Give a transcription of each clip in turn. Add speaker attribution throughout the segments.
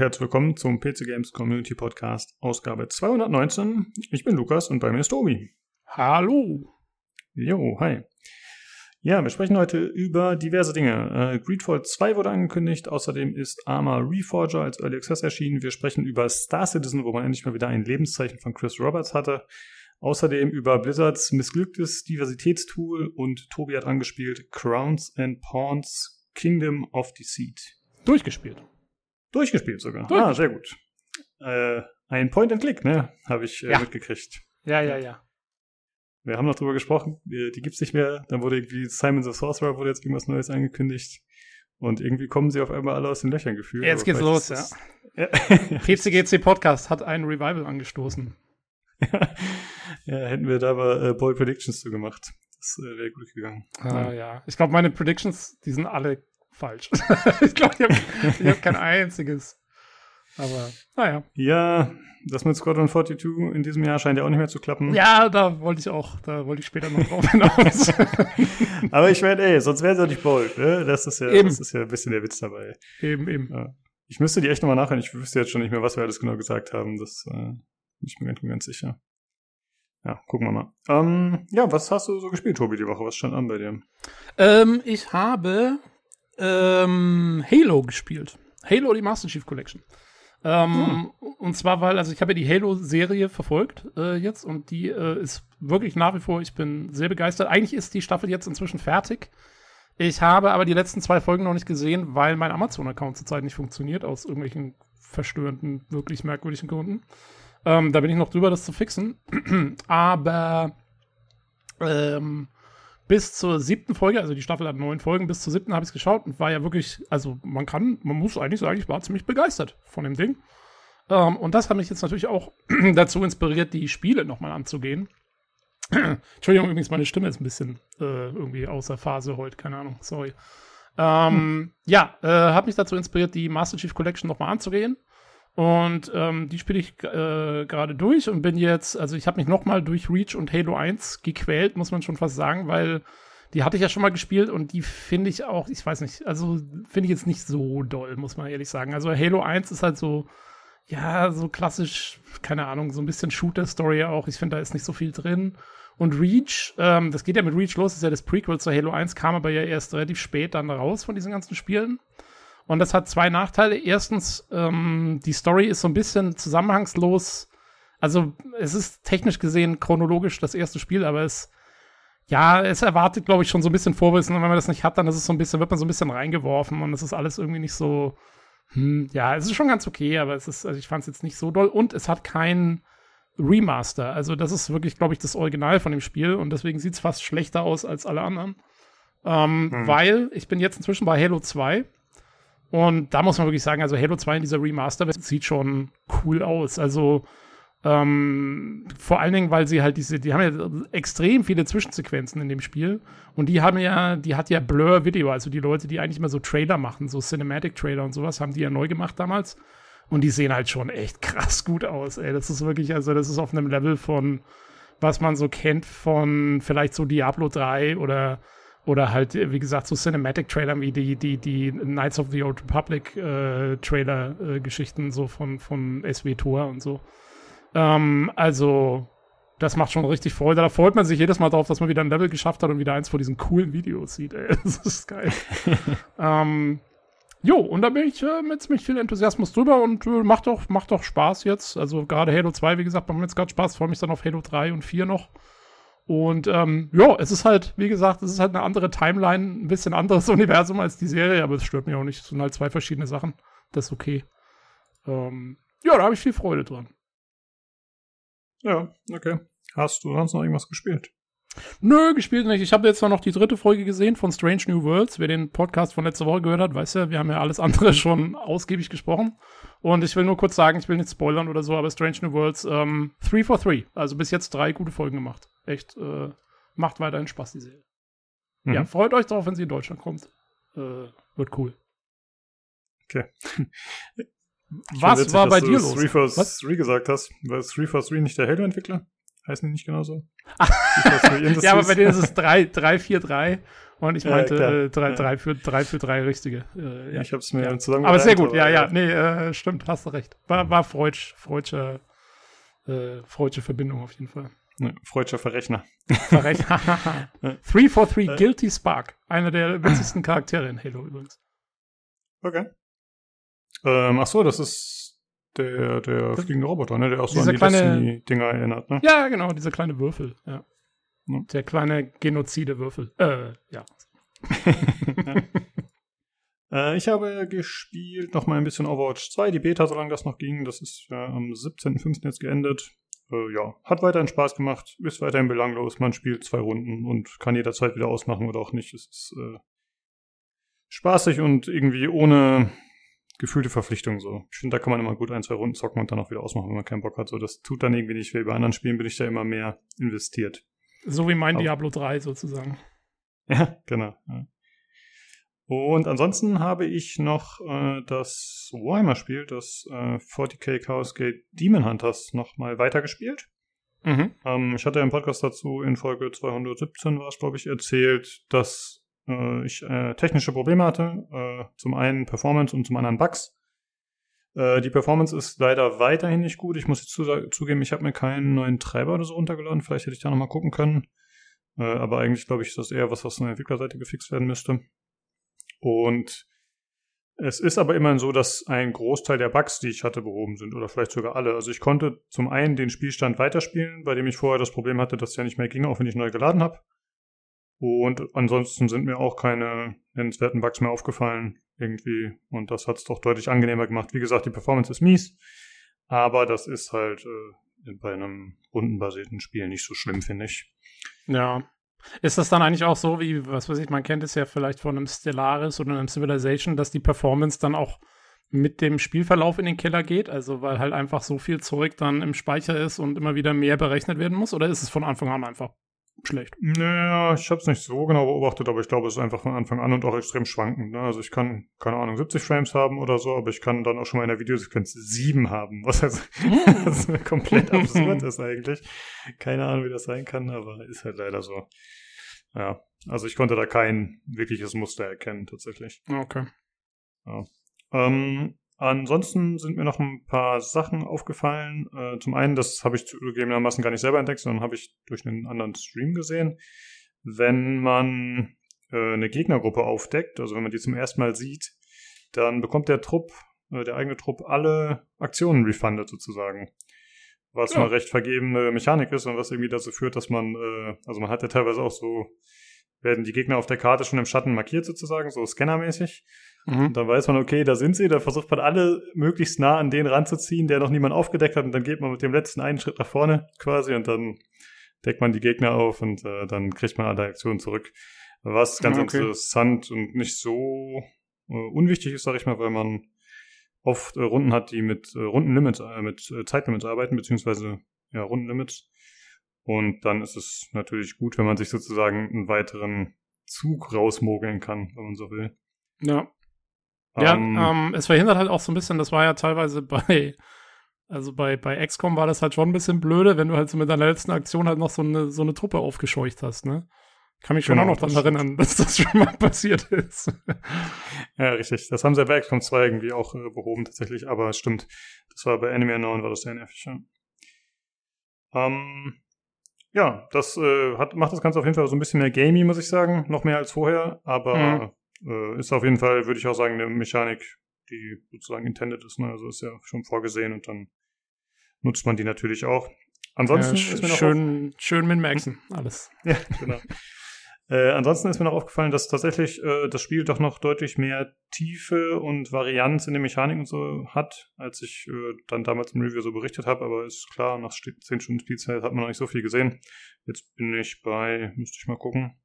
Speaker 1: Und herzlich willkommen zum PC Games Community Podcast, Ausgabe 219. Ich bin Lukas und bei mir ist Tobi.
Speaker 2: Hallo.
Speaker 1: Jo, hi. Ja, wir sprechen heute über diverse Dinge. Äh, Greedfall 2 wurde angekündigt, außerdem ist Arma Reforger als Early Access erschienen. Wir sprechen über Star Citizen, wo man endlich mal wieder ein Lebenszeichen von Chris Roberts hatte. Außerdem über Blizzards missglücktes Diversitätstool und Tobi hat angespielt Crowns and Pawns Kingdom of Deceit.
Speaker 2: Durchgespielt.
Speaker 1: Durchgespielt sogar. Durchgespielt. Ah, sehr gut. Äh, ein Point and Click, ne? Habe ich äh, ja. mitgekriegt.
Speaker 2: Ja, ja, ja.
Speaker 1: Wir haben noch drüber gesprochen, die, gibt's nicht mehr. Dann wurde irgendwie Simon the Sorcerer wurde jetzt irgendwas Neues angekündigt. Und irgendwie kommen sie auf einmal alle aus den Löchern gefühlt.
Speaker 2: Jetzt geht's los, ja. ja. PCGC Podcast hat ein Revival angestoßen.
Speaker 1: ja, hätten wir da aber äh, Boy Predictions zu gemacht. Das äh, wäre gut gegangen.
Speaker 2: Ah, ja. ja. Ich glaube, meine Predictions, die sind alle falsch. ich glaube, ich habe hab kein einziges. Aber, naja.
Speaker 1: Ja, das mit Squadron 42 in diesem Jahr scheint ja auch nicht mehr zu klappen.
Speaker 2: Ja, da wollte ich auch, da wollte ich später noch drauf hinaus.
Speaker 1: Aber ich meine, ey, sonst wären sie ja nicht bold, ne? Das ist ja, eben. das ist ja ein bisschen der Witz dabei.
Speaker 2: Eben, eben.
Speaker 1: Ja. Ich müsste die echt nochmal nachhören. Ich wüsste jetzt schon nicht mehr, was wir alles genau gesagt haben. Das äh, bin ich mir nicht mehr ganz sicher. Ja, gucken wir mal. Ähm, ja, was hast du so gespielt, Tobi, die Woche? Was stand an bei dir?
Speaker 2: Ähm, ich habe ähm, Halo gespielt. Halo, die Master Chief Collection. Ähm, hm. Und zwar, weil, also ich habe ja die Halo-Serie verfolgt äh, jetzt und die äh, ist wirklich nach wie vor, ich bin sehr begeistert. Eigentlich ist die Staffel jetzt inzwischen fertig. Ich habe aber die letzten zwei Folgen noch nicht gesehen, weil mein Amazon-Account zurzeit nicht funktioniert, aus irgendwelchen verstörenden, wirklich merkwürdigen Gründen. Ähm, da bin ich noch drüber, das zu fixen. aber ähm, bis zur siebten Folge, also die Staffel hat neun Folgen, bis zur siebten habe ich es geschaut und war ja wirklich, also man kann, man muss eigentlich sagen, ich war ziemlich begeistert von dem Ding. Ähm, und das hat mich jetzt natürlich auch dazu inspiriert, die Spiele nochmal anzugehen. Entschuldigung, übrigens, meine Stimme ist ein bisschen äh, irgendwie außer Phase heute, keine Ahnung, sorry. Ähm, hm. Ja, äh, hat mich dazu inspiriert, die Master Chief Collection nochmal anzugehen. Und ähm, die spiele ich äh, gerade durch und bin jetzt, also ich habe mich nochmal durch Reach und Halo 1 gequält, muss man schon fast sagen, weil die hatte ich ja schon mal gespielt und die finde ich auch, ich weiß nicht, also finde ich jetzt nicht so doll, muss man ehrlich sagen. Also Halo 1 ist halt so, ja, so klassisch, keine Ahnung, so ein bisschen Shooter-Story auch. Ich finde, da ist nicht so viel drin. Und Reach, ähm, das geht ja mit Reach los, ist ja das Prequel zu Halo 1, kam aber ja erst relativ spät dann raus von diesen ganzen Spielen. Und das hat zwei Nachteile. Erstens, ähm, die Story ist so ein bisschen zusammenhangslos. Also, es ist technisch gesehen chronologisch das erste Spiel, aber es, ja, es erwartet, glaube ich, schon so ein bisschen Vorwissen. Und wenn man das nicht hat, dann ist es so ein bisschen, wird man so ein bisschen reingeworfen und es ist alles irgendwie nicht so, hm, ja, es ist schon ganz okay, aber es ist, also ich fand es jetzt nicht so doll. Und es hat kein Remaster. Also, das ist wirklich, glaube ich, das Original von dem Spiel und deswegen sieht es fast schlechter aus als alle anderen. Ähm, hm. Weil ich bin jetzt inzwischen bei Halo 2 und da muss man wirklich sagen, also Halo 2 in dieser Remaster sieht schon cool aus. Also ähm, vor allen Dingen, weil sie halt diese, die haben ja extrem viele Zwischensequenzen in dem Spiel. Und die haben ja, die hat ja Blur Video, also die Leute, die eigentlich immer so Trailer machen, so Cinematic Trailer und sowas, haben die ja neu gemacht damals. Und die sehen halt schon echt krass gut aus, ey. Das ist wirklich, also das ist auf einem Level von, was man so kennt von vielleicht so Diablo 3 oder oder halt, wie gesagt, so Cinematic-Trailer wie die, die, die Knights of the Old Republic äh, äh, so von, von SW Tour und so. Ähm, also, das macht schon richtig Freude. Da freut man sich jedes Mal drauf, dass man wieder ein Level geschafft hat und wieder eins von diesen coolen Videos sieht. Ey. Das ist geil. ähm, jo, und da bin ich äh, mit ziemlich viel Enthusiasmus drüber und äh, macht, doch, macht doch Spaß jetzt. Also gerade Halo 2, wie gesagt, macht mir jetzt gerade Spaß. Freue mich dann auf Halo 3 und 4 noch. Und ähm, ja, es ist halt, wie gesagt, es ist halt eine andere Timeline, ein bisschen anderes Universum als die Serie, aber es stört mich auch nicht. Es sind halt zwei verschiedene Sachen. Das ist okay. Ähm, ja, da habe ich viel Freude dran.
Speaker 1: Ja, okay. Hast du sonst noch irgendwas gespielt?
Speaker 2: Nö, gespielt nicht. Ich habe jetzt noch die dritte Folge gesehen von Strange New Worlds. Wer den Podcast von letzter Woche gehört hat, weiß ja, wir haben ja alles andere schon ausgiebig gesprochen. Und ich will nur kurz sagen, ich will nicht spoilern oder so, aber Strange New Worlds, ähm, 3 for 3. Also bis jetzt drei gute Folgen gemacht. Echt, äh, macht weiterhin Spaß, die Serie. Mhm. Ja, freut euch drauf, wenn sie in Deutschland kommt. Äh, wird cool.
Speaker 1: Okay.
Speaker 2: Was witzig, war bei dir los?
Speaker 1: 3 for 3 gesagt hast. War 3 for 3 nicht der Halo-Entwickler? Heißen die nicht genauso?
Speaker 2: ja, aber bei denen ist es 3, 3, 4, 3. Und ich meinte äh, drei, drei, für, drei für drei richtige. Äh,
Speaker 1: ja. Ich habe es mir ja.
Speaker 2: zusammen Aber sehr gut, ja, ja, nee, äh, stimmt, hast du recht. War, war Freudsch, Freudsche, äh, Freudsche Verbindung auf jeden Fall.
Speaker 1: Ne, Freudscher Verrechner.
Speaker 2: Verrechner. 343 äh. Guilty Spark. Einer der witzigsten Charaktere in Halo übrigens.
Speaker 1: Okay. Ähm, ach so, das ist der, der fliegende Roboter, ne? Der auch so
Speaker 2: an die
Speaker 1: kleine, dinger erinnert, ne?
Speaker 2: Ja, genau, dieser kleine Würfel, ja. ja. Der kleine Genozide-Würfel. Äh, ja.
Speaker 1: ja. Äh, ich habe gespielt noch mal ein bisschen Overwatch 2, die Beta, solange das noch ging. Das ist ja am 17.05. jetzt geendet äh, ja, hat weiterhin Spaß gemacht, ist weiterhin belanglos. Man spielt zwei Runden und kann jederzeit wieder ausmachen oder auch nicht. Es ist äh, spaßig und irgendwie ohne gefühlte Verpflichtung so. Ich finde, da kann man immer gut ein, zwei Runden zocken und dann auch wieder ausmachen, wenn man keinen Bock hat. So, das tut dann irgendwie nicht weh. Bei anderen Spielen bin ich da immer mehr investiert.
Speaker 2: So wie mein Aber, Diablo 3 sozusagen.
Speaker 1: Ja, genau. Ja. Und ansonsten habe ich noch äh, das Warhammer-Spiel, das äh, 40k Chaos Gate Demon Hunters, nochmal weitergespielt. Mhm. Ähm, ich hatte im Podcast dazu in Folge 217 war es, glaube ich, erzählt, dass äh, ich äh, technische Probleme hatte. Äh, zum einen Performance und zum anderen Bugs. Äh, die Performance ist leider weiterhin nicht gut. Ich muss jetzt zu, zugeben, ich habe mir keinen neuen Treiber oder so runtergeladen. Vielleicht hätte ich da nochmal gucken können. aber eigentlich, glaube ich, ist das eher was, was von der Entwicklerseite gefixt werden müsste. Und es ist aber immerhin so, dass ein Großteil der Bugs, die ich hatte, behoben sind oder vielleicht sogar alle. Also ich konnte zum einen den Spielstand weiterspielen, bei dem ich vorher das Problem hatte, dass es ja nicht mehr ging, auch wenn ich neu geladen habe. Und ansonsten sind mir auch keine nennenswerten Bugs mehr aufgefallen irgendwie. Und das hat es doch deutlich angenehmer gemacht. Wie gesagt, die Performance ist mies, aber das ist halt äh, bei einem rundenbasierten Spiel nicht so schlimm, finde ich.
Speaker 2: Ja, ist das dann eigentlich auch so, wie, was weiß ich, man kennt es ja vielleicht von einem Stellaris oder einem Civilization, dass die Performance dann auch mit dem Spielverlauf in den Keller geht? Also, weil halt einfach so viel Zeug dann im Speicher ist und immer wieder mehr berechnet werden muss? Oder ist es von Anfang an einfach schlecht.
Speaker 1: Naja, ich habe es nicht so genau beobachtet, aber ich glaube, es ist einfach von Anfang an und auch extrem schwankend. Ne? Also ich kann, keine Ahnung, 70 Frames haben oder so, aber ich kann dann auch schon mal in der Videosequenz 7 haben, was also mm. komplett absurd ist eigentlich. Keine Ahnung, wie das sein kann, aber ist halt leider so. Ja, also ich konnte da kein wirkliches Muster erkennen, tatsächlich.
Speaker 2: Okay.
Speaker 1: Ja. Ähm, Ansonsten sind mir noch ein paar Sachen aufgefallen. Äh, zum einen, das habe ich zugegebenermaßen gar nicht selber entdeckt, sondern habe ich durch einen anderen Stream gesehen. Wenn man äh, eine Gegnergruppe aufdeckt, also wenn man die zum ersten Mal sieht, dann bekommt der Trupp, äh, der eigene Trupp, alle Aktionen refunded sozusagen. Was ja. eine recht vergebene Mechanik ist und was irgendwie dazu führt, dass man, äh, also man hat ja teilweise auch so, werden die Gegner auf der Karte schon im Schatten markiert sozusagen, so scannermäßig. Mhm. Und dann weiß man, okay, da sind sie, da versucht man alle möglichst nah an den ranzuziehen, der noch niemand aufgedeckt hat und dann geht man mit dem letzten einen Schritt nach vorne quasi und dann deckt man die Gegner auf und äh, dann kriegt man alle Aktionen zurück. Was ganz okay. interessant und nicht so äh, unwichtig ist, sag ich mal, weil man oft äh, Runden hat, die mit äh, Rundenlimits, äh, mit äh, Zeitlimits arbeiten, beziehungsweise ja, Rundenlimits. Und dann ist es natürlich gut, wenn man sich sozusagen einen weiteren Zug rausmogeln kann, wenn man so will.
Speaker 2: Ja. Ja, ähm, ähm, es verhindert halt auch so ein bisschen, das war ja teilweise bei, also bei, bei XCOM war das halt schon ein bisschen blöde, wenn du halt so mit deiner letzten Aktion halt noch so eine, so eine Truppe aufgescheucht hast, ne? Kann mich schon genau, auch noch daran erinnern, dass das schon mal passiert ist.
Speaker 1: ja, richtig. Das haben sie ja bei XCOM 2 irgendwie auch äh, behoben tatsächlich, aber stimmt. Das war bei Enemy Unknown war das sehr nervig, ja. Ähm, ja, das äh, hat, macht das Ganze auf jeden Fall so ein bisschen mehr gamey, muss ich sagen. Noch mehr als vorher, aber mhm äh, ist auf jeden Fall, würde ich auch sagen, eine Mechanik, die sozusagen intended ist. Ne? Also ist ja schon vorgesehen und dann nutzt man die natürlich auch. Ansonsten
Speaker 2: ja, ist mir noch schön, schön mit Maxen, alles.
Speaker 1: Ja, genau. Äh, ansonsten ist mir noch aufgefallen, dass tatsächlich äh, das Spiel doch noch deutlich mehr Tiefe und Varianz in den Mechaniken so hat, als ich äh, dann damals im Review so berichtet habe. Aber ist klar, nach 10 Stunden Spielzeit hat man noch nicht so viel gesehen. Jetzt bin ich bei, müsste ich mal gucken,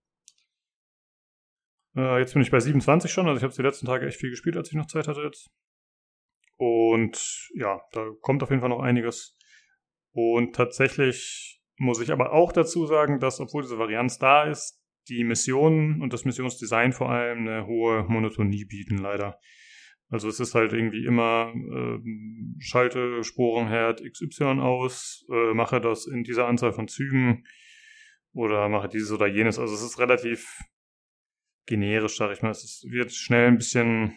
Speaker 1: äh, jetzt bin ich bei 27 schon, also ich habe die letzten Tage echt viel gespielt, als ich noch Zeit hatte jetzt. Und ja, da kommt auf jeden Fall noch einiges. Und tatsächlich muss ich aber auch dazu sagen, dass, obwohl diese Varianz da ist, die Missionen und das Missionsdesign vor allem eine hohe Monotonie bieten, leider. Also es ist halt irgendwie immer äh, schalte Sporenherd XY aus, äh, mache das in dieser Anzahl von Zügen oder mache dieses oder jenes. Also es ist relativ generisch, sag ich mal. Es wird schnell ein bisschen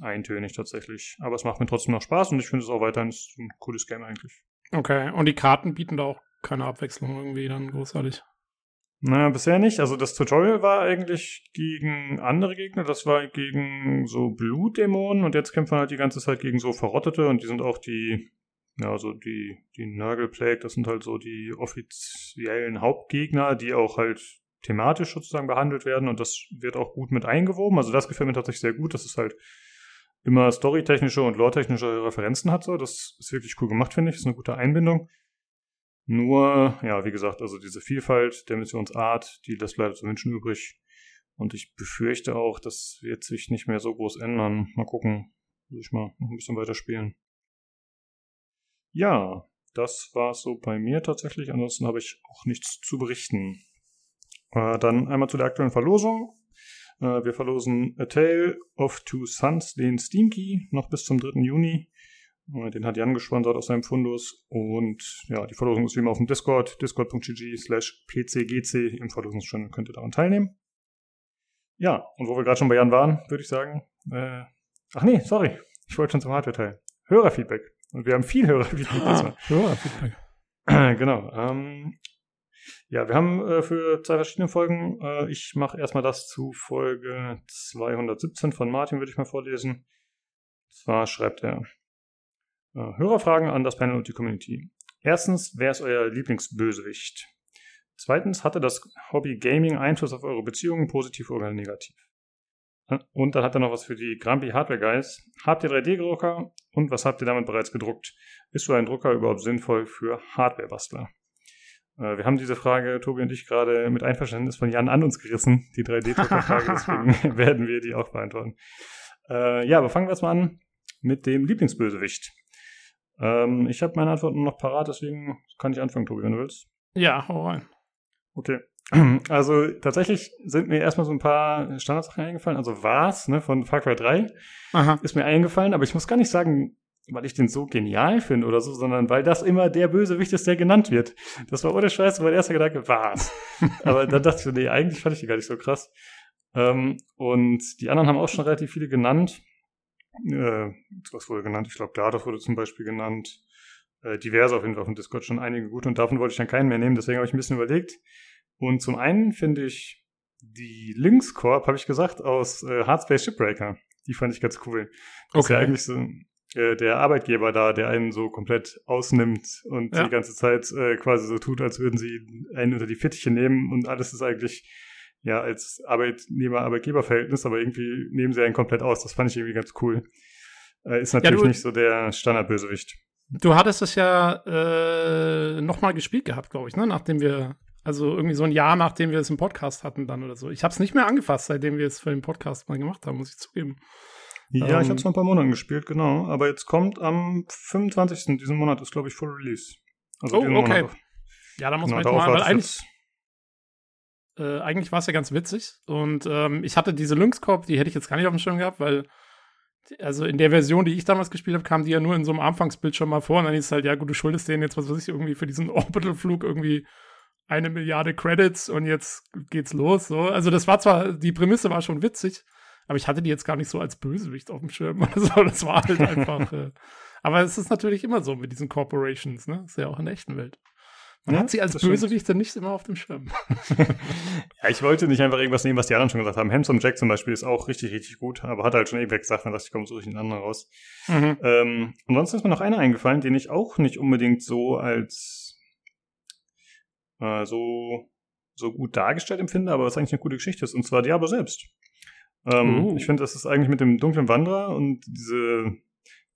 Speaker 1: eintönig tatsächlich. Aber es macht mir trotzdem noch Spaß und ich finde es auch weiterhin ein cooles Game eigentlich.
Speaker 2: Okay, und die Karten bieten da auch keine Abwechslung irgendwie dann großartig.
Speaker 1: Naja, bisher nicht. Also das Tutorial war eigentlich gegen andere Gegner. Das war gegen so Blutdämonen und jetzt kämpfen wir halt die ganze Zeit gegen so Verrottete und die sind auch die, ja, so die, die Nurgle das sind halt so die offiziellen Hauptgegner, die auch halt thematisch sozusagen behandelt werden und das wird auch gut mit eingewoben. Also das gefällt mir tatsächlich sehr gut. Das ist halt immer storytechnische und lore-technische Referenzen hat. So. Das ist wirklich cool gemacht, finde ich. Das ist eine gute Einbindung. Nur, ja, wie gesagt, also diese Vielfalt der Missionsart, die lässt leider zu wünschen übrig. Und ich befürchte auch, das wird sich nicht mehr so groß ändern. Mal gucken. Muss ich mal noch ein bisschen weiter spielen. Ja, das war's so bei mir tatsächlich. Ansonsten habe ich auch nichts zu berichten. Äh, dann einmal zu der aktuellen Verlosung. Äh, wir verlosen A Tale of Two Sons, den Steam Key, noch bis zum 3. Juni. Äh, den hat Jan gesponsert aus seinem Fundus. Und ja, die Verlosung ist wie immer auf dem Discord, discord.gg slash pcgc im Verlosungschannel könnt ihr daran teilnehmen. Ja, und wo wir gerade schon bei Jan waren, würde ich sagen, äh, ach nee, sorry, ich wollte schon zum Hardware-Teil. Hörerfeedback. Und wir haben viel Hörerfeedback. Ah, Hörerfeedback. genau. Ähm, ja, wir haben äh, für zwei verschiedene Folgen, äh, ich mache erstmal das zu Folge 217 von Martin, würde ich mal vorlesen. Zwar schreibt er Hörerfragen an das Panel und die Community. Erstens, wer ist euer Lieblingsbösewicht? Zweitens, hatte das Hobby Gaming Einfluss auf eure Beziehungen, positiv oder negativ? Äh, und dann hat er noch was für die Grumpy Hardware Guys. Habt ihr 3D-Drucker und was habt ihr damit bereits gedruckt? Ist so ein Drucker überhaupt sinnvoll für Hardware-Bastler? Äh, wir haben diese Frage, Tobi und ich, gerade mit Einverständnis von Jan an uns gerissen, die 3D-Drucker-Frage, deswegen werden wir die auch beantworten. Äh, ja, aber fangen wir jetzt mal an mit dem Lieblingsbösewicht. Ähm, ich habe meine Antworten noch parat, deswegen kann ich anfangen, Tobi, wenn du willst.
Speaker 2: Ja, hau rein.
Speaker 1: Okay. Also tatsächlich sind mir erstmal so ein paar Standardsachen eingefallen. Also Vars ne, von Far Cry 3 Aha. ist mir eingefallen, aber ich muss gar nicht sagen, weil ich den so genial finde oder so, sondern weil das immer der Bösewicht ist, der genannt wird. Das war ohne Scheiß mein erster Gedanke, was? Aber dann dachte ich so, nee, eigentlich fand ich die gar nicht so krass. Ähm, und die anderen haben auch schon relativ viele genannt. Äh, was wurde genannt? Ich glaube, GLaDOS wurde zum Beispiel genannt. Äh, diverse auf jeden Fall auf dem Discord schon einige gut und davon wollte ich dann keinen mehr nehmen, deswegen habe ich ein bisschen überlegt. Und zum einen finde ich die Lynx Corp, habe ich gesagt, aus äh, Hardspace Shipbreaker. Die fand ich ganz cool. Das okay. ist ja eigentlich so, äh, der Arbeitgeber da, der einen so komplett ausnimmt und ja. die ganze Zeit äh, quasi so tut, als würden sie einen unter die Fittiche nehmen und alles ist eigentlich ja als Arbeitnehmer-Arbeitgeber-Verhältnis, aber irgendwie nehmen sie einen komplett aus. Das fand ich irgendwie ganz cool. Äh, ist natürlich ja, nicht so der Standardbösewicht.
Speaker 2: Du hattest es ja äh, nochmal gespielt gehabt, glaube ich, ne? Nachdem wir, also irgendwie so ein Jahr, nachdem wir es im Podcast hatten dann oder so. Ich habe es nicht mehr angefasst, seitdem wir es für den Podcast mal gemacht haben, muss ich zugeben.
Speaker 1: Ja, ähm, ich habe es vor ein paar Monaten gespielt, genau. Aber jetzt kommt am 25. diesen Monat ist, glaube ich, Full Release.
Speaker 2: Also oh, okay. Monat. Ja, da muss genau, man mal, weil eigentlich, äh, eigentlich war es ja ganz witzig. Und ähm, ich hatte diese Lynx-Corp, die hätte ich jetzt gar nicht auf dem Schirm gehabt, weil also in der Version, die ich damals gespielt habe, kam die ja nur in so einem Anfangsbildschirm mal vor und dann ist es halt, ja gut, du schuldest denen jetzt, was weiß ich, irgendwie für diesen Orbital-Flug irgendwie eine Milliarde Credits und jetzt geht's los. So. Also das war zwar, die Prämisse war schon witzig, aber ich hatte die jetzt gar nicht so als Bösewicht auf dem Schirm oder so. Das war halt einfach. äh, aber es ist natürlich immer so mit diesen Corporations, ne? ist ja auch in der echten Welt. Man ja, hat sie als Bösewicht dann nicht immer auf dem Schirm.
Speaker 1: ja, ich wollte nicht einfach irgendwas nehmen, was die anderen schon gesagt haben. Handsome Jack zum Beispiel ist auch richtig, richtig gut, aber hat halt schon irgendwer gesagt, dann dachte ich, komm, suche ich einen anderen raus. Mhm. Ähm, ansonsten ist mir noch einer eingefallen, den ich auch nicht unbedingt so als äh, so, so gut dargestellt empfinde, aber was eigentlich eine gute Geschichte ist, und zwar Diablo selbst. Ähm, uh. Ich finde, das ist eigentlich mit dem dunklen Wanderer und diese,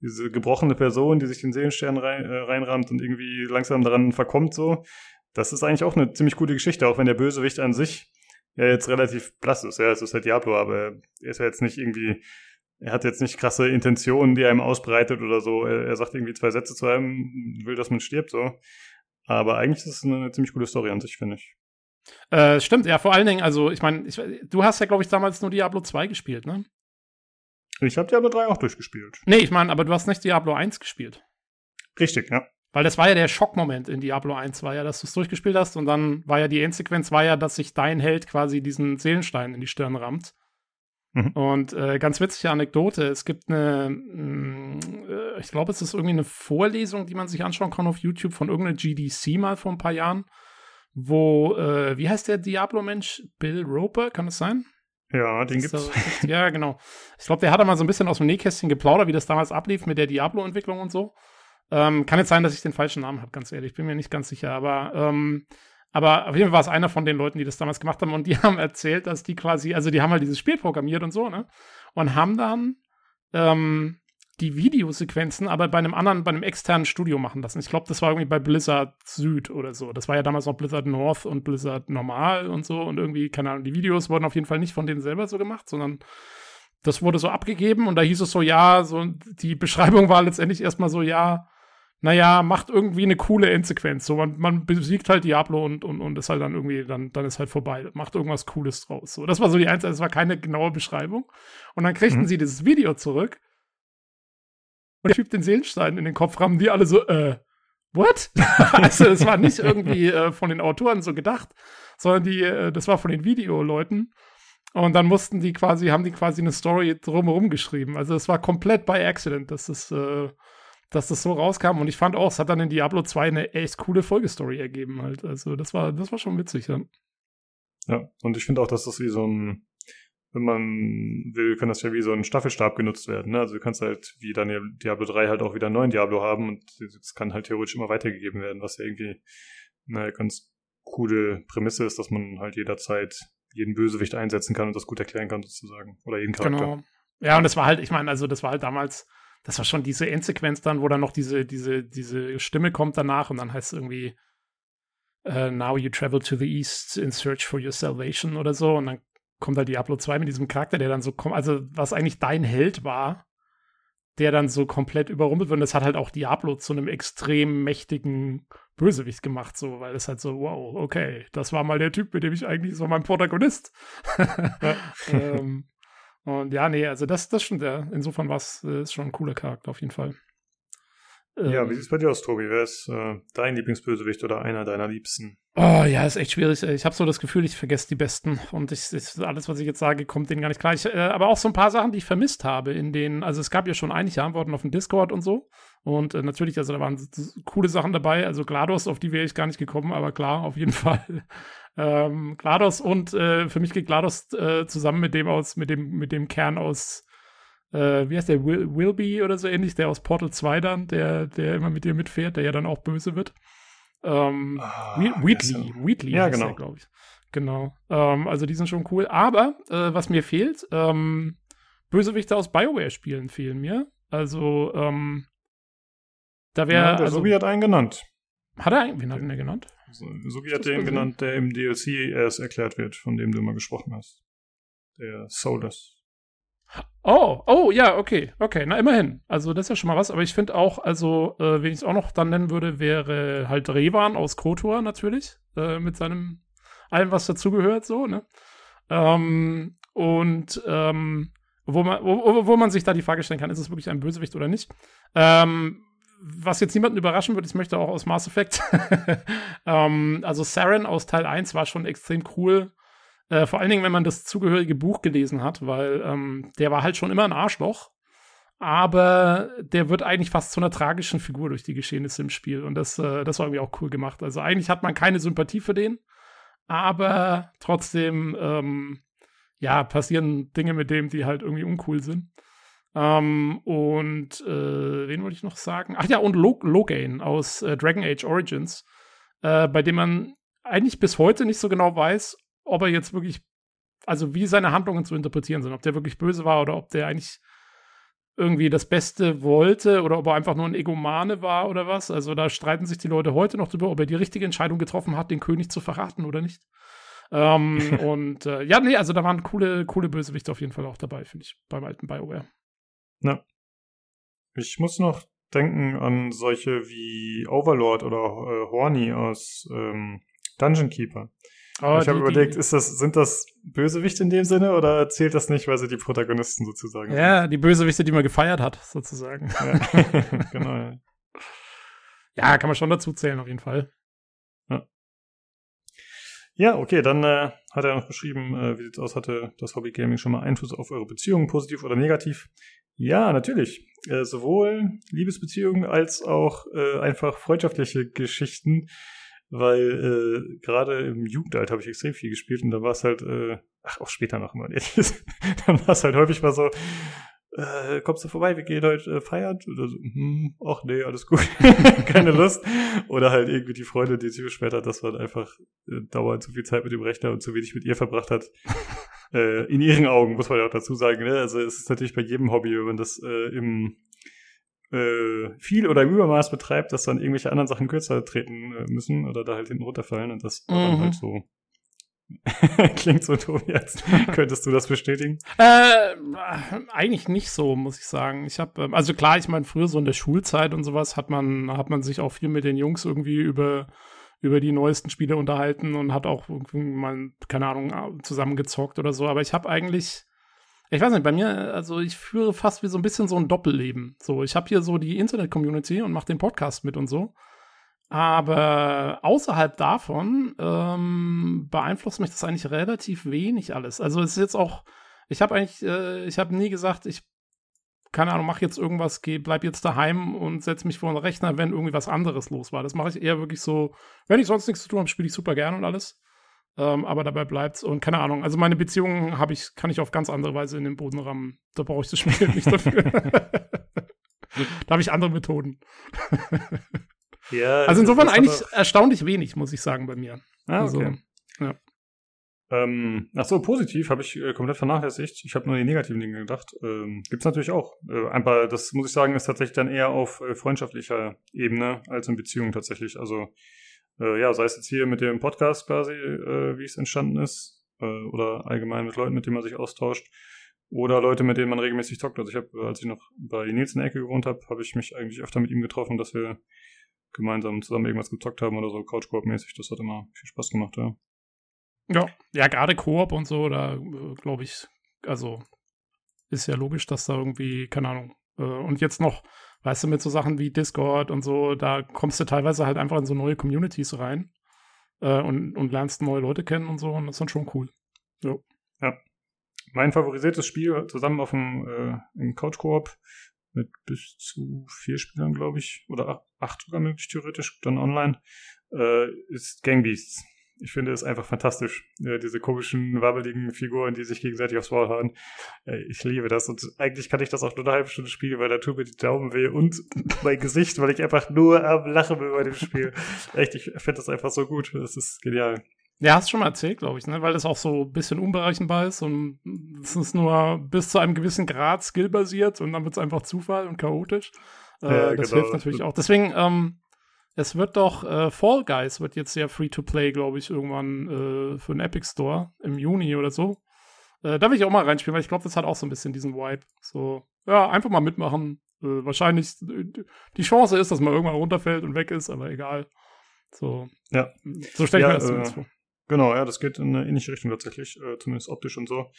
Speaker 1: diese gebrochene Person, die sich den Seelenstern rein, äh, reinrammt und irgendwie langsam daran verkommt, so. Das ist eigentlich auch eine ziemlich gute Geschichte, auch wenn der Bösewicht an sich ja jetzt relativ blass ist. Ja, es ist halt Diablo, aber er ist ja jetzt nicht irgendwie, er hat jetzt nicht krasse Intentionen, die er ihm ausbreitet oder so. Er, er sagt irgendwie zwei Sätze zu einem, will, dass man stirbt, so. Aber eigentlich ist es eine ziemlich gute Story an sich, finde ich.
Speaker 2: Äh, stimmt, ja, vor allen Dingen, also ich meine, du hast ja, glaube ich, damals nur Diablo 2 gespielt, ne?
Speaker 1: Ich habe Diablo 3 auch durchgespielt.
Speaker 2: Nee, ich meine, aber du hast nicht Diablo 1 gespielt.
Speaker 1: Richtig, ja.
Speaker 2: Weil das war ja der Schockmoment in Diablo 1, war ja, dass du es durchgespielt hast und dann war ja die Endsequenz, war ja, dass sich dein Held quasi diesen Seelenstein in die Stirn rammt. Mhm. Und äh, ganz witzige Anekdote, es gibt eine, mh, mm, äh, ich glaube, es ist irgendwie eine Vorlesung, die man sich anschauen kann auf YouTube von irgendeiner GDC mal vor ein paar Jahren, wo, äh, wie heißt der Diablo-Mensch? Bill Roper, kann das sein?
Speaker 1: Ja, den gibt's.
Speaker 2: So, ja, genau. Ich glaube, der hat da mal so ein bisschen aus dem Nähkästchen geplaudert, wie das damals ablief mit der Diablo-Entwicklung und so. Ähm, kann jetzt sein, dass ich den falschen Namen habe, ganz ehrlich. Bin mir nicht ganz sicher. Aber, ähm, aber auf jeden Fall war es einer von den Leuten, die das damals gemacht haben. Und die haben erzählt, dass die quasi, also die haben halt dieses Spiel programmiert und so, ne? Und haben dann ähm, die Videosequenzen aber bei einem anderen, bei einem externen Studio machen lassen. Ich glaube, das war irgendwie bei Blizzard Süd oder so. Das war ja damals noch Blizzard North und Blizzard Normal und so. Und irgendwie, keine Ahnung, die Videos wurden auf jeden Fall nicht von denen selber so gemacht, sondern das wurde so abgegeben und da hieß es so, ja, so die Beschreibung war letztendlich erstmal so, ja, naja, macht irgendwie eine coole Endsequenz. So, man, man besiegt halt Diablo und, und, und ist halt dann irgendwie, dann, dann ist halt vorbei. Macht irgendwas Cooles draus. So, das war so die einzige, das war keine genaue Beschreibung. Und dann kriegten mhm. sie dieses Video zurück. Und der Typ den Seelenstein in den Kopf rammen, die alle so, äh, what? also, es war nicht irgendwie äh, von den Autoren so gedacht, sondern die, äh, das war von den Videoleuten. Und dann mussten die quasi, haben die quasi eine Story drumherum geschrieben. Also es war komplett by accident, dass es, äh, dass das so rauskam. Und ich fand auch, es hat dann in Diablo 2 eine echt coole Folgestory ergeben halt. Also das war, das war schon witzig, ja.
Speaker 1: Ja, und ich finde auch, dass das wie so ein, wenn man will, kann das ja wie so ein Staffelstab genutzt werden. Ne? Also du kannst halt wie dann Diablo 3 halt auch wieder einen neuen Diablo haben und es kann halt theoretisch immer weitergegeben werden, was ja irgendwie eine ganz coole Prämisse ist, dass man halt jederzeit jeden Bösewicht einsetzen kann und das gut erklären kann, sozusagen. Oder jeden Charakter. Genau.
Speaker 2: Ja, und das war halt, ich meine, also das war halt damals, das war schon diese Endsequenz dann, wo dann noch diese, diese, diese Stimme kommt danach und dann heißt es irgendwie uh, Now you travel to the east in search for your salvation oder so und dann kommt halt Diablo 2 mit diesem Charakter, der dann so kommt, also was eigentlich dein Held war, der dann so komplett überrumpelt wird. Und das hat halt auch Diablo zu einem extrem mächtigen Bösewicht gemacht, so, weil es halt so, wow, okay, das war mal der Typ, mit dem ich eigentlich, so mein Protagonist. ähm, und ja, nee, also das, das stimmt, ja. Insofern war es äh, schon ein cooler Charakter auf jeden Fall.
Speaker 1: Ja, wie ähm. sieht es bei dir aus, Tobi? Wer ist äh, dein Lieblingsbösewicht oder einer deiner Liebsten?
Speaker 2: Oh ja, ist echt schwierig. Ich habe so das Gefühl, ich vergesse die Besten und ich, ich, alles, was ich jetzt sage, kommt denen gar nicht klar. Ich, äh, aber auch so ein paar Sachen, die ich vermisst habe, in denen, also es gab ja schon einige Antworten auf dem Discord und so. Und äh, natürlich, also da waren coole Sachen dabei. Also GLaDOS, auf die wäre ich gar nicht gekommen, aber klar, auf jeden Fall. ähm, GLaDOS und äh, für mich geht GLaDOS äh, zusammen mit dem aus, mit dem, mit dem Kern aus äh, wie heißt der, Will, Wilby oder so ähnlich, der aus Portal 2 dann, der, der immer mit dir mitfährt, der ja dann auch böse wird. Ähm, ah, Wheatley, Wheatley
Speaker 1: ja, genau.
Speaker 2: glaube ich. Genau. Ähm, also die sind schon cool. Aber äh, was mir fehlt, ähm, Bösewichte aus Bioware-Spielen fehlen mir. Also, ähm, da wäre. Ja,
Speaker 1: der
Speaker 2: also,
Speaker 1: Sugi hat einen genannt.
Speaker 2: Hat er einen? Wen hat er genannt?
Speaker 1: Sugi hat den genannt, der im DLC erst erklärt wird, von dem du mal gesprochen hast. Der Soulless.
Speaker 2: Oh, oh, ja, okay, okay, na immerhin. Also das ist ja schon mal was, aber ich finde auch, also, äh, wen ich auch noch dann nennen würde, wäre halt Revan aus Kotor natürlich, äh, mit seinem, allem, was dazugehört, so, ne? Ähm, und, ähm, wo man, wo, wo man sich da die Frage stellen kann, ist es wirklich ein Bösewicht oder nicht? Ähm, was jetzt niemanden überraschen wird, ich möchte auch aus Mass Effect. ähm, also Saren aus Teil 1 war schon extrem cool. Äh, vor allen Dingen, wenn man das zugehörige Buch gelesen hat, weil ähm, der war halt schon immer ein Arschloch. Aber der wird eigentlich fast zu einer tragischen Figur durch die Geschehnisse im Spiel. Und das, äh, das war irgendwie auch cool gemacht. Also eigentlich hat man keine Sympathie für den. Aber trotzdem, ähm, ja, passieren Dinge mit dem, die halt irgendwie uncool sind. Ähm, und äh, wen wollte ich noch sagen? Ach ja, und Log Logain aus äh, Dragon Age Origins, äh, bei dem man eigentlich bis heute nicht so genau weiß, ob er jetzt wirklich, also wie seine Handlungen zu interpretieren sind, ob der wirklich böse war oder ob der eigentlich irgendwie das Beste wollte oder ob er einfach nur ein Egomane war oder was. Also da streiten sich die Leute heute noch drüber, ob er die richtige Entscheidung getroffen hat, den König zu verraten oder nicht. ähm, und äh, ja, nee, also da waren coole, coole Bösewichte auf jeden Fall auch dabei, finde ich, beim alten BioWare.
Speaker 1: Ja. Ich muss noch denken an solche wie Overlord oder äh, Horny aus ähm, Dungeon Keeper. Oh, ich habe überlegt, ist das, sind das Bösewichte in dem Sinne oder zählt das nicht, weil sie die Protagonisten sozusagen
Speaker 2: Ja, sind? die Bösewichte, die man gefeiert hat, sozusagen.
Speaker 1: Ja. genau, ja.
Speaker 2: Ja, kann man schon dazu zählen, auf jeden Fall.
Speaker 1: Ja, okay, dann äh, hat er noch geschrieben, äh, wie sieht's aus, hatte das Hobby Gaming schon mal Einfluss auf eure Beziehungen, positiv oder negativ? Ja, natürlich. Äh, sowohl Liebesbeziehungen als auch äh, einfach freundschaftliche Geschichten, weil äh, gerade im Jugendalter habe ich extrem viel gespielt und da war es halt, äh, ach, auch später noch immer, dann war es halt häufig mal so, äh, kommst du vorbei, wir gehen heute äh, feiern? Oder so, hm, ach nee, alles gut, keine Lust. Oder halt irgendwie die Freundin, die sich beschwert hat, dass man einfach äh, dauernd zu viel Zeit mit dem Rechner und zu wenig mit ihr verbracht hat. äh, in ihren Augen, muss man ja auch dazu sagen. Ne? Also es ist natürlich bei jedem Hobby, wenn man das äh, im äh, viel oder im Übermaß betreibt, dass dann irgendwelche anderen Sachen kürzer treten äh, müssen oder da halt hinten runterfallen und das war dann
Speaker 2: Mhm.
Speaker 1: halt so. Klingt so, Tobi, als könntest du das bestätigen.
Speaker 2: Äh, eigentlich nicht so, muss ich sagen. Ich habe, ähm, also klar, ich meine, früher so in der Schulzeit und sowas hat man, hat man sich auch viel mit den Jungs irgendwie über, über die neuesten Spiele unterhalten und hat auch irgendwie mal, keine Ahnung, zusammengezockt oder so. Aber ich habe eigentlich, ich weiß nicht, bei mir, also ich führe fast wie so ein bisschen so ein Doppelleben. So, ich habe hier so die Internet-Community und mache den Podcast mit und so. Aber außerhalb davon ähm, beeinflusst mich das eigentlich relativ wenig alles. Also es ist jetzt auch, ich habe eigentlich, äh, ich habe nie gesagt, ich, keine Ahnung, mach jetzt irgendwas, geh, bleib jetzt daheim und setz mich vor den Rechner, wenn irgendwie was anderes los war. Das mache ich eher wirklich so, wenn ich sonst nichts zu tun habe, spiele ich super gern und alles. Ähm, aber dabei bleibt's und keine Ahnung. Also meine Beziehungen habe ich, kann ich auf ganz andere Weise in den Boden rammen. Da brauche ich das Spiel nicht dafür. da habe ich andere Methoden.
Speaker 1: Ja,
Speaker 2: Also insofern eigentlich
Speaker 1: er-
Speaker 2: erstaunlich wenig, muss ich sagen, bei mir.
Speaker 1: Ah,
Speaker 2: Also,
Speaker 1: okay. Ähm, ach so, positiv habe ich äh, komplett vernachlässigt. Ich habe nur die negativen Dinge gedacht. Ähm, Gibt es natürlich auch. Äh, aber das muss ich sagen, ist tatsächlich dann eher auf äh, freundschaftlicher Ebene als in Beziehungen tatsächlich. Also äh, ja, sei es jetzt hier mit dem Podcast quasi, äh, wie es entstanden ist, äh, oder allgemein mit Leuten, mit denen man sich austauscht, oder Leute, mit denen man regelmäßig zockt. Also ich habe, als ich noch bei Nils in der Ecke gewohnt habe, habe ich mich eigentlich öfter mit ihm getroffen, dass wir gemeinsam zusammen irgendwas gezockt haben oder so Couch-Koop-mäßig. Das hat immer viel Spaß gemacht, ja.
Speaker 2: Ja, ja gerade Koop und so, da glaube ich, also ist ja logisch, dass da irgendwie, keine Ahnung, äh, und jetzt noch, weißt du, mit so Sachen wie Discord und so, da kommst du teilweise halt einfach in so neue Communities rein äh, und, und lernst neue Leute kennen und so, und das ist dann schon cool.
Speaker 1: Mein favorisiertes Spiel zusammen auf dem äh, im Couch Koop mit bis zu vier Spielern, glaube ich, oder ach- acht sogar möglich theoretisch, dann online, äh, ist Gang Beasts. Ich finde es einfach fantastisch. Äh, diese komischen, wabbeligen Figuren, die sich gegenseitig aufs Maul hauen. Äh, ich liebe das. Und eigentlich kann ich das auch nur eine halbe Stunde spielen, weil da tut mir die Daumen weh und mein Gesicht, weil ich einfach nur am Lachen bin bei dem Spiel. Echt, ich finde das einfach so gut. Das ist genial.
Speaker 2: Ja, hast du schon mal erzählt, glaube ich, ne? weil das auch so ein bisschen unberechenbar ist und es ist nur bis zu einem gewissen Grad skillbasiert und dann wird es einfach Zufall und chaotisch. Äh,
Speaker 1: Ja,
Speaker 2: das
Speaker 1: genau.
Speaker 2: hilft natürlich auch. Deswegen, ähm, es wird doch, äh, Fall Guys wird jetzt ja free to play, glaube ich, irgendwann äh, für den Epic Store im Juni oder so. Äh, da will ich auch mal reinspielen, weil ich glaube, das hat auch so ein bisschen diesen Vibe. So, ja, einfach mal mitmachen. Äh, wahrscheinlich, äh, die Chance ist, dass man irgendwann runterfällt und weg ist, aber egal. So,
Speaker 1: Ja.
Speaker 2: so stelle ich
Speaker 1: Ja,
Speaker 2: mir das
Speaker 1: äh,
Speaker 2: zumindest vor.
Speaker 1: Genau, ja, das geht in eine ähnliche Richtung tatsächlich, zumindest optisch und so.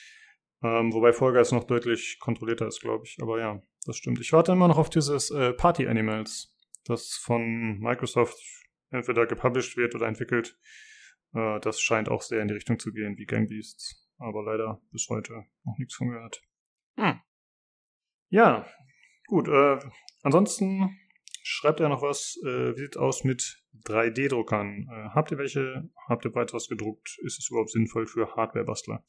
Speaker 1: Ähm, wobei Fall Guys noch deutlich kontrollierter ist, glaube ich. Aber ja, das stimmt. Ich warte immer noch auf dieses Party Animals, das von Microsoft entweder gepublished wird oder entwickelt. Äh, das scheint auch sehr in die Richtung zu gehen wie Gang Beasts. Aber leider bis heute noch nichts von gehört.
Speaker 2: Hm.
Speaker 1: Ja, gut. Äh, ansonsten schreibt er noch was. Äh, wie sieht aus mit 3D-Druckern? Äh, habt ihr welche? Habt ihr bereits was gedruckt? Ist es überhaupt sinnvoll für Hardware-Bastler?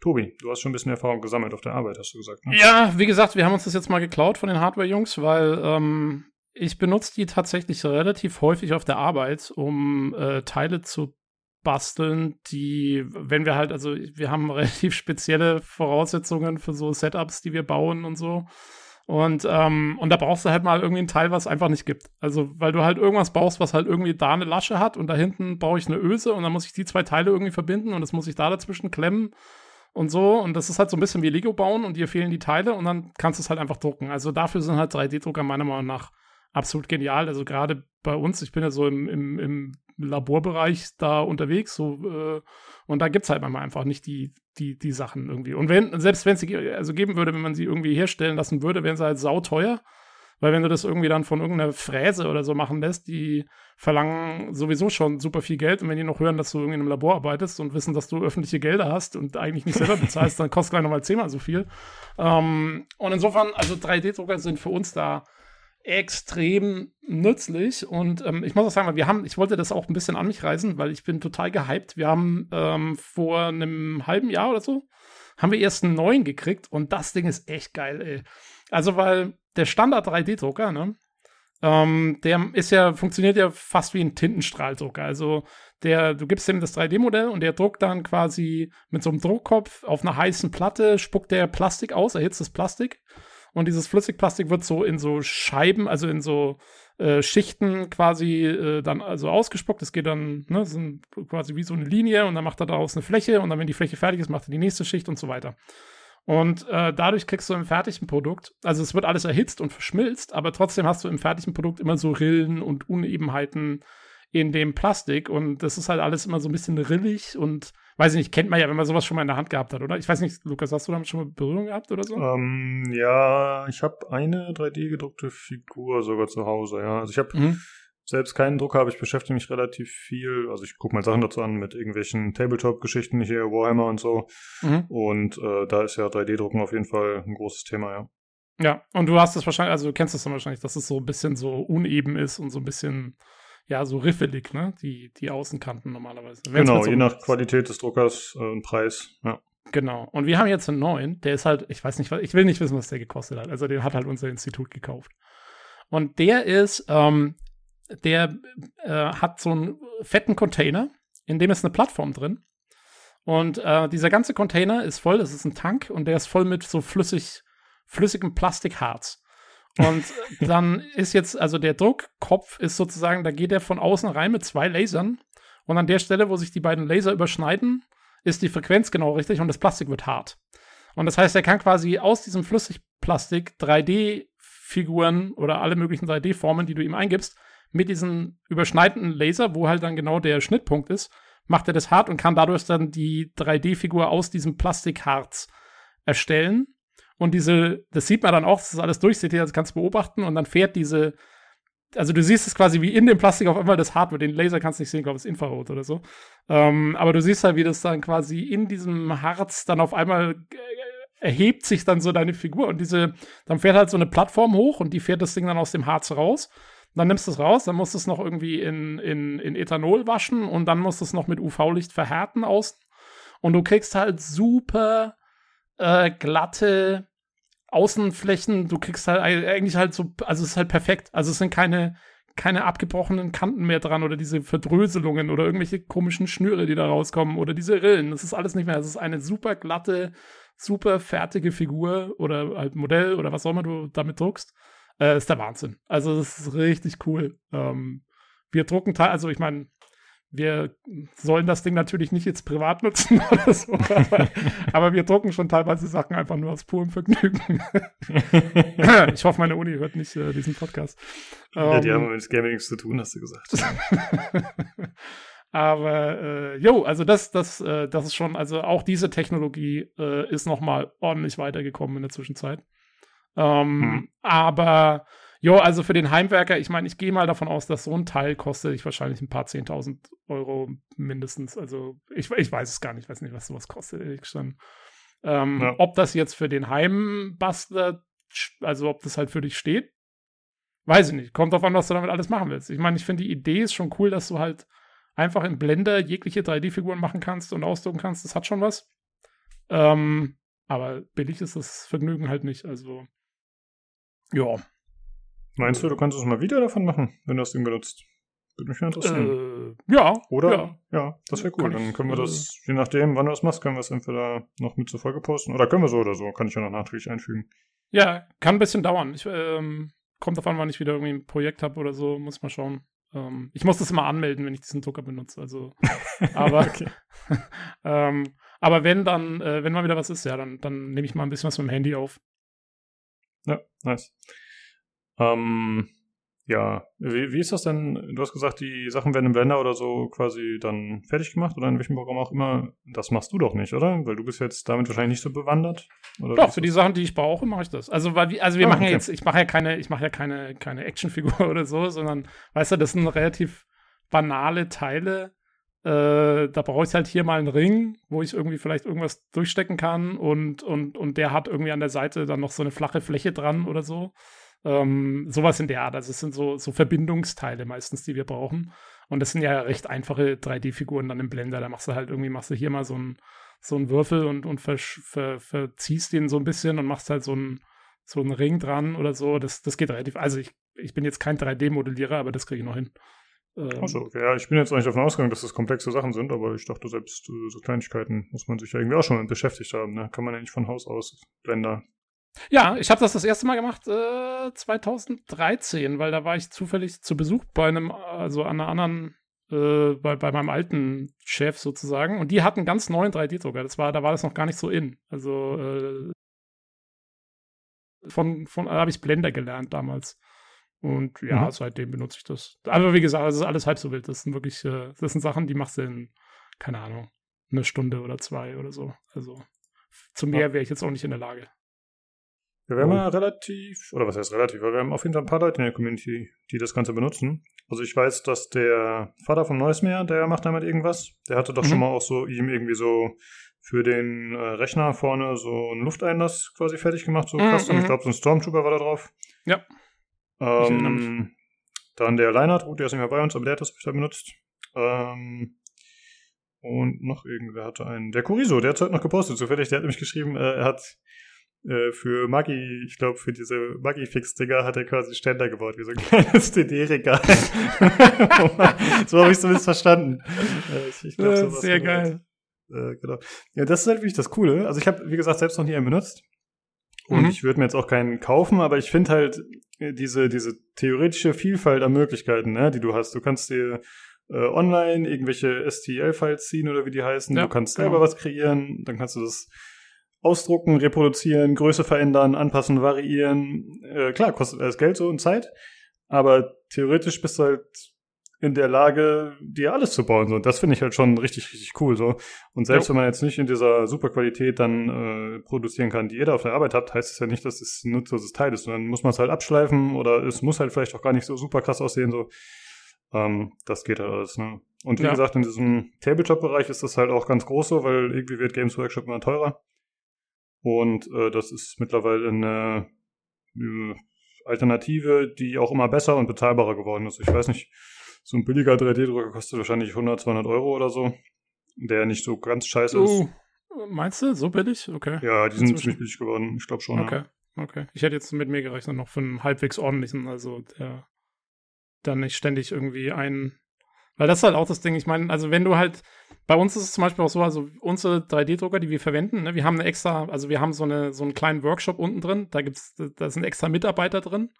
Speaker 1: Tobi, du hast schon ein bisschen Erfahrung gesammelt auf der Arbeit, hast du gesagt, ne?
Speaker 2: Ja, wie gesagt, wir haben uns das jetzt mal geklaut von den Hardware-Jungs, weil ähm, ich benutze die tatsächlich relativ häufig auf der Arbeit, um äh, Teile zu basteln, die, wenn wir halt, also wir haben relativ spezielle Voraussetzungen für so Setups, die wir bauen und so. Und, ähm, und da brauchst du halt mal irgendwie ein Teil, was es einfach nicht gibt. Also, weil du halt irgendwas baust, was halt irgendwie da eine Lasche hat und da hinten baue ich eine Öse und dann muss ich die zwei Teile irgendwie verbinden und das muss ich da dazwischen klemmen und so. Und das ist halt so ein bisschen wie Lego bauen und dir fehlen die Teile und dann kannst du es halt einfach drucken. Also dafür sind halt 3D-Drucker meiner Meinung nach absolut genial. Also gerade bei uns, ich bin ja so im, im, im Laborbereich da unterwegs, so, äh, und da gibt's halt manchmal einfach nicht die, die, die Sachen irgendwie. Und wenn, selbst wenn es sie also geben würde, wenn man sie irgendwie herstellen lassen würde, wären sie halt sauteuer. Weil wenn du das irgendwie dann von irgendeiner Fräse oder so machen lässt, die verlangen sowieso schon super viel Geld. Und wenn die noch hören, dass du irgendwie in einem Labor arbeitest und wissen, dass du öffentliche Gelder hast und eigentlich nicht selber bezahlst, dann kostet gleich nochmal zehnmal so viel. Ähm, und insofern, also 3D-Drucker sind für uns da extrem nützlich. Und ähm, ich muss auch sagen, wir haben, ich wollte das auch ein bisschen an mich reißen, weil ich bin total gehypt. Wir haben ähm, vor einem halben Jahr oder so, haben wir erst einen neuen gekriegt und das Ding ist echt geil, ey. Also, weil der Standard 3D-Drucker, ne? Ähm, der ist ja, funktioniert ja fast wie ein Tintenstrahldrucker. Also der, du gibst ihm das 3D-Modell und der druckt dann quasi mit so einem Druckkopf auf einer heißen Platte, spuckt der Plastik aus, erhitzt das Plastik. Und dieses Flüssigplastik wird so in so Scheiben, also in so äh, Schichten quasi äh, dann also ausgespuckt. Es geht dann ne, so quasi wie so eine Linie und dann macht er daraus eine Fläche und dann, wenn die Fläche fertig ist, macht er die nächste Schicht und so weiter. Und äh, dadurch kriegst du im fertigen Produkt, also es wird alles erhitzt und verschmilzt, aber trotzdem hast du im fertigen Produkt immer so Rillen und Unebenheiten in dem Plastik und das ist halt alles immer so ein bisschen rillig und weiß ich nicht, kennt man ja, wenn man sowas schon mal in der Hand gehabt hat, oder? Ich weiß nicht, Lukas, hast du damit schon mal Berührung gehabt oder so?
Speaker 1: Ähm, ja, ich habe eine 3D gedruckte Figur sogar zu Hause, ja. Also ich habe mhm selbst keinen Drucker, aber ich beschäftige mich relativ viel. Also ich gucke mal Sachen dazu an mit irgendwelchen Tabletop-Geschichten hier, Warhammer und so. Mhm. Und äh, da ist ja 3D-Drucken auf jeden Fall ein großes Thema, ja.
Speaker 2: Ja, und du hast es wahrscheinlich, also du kennst es dann wahrscheinlich, dass es so ein bisschen so uneben ist und so ein bisschen, ja, so riffelig, ne? Die, die Außenkanten normalerweise.
Speaker 1: Wenn's genau, so je nach Qualität des Druckers äh, und Preis, ja.
Speaker 2: Genau. Und wir haben jetzt einen neuen, der ist halt, ich weiß nicht, ich will nicht wissen, was der gekostet hat. Also den hat halt unser Institut gekauft. Und der ist, ähm, der äh, hat so einen fetten Container, in dem ist eine Plattform drin. Und äh, dieser ganze Container ist voll, das ist ein Tank und der ist voll mit so flüssig, flüssigem Plastikharz. Und dann ist jetzt, also der Druckkopf ist sozusagen, da geht er von außen rein mit zwei Lasern. Und an der Stelle, wo sich die beiden Laser überschneiden, ist die Frequenz genau richtig und das Plastik wird hart. Und das heißt, er kann quasi aus diesem Flüssigplastik 3D-Figuren oder alle möglichen 3D-Formen, die du ihm eingibst, mit diesem überschneidenden Laser, wo halt dann genau der Schnittpunkt ist, macht er das hart und kann dadurch dann die 3D-Figur aus diesem Plastikharz erstellen. Und diese, das sieht man dann auch, das ist alles durchsichtig, das kannst du beobachten und dann fährt diese, also du siehst es quasi wie in dem Plastik auf einmal das hart wird. Den Laser kannst du nicht sehen, glaube ich, ist Infrarot oder so. Ähm, aber du siehst halt, wie das dann quasi in diesem Harz dann auf einmal äh, erhebt sich dann so deine Figur und diese, dann fährt halt so eine Plattform hoch und die fährt das Ding dann aus dem Harz raus dann nimmst du es raus, dann musst du es noch irgendwie in, in, in Ethanol waschen und dann musst du es noch mit UV-Licht verhärten außen. Und du kriegst halt super äh, glatte Außenflächen. Du kriegst halt eigentlich halt so, also es ist halt perfekt. Also es sind keine, keine abgebrochenen Kanten mehr dran oder diese Verdröselungen oder irgendwelche komischen Schnüre, die da rauskommen oder diese Rillen. Das ist alles nicht mehr. Es ist eine super glatte, super fertige Figur oder halt Modell oder was auch immer du damit druckst. Äh, ist der Wahnsinn. Also, das ist richtig cool. Ähm, wir drucken, also ich meine, wir sollen das Ding natürlich nicht jetzt privat nutzen oder so, aber, aber, wir drucken schon teilweise Sachen einfach nur aus purem Vergnügen. ich hoffe, meine Uni hört nicht äh, diesen Podcast.
Speaker 1: Ja, die um, haben mit Gaming nichts zu tun, hast du gesagt.
Speaker 2: aber äh, jo, also das, das, äh, das ist schon, also auch diese Technologie äh, ist noch mal ordentlich weitergekommen in der Zwischenzeit. Ähm, hm. Aber jo, also für den Heimwerker, ich meine, ich gehe mal davon aus, dass so ein Teil kostet ich wahrscheinlich ein paar 10.000 Euro mindestens. Also ich, ich weiß es gar nicht, ich weiß nicht, was sowas kostet, ehrlich gesagt. Ähm, ja. Ob das jetzt für den Heimbastler, also ob das halt für dich steht, weiß ich nicht. Kommt drauf an, was du damit alles machen willst. Ich meine, ich finde die Idee ist schon cool, dass du halt einfach in Blender jegliche 3D-Figuren machen kannst und ausdrucken kannst. Das hat schon was. Ähm, aber billig ist das Vergnügen halt nicht. Also ja.
Speaker 1: Meinst du, du kannst es mal wieder davon machen, wenn du das Ding benutzt? Würde mich interessieren.
Speaker 2: Äh, ja.
Speaker 1: Oder? Ja, ja das wäre cool. Dann können wir das, je nachdem, wann du das machst, können wir es entweder noch mit zur Folge posten. Oder können wir so oder so. Kann ich ja noch nachträglich einfügen.
Speaker 2: Ja, kann ein bisschen dauern. Ich, ähm, kommt davon, wann ich wieder irgendwie ein Projekt habe oder so. Muss mal schauen. Ähm, ich muss das immer anmelden, wenn ich diesen Drucker benutze. Also, aber, ähm, aber wenn dann, äh, wenn mal wieder was ist, ja, dann, dann nehme ich mal ein bisschen was mit dem Handy auf.
Speaker 1: Ja, nice. Ähm, ja, wie, wie ist das denn? Du hast gesagt, die Sachen werden im Blender oder so quasi dann fertig gemacht oder in welchem Programm auch immer. Das machst du doch nicht, oder? Weil du bist jetzt damit wahrscheinlich nicht so bewandert.
Speaker 2: Oder doch, für die Sachen, die ich brauche, mache ich das. Also, weil, also wir ah, machen okay. jetzt, ich mache ja keine, ich mache ja keine, keine Actionfigur oder so, sondern, weißt du, das sind relativ banale Teile. Äh, da brauche ich halt hier mal einen Ring, wo ich irgendwie vielleicht irgendwas durchstecken kann und, und, und der hat irgendwie an der Seite dann noch so eine flache Fläche dran oder so. Ähm, sowas in der Art. Also es sind so, so Verbindungsteile meistens, die wir brauchen. Und das sind ja recht einfache 3D-Figuren dann im Blender. Da machst du halt irgendwie, machst du hier mal so einen so Würfel und, und ver, ver, verziehst den so ein bisschen und machst halt so einen so Ring dran oder so. Das, das geht relativ. Also ich, ich bin jetzt kein 3D-Modellierer, aber das kriege ich noch hin.
Speaker 1: Ähm, Achso, okay. Ja, ich bin jetzt eigentlich davon ausgegangen, dass das komplexe Sachen sind, aber ich dachte selbst, äh, so Kleinigkeiten muss man sich ja irgendwie auch schon mit beschäftigt haben. Ne? Kann man ja nicht von Haus aus Blender
Speaker 2: ja, ich habe das das erste Mal gemacht äh, 2013, weil da war ich zufällig zu Besuch bei einem, also an einer anderen, äh, bei, bei meinem alten Chef sozusagen. Und die hatten einen ganz neuen 3D-Drucker. Das war, da war das noch gar nicht so in. Also äh, von, von habe ich Blender gelernt damals. Und ja, mhm. seitdem benutze ich das. Aber wie gesagt, das ist alles halb so wild. Das sind wirklich, äh, das sind Sachen, die machst du in, keine Ahnung, eine Stunde oder zwei oder so. Also zu mehr wäre ich jetzt auch nicht in der Lage.
Speaker 1: Wir haben ja relativ, oder was heißt relativ, wir haben auf jeden Fall ein paar Leute in der Community, die das Ganze benutzen. Also ich weiß, dass der Vater vom Neusmeer, der macht damit irgendwas, der hatte doch mhm. schon mal auch so ihm irgendwie so für den äh, Rechner vorne so einen Lufteinlass quasi fertig gemacht, so mhm, custom. Ich mhm. glaube, so ein Stormtrooper war da drauf.
Speaker 2: Ja.
Speaker 1: Ähm, dann der Leinert, gut, der ist nicht mehr bei uns, aber der hat das benutzt. Ähm, und noch irgendwer hatte einen. Der Kuriso, der hat es heute noch gepostet, zufällig. Der hat nämlich geschrieben, äh, er hat äh, für Maggi, ich glaube, für diese Maggi-Fix-Dinger hat er quasi Ständer gebaut, wie so ein kleines DD-Regal. so habe ich es zumindest verstanden.
Speaker 2: Äh, ich, ich glaub, Sehr geil.
Speaker 1: Äh, genau. Ja, das ist halt wirklich das Coole. Also ich habe, wie gesagt, selbst noch nie einen benutzt. Und mhm. ich würde mir jetzt auch keinen kaufen, aber ich finde halt äh, diese, diese theoretische Vielfalt an Möglichkeiten, ne, die du hast. Du kannst dir äh, online irgendwelche STL-Files ziehen oder wie die heißen. Ja, du kannst selber genau. was kreieren, dann kannst du das ausdrucken, reproduzieren, Größe verändern, anpassen, variieren. Äh, klar, kostet alles Geld so und Zeit, aber theoretisch bist du halt in der Lage, dir alles zu bauen. So. Und das finde ich halt schon richtig, richtig cool. So. Und selbst ja. wenn man jetzt nicht in dieser Superqualität dann äh, produzieren kann, die ihr da auf der Arbeit habt, heißt es ja nicht, dass es ein nutzloses Teil ist. sondern muss man es halt abschleifen oder es muss halt vielleicht auch gar nicht so super krass aussehen. So. Ähm, das geht halt alles. Ne? Und wie ja. gesagt, in diesem Tabletop-Bereich ist das halt auch ganz groß so, weil irgendwie wird Games Workshop immer teurer. Und äh, das ist mittlerweile eine äh, Alternative, die auch immer besser und bezahlbarer geworden ist. Ich weiß nicht, so ein billiger 3D-Drucker kostet wahrscheinlich 100, 200 Euro oder so, der nicht so ganz scheiße ist. Oh,
Speaker 2: meinst du, so billig? Okay.
Speaker 1: Ja, die sind Inzwischen. ziemlich billig geworden. Ich glaube schon.
Speaker 2: Okay, ja. okay. Ich hätte jetzt mit mir gerechnet noch für einen halbwegs ordentlichen, also der dann nicht ständig irgendwie einen weil das ist halt auch das Ding. Ich meine, also wenn du halt, bei uns ist es zum Beispiel auch so, also unsere 3D-Drucker, die wir verwenden, ne, wir haben eine extra, also wir haben so, eine, so einen kleinen Workshop unten drin, da gibt's, da sind extra Mitarbeiter drin,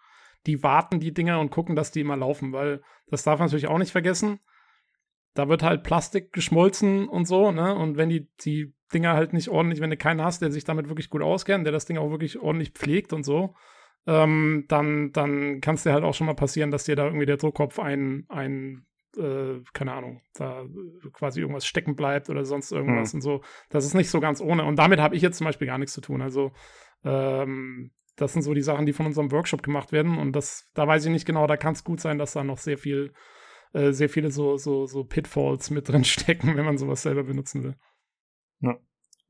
Speaker 2: die warten die Dinger und gucken, dass die immer laufen, weil das darf man natürlich auch nicht vergessen. Da wird halt Plastik geschmolzen und so, ne? Und wenn die, die Dinger halt nicht ordentlich, wenn du keinen hast, der sich damit wirklich gut auskennt, der das Ding auch wirklich ordentlich pflegt und so, ähm, dann, dann kann es dir halt auch schon mal passieren, dass dir da irgendwie der Druckkopf ein, ein äh, keine Ahnung, da quasi irgendwas stecken bleibt oder sonst irgendwas mhm. und so. Das ist nicht so ganz ohne. Und damit habe ich jetzt zum Beispiel gar nichts zu tun. Also, ähm, das sind so die Sachen, die von unserem Workshop gemacht werden. Und das, da weiß ich nicht genau, da kann es gut sein, dass da noch sehr viel, äh, sehr viele so, so, so Pitfalls mit drin stecken, wenn man sowas selber benutzen will.
Speaker 1: Ja.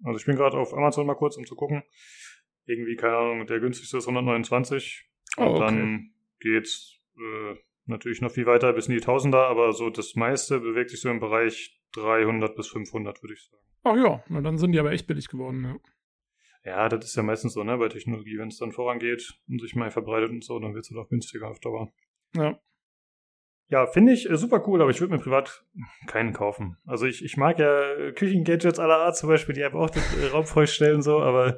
Speaker 1: Also ich bin gerade auf Amazon mal kurz, um zu gucken. Irgendwie, keine Ahnung, der günstigste ist 129. Und oh, okay. dann geht's äh, natürlich noch viel weiter bis in die Tausender, aber so das meiste bewegt sich so im Bereich 300 bis 500, würde ich sagen.
Speaker 2: Ach ja, na dann sind die aber echt billig geworden, ja.
Speaker 1: Ja, das ist ja meistens so, ne, bei Technologie, wenn es dann vorangeht und sich mal verbreitet und so, dann wird es halt auch günstiger auf Dauer.
Speaker 2: Ja.
Speaker 1: Ja, finde ich äh, super cool, aber ich würde mir privat keinen kaufen. Also ich, ich mag ja Küchengadgets aller Art zum Beispiel, die einfach auch den äh, Raum vollstellen, so, aber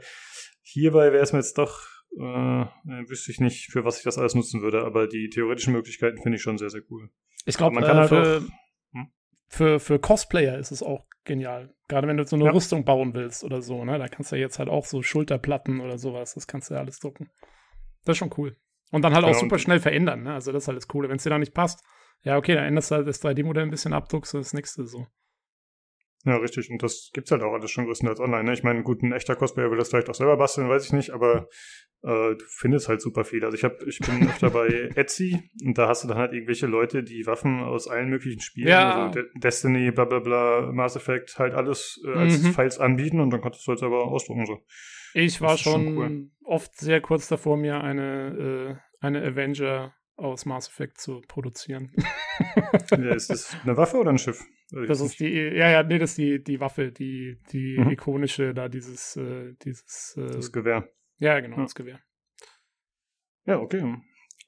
Speaker 1: hierbei wäre es mir jetzt doch äh, wüsste ich nicht, für was ich das alles nutzen würde, aber die theoretischen Möglichkeiten finde ich schon sehr, sehr cool.
Speaker 2: Ich glaube, man kann äh, halt für, auch, hm? für, für Cosplayer ist es auch genial. Gerade wenn du so eine ja. Rüstung bauen willst oder so, ne? Da kannst du ja jetzt halt auch so Schulterplatten oder sowas, das kannst du ja alles drucken. Das ist schon cool. Und dann halt auch
Speaker 1: Genau,
Speaker 2: super schnell verändern, ne? Also das ist halt das Coole. Wenn es dir da nicht passt, ja, okay, dann änderst du halt das 3D-Modell ein bisschen ab, druckst du das nächste so.
Speaker 1: Ja, richtig. Und das gibt's halt auch alles schon größtenteils online. Ne? Ich meine, gut, ein echter Cosplayer will das vielleicht auch selber basteln, weiß ich nicht, aber äh, du findest halt super viel. Also ich hab, ich bin öfter bei Etsy und da hast du dann halt irgendwelche Leute, die Waffen aus allen möglichen Spielen,
Speaker 2: Ja.
Speaker 1: also De Destiny, bla bla bla, Mass Effect, halt alles äh, als
Speaker 2: Mhm.
Speaker 1: Files anbieten und dann kannst du es halt selber ausdrucken. So.
Speaker 2: Ich war
Speaker 1: schon
Speaker 2: schon
Speaker 1: cool.
Speaker 2: oft sehr kurz davor, mir eine, äh, eine Avenger aus Mass Effect zu produzieren.
Speaker 1: Ja, ist das eine Waffe oder ein Schiff?
Speaker 2: Das ist die, ja, ja, nee, das ist die, die Waffe, die, die
Speaker 1: Mhm.
Speaker 2: ikonische, da dieses, äh, dieses, äh,
Speaker 1: Das Gewehr.
Speaker 2: ja, genau,
Speaker 1: Ja.
Speaker 2: das Gewehr.
Speaker 1: Ja, okay.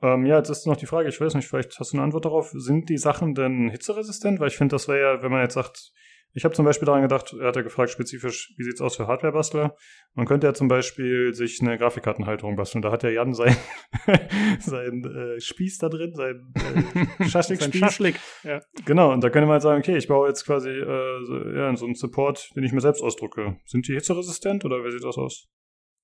Speaker 1: Ähm, ja, jetzt ist noch die Frage, ich weiß nicht, vielleicht hast du eine Antwort darauf. Sind die Sachen denn hitzeresistent? Weil ich finde, das wäre ja, wenn man jetzt sagt, ich habe zum Beispiel daran gedacht, er hat ja gefragt spezifisch, wie sieht's aus für Hardware-Bastler? Man könnte ja zum Beispiel sich eine Grafikkartenhalterung basteln. Da hat ja Jan sein, sein äh, Spieß da drin, sein äh,
Speaker 2: Sein
Speaker 1: Schaschlik-Spieß.
Speaker 2: Schaschlik. Ja.
Speaker 1: Genau, und da könnte man halt sagen, okay, ich baue jetzt quasi äh, so, ja, so einen Support, den ich mir selbst ausdrucke. Sind die hitzeresistent oder wie sieht das aus?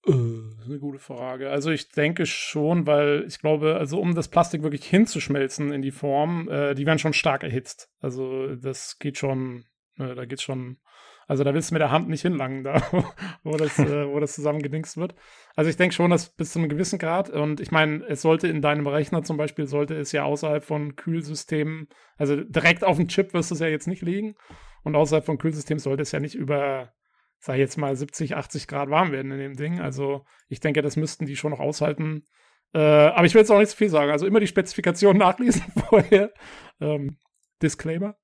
Speaker 2: Äh, das ist eine gute Frage. Also ich denke schon, weil ich glaube, also um das Plastik wirklich hinzuschmelzen in die Form, äh, die werden schon stark erhitzt. Also das geht schon, da geht schon, also da willst du mit der Hand nicht hinlangen, da wo das, äh, wo das zusammengedingst wird. Also ich denke schon, dass bis zu einem gewissen Grad, und ich meine, es sollte in deinem Rechner zum Beispiel, sollte es ja außerhalb von Kühlsystemen, also direkt auf dem Chip wirst du es ja jetzt nicht liegen. Und außerhalb von Kühlsystemen sollte es ja nicht über sag ich jetzt mal 70, 80 Grad warm werden in dem Ding. Also ich denke, das müssten die schon noch aushalten. Äh, aber ich will jetzt auch nicht zu viel sagen. Also immer die Spezifikation nachlesen vorher. Ähm, Disclaimer.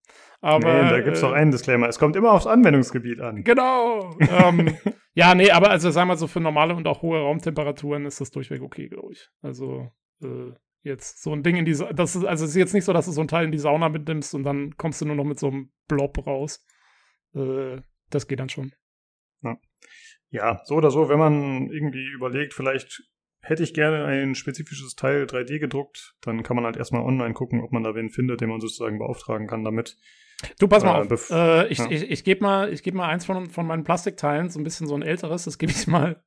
Speaker 2: Aber
Speaker 1: nee, da gibt's
Speaker 2: äh,
Speaker 1: doch einen Disclaimer. Es kommt immer aufs Anwendungsgebiet an.
Speaker 2: Genau. ähm, ja, nee, aber also sagen wir so für normale und auch hohe Raumtemperaturen ist das durchweg okay, glaube ich. Also äh, jetzt so ein Ding in die, Sa- das ist, also es ist jetzt nicht so, dass du so ein Teil in die Sauna mitnimmst und dann kommst du nur noch mit so einem Blob raus. Äh, das geht dann schon.
Speaker 1: Ja, so oder so, wenn man irgendwie überlegt, vielleicht hätte ich gerne ein spezifisches Teil 3D gedruckt, dann kann man halt erstmal online gucken, ob man da wen findet, den man sozusagen beauftragen kann damit.
Speaker 2: Du, pass mal
Speaker 1: Äh,
Speaker 2: auf. Äh, ich
Speaker 1: ja.
Speaker 2: ich, ich gebe mal, ich geb mal eins von, von meinen Plastikteilen, so ein bisschen so ein älteres, das gebe ich mal,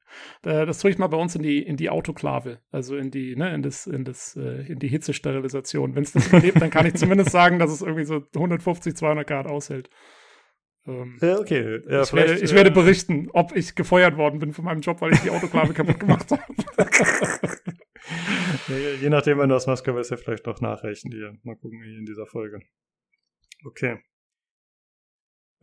Speaker 2: äh, das tue ich mal bei uns in die, in die Autoklave, also in die, ne, in das, in das, äh, in die Hitzesterilisation. Wenn es das überlebt, dann kann ich zumindest sagen, dass es irgendwie so 150, 200 Grad aushält. Ähm,
Speaker 1: Ja, okay. Ja,
Speaker 2: ich, werde, ich
Speaker 1: äh,
Speaker 2: werde berichten, ob ich gefeuert worden bin von meinem Job, weil ich die Autoklave kaputt gemacht habe.
Speaker 1: je nachdem, wenn du das machst, können wir es ja vielleicht noch nachreichen hier. Mal gucken hier in dieser Folge. Okay.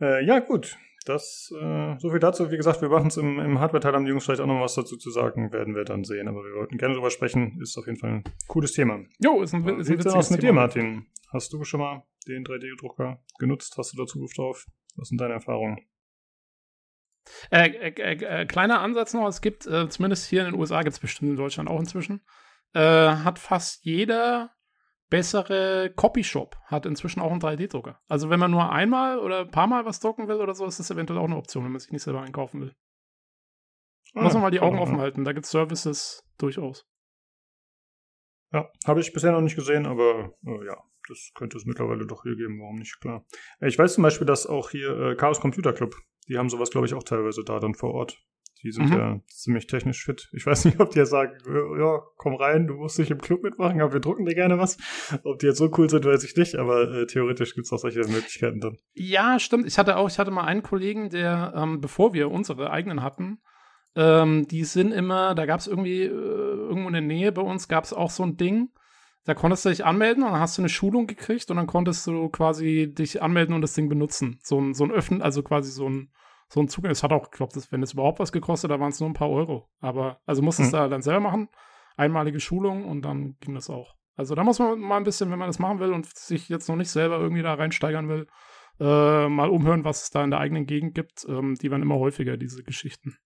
Speaker 1: Äh, ja, gut. Das, äh, so viel dazu. Wie gesagt, wir machen es im, im Hardware-Teil, haben die Jungs vielleicht auch noch was dazu zu sagen, werden wir dann sehen. Aber wir wollten gerne drüber sprechen. Ist auf jeden Fall ein cooles Thema.
Speaker 2: Jo, ist ein,
Speaker 1: Wie
Speaker 2: ist ein
Speaker 1: denn
Speaker 2: witziges
Speaker 1: aus mit dir. Martin? Hast du schon mal den 3D-Drucker genutzt? Hast du da Zugriff drauf? Was sind deine Erfahrungen?
Speaker 2: Äh, äh, äh, äh, kleiner Ansatz noch, es gibt, äh, zumindest hier in den USA, gibt es bestimmt in Deutschland auch inzwischen, äh, hat fast jeder bessere Copyshop, hat inzwischen auch einen 3D-Drucker. Also wenn man nur einmal oder ein paar Mal was drucken will oder so, ist das eventuell auch eine Option, wenn man sich nicht selber einkaufen will. Muss man mal die Augen offen halten, da gibt es Services durchaus.
Speaker 1: Ja, habe ich bisher noch nicht gesehen, aber äh, ja, das könnte es mittlerweile doch hier geben, warum nicht, klar. Äh, Ich weiß zum Beispiel, dass auch hier äh, Chaos Computer Club, die haben sowas, glaube ich, auch teilweise da dann vor Ort. Die sind
Speaker 2: Mhm.
Speaker 1: ja ziemlich technisch fit. Ich weiß nicht, ob die ja sagen, ja, komm rein, du musst dich im Club mitmachen, aber wir drucken dir gerne was. Ob die jetzt so cool sind, weiß ich nicht, aber äh, theoretisch gibt es auch solche Möglichkeiten dann.
Speaker 2: Ja, stimmt. Ich hatte auch, ich hatte mal einen Kollegen, der, ähm, bevor wir unsere eigenen hatten, ähm, die sind immer, da gab es irgendwie, äh, irgendwo in der Nähe bei uns gab es auch so ein Ding, da konntest du dich anmelden und dann hast du eine Schulung gekriegt und dann konntest du quasi dich anmelden und das Ding benutzen. So ein, so ein Öffnen, also quasi so ein, so ein Zugang. Es hat auch, ich glaube, wenn es überhaupt was gekostet, da waren es nur ein paar Euro. Aber, also musstest
Speaker 1: Mhm.
Speaker 2: du dann selber machen, einmalige Schulung und dann ging das auch. Also da muss man mal ein bisschen, wenn man das machen will und sich jetzt noch nicht selber irgendwie da reinsteigern will, äh, mal umhören, was es da in der eigenen Gegend gibt. Ähm, die werden immer häufiger, diese Geschichten.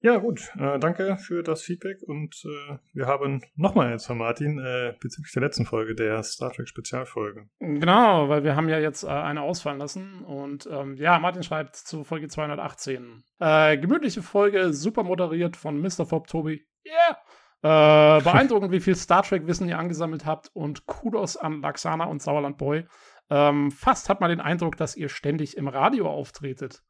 Speaker 1: Ja, gut. Äh, danke für das Feedback und äh, wir haben nochmal eins von Martin äh, bezüglich der letzten Folge, der Star Trek Spezialfolge.
Speaker 2: Genau, weil wir haben ja jetzt äh, eine ausfallen lassen. Und ähm, ja, Martin schreibt zu Folge 218. Äh, gemütliche Folge, super moderiert von Mr. Fob Tobi. Yeah! Äh, beeindruckend, wie viel Star Trek-Wissen ihr angesammelt habt und Kudos an Laxana und Sauerland Boy. Ähm, fast hat man den Eindruck, dass ihr ständig im Radio auftretet.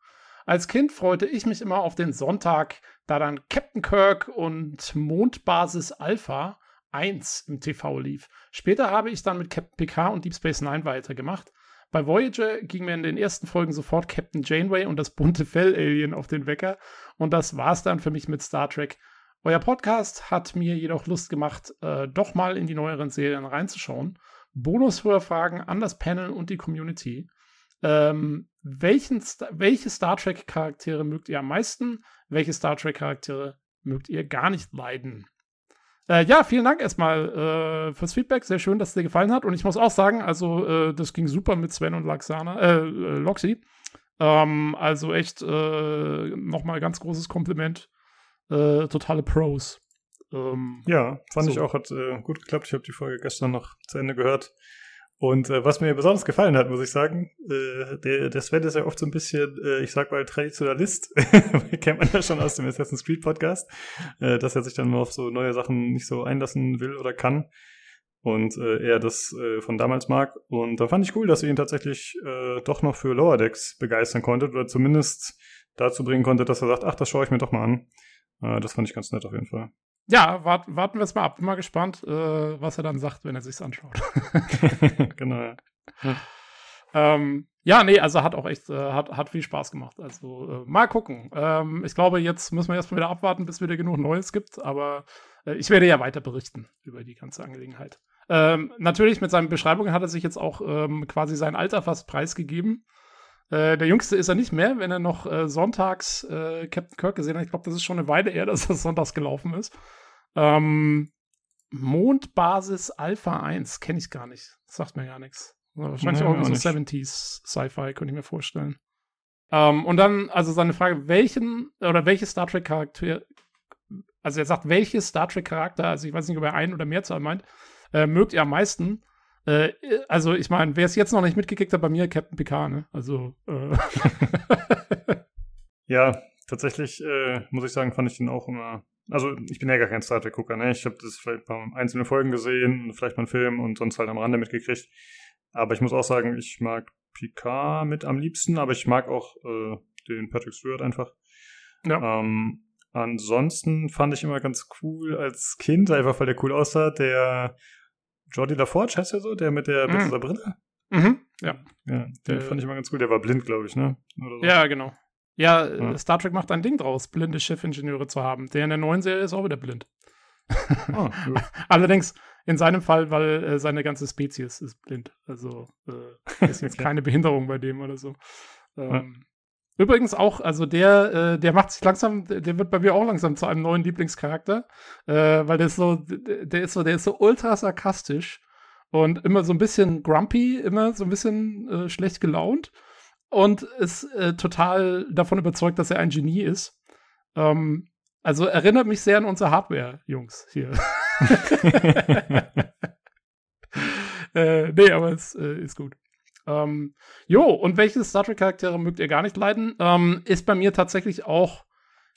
Speaker 2: Als Kind freute ich mich immer auf den Sonntag, da dann Captain Kirk und Mondbasis Alpha 1 im TV lief. Später habe ich dann mit Captain Picard und Deep Space Nine weitergemacht. Bei Voyager ging mir in den ersten Folgen sofort Captain Janeway und das bunte Fell-Alien auf den Wecker. Und das war's dann für mich mit Star Trek. Euer Podcast hat mir jedoch Lust gemacht, äh, doch mal in die neueren Serien reinzuschauen. Bonus-Hörfragen an das Panel und die Community. Ähm, welchen, welche Star Trek-Charaktere mögt ihr am meisten? Welche Star Trek-Charaktere mögt ihr gar nicht leiden? Äh, ja, vielen Dank erstmal äh, fürs Feedback. Sehr schön, dass es dir gefallen hat. Und ich muss auch sagen, also äh, das ging super mit Sven und Laxana, äh, äh Loxi. Ähm, also echt äh, nochmal ganz großes Kompliment. Äh, totale Pros.
Speaker 1: Ähm, ja, fand so. ich auch, hat gut geklappt. Ich habe die Folge gestern noch zu Ende gehört. Und äh, was mir besonders gefallen hat, muss ich sagen, äh, der, der Sven ist ja oft so ein bisschen, äh, ich sag mal, Traditionalist. Kennt man ja schon aus dem Assassin's Creed Podcast, äh, dass er sich dann mal auf so neue Sachen nicht so einlassen will oder kann. Und äh, er das äh, von damals mag. Und da fand ich cool, dass er ihn tatsächlich äh, doch noch für Lower Decks begeistern konnte oder zumindest dazu bringen konnte, dass er sagt, ach, das schaue ich mir doch mal an. Äh, das fand ich ganz nett auf jeden Fall.
Speaker 2: Ja, wart, warten wir es mal ab. Bin mal gespannt, äh, was er dann sagt, wenn er sich's anschaut. genau. Ja. Ähm, ja, nee, also hat auch echt, äh, hat, hat viel Spaß gemacht. Also äh, mal gucken. Ähm, ich glaube, jetzt müssen wir erstmal wieder abwarten, bis wieder genug Neues gibt. Aber äh, ich werde ja weiter berichten über die ganze Angelegenheit. Ähm, natürlich mit seinen Beschreibungen hat er sich jetzt auch ähm, quasi sein Alter fast preisgegeben. Äh, der Jüngste ist er nicht mehr, wenn er noch äh, sonntags äh, Captain Kirk gesehen hat. Ich glaube, das ist schon eine Weile her, dass das sonntags gelaufen ist. Ähm, Mondbasis Alpha 1 kenne ich gar nicht. Das sagt mir gar nichts. Wahrscheinlich nee, auch so 70s Sci-Fi, könnte ich mir vorstellen. Ähm, und dann, also seine Frage, welchen oder welche Star Trek Charakter, also er sagt, welche Star Trek Charakter, also ich weiß nicht, ob er einen oder mehr Zahl meint, äh, mögt ihr am meisten? Äh, also, ich meine, wer es jetzt noch nicht mitgekriegt hat, bei mir Captain Picard, ne? Also, äh.
Speaker 1: ja, tatsächlich äh, muss ich sagen, fand ich den auch immer. Also, ich bin ja gar kein Star Trek-Gucker, ne? Ich habe das vielleicht bei einzelnen Folgen gesehen, vielleicht mal einen Film und sonst halt am Rande mitgekriegt. Aber ich muss auch sagen, ich mag Picard mit am liebsten, aber ich mag auch äh, den Patrick Stewart einfach. Ja. Ähm, ansonsten fand ich immer ganz cool als Kind, einfach weil der cool aussah, der Jordi LaForge heißt er so, der mit der, mit dieser Brille?
Speaker 2: Mhm, ja.
Speaker 1: Ja, den äh, fand ich immer ganz cool. Der war blind, glaube ich, ne?
Speaker 2: So. Ja, genau. Ja, ja, Star Trek macht ein Ding draus, blinde Chefingenieure zu haben. Der in der neuen Serie ist auch wieder blind. Oh, Allerdings in seinem Fall, weil äh, seine ganze Spezies ist blind. Also äh, ist jetzt keine Behinderung bei dem oder so. Ähm, Übrigens auch, also der, äh, der macht sich langsam, der wird bei mir auch langsam zu einem neuen Lieblingscharakter, äh, weil der ist so, der ist so, der ist so ultra sarkastisch und immer so ein bisschen grumpy, immer so ein bisschen äh, schlecht gelaunt und ist äh, total davon überzeugt, dass er ein Genie ist. Ähm, also erinnert mich sehr an unsere Hardware-Jungs hier. äh, nee, aber es äh, ist gut. Ähm, jo, und welche Star Trek-Charaktere mögt ihr gar nicht leiden? Ähm, ist bei mir tatsächlich auch,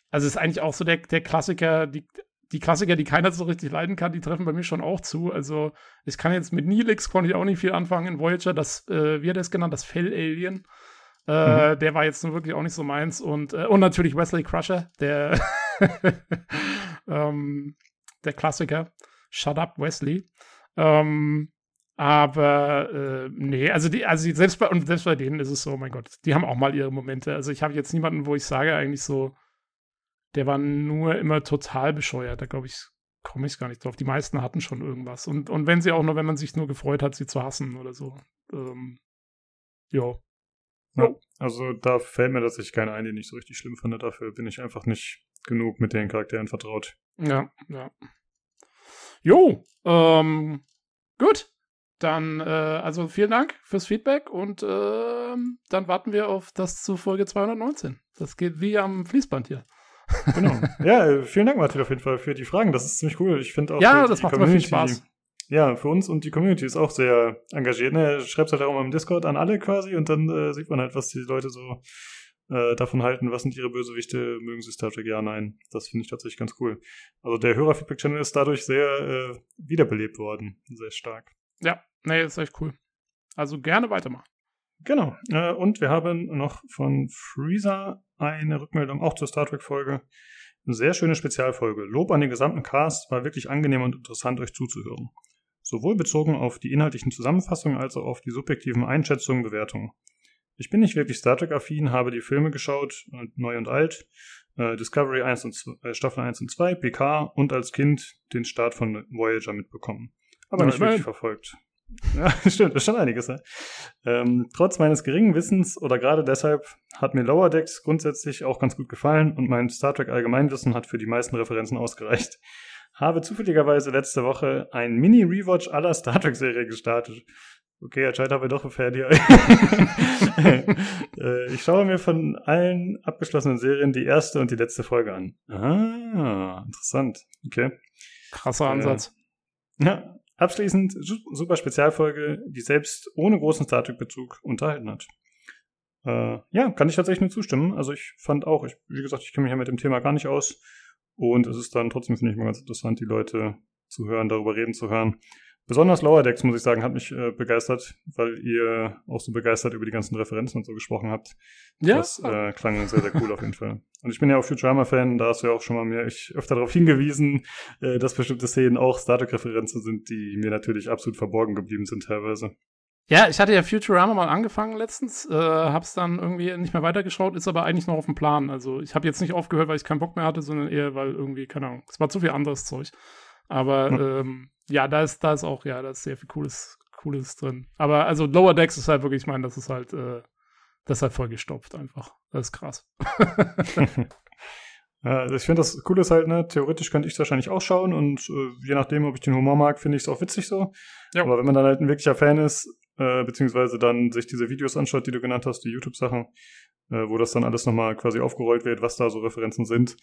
Speaker 2: also ist eigentlich auch so der, der Klassiker, die, die Klassiker, die keiner so richtig leiden kann, die treffen bei mir schon auch zu. Also ich kann jetzt mit Neelix konnte ich auch nicht viel anfangen in Voyager, das, äh, wie hat er es genannt, das Fell-Alien. Äh, mhm. Der war jetzt nun wirklich auch nicht so meins. Und, äh, und natürlich Wesley Crusher, der, ähm, der Klassiker. Shut up, Wesley. Ähm, aber äh, nee, also die, also selbst bei und selbst bei denen ist es so, mein Gott, die haben auch mal ihre Momente. Also ich habe jetzt niemanden, wo ich sage eigentlich so, der war nur immer total bescheuert. Da glaube ich, komme ich gar nicht drauf. Die meisten hatten schon irgendwas. Und, und wenn sie auch nur, wenn man sich nur gefreut hat, sie zu hassen oder so. Ähm,
Speaker 1: ja. Ja. Also da fällt mir tatsächlich keiner ein, den ich so richtig schlimm finde. Dafür bin ich einfach nicht genug mit den Charakteren vertraut.
Speaker 2: Ja, ja. Jo, ähm, gut. Dann, äh, also vielen Dank fürs Feedback und äh, dann warten wir auf das zu Folge 219. Das geht wie am Fließband hier.
Speaker 1: Genau. ja, äh, vielen Dank, Martin, auf jeden Fall für die Fragen. Das ist ziemlich cool. Ich finde auch.
Speaker 2: Ja, das macht immer viel Spaß.
Speaker 1: Ja, für uns und die Community ist auch sehr engagiert. Ne? Schreibt halt auch immer im Discord an alle quasi und dann äh, sieht man halt, was die Leute so äh, davon halten. Was sind ihre Bösewichte? Mögen sie Star Trek? Ja, nein. Das finde ich tatsächlich ganz cool. Also der Hörerfeedback-Channel ist dadurch sehr äh, wiederbelebt worden. Sehr stark.
Speaker 2: Ja, nee, ist echt cool. Also gerne weitermachen.
Speaker 1: Genau. Äh, und wir haben noch von Freezer eine Rückmeldung auch zur Star Trek-Folge. Eine sehr schöne Spezialfolge. Lob an den gesamten Cast, war wirklich angenehm und interessant, euch zuzuhören. Sowohl bezogen auf die inhaltlichen Zusammenfassungen als auch auf die subjektiven Einschätzungen, Bewertungen. Ich bin nicht wirklich Star Trek-affin, habe die Filme geschaut, äh, neu und alt, äh, Discovery 1 und 2, äh, Staffel 1 und 2, PK und als Kind den Start von Voyager mitbekommen. Aber ja, nicht wirklich verfolgt. Ja, stimmt, das ist schon einiges. Ja. Ähm, trotz meines geringen Wissens oder gerade deshalb hat mir Lower Decks grundsätzlich auch ganz gut gefallen und mein Star Trek Allgemeinwissen hat für die meisten Referenzen ausgereicht. Habe zufälligerweise letzte Woche ein Mini-Rewatch aller Star Trek-Serie gestartet. Okay, anscheinend haben wir doch ein Fan hier. Äh, ich schaue mir von allen abgeschlossenen Serien die erste und die letzte Folge an. Ah, interessant. Okay.
Speaker 2: Krasser Ansatz.
Speaker 1: Äh, ja, Abschließend super Spezialfolge, die selbst ohne großen Star Trek-Bezug unterhalten hat. Äh, ja, kann ich tatsächlich nur zustimmen. Also ich fand auch, ich, wie gesagt, ich kenne mich ja mit dem Thema gar nicht aus. Und es ist dann trotzdem, finde ich mal ganz interessant, die Leute zu hören, darüber reden zu hören. Besonders Lower Decks, muss ich sagen, hat mich äh, begeistert, weil ihr auch so begeistert über die ganzen Referenzen und so gesprochen habt. Ja. Das äh, klang sehr, sehr cool auf jeden Fall. Und ich bin ja auch Futurama-Fan, da hast du ja auch schon mal mir ich öfter darauf hingewiesen, äh, dass bestimmte Szenen auch Star Trek-Referenzen sind, die mir natürlich absolut verborgen geblieben sind teilweise.
Speaker 2: Ja, ich hatte ja Futurama mal angefangen letztens, äh, hab's dann irgendwie nicht mehr weitergeschaut, ist aber eigentlich noch auf dem Plan. Also ich habe jetzt nicht aufgehört, weil ich keinen Bock mehr hatte, sondern eher, weil irgendwie, keine Ahnung, es war zu viel anderes Zeug. Aber hm. ähm, ja, da ist, da ist auch, ja, da ist sehr viel Cooles, Cooles drin. Aber also Lower Decks ist halt wirklich, ich meine, das ist halt, äh, das ist halt vollgestopft einfach. Das ist krass.
Speaker 1: ja, also ich finde das Coole ist halt, ne, theoretisch könnte ich es wahrscheinlich auch schauen und äh, je nachdem, ob ich den Humor mag, finde ich es auch witzig so. Ja. Aber wenn man dann halt ein wirklicher Fan ist, äh, beziehungsweise dann sich diese Videos anschaut, die du genannt hast, die YouTube-Sachen, äh, wo das dann alles nochmal quasi aufgerollt wird, was da so Referenzen sind,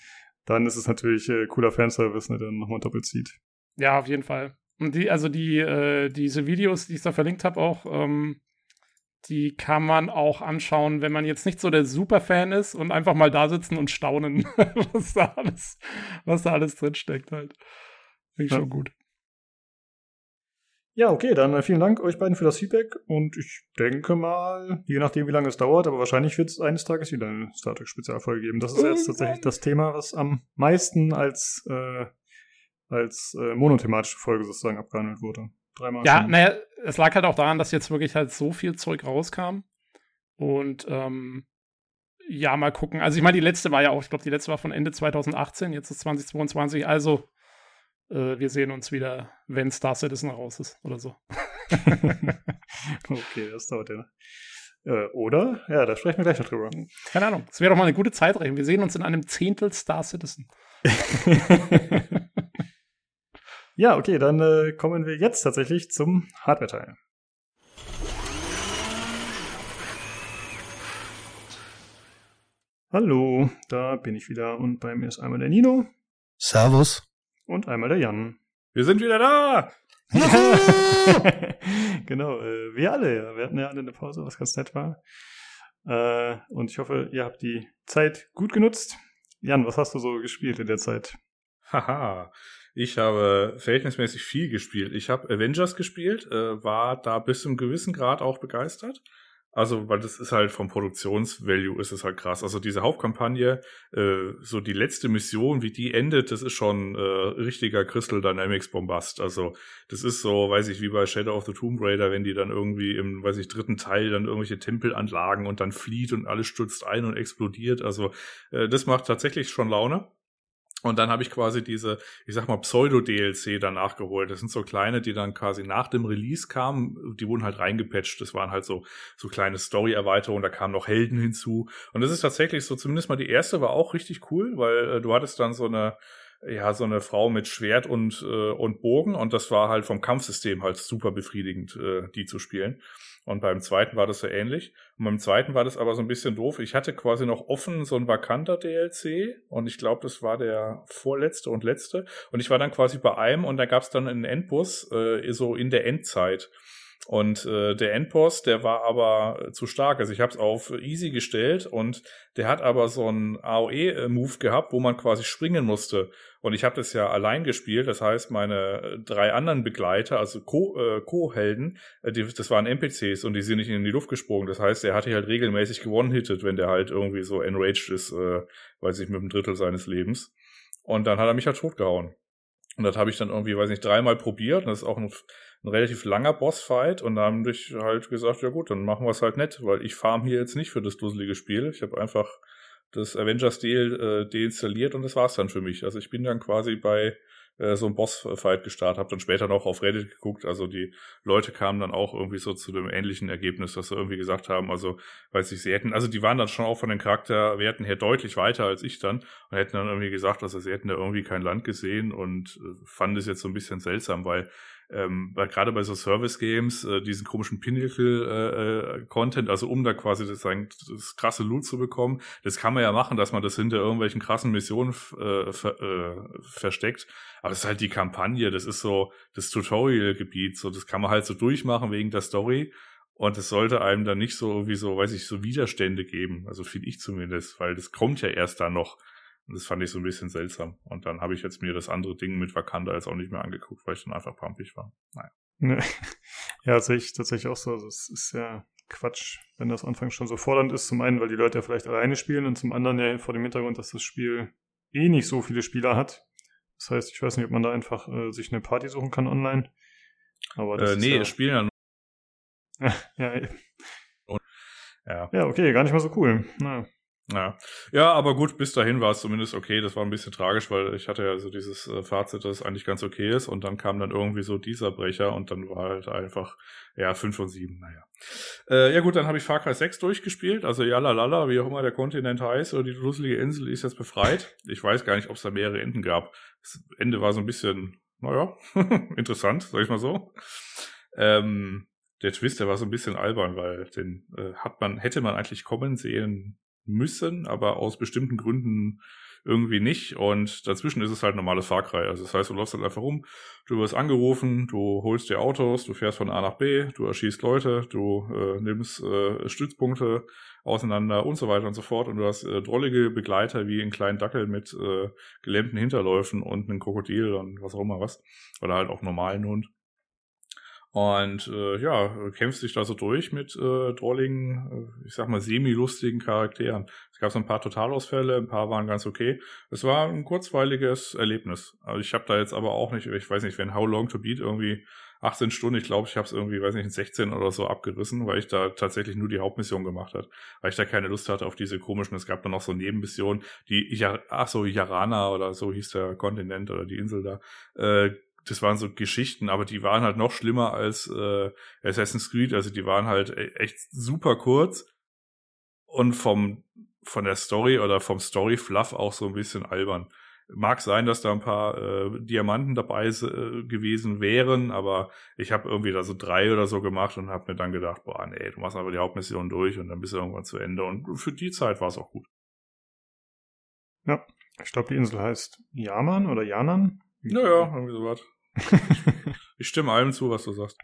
Speaker 1: dann ist es natürlich äh, cooler Fanservice, ne, der nochmal doppelt zieht.
Speaker 2: Ja, auf jeden Fall. Und die, also die, äh, diese Videos, die ich da verlinkt habe, auch, ähm, die kann man auch anschauen, wenn man jetzt nicht so der Superfan ist und einfach mal da sitzen und staunen, was da alles, was da alles drinsteckt halt. Finde ich ja. schon gut.
Speaker 1: Ja, okay, dann äh, vielen Dank euch beiden für das Feedback und ich denke mal, je nachdem wie lange es dauert, aber wahrscheinlich wird es eines Tages wieder eine Star Trek Spezialfolge geben. Das ist jetzt tatsächlich das Thema, was am meisten als äh, als äh, monothematische Folge sozusagen abgehandelt wurde.
Speaker 2: Dreimal. Ja, naja, es lag halt auch daran, dass jetzt wirklich halt so viel Zeug rauskam und ähm, ja, mal gucken. Also ich meine, die letzte war ja auch, ich glaube, die letzte war von Ende 2018, jetzt ist 2022, also äh, wir sehen uns wieder, wenn Star Citizen raus ist oder so.
Speaker 1: okay, das dauert ja. Äh, oder? Ja, da sprechen wir gleich noch drüber.
Speaker 2: Keine Ahnung. Es wäre doch mal eine gute Zeitrechnung. Wir sehen uns in einem Zehntel Star Citizen.
Speaker 1: ja, okay, dann äh, kommen wir jetzt tatsächlich zum Hardware-Teil. Hallo, da bin ich wieder und bei mir ist einmal der Nino.
Speaker 3: Servus.
Speaker 1: Und einmal der Jan.
Speaker 2: Wir sind wieder da!
Speaker 1: genau, äh, wir alle, ja. Wir hatten ja alle eine Pause, was ganz nett war. Äh, und ich hoffe, ihr habt die Zeit gut genutzt. Jan, was hast du so gespielt in der Zeit?
Speaker 3: Haha, ich habe verhältnismäßig viel gespielt. Ich habe Avengers gespielt, äh, war da bis zum gewissen Grad auch begeistert. Also, weil das ist halt vom Produktionsvalue ist es halt krass. Also diese Hauptkampagne, äh, so die letzte Mission, wie die endet, das ist schon äh, richtiger Crystal Dynamics Bombast. Also das ist so, weiß ich, wie bei Shadow of the Tomb Raider, wenn die dann irgendwie im, weiß ich, dritten Teil dann irgendwelche Tempelanlagen und dann flieht und alles stürzt ein und explodiert. Also äh, das macht tatsächlich schon Laune. Und dann habe ich quasi diese, ich sag mal, Pseudo-DLC danach geholt. Das sind so kleine, die dann quasi nach dem Release kamen. Die wurden halt reingepatcht. Das waren halt so, so kleine Story-Erweiterungen. Da kamen noch Helden hinzu. Und das ist tatsächlich so, zumindest mal die erste war auch richtig cool, weil äh, du hattest dann so eine, ja, so eine Frau mit Schwert und, äh, und Bogen. Und das war halt vom Kampfsystem halt super befriedigend, äh, die zu spielen. Und beim zweiten war das so ähnlich. Und beim zweiten war das aber so ein bisschen doof. Ich hatte quasi noch offen so ein vakanter DLC und ich glaube, das war der vorletzte und letzte. Und ich war dann quasi bei einem und da gab es dann einen Endbus, äh, so in der Endzeit. Und äh, der Endboss, der war aber zu stark. Also ich habe es auf easy gestellt und der hat aber so einen AOE-Move gehabt, wo man quasi springen musste. Und ich habe das ja allein gespielt. Das heißt, meine drei anderen Begleiter, also äh, Co-Helden, äh, Co das waren NPCs und die sind nicht in die Luft gesprungen. Das heißt, er hatte halt regelmäßig gewonnen hittet, wenn der halt irgendwie so enraged ist, äh, weiß ich, mit einem Drittel seines Lebens. Und dann hat er mich halt totgehauen. Und das habe ich dann irgendwie, weiß nicht, dreimal probiert. Und das ist auch ein, ein relativ langer Bossfight. Und dann habe ich halt gesagt, ja gut, dann machen wir es halt nett, weil ich farm hier jetzt nicht für das dusselige Spiel. Ich habe einfach das Avengers-Deal äh, deinstalliert und das war's dann für mich. Also ich bin dann quasi bei äh, so einem Bossfight gestartet, habe dann später noch auf Reddit geguckt. Also die Leute kamen dann auch irgendwie so zu dem ähnlichen Ergebnis, dass sie irgendwie gesagt haben, also weiß ich, sie hätten, also die waren dann schon auch von den Charakterwerten her deutlich weiter als ich dann und hätten dann irgendwie gesagt, also sie hätten da irgendwie kein Land gesehen und äh, fanden es jetzt so ein bisschen seltsam, weil ähm, weil gerade bei so Service-Games äh, diesen komischen Pinnacle-Content, äh, also um da quasi das, das krasse Loot zu bekommen, das kann man ja machen, dass man das hinter irgendwelchen krassen Missionen äh, ver, äh, versteckt. Aber das ist halt die Kampagne, das ist so das Tutorial-Gebiet, so das kann man halt so durchmachen wegen der Story. Und es sollte einem dann nicht so irgendwie so, weiß ich, so Widerstände geben. Also finde ich zumindest, weil das kommt ja erst dann noch. Und das fand ich so ein bisschen seltsam. Und dann habe ich jetzt mir das andere Ding mit Wakanda jetzt auch nicht mehr angeguckt, weil ich dann einfach pumpig war. Naja.
Speaker 1: Ne. Ja, sehe ich tatsächlich auch so. Also es ist ja Quatsch, wenn das anfangs schon so fordernd ist. Zum einen, weil die Leute ja vielleicht alleine spielen und zum anderen ja vor dem Hintergrund, dass das Spiel eh nicht so viele Spieler hat. Das heißt, ich weiß nicht, ob man da einfach äh, sich eine Party suchen kann online.
Speaker 3: Aber das äh, nee, ja, spielen ja
Speaker 1: nur. ja, ja, ja. Ja, okay, gar nicht mal so cool. Naja.
Speaker 3: Ja. ja, aber gut, bis dahin war es zumindest okay. Das war ein bisschen tragisch, weil ich hatte ja so dieses äh, Fazit, dass es eigentlich ganz okay ist. Und dann kam dann irgendwie so dieser Brecher und dann war halt einfach, ja, 5 und 7, naja. Äh, ja gut, dann habe ich Far Cry 6 durchgespielt. Also ja, lalala, wie auch immer der Kontinent heißt oder die dusselige Insel ist jetzt befreit. Ich weiß gar nicht, ob es da mehrere Enden gab. Das Ende war so ein bisschen, naja, interessant, sag ich mal so. Ähm, der Twist, der war so ein bisschen albern, weil den äh, hat man, hätte man eigentlich kommen sehen müssen, aber aus bestimmten Gründen irgendwie nicht. Und dazwischen ist es halt normales Far Cry. Also das heißt, du läufst halt einfach rum, du wirst angerufen, du holst dir Autos, du fährst von A nach B, du erschießt Leute, du äh, nimmst äh, Stützpunkte auseinander und so weiter und so fort. Und du hast äh, drollige Begleiter wie einen kleinen Dackel mit äh, gelähmten Hinterläufen und einen Krokodil und was auch immer was. Oder halt auch normalen Hund. Und äh, ja, kämpft sich da so durch mit äh, drolligen, äh, ich sag mal, semi-lustigen Charakteren. Es gab so ein paar Totalausfälle, ein paar waren ganz okay. Es war ein kurzweiliges Erlebnis. Also ich habe da jetzt aber auch nicht, ich weiß nicht, wenn How Long to Beat irgendwie 18 Stunden, ich glaube, ich habe es irgendwie, weiß nicht, in 16 oder so abgerissen, weil ich da tatsächlich nur die Hauptmission gemacht hat, weil ich da keine Lust hatte auf diese komischen, es gab dann noch so Nebenmissionen, die, ja, ach so, Yarana oder so hieß der Kontinent oder die Insel da, äh, das waren so Geschichten, aber die waren halt noch schlimmer als äh, Assassin's Creed. Also die waren halt e-, echt super kurz und vom von der Story oder vom Story Fluff auch so ein bisschen albern. Mag sein, dass da ein paar äh, Diamanten dabei äh, gewesen wären, aber ich habe irgendwie da so drei oder so gemacht und habe mir dann gedacht, boah, nee, du machst einfach die Hauptmission durch und dann bist du irgendwann zu Ende. Und für die Zeit war es auch gut.
Speaker 1: Ja, ich glaube, die Insel heißt Yaman oder Yanan.
Speaker 3: Naja, irgendwie sowas. Ich stimme allem zu, was du sagst.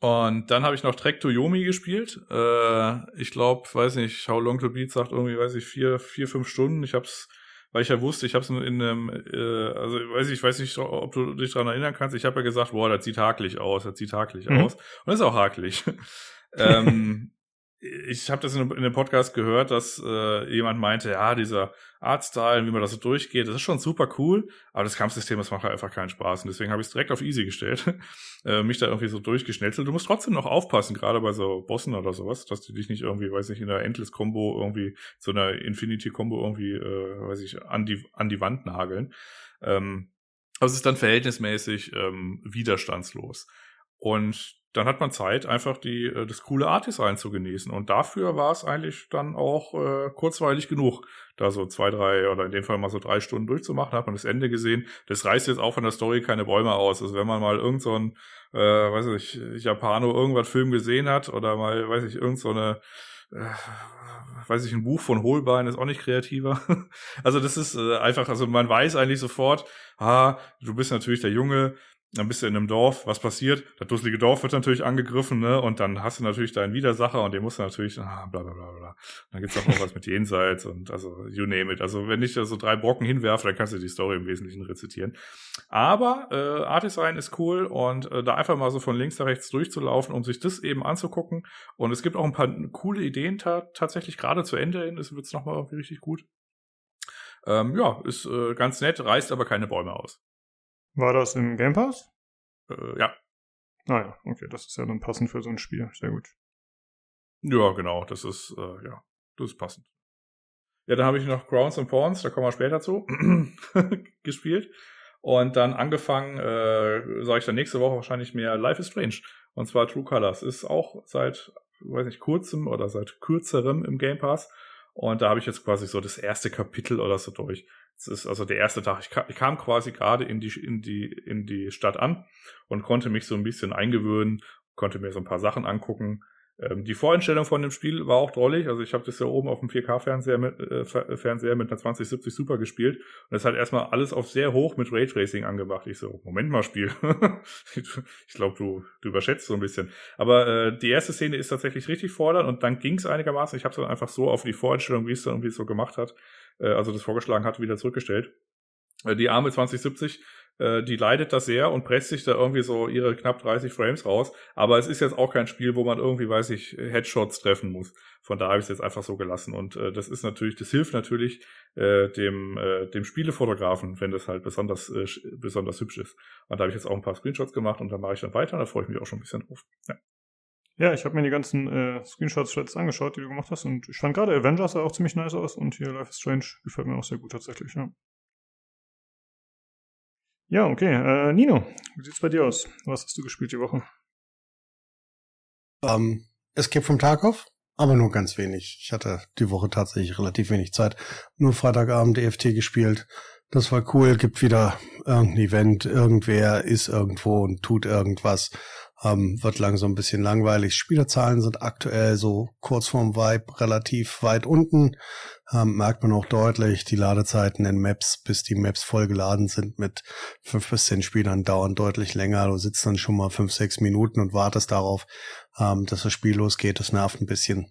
Speaker 3: Und dann habe ich noch Trek to Yomi gespielt. Äh, ich glaube, weiß nicht, How Long to Beat sagt irgendwie, weiß ich, vier, vier, fünf Stunden. Ich hab's, weil ich ja wusste, ich hab's in einem, äh, also weiß ich, ich weiß nicht, ob du dich daran erinnern kannst. Ich habe ja gesagt, boah, das sieht hakelig aus, das sieht hakelig mhm. aus. Und das ist auch hakelig. ähm, ich habe das in, in, dem Podcast gehört, dass äh, jemand meinte, ja, dieser Artstyle, wie man das so durchgeht, das ist schon super cool, aber das Kampfsystem, das macht halt einfach keinen Spaß. Und deswegen habe ich es direkt auf Easy gestellt, äh, mich da irgendwie so durchgeschnetzelt. Du musst trotzdem noch aufpassen, gerade bei so Bossen oder sowas, dass du dich nicht irgendwie, weiß nicht, in einer Endless-Combo irgendwie, so einer Infinity-Combo irgendwie, äh, weiß ich, an die, an die Wand nageln. Ähm, aber es ist dann verhältnismäßig ähm, widerstandslos. Und dann hat man Zeit, einfach die, äh, das coole Art-Design zu genießen. Und dafür war es eigentlich dann auch äh, kurzweilig genug, da so zwei, drei oder in dem Fall mal so drei Stunden durchzumachen. Hat man das Ende gesehen. Das reißt jetzt auch von der Story keine Bäume aus. Also wenn man mal irgend so ein, äh, weiß ich, Japano irgendwas Film gesehen hat oder mal, weiß ich, irgend so eine äh, weiß ich, ein Buch von Holbein ist auch nicht kreativer. also das ist äh, einfach, also man weiß eigentlich sofort, ah, du bist natürlich der Junge, dann bist du in einem Dorf, was passiert? Das dusselige Dorf wird natürlich angegriffen, ne? Und dann hast du natürlich deinen Widersacher und den musst du natürlich, ah, bla bla bla bla. Dann gibt's auch noch was mit Jenseits und also you name it. Also wenn ich da so drei Brocken hinwerfe, dann kannst du die Story im Wesentlichen rezitieren. Aber äh, Art Design ist cool und äh, da einfach mal so von links nach rechts durchzulaufen, um sich das eben anzugucken. Und es gibt auch ein paar coole Ideen ta tatsächlich gerade zu Ende hin, es wird's nochmal richtig gut. Ähm, ja, ist äh, ganz nett, reißt aber keine Bäume aus.
Speaker 1: War das im Game Pass?
Speaker 3: Äh, ja.
Speaker 1: Ah ja, okay, das ist ja dann passend für so ein Spiel. Sehr gut.
Speaker 3: Ja, genau, das ist, äh, ja, das ist passend. Ja, dann habe ich noch Grounds and Pawns, da kommen wir später zu, gespielt. Und dann angefangen, äh, sage ich dann nächste Woche wahrscheinlich mehr Life is Strange. Und zwar True Colors. Ist auch seit, weiß nicht, kurzem oder seit kürzerem im Game Pass. Und da habe ich jetzt quasi so das erste Kapitel oder so durch. Das ist also der erste Tag. Ich kam, ich kam quasi gerade in die, in die, in die Stadt an und konnte mich so ein bisschen eingewöhnen, konnte mir so ein paar Sachen angucken, ähm, die Voreinstellung von dem Spiel war auch drollig. Also ich habe das ja oben auf dem 4K-Fernseher mit, äh, Fernseher mit einer 2070 Super gespielt. Und es hat erstmal alles auf sehr hoch mit Raytracing angemacht. Ich so, Moment mal, Spiel. ich glaube, du, du überschätzt so ein bisschen. Aber äh, die erste Szene ist tatsächlich richtig fordernd und dann ging es einigermaßen. Ich habe es dann einfach so auf die Voreinstellung, wie es dann irgendwie so gemacht hat, äh, also das vorgeschlagen hat, wieder zurückgestellt. Äh, die arme 2070 äh, die leidet das sehr und presst sich da irgendwie so ihre knapp 30 Frames raus. Aber es ist jetzt auch kein Spiel, wo man irgendwie, weiß ich, Headshots treffen muss. Von da habe ich es jetzt einfach so gelassen. Und äh, das ist natürlich, das hilft natürlich äh, dem, äh, dem Spielefotografen, wenn das halt besonders, äh, besonders hübsch ist. Und da habe ich jetzt auch ein paar Screenshots gemacht und dann mache ich dann weiter und da freue ich mich auch schon ein bisschen drauf. Ja.
Speaker 1: Ja, ich habe mir die ganzen äh, Screenshots jetzt angeschaut, die du gemacht hast. Und ich fand gerade Avengers sah auch ziemlich nice aus. Und hier Life is Strange gefällt mir auch sehr gut tatsächlich, ja. Ja, okay. Äh, Nino, wie sieht's bei dir aus? Was hast du gespielt die Woche?
Speaker 4: Ähm, Escape from Tarkov, aber nur ganz wenig. Ich hatte die Woche tatsächlich relativ wenig Zeit. Nur Freitagabend EFT gespielt. Das war cool. Gibt wieder irgendein Event. Irgendwer ist irgendwo und tut irgendwas. Ähm, wird langsam ein bisschen langweilig. Spielerzahlen sind aktuell so kurz vorm Vibe relativ weit unten. Ähm, merkt man auch deutlich, die Ladezeiten in Maps, bis die Maps vollgeladen sind mit fünf bis zehn Spielern, dauern deutlich länger. Du sitzt dann schon mal fünf, sechs Minuten und wartest darauf, ähm, dass das Spiel losgeht. Das nervt ein bisschen.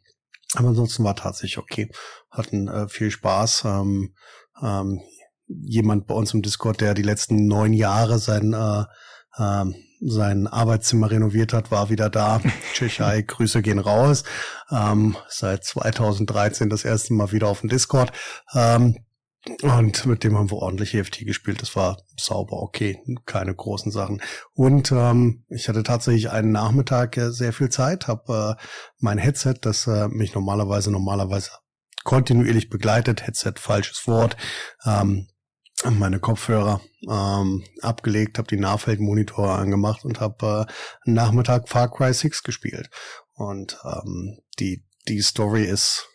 Speaker 4: Aber ansonsten war tatsächlich okay. Hatten äh, viel Spaß. Ähm, ähm, jemand bei uns im Discord, der die letzten neun Jahre sein äh, äh, sein Arbeitszimmer renoviert hat, war wieder da. Tschechei, Grüße gehen raus. Ähm, seit 2013 das erste Mal wieder auf dem Discord. Ähm, und mit dem haben wir ordentlich EFT gespielt. Das war sauber, okay, keine großen Sachen. Und ähm, ich hatte tatsächlich einen Nachmittag äh, sehr viel Zeit, habe äh, mein Headset, das äh, mich normalerweise normalerweise kontinuierlich begleitet, Headset falsches Wort, ähm, meine Kopfhörer ähm, abgelegt, habe die Nahfeldmonitore angemacht und habe äh, Nachmittag Far Cry 6 gespielt. Und ähm, die, die Story ist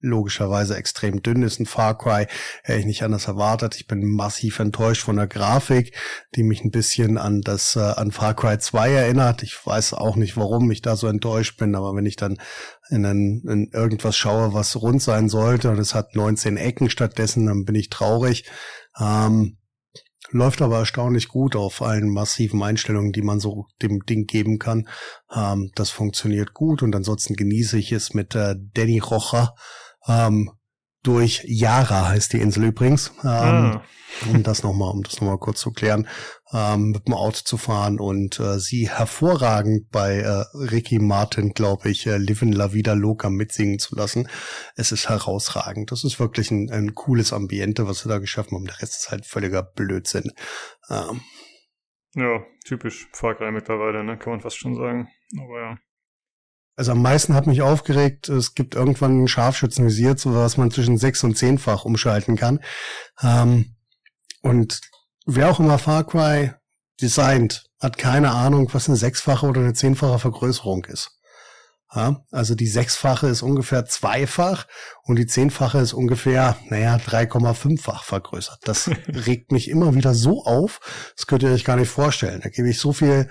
Speaker 4: logischerweise extrem dünn, ist ein Far Cry, hätte ich nicht anders erwartet. Ich bin massiv enttäuscht von der Grafik, die mich ein bisschen an das, äh, an Far Cry 2 erinnert. Ich weiß auch nicht, warum ich da so enttäuscht bin, aber wenn ich dann in, ein, in irgendwas schaue, was rund sein sollte und es hat 19 Ecken stattdessen, dann bin ich traurig. Ähm, läuft aber erstaunlich gut auf allen massiven Einstellungen, die man so dem Ding geben kann. Ähm, das funktioniert gut und ansonsten genieße ich es mit äh, Danny Rocha ähm, durch Yara heißt die Insel übrigens. Ähm, ah. Um das nochmal, um das nochmal kurz zu klären, ähm, mit dem Auto zu fahren und äh, sie hervorragend bei äh, Ricky Martin, glaube ich, äh, Livin La Vida Loca mitsingen zu lassen. Es ist herausragend. Das ist wirklich ein, ein cooles Ambiente, was sie da geschaffen haben. Der Rest ist halt völliger Blödsinn. Ähm.
Speaker 1: Ja, typisch Far Cry mittlerweile, ne? Kann man fast schon sagen. Aber ja.
Speaker 4: Also am meisten hat mich aufgeregt, es gibt irgendwann ein Scharfschützenvisier, was man zwischen sechs und zehnfach umschalten kann. Ähm, und wer auch immer Far Cry designt, hat keine Ahnung, was eine sechsfache oder eine zehnfache Vergrößerung ist. Ja, also die sechsfache ist ungefähr zweifach und die zehnfache ist ungefähr, naja, 3,5-fach vergrößert. Das regt mich immer wieder so auf, das könnt ihr euch gar nicht vorstellen. Da gebe ich so viel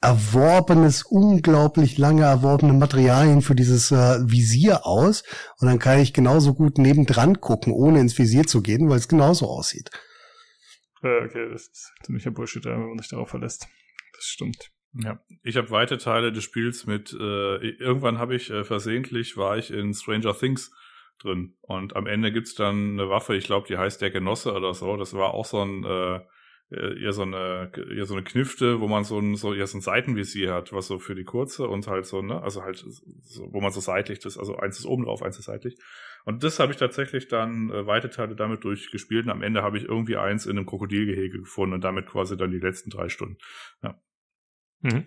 Speaker 4: erworbenes, unglaublich lange erworbene Materialien für dieses äh, Visier aus und dann kann ich genauso gut nebendran gucken, ohne ins Visier zu gehen, weil es genauso aussieht.
Speaker 1: Ja, okay, das ist ziemlicher Bullshit, wenn man sich darauf verlässt. Das stimmt.
Speaker 3: Ja, ich habe weite Teile des Spiels mit, äh, irgendwann habe ich äh, versehentlich, war ich in Stranger Things drin und am Ende gibt's dann eine Waffe, ich glaube, die heißt der Genosse oder so, das war auch so ein äh, äh, eher so eine, eher so eine Knifte, wo man so ein, so, eher so ein Seitenvisier hat, was so für die kurze und halt so, ne, also halt, so, wo man so seitlich das, also eins ist oben drauf, eins ist seitlich. Und das habe ich tatsächlich dann äh, weite Teile damit durchgespielt und am Ende habe ich irgendwie eins in einem Krokodilgehege gefunden und damit quasi dann die letzten drei Stunden. Ja.
Speaker 1: Mhm.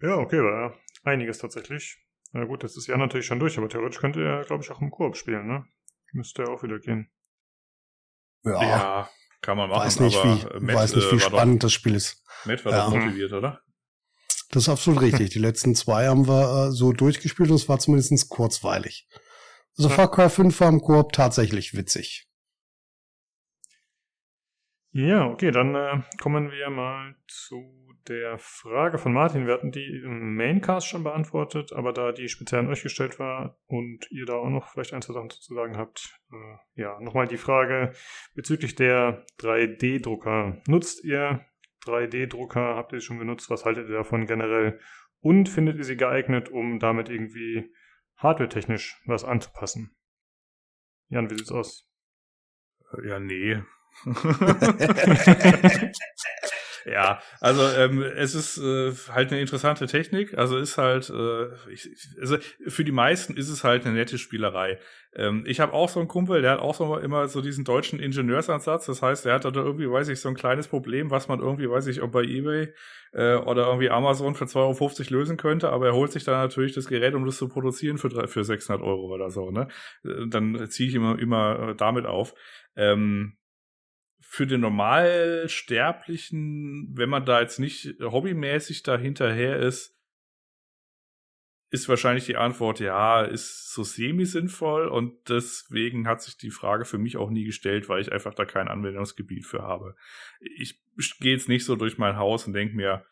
Speaker 1: Ja, okay, war ja einiges tatsächlich. Na gut, jetzt ist ja natürlich schon durch, aber theoretisch könnte er, glaube ich, auch im Koop spielen, ne? Müsste ja auch wieder gehen.
Speaker 4: Ja,
Speaker 3: Ja, kann man machen,
Speaker 4: weiß nicht,
Speaker 3: aber
Speaker 4: wie,
Speaker 3: Matt,
Speaker 4: weiß nicht, wie
Speaker 3: äh,
Speaker 4: spannend das Spiel ist.
Speaker 3: Doch, Matt war
Speaker 4: Ja.
Speaker 3: doch motiviert, oder?
Speaker 4: Das ist absolut richtig. Die letzten zwei haben wir äh, so durchgespielt und es war zumindest kurzweilig. Also
Speaker 1: Ja.
Speaker 4: Far Cry 5 war im Koop tatsächlich witzig.
Speaker 1: Ja, okay, dann äh, kommen wir mal zu der Frage von Martin. Wir hatten die im Maincast schon beantwortet, aber da die speziell an euch gestellt war und ihr da auch noch vielleicht ein, zwei Sachen zu sagen habt, äh, ja, nochmal die Frage bezüglich der 3D-Drucker. Nutzt ihr 3D-Drucker? Habt ihr sie schon benutzt? Was haltet ihr davon generell? Und findet ihr sie geeignet, um damit irgendwie hardware-technisch was anzupassen? Jan, wie sieht's aus?
Speaker 3: Ja, nee. ja, also ähm, es ist äh, halt eine interessante Technik. Also ist halt, äh, ich, also für die meisten ist es halt eine nette Spielerei. Ähm, ich habe auch so einen Kumpel, der hat auch so immer so diesen deutschen Ingenieursansatz. Das heißt, der hat da irgendwie, weiß ich, so ein kleines Problem, was man irgendwie, weiß ich, ob bei eBay äh, oder irgendwie Amazon für 2,50 Euro lösen könnte, aber er holt sich dann natürlich das Gerät, um das zu produzieren für, drei- für 600 Euro oder so. Ne? Äh, Dann ziehe ich immer, immer äh, damit auf. Ähm, für den Normalsterblichen, wenn man da jetzt nicht hobbymäßig dahinterher ist, ist wahrscheinlich die Antwort, ja, ist so semi-sinnvoll und deswegen hat sich die Frage für mich auch nie gestellt, weil ich einfach da kein Anwendungsgebiet für habe. Ich gehe jetzt nicht so durch mein Haus und denke mir,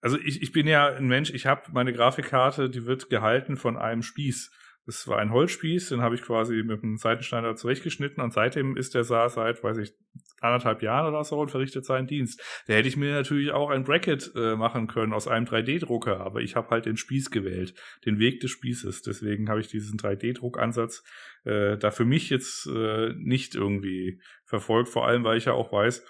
Speaker 3: also ich, ich bin ja ein Mensch, ich habe meine Grafikkarte, die wird gehalten von einem Spieß. Das war ein Holzspieß, den habe ich quasi mit einem Seitenschneider zurechtgeschnitten und seitdem ist der Saar seit, weiß ich, anderthalb Jahren oder so und verrichtet seinen Dienst. Da hätte ich mir natürlich auch ein Bracket äh, machen können aus einem 3D-Drucker, aber ich habe halt den Spieß gewählt, den Weg des Spießes. Deswegen habe ich diesen 3D-Druckansatz äh, da für mich jetzt äh, nicht irgendwie verfolgt, vor allem weil ich ja auch weiß,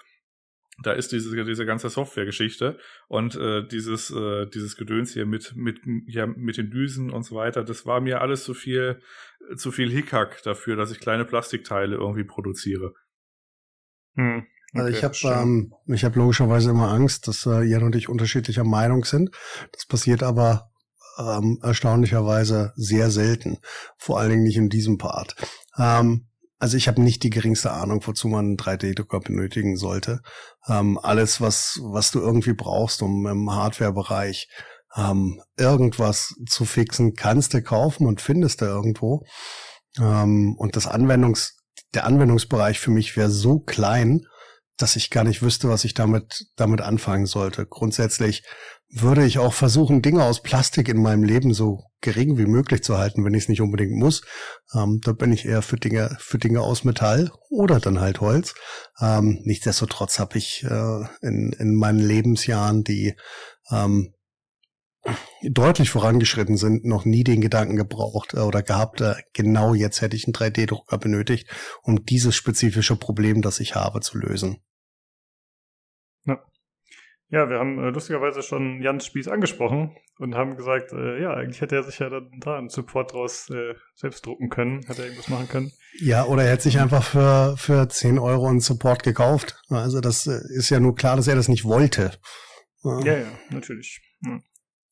Speaker 3: da ist diese, diese ganze Software-Geschichte und äh, dieses, äh, dieses Gedöns hier mit, mit, ja, mit den Düsen und so weiter, das war mir alles zu viel, zu viel Hickhack dafür, dass ich kleine Plastikteile irgendwie produziere.
Speaker 1: Hm.
Speaker 4: Also
Speaker 1: okay,
Speaker 4: ich habe ähm, ich habe logischerweise immer Angst, dass äh, Jan und ich unterschiedlicher Meinung sind. Das passiert aber ähm, erstaunlicherweise sehr selten. Vor allen Dingen nicht in diesem Part. Ähm, also ich habe nicht die geringste Ahnung, wozu man einen 3D-Drucker benötigen sollte. Ähm, alles, was, was du irgendwie brauchst, um im Hardware-Bereich ähm, irgendwas zu fixen, kannst du kaufen und findest du irgendwo. Ähm, und das Anwendungs, der Anwendungsbereich für mich wäre so klein, dass ich gar nicht wüsste, was ich damit, damit anfangen sollte. Grundsätzlich würde ich auch versuchen, Dinge aus Plastik in meinem Leben so gering wie möglich zu halten, wenn ich es nicht unbedingt muss. Ähm, da bin ich eher für Dinge, für Dinge aus Metall oder dann halt Holz. Ähm, nichtsdestotrotz habe ich äh, in, in meinen Lebensjahren, die ähm, deutlich vorangeschritten sind, noch nie den Gedanken gebraucht äh, oder gehabt, äh, genau jetzt hätte ich einen 3D-Drucker benötigt, um dieses spezifische Problem, das ich habe, zu lösen.
Speaker 1: Ja, wir haben äh, lustigerweise schon Jans Spieß angesprochen und haben gesagt, äh, ja, eigentlich hätte er sich ja dann da einen Support draus äh, selbst drucken können, hätte er irgendwas machen können.
Speaker 4: Ja, oder er hätte sich einfach für, für 10 Euro einen Support gekauft. Also das äh, ist ja nur klar, dass er das nicht wollte.
Speaker 1: Ja, ja, natürlich. Ja.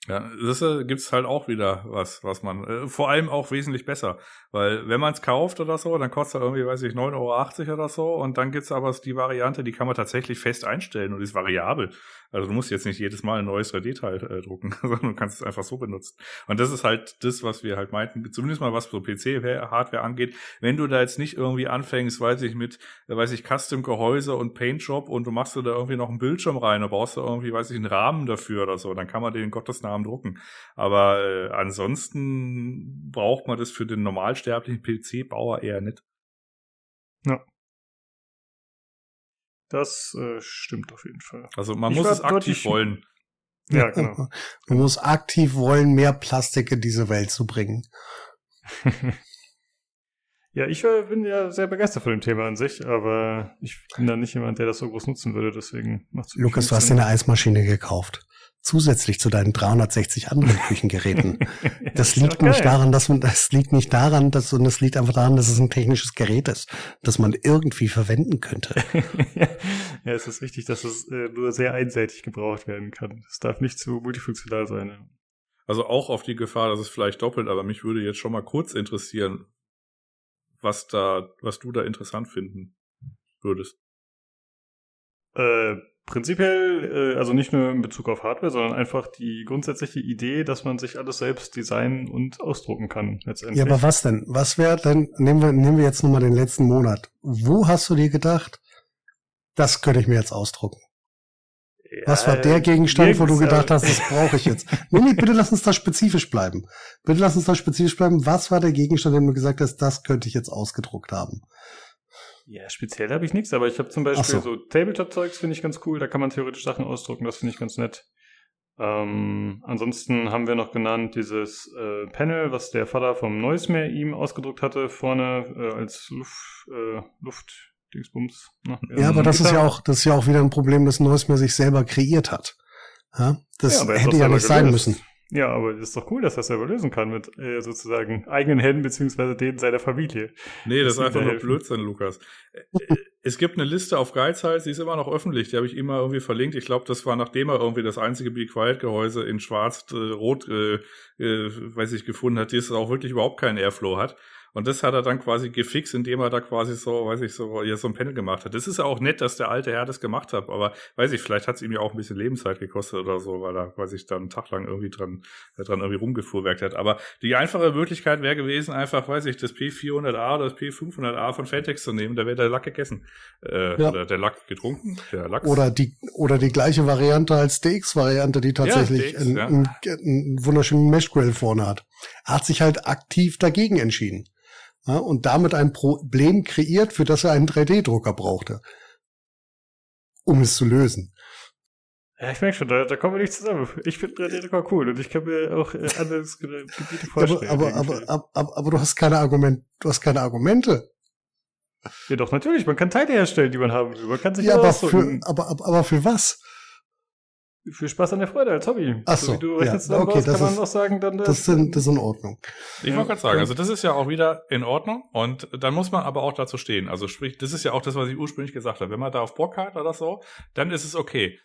Speaker 3: Ja, das äh, gibt's halt auch wieder was, was man, äh, vor allem auch wesentlich besser. Weil wenn man es kauft oder so, dann kostet er irgendwie, weiß ich, 9,80 Euro oder so. Und dann gibt's aber die Variante, die kann man tatsächlich fest einstellen und ist variabel. Also du musst jetzt nicht jedes Mal ein neues 3D-Teil äh, drucken, sondern du kannst es einfach so benutzen. Und das ist halt das, was wir halt meinten, zumindest mal was so PC-Hardware angeht. Wenn du da jetzt nicht irgendwie anfängst, weiß ich, mit, äh, weiß ich, Custom-Gehäuse und Paint-Job und du machst da irgendwie noch einen Bildschirm rein und brauchst da irgendwie, weiß ich, einen Rahmen dafür oder so, dann kann man den Gottes Namen drucken. Aber äh, ansonsten braucht man das für den normalsterblichen PC-Bauer eher nicht.
Speaker 1: Das äh, stimmt auf jeden Fall.
Speaker 3: Also man
Speaker 1: Ich
Speaker 3: muss es aktiv
Speaker 1: deutlich-
Speaker 3: wollen.
Speaker 1: Ja, genau.
Speaker 4: Man muss aktiv wollen, mehr Plastik in diese Welt zu bringen.
Speaker 1: Ja, ich äh, bin ja sehr begeistert von dem Thema an sich, aber ich bin da nicht jemand, der das so groß nutzen würde, deswegen macht es
Speaker 4: Lukas, du hast dir eine Eismaschine gekauft. Zusätzlich zu deinen 360 anderen Küchengeräten. Das liegt nicht daran, dass man, das liegt nicht daran, dass, sondern es liegt einfach daran, dass es ein technisches Gerät ist, das man irgendwie verwenden könnte.
Speaker 1: ja, es ist wichtig, dass es äh, nur sehr einseitig gebraucht werden kann. Es darf nicht zu multifunktional sein. Ja.
Speaker 3: Also auch auf die Gefahr, dass es vielleicht doppelt, aber mich würde jetzt schon mal kurz interessieren, was da, was du da interessant finden würdest.
Speaker 1: Äh, prinzipiell, äh, also nicht nur in Bezug auf Hardware, sondern einfach die grundsätzliche Idee, dass man sich alles selbst designen und ausdrucken kann, letztendlich.
Speaker 4: Ja, aber was denn? Was wäre denn, nehmen wir, nehmen wir jetzt nochmal den letzten Monat. Wo hast du dir gedacht, das könnte ich mir jetzt ausdrucken? Ja, Was war der Gegenstand, wo du gedacht hast, das brauche ich jetzt? nee, nee, bitte lass uns da spezifisch bleiben. Bitte lass uns da spezifisch bleiben. Was war der Gegenstand, den du gesagt hast, das könnte ich jetzt ausgedruckt haben?
Speaker 1: Ja, speziell habe ich nichts, aber ich habe zum Beispiel so, so Tabletop-Zeugs, finde ich ganz cool. Da kann man theoretisch Sachen ausdrucken, das finde ich ganz nett. Ähm, ansonsten haben wir noch genannt dieses äh, Panel, was der Vater vom Neusmeer ihm ausgedruckt hatte, vorne äh, als Luft, äh, Luft Dingsbums.
Speaker 4: Ne? Ja, aber das ist ja auch, das ist ja auch wieder ein Problem, dass Neusmeer sich selber kreiert hat. Ja, das ja, hätte ja nicht sein müssen.
Speaker 1: Ja, aber es ist doch cool, dass er das selber lösen kann mit äh, sozusagen eigenen Händen beziehungsweise denen seiner Familie.
Speaker 3: Nee, das, das ist einfach nur Blödsinn, Lukas. Äh, äh, es gibt eine Liste auf Geizhals, die ist immer noch öffentlich, die habe ich immer irgendwie verlinkt. Ich glaube, das war nachdem er irgendwie das einzige Be Quiet Gehäuse in schwarz, äh, äh, äh, weiß ich, gefunden hat, das auch wirklich überhaupt keinen Airflow hat. Und das hat er dann quasi gefixt, indem er da quasi so, weiß ich, so, ja, so ein Panel gemacht hat. Das ist ja auch nett, dass der alte Herr das gemacht hat, aber weiß ich, vielleicht hat es ihm ja auch ein bisschen Lebenszeit gekostet oder so, weil er quasi dann einen Tag lang irgendwie dran, dran irgendwie rumgefuhrwerkt hat. Aber die einfache Möglichkeit wäre gewesen, einfach, weiß ich, das P400A oder das P500A von Fantex zu nehmen, da wäre der Lack gegessen. Äh, ja. Oder der Lack getrunken, der Lachs.
Speaker 4: Oder die, oder die gleiche Variante als DX-Variante, die tatsächlich ja, DX, einen, ja. einen, einen wunderschönen Mesh-Grill vorne hat. Er hat sich halt aktiv dagegen entschieden ja, und damit ein Problem kreiert, für das er einen 3D-Drucker brauchte, um es zu lösen.
Speaker 1: Ja, ich merke schon, da, da kommen wir nicht zusammen. Ich finde 3D-Drucker cool und ich kann mir auch äh, anderes Gebiete vorstellen.
Speaker 4: aber, aber, aber, aber, aber du hast keine Argumente, du hast keine Argumente.
Speaker 1: Ja, doch, natürlich. Man kann Teile herstellen, die man haben will. Man kann sich
Speaker 4: ja, aber für, aber, aber, aber für was?
Speaker 1: Für Spaß an der Freude als Hobby.
Speaker 4: Ach so, so wie du rechnest ja, okay, baust, kann man ist, auch sagen, dann das, das, sind, das ist in Ordnung.
Speaker 3: Ich ja. wollte gerade sagen, also das ist ja auch wieder in Ordnung und dann muss man aber auch dazu stehen. Also sprich, das ist ja auch das, was ich ursprünglich gesagt habe. Wenn man da auf Bock hat oder so, dann ist es okay.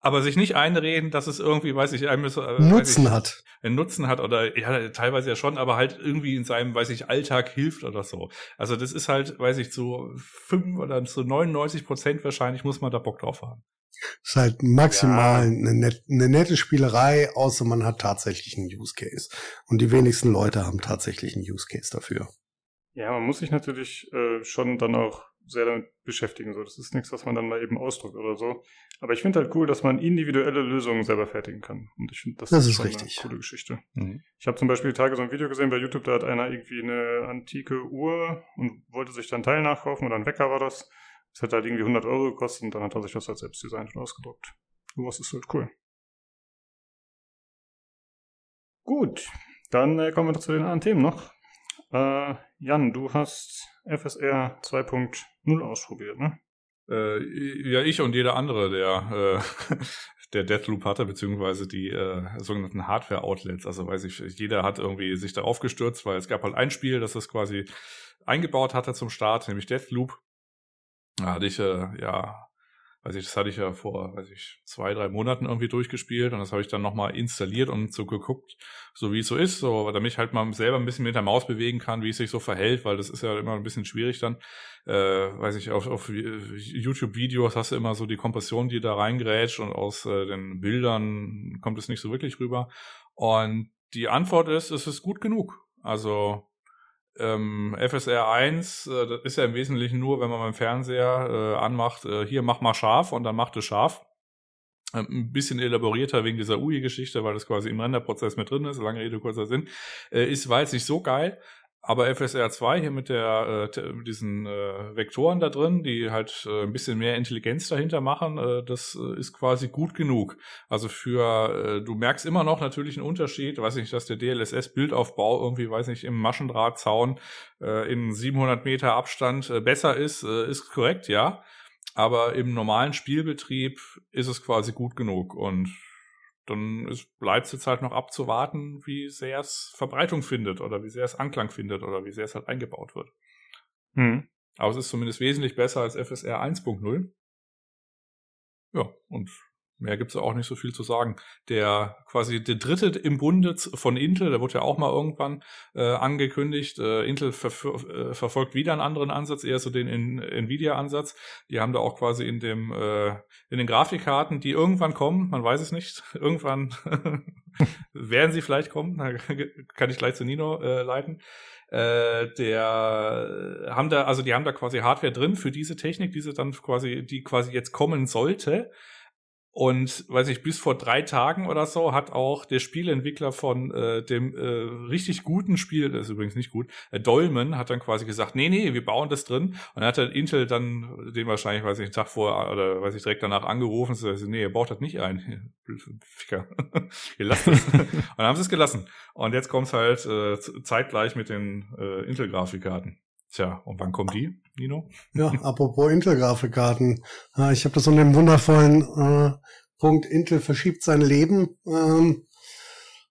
Speaker 3: Aber sich nicht einreden, dass es irgendwie, weiß ich, einem
Speaker 4: äh, Nutzen
Speaker 3: ich,
Speaker 4: hat.
Speaker 3: Einen Nutzen hat oder ja, teilweise ja schon, aber halt irgendwie in seinem, weiß ich, Alltag hilft oder so. Also das ist halt, weiß ich, zu fünf oder zu 99 Prozent wahrscheinlich muss man da Bock drauf haben
Speaker 4: ist halt maximal ja. eine, net, eine nette Spielerei, außer man hat tatsächlich einen Use Case. Und die wenigsten Leute haben tatsächlich einen Use Case dafür.
Speaker 1: Ja, man muss sich natürlich äh, schon dann auch sehr damit beschäftigen. So, das ist nichts, was man dann mal eben ausdrückt oder so. Aber ich finde halt cool, dass man individuelle Lösungen selber fertigen kann. Und ich finde, das,
Speaker 4: das, ist, ist richtig.
Speaker 1: eine coole Geschichte. Mhm. Ich habe zum Beispiel die Tage so ein Video gesehen bei YouTube, da hat einer irgendwie eine antike Uhr und wollte sich dann Teil nachkaufen oder ein Wecker war das. Es hat halt irgendwie 100 Euro gekostet und dann hat er sich das als selbst designt und ausgedruckt. Sowas ist halt cool. Gut, dann äh, kommen wir zu den anderen Themen noch. Äh, Jan, du hast FSR 2.0 ausprobiert, ne?
Speaker 3: Äh, ja, ich und jeder andere, der, äh, der Deathloop hatte, beziehungsweise die äh, sogenannten Hardware-Outlets. Also weiß ich, jeder hat irgendwie sich darauf gestürzt, weil es gab halt ein Spiel, das das quasi eingebaut hatte zum Start, nämlich Deathloop. Da hatte ich, äh, ja, weiß ich, das hatte ich ja vor, weiß ich, zwei, drei Monaten irgendwie durchgespielt und das habe ich dann nochmal installiert und so geguckt, so wie es so ist, so, damit ich halt mal selber ein bisschen mit der Maus bewegen kann, wie es sich so verhält, weil das ist ja immer ein bisschen schwierig dann. Äh, weiß ich, auf, auf YouTube-Videos hast du immer so die Kompression, die da reingrätscht und aus äh, den Bildern kommt es nicht so wirklich rüber. Und die Antwort ist, es ist gut genug. Also ähm, FSR 1, äh, das ist ja im Wesentlichen nur, wenn man beim Fernseher äh, anmacht, äh, hier mach mal scharf und dann macht es scharf. Ähm, ein bisschen elaborierter wegen dieser UI-Geschichte, weil das quasi im Renderprozess mit drin ist, lange Rede, kurzer Sinn. Äh, ist, war jetzt nicht so geil, Aber FSR 2 hier mit der äh, mit diesen äh, Vektoren da drin, die halt äh, ein bisschen mehr Intelligenz dahinter machen, äh, das äh, ist quasi gut genug. Also für äh, du merkst immer noch natürlich einen Unterschied, weiß nicht, dass der DLSS Bildaufbau irgendwie, weiß nicht, im Maschendrahtzaun äh, in 700 Meter Abstand äh, besser ist, äh, ist korrekt, ja. Aber im normalen Spielbetrieb ist es quasi gut genug und dann bleibt es jetzt halt noch abzuwarten, wie sehr es Verbreitung findet oder wie sehr es Anklang findet oder wie sehr es halt eingebaut wird. Mhm. Aber es ist zumindest wesentlich besser als FSR 1.0. Ja, und Mehr gibt's auch nicht so viel zu sagen. Der quasi der dritte im Bunde von Intel, der wurde ja auch mal irgendwann äh, angekündigt. Äh, Intel ver äh, verfolgt wieder einen anderen Ansatz, eher so den in Nvidia-Ansatz. Die haben da auch quasi in dem äh, in den Grafikkarten, die irgendwann kommen, man weiß es nicht, irgendwann werden sie vielleicht kommen. Da kann ich gleich zu Nino äh, leiten. Äh, der haben da also die haben da quasi Hardware drin für diese Technik, diese dann quasi die quasi jetzt kommen sollte und weiß ich, bis vor drei Tagen oder so hat auch der Spieleentwickler von äh, dem äh, richtig guten Spiel, das ist übrigens nicht gut, äh, Dolmen, hat dann quasi gesagt, nee, nee, wir bauen das drin. Und dann hat dann Intel dann den wahrscheinlich, weiß ich, einen Tag vorher oder weiß ich, direkt danach angerufen und so, nee, ihr baut das nicht ein. Ficker. ihr lasst es. und dann haben sie es gelassen. Und jetzt kommt's halt äh, zeitgleich mit den äh, Intel-Grafikkarten. Tja, und wann kommen die, Nino?
Speaker 4: Ja, apropos Intel-Grafikkarten. Ich habe das unter dem wundervollen äh, Punkt Intel verschiebt sein Leben. Ähm,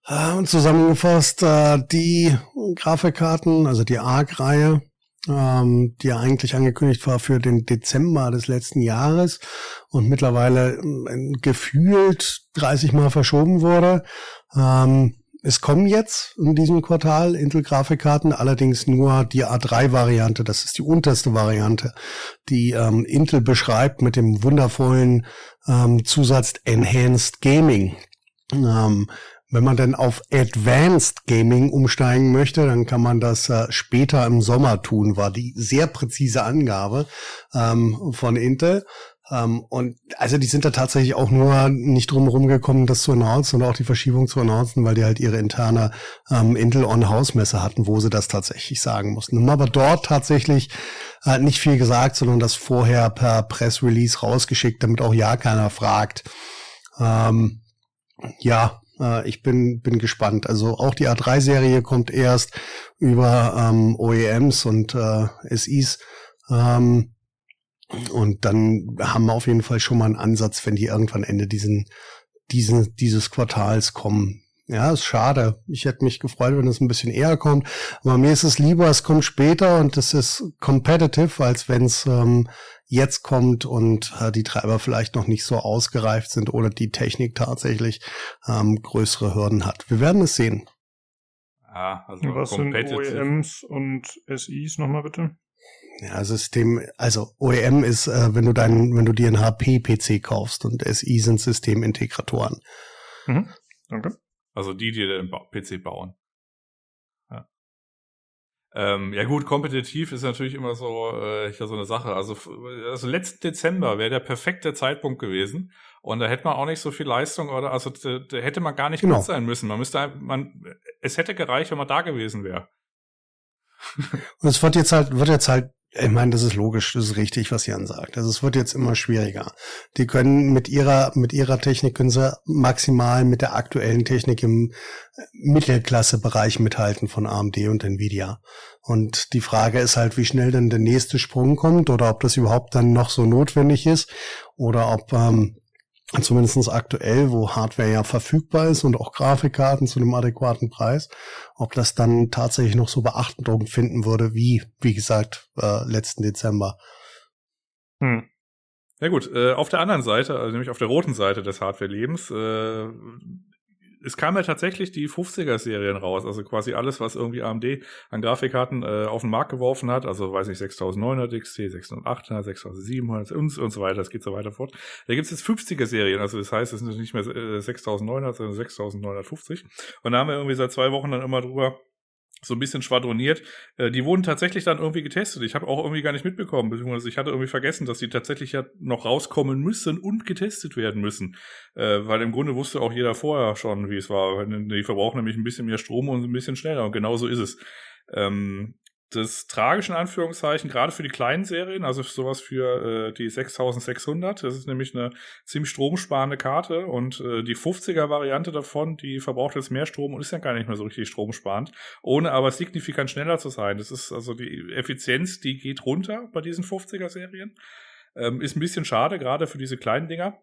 Speaker 4: äh, und zusammengefasst, äh, die Grafikkarten, also die ARC-Reihe, ähm, die ja eigentlich angekündigt war für den Dezember des letzten Jahres und mittlerweile äh, gefühlt 30 Mal verschoben wurde. Ähm, es kommen jetzt in diesem Quartal Intel-Grafikkarten, allerdings nur die A3-Variante. Das ist die unterste Variante, die ähm, Intel beschreibt mit dem wundervollen ähm, Zusatz Enhanced Gaming. Ähm, wenn man denn auf Advanced Gaming umsteigen möchte, dann kann man das äh, später im Sommer tun, war die sehr präzise Angabe ähm, von Intel. Ähm, und also die sind da tatsächlich auch nur nicht drum herum gekommen, das zu announcen und auch die Verschiebung zu announcen, weil die halt ihre interne ähm, Intel On-House-Messe hatten, wo sie das tatsächlich sagen mussten. Aber dort tatsächlich äh, nicht viel gesagt, sondern das vorher per Press-Release rausgeschickt, damit auch ja keiner fragt. Ähm, ja, äh, ich bin, bin gespannt. Also auch die A3-Serie kommt erst über ähm, OEMs und äh, SIs. Ähm, und dann haben wir auf jeden Fall schon mal einen Ansatz, wenn die irgendwann Ende diesen, diesen, dieses Quartals kommen. Ja, ist schade. Ich hätte mich gefreut, wenn es ein bisschen eher kommt. Aber mir ist es lieber, es kommt später und es ist competitive, als wenn es ähm, jetzt kommt und äh, die Treiber vielleicht noch nicht so ausgereift sind oder die Technik tatsächlich ähm, größere Hürden hat. Wir werden es sehen.
Speaker 1: Ah, also Was sind OEMs und SIs nochmal bitte?
Speaker 4: Ja, System, also OEM ist, äh, wenn du deinen, wenn du dir einen HP-PC kaufst und SI sind Systemintegratoren.
Speaker 3: Mhm. Danke. Also die, die den PC bauen. Ja. Ähm, ja gut, kompetitiv ist natürlich immer so, äh, ja, so eine Sache. Also, also letzten Dezember wäre der perfekte Zeitpunkt gewesen. Und da hätte man auch nicht so viel Leistung oder also da, da hätte man gar nicht genau. gut sein müssen. Man müsste man es hätte gereicht, wenn man da gewesen wäre.
Speaker 4: Und es wird jetzt halt, wird jetzt halt ich meine, das ist logisch, das ist richtig, was Jan sagt. Also es wird jetzt immer schwieriger. Die können mit ihrer, mit ihrer Technik können sie maximal mit der aktuellen Technik im Mittelklassebereich mithalten von AMD und Nvidia. Und die Frage ist halt, wie schnell denn der nächste Sprung kommt oder ob das überhaupt dann noch so notwendig ist oder ob ähm, zumindestens aktuell, wo Hardware ja verfügbar ist und auch Grafikkarten zu einem adäquaten Preis, ob das dann tatsächlich noch so Beachtung finden würde, wie, wie gesagt, äh, letzten Dezember.
Speaker 3: Hm. Ja gut, äh, auf der anderen Seite, also nämlich auf der roten Seite des Hardware-Lebens, äh, es kam ja tatsächlich die 50er-Serien raus, also quasi alles, was irgendwie AMD an Grafikkarten äh, auf den Markt geworfen hat, also weiß ich, 6900 XT, 6800, 6700 und, und so weiter, das geht so weiter fort. Da gibt es jetzt 50er-Serien, also das heißt, es sind nicht mehr äh, 6900, sondern 6950. Und da haben wir irgendwie seit zwei Wochen dann immer drüber so ein bisschen schwadroniert. Äh, die wurden tatsächlich dann irgendwie getestet. Ich habe auch irgendwie gar nicht mitbekommen, beziehungsweise ich hatte irgendwie vergessen, dass die tatsächlich ja noch rauskommen müssen und getestet werden müssen. Äh, weil im Grunde wusste auch jeder vorher schon, wie es war. Die verbrauchen nämlich ein bisschen mehr Strom und ein bisschen schneller und genau so ist es. Ähm, das tragische Anführungszeichen, gerade für die kleinen Serien, also sowas für äh, die 6600, das ist nämlich eine ziemlich stromsparende Karte und äh, die 50er Variante davon, die verbraucht jetzt mehr Strom und ist ja gar nicht mehr so richtig stromsparend, ohne aber signifikant schneller zu sein. Das ist also die Effizienz, die geht runter bei diesen 50er Serien. Ähm, ist ein bisschen schade, gerade für diese kleinen Dinger.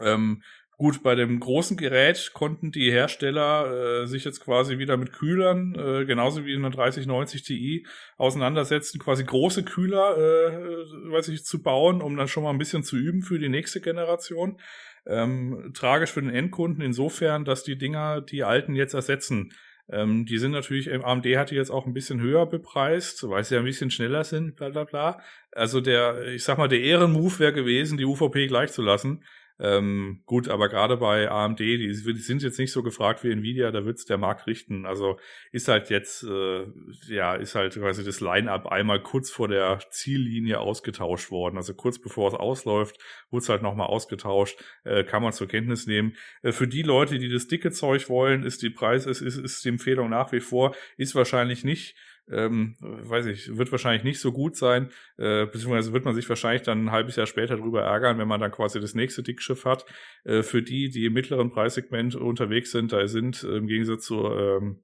Speaker 3: Ähm, Gut, bei dem großen Gerät konnten die Hersteller äh, sich jetzt quasi wieder mit Kühlern, äh, genauso wie in der 3090 Ti, auseinandersetzen, quasi große Kühler, äh, weiß ich, zu bauen, um dann schon mal ein bisschen zu üben für die nächste Generation. Ähm, tragisch für den Endkunden insofern, dass die Dinger die alten jetzt ersetzen. Ähm, die sind natürlich, AMD hat die jetzt auch ein bisschen höher bepreist, weil sie ja ein bisschen schneller sind, bla bla bla. Also der, ich sag mal, der Ehrenmove wäre gewesen, die UVP gleich zu lassen. Ähm, gut, aber gerade bei AMD, die, sind jetzt nicht so gefragt wie Nvidia, da wird's der Markt richten. Also ist halt jetzt, äh, ja, ist halt quasi das Line-up einmal kurz vor der Ziellinie ausgetauscht worden. Also kurz bevor es ausläuft, wurde es halt nochmal ausgetauscht, äh, kann man zur Kenntnis nehmen. Äh, für die Leute, die das dicke Zeug wollen, ist die Preis, ist, ist, ist die Empfehlung nach wie vor, ist wahrscheinlich nicht ähm, weiß ich, wird wahrscheinlich nicht so gut sein, äh, beziehungsweise wird man sich wahrscheinlich dann ein halbes Jahr später drüber ärgern, wenn man dann quasi das nächste Dickschiff hat. Äh, für die, die im mittleren Preissegment unterwegs sind, da sind äh, im Gegensatz zu ähm,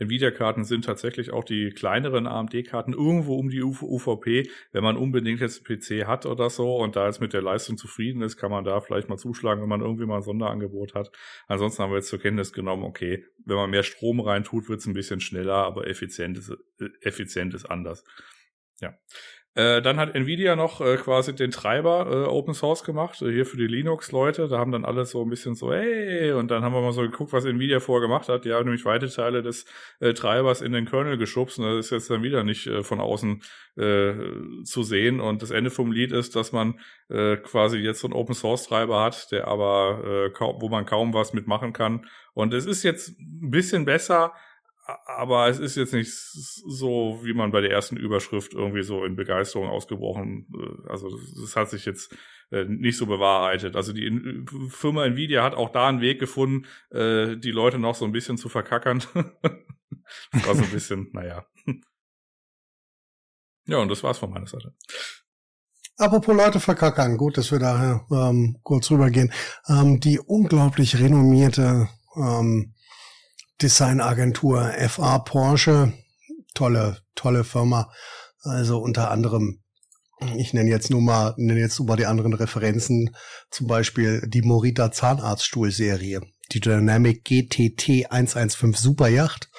Speaker 3: Nvidia-Karten sind tatsächlich auch die kleineren AMD-Karten irgendwo um die UVP. Wenn man unbedingt jetzt einen PC hat oder so und da jetzt mit der Leistung zufrieden ist, kann man da vielleicht mal zuschlagen, wenn man irgendwie mal ein Sonderangebot hat. Ansonsten haben wir jetzt zur Kenntnis genommen, okay, wenn man mehr Strom reintut, wird es ein bisschen schneller, aber effizient ist, äh, effizient ist anders. Ja. Äh, dann hat Nvidia noch äh, quasi den Treiber äh, Open Source gemacht, äh, hier für die Linux-Leute. Da haben dann alle so ein bisschen so, hey, und dann haben wir mal so geguckt, was Nvidia vorher gemacht hat. Die haben nämlich weite Teile des äh, Treibers in den Kernel geschubst und das ist jetzt dann wieder nicht äh, von außen äh, zu sehen. Und das Ende vom Lied ist, dass man äh, quasi jetzt so einen Open Source Treiber hat, der aber äh, kaum, wo man kaum was mitmachen kann. Und es ist jetzt ein bisschen besser, aber es ist jetzt nicht so, wie man bei der ersten Überschrift irgendwie so in Begeisterung ausgebrochen. Äh, also das, hat sich jetzt äh, nicht so bewahrheitet. Also die Firma Nvidia hat auch da einen Weg gefunden, äh, die Leute noch so ein bisschen zu verkackern. das war so ein bisschen, naja. Ja, und das war's von meiner Seite.
Speaker 4: Apropos Leute verkackern, gut, dass wir da ähm, kurz rübergehen. Ähm, die unglaublich renommierte ähm, Designagentur FA Porsche. Tolle, tolle Firma. Also unter anderem, ich nenne jetzt nur mal, nenne jetzt nur mal die anderen Referenzen, zum Beispiel die Morita Zahnarztstuhlserie, die Dynamic GTT 115 Superjacht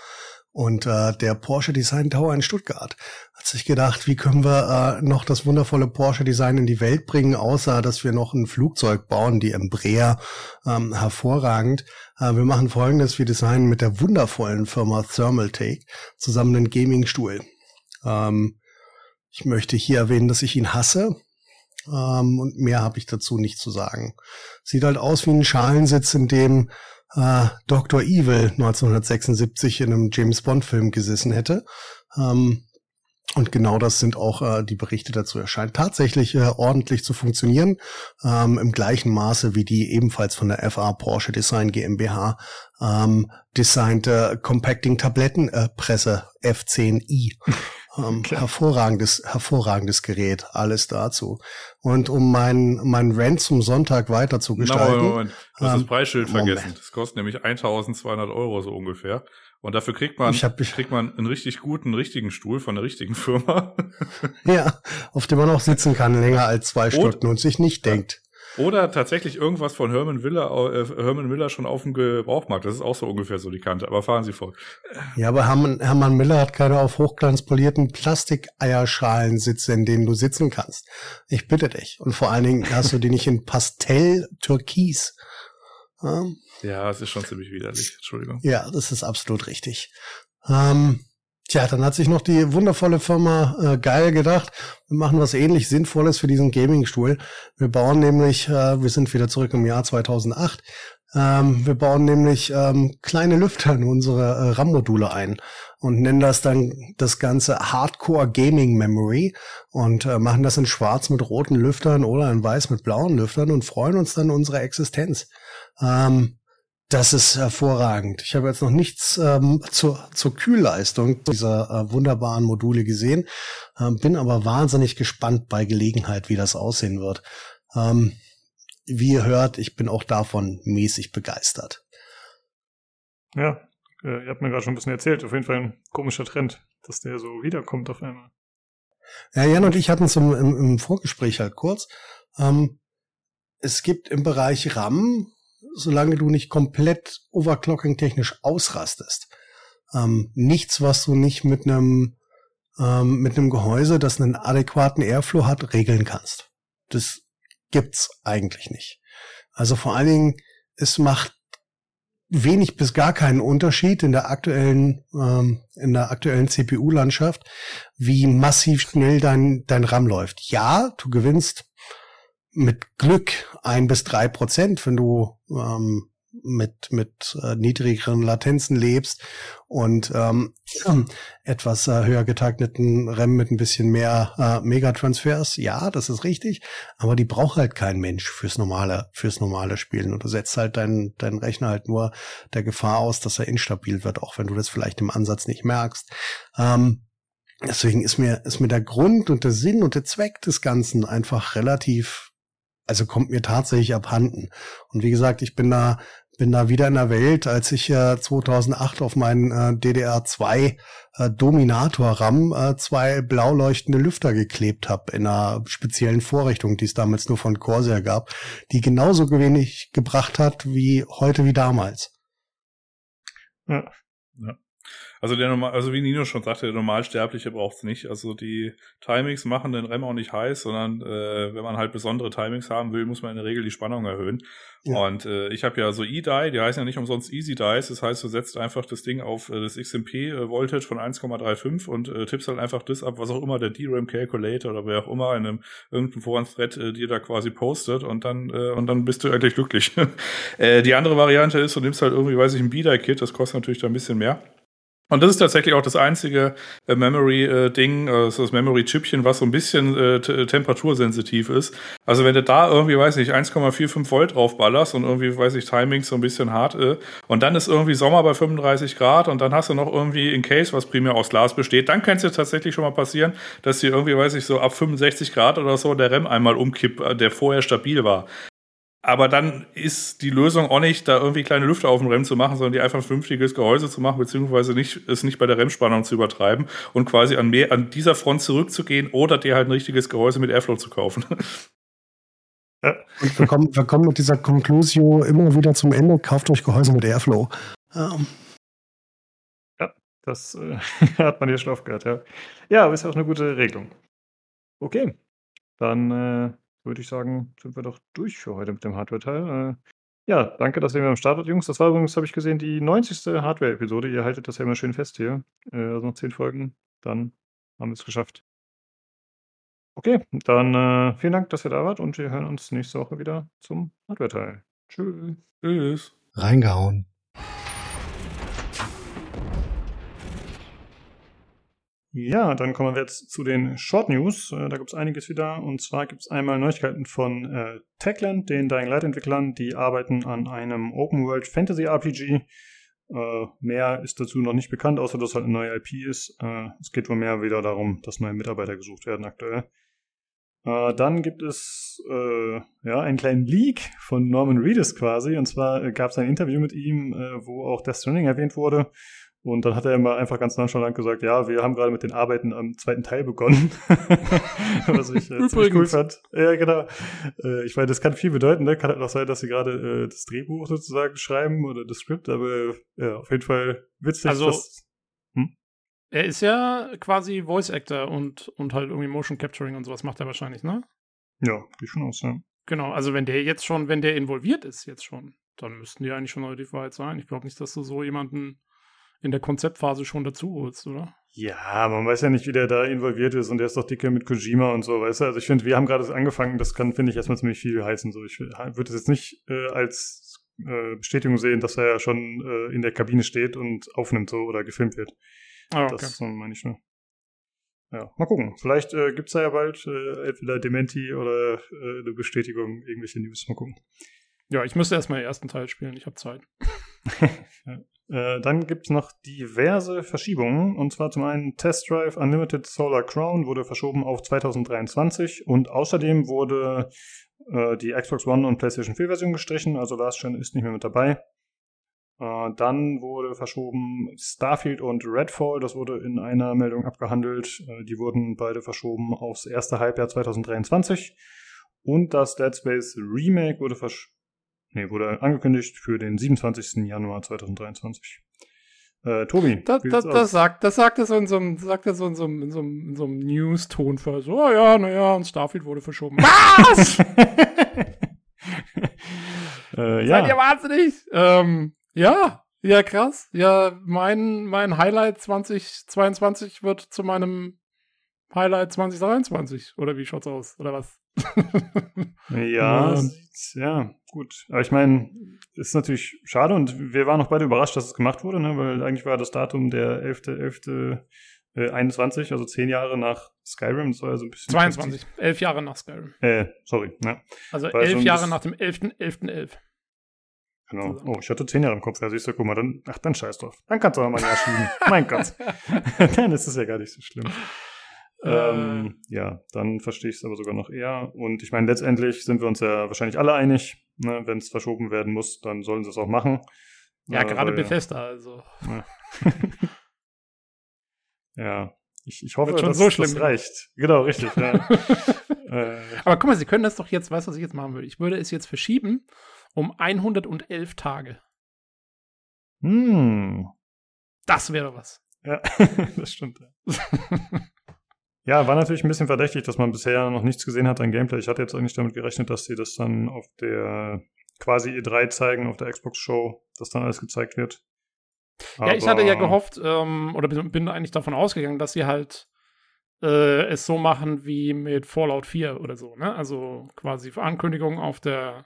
Speaker 4: und äh, der Porsche Design Tower in Stuttgart. Hat sich gedacht, wie können wir äh, noch das wundervolle Porsche Design in die Welt bringen, außer dass wir noch ein Flugzeug bauen, die Embraer, ähm, hervorragend. Äh, wir machen folgendes, wir designen mit der wundervollen Firma Thermaltake zusammen einen Gaming-Stuhl. Ähm, ich möchte hier erwähnen, dass ich ihn hasse. Ähm, und mehr habe ich dazu nicht zu sagen. Sieht halt aus wie ein Schalensitz, in dem äh, Dr. Evil 1976 in einem James Bond Film gesessen hätte. Ähm, und genau das sind auch äh, die Berichte dazu. Er scheint tatsächlich äh, ordentlich zu funktionieren, ähm, im gleichen Maße wie die ebenfalls von der FA Porsche Design GmbH ähm, designte Compacting Tablettenpresse äh, F10i. Ähm, hervorragendes, hervorragendes Gerät, alles dazu. Und um mein, mein Rant zum Sonntag weiter zu gestalten. Moment,
Speaker 3: Moment. Du hast ähm, das Preisschild vergessen. Das kostet nämlich 1200 Euro so ungefähr. Und dafür kriegt man, ich hab, ich, kriegt man einen richtig guten, richtigen Stuhl von der richtigen Firma.
Speaker 4: ja, auf dem man auch sitzen kann, länger als zwei und, Stunden und sich nicht denkt.
Speaker 3: Oder tatsächlich irgendwas von Herman Miller, äh, Herman Miller schon auf dem Gebrauchmarkt. Das ist auch so ungefähr so die Kante. Aber fahren Sie fort.
Speaker 4: Ja, aber Herman, Herman Miller hat keine auf hochglanzpolierten Plastikeierschalen sitze, in denen du sitzen kannst. Ich bitte dich. Und vor allen Dingen hast du die nicht in Pastell Türkis.
Speaker 3: Ja? Ja, es ist schon ziemlich widerlich. Entschuldigung.
Speaker 4: Ja, das ist absolut richtig. Ähm, tja, dann hat sich noch die wundervolle Firma äh, Geil gedacht, wir machen was ähnlich Sinnvolles für diesen Gaming-Stuhl. Wir bauen nämlich, äh, wir sind wieder zurück im Jahr 2008, ähm, wir bauen nämlich ähm, kleine Lüfter in unsere äh, RAM-Module ein und nennen das dann das ganze Hardcore Gaming Memory und äh, machen das in schwarz mit roten Lüftern oder in weiß mit blauen Lüftern und freuen uns dann unsere Existenz. Ähm, Das ist hervorragend. Ich habe jetzt noch nichts ähm, zur, zur Kühlleistung dieser äh, wunderbaren Module gesehen, ähm, bin aber wahnsinnig gespannt bei Gelegenheit, wie das aussehen wird. Ähm, wie ihr hört, ich bin auch davon mäßig begeistert.
Speaker 1: Ja, äh, ihr habt mir gerade schon ein bisschen erzählt. Auf jeden Fall ein komischer Trend, dass der so wiederkommt auf einmal.
Speaker 4: Ja, Jan und ich hatten es im, im, im Vorgespräch halt kurz. Ähm, es gibt im Bereich RAM solange du nicht komplett overclocking technisch ausrastest. Ähm, nichts, was du nicht mit einem ähm, mit einem Gehäuse, das einen adäquaten Airflow hat, regeln kannst. Das gibt's eigentlich nicht. Also vor allen Dingen, es macht wenig bis gar keinen Unterschied in der aktuellen ähm, in der aktuellen CPU-Landschaft, wie massiv schnell dein dein RAM läuft. Ja, du gewinnst mit Glück ein bis drei Prozent, wenn du ähm, mit mit äh, niedrigeren Latenzen lebst und ähm, etwas äh, höher getakteten RAM mit ein bisschen mehr äh, Megatransfers. Ja, das ist richtig, aber die braucht halt kein Mensch fürs normale fürs normale Spielen und du setzt halt deinen deinen Rechner halt nur der Gefahr aus, dass er instabil wird, auch wenn du das vielleicht im Ansatz nicht merkst. Ähm, deswegen ist mir ist mir der Grund und der Sinn und der Zweck des Ganzen einfach relativ also kommt mir tatsächlich abhanden. Und wie gesagt, ich bin da bin da wieder in der Welt, als ich äh, 2008 auf meinen äh, DDR2 äh, Dominator RAM äh, zwei blau leuchtende Lüfter geklebt habe in einer speziellen Vorrichtung, die es damals nur von Corsair gab, die genauso wenig gebracht hat wie heute wie damals.
Speaker 3: Ja. Also der normal, also wie Nino schon sagte, der Normalsterbliche braucht es nicht. Also die Timings machen den Rem auch nicht heiß, sondern äh, wenn man halt besondere Timings haben will, muss man in der Regel die Spannung erhöhen. Ja. Und äh, ich habe ja so E-Die, die heißen ja nicht umsonst Easy Dies. Das heißt, du setzt einfach das Ding auf äh, das XMP-Voltage äh, von 1,35 und äh, tippst halt einfach das ab, was auch immer der DRAM Calculator oder wer auch immer in einem irgendeinem Foren-Thread äh, dir da quasi postet und dann äh, und dann bist du eigentlich glücklich. äh, die andere Variante ist, du nimmst halt irgendwie, weiß ich, ein B-Die-Kit, das kostet natürlich da ein bisschen mehr. Und das ist tatsächlich auch das einzige äh, Memory-Ding, äh, äh, das Memory-Chipchen, was so ein bisschen äh, temperatursensitiv ist. Also wenn du da irgendwie, weiß nicht, 1,45 Volt draufballerst und irgendwie, weiß ich, Timing so ein bisschen hart äh, und dann ist irgendwie Sommer bei 35 Grad und dann hast du noch irgendwie in Case, was primär aus Glas besteht, dann kann es dir tatsächlich schon mal passieren, dass dir irgendwie, weiß ich, so ab 65 Grad oder so der RAM einmal umkippt, äh, der vorher stabil war. Aber dann ist die Lösung auch nicht, da irgendwie kleine Lüfter auf dem Rem zu machen, sondern die einfach ein vernünftiges Gehäuse zu machen, beziehungsweise nicht, es nicht bei der Rem-Spannung zu übertreiben und quasi an mehr, an dieser Front zurückzugehen oder dir halt ein richtiges Gehäuse mit Airflow zu kaufen.
Speaker 4: Ja. Und wir kommen, wir kommen mit dieser Conclusio immer wieder zum Ende. Kauft euch Gehäuse mit Airflow. Um.
Speaker 1: Ja, das äh, hat man hier schon oft gehört, ja. Ja, aber ist ja auch eine gute Regelung. Okay, dann äh, würde ich sagen, sind wir doch durch für heute mit dem Hardware-Teil. Äh, ja, danke, dass ihr mir am Start wart, Jungs. Das war übrigens, habe ich gesehen, die 90. Hardware-Episode. Ihr haltet das ja immer schön fest hier. Äh, also noch 10 Folgen, dann haben wir es geschafft. Okay, dann äh, vielen Dank, dass ihr da wart und wir hören uns nächste Woche wieder zum Hardware-Teil. Tschüss.
Speaker 4: Tschüss. Reingehauen.
Speaker 1: Ja, dann kommen wir jetzt zu den Short News. Äh, da gibt es einiges wieder. Und zwar gibt es einmal Neuigkeiten von äh, Techland, den Dying Light Entwicklern. Die arbeiten an einem Open World Fantasy RPG. Äh, mehr ist dazu noch nicht bekannt, außer dass halt eine neue IP ist. Äh, es geht wohl mehr wieder darum, dass neue Mitarbeiter gesucht werden aktuell. Äh, dann gibt es ja einen kleinen Leak von Norman Reedus quasi. Und zwar gab es ein Interview mit ihm, wo auch Death Stranding erwähnt wurde. Und dann hat er immer einfach ganz nonchalant gesagt, ja, wir haben gerade mit den Arbeiten am zweiten Teil begonnen. Was ich äh, ziemlich cool fand. Ja, genau. Äh, ich meine, das kann viel bedeuten, ne? Kann halt auch sein, dass sie gerade äh, das Drehbuch sozusagen schreiben oder das Skript, aber ja, auf jeden Fall witzig.
Speaker 2: Also, dass, hm? er ist ja quasi Voice Actor und, und halt irgendwie Motion Capturing und sowas macht er wahrscheinlich, ne?
Speaker 1: Ja, geht schon aus, ja.
Speaker 2: Genau, also wenn der jetzt schon, wenn der involviert ist jetzt schon, dann müssten die eigentlich schon relativ weit sein. Ich glaube nicht, dass du so jemanden in der Konzeptphase schon dazu holst, oder?
Speaker 1: Ja, man weiß ja nicht, wie der da involviert ist und der ist doch dicke mit Kojima und so, weißt du? Also ich finde, wir haben gerade angefangen, das kann, finde ich, erstmal ziemlich viel heißen. So, ich würde es jetzt nicht äh, als äh, Bestätigung sehen, dass er ja schon äh, in der Kabine steht und aufnimmt so oder gefilmt wird. Ah, okay. Das meine ich nur. Ja, mal gucken. Vielleicht äh, gibt es da ja bald äh, entweder Dementi oder äh, eine Bestätigung, irgendwelche News. Mal gucken.
Speaker 2: Ja, ich müsste erstmal den ersten Teil spielen, ich habe Zeit.
Speaker 1: Äh, dann gibt es noch diverse Verschiebungen. Und zwar zum einen Test Drive Unlimited Solar Crown wurde verschoben auf 2023 und außerdem wurde äh, die Xbox One und PlayStation 4 Version gestrichen. Also Last Gen ist nicht mehr mit dabei. Äh, dann wurde verschoben Starfield und Redfall. Das wurde in einer Meldung abgehandelt. Äh, die wurden beide verschoben aufs erste Halbjahr 2023. Und das Dead Space Remake wurde versch Nee, wurde angekündigt für den 27. Januar 2023. Äh, Tobi.
Speaker 2: Das, das, das, sagt, das sagt er so in so einem, sagt er so in so einem, in so einem, in so einem News-Ton für so, oh ja, naja, und Starfield wurde verschoben. Was? äh, ja. Seid ihr wahnsinnig? Ähm, ja, ja, krass. Ja, mein, mein Highlight 2022 wird zu meinem Highlight 2023. Oder wie schaut's aus? Oder was?
Speaker 1: Ja, ja, ja, gut. Aber ich meine, ist natürlich schade und wir waren auch beide überrascht, dass es gemacht wurde, ne? weil eigentlich war das Datum der 11.11. Äh, 21, also zehn Jahre nach Skyrim. Das war ja so ein bisschen.
Speaker 2: 22, elf Jahre nach Skyrim.
Speaker 1: Äh, sorry.
Speaker 2: Ja. Also war elf Jahre nach dem 11.11.11. .11.
Speaker 1: Genau. Oh, ich hatte zehn Jahre im Kopf. Ja, siehst du, guck mal, dann, ach, dann scheiß drauf. Dann kannst du auch mal ein Jahr schieben. mein Gott. dann ist es ja gar nicht so schlimm. Ähm, ja, dann verstehe ich es aber sogar noch eher. Und ich meine, letztendlich sind wir uns ja wahrscheinlich alle einig, ne, wenn es verschoben werden muss, dann sollen sie es auch machen.
Speaker 2: Ja, äh, gerade weil, Bethesda, also.
Speaker 1: Ja, ja. Ich, ich hoffe, dass so das reicht. Genau, richtig. Ja.
Speaker 2: äh, aber guck mal, sie können das doch jetzt, weißt du, was ich jetzt machen würde? Ich würde es jetzt verschieben um 111 Tage.
Speaker 1: Hm.
Speaker 2: Das wäre was.
Speaker 1: Ja, das stimmt. Ja. Ja, war natürlich ein bisschen verdächtig, dass man bisher noch nichts gesehen hat an Gameplay. Ich hatte jetzt eigentlich damit gerechnet, dass sie das dann auf der quasi E3 zeigen, auf der Xbox Show, dass dann alles gezeigt wird.
Speaker 2: Aber ja, ich hatte ja gehofft, ähm, oder bin eigentlich davon ausgegangen, dass sie halt äh, es so machen wie mit Fallout 4 oder so, ne? Also quasi Ankündigungen auf der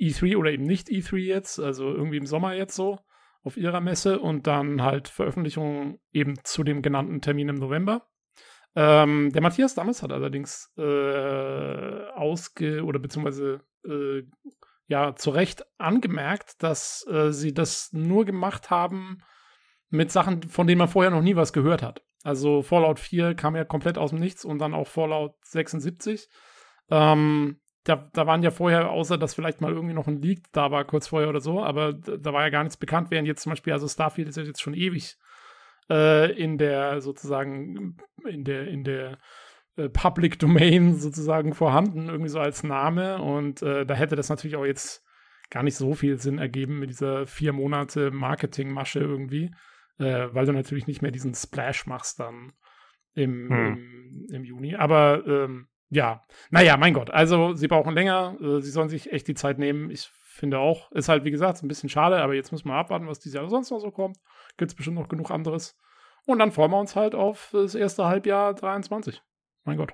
Speaker 2: E3 oder eben nicht E3 jetzt, also irgendwie im Sommer jetzt so auf ihrer Messe und dann halt Veröffentlichungen eben zu dem genannten Termin im November. Ähm, der Matthias Dammes hat allerdings äh, ausge- oder beziehungsweise äh, ja zu Recht angemerkt, dass äh, sie das nur gemacht haben mit Sachen, von denen man vorher noch nie was gehört hat. Also Fallout 4 kam ja komplett aus dem Nichts und dann auch Fallout 76. Ähm, da, da waren ja vorher, außer dass vielleicht mal irgendwie noch ein Leak da war, kurz vorher oder so, aber da, da war ja gar nichts bekannt, während jetzt zum Beispiel, also Starfield ist ja jetzt schon ewig äh, in der sozusagen in der in der äh, Public Domain sozusagen vorhanden, irgendwie so als Name. Und äh, da hätte das natürlich auch jetzt gar nicht so viel Sinn ergeben mit dieser vier Monate Marketingmasche irgendwie, äh, weil du natürlich nicht mehr diesen Splash machst dann im, hm. im, im, Juni. Aber ähm, ja, naja, mein Gott, also sie brauchen länger, äh, sie sollen sich echt die Zeit nehmen. Ich finde auch, ist halt wie gesagt ein bisschen schade, aber jetzt müssen wir abwarten, was dieses Jahr sonst noch so kommt. Gibt es bestimmt noch genug anderes. Und dann freuen wir uns halt auf das erste Halbjahr 23. Mein Gott.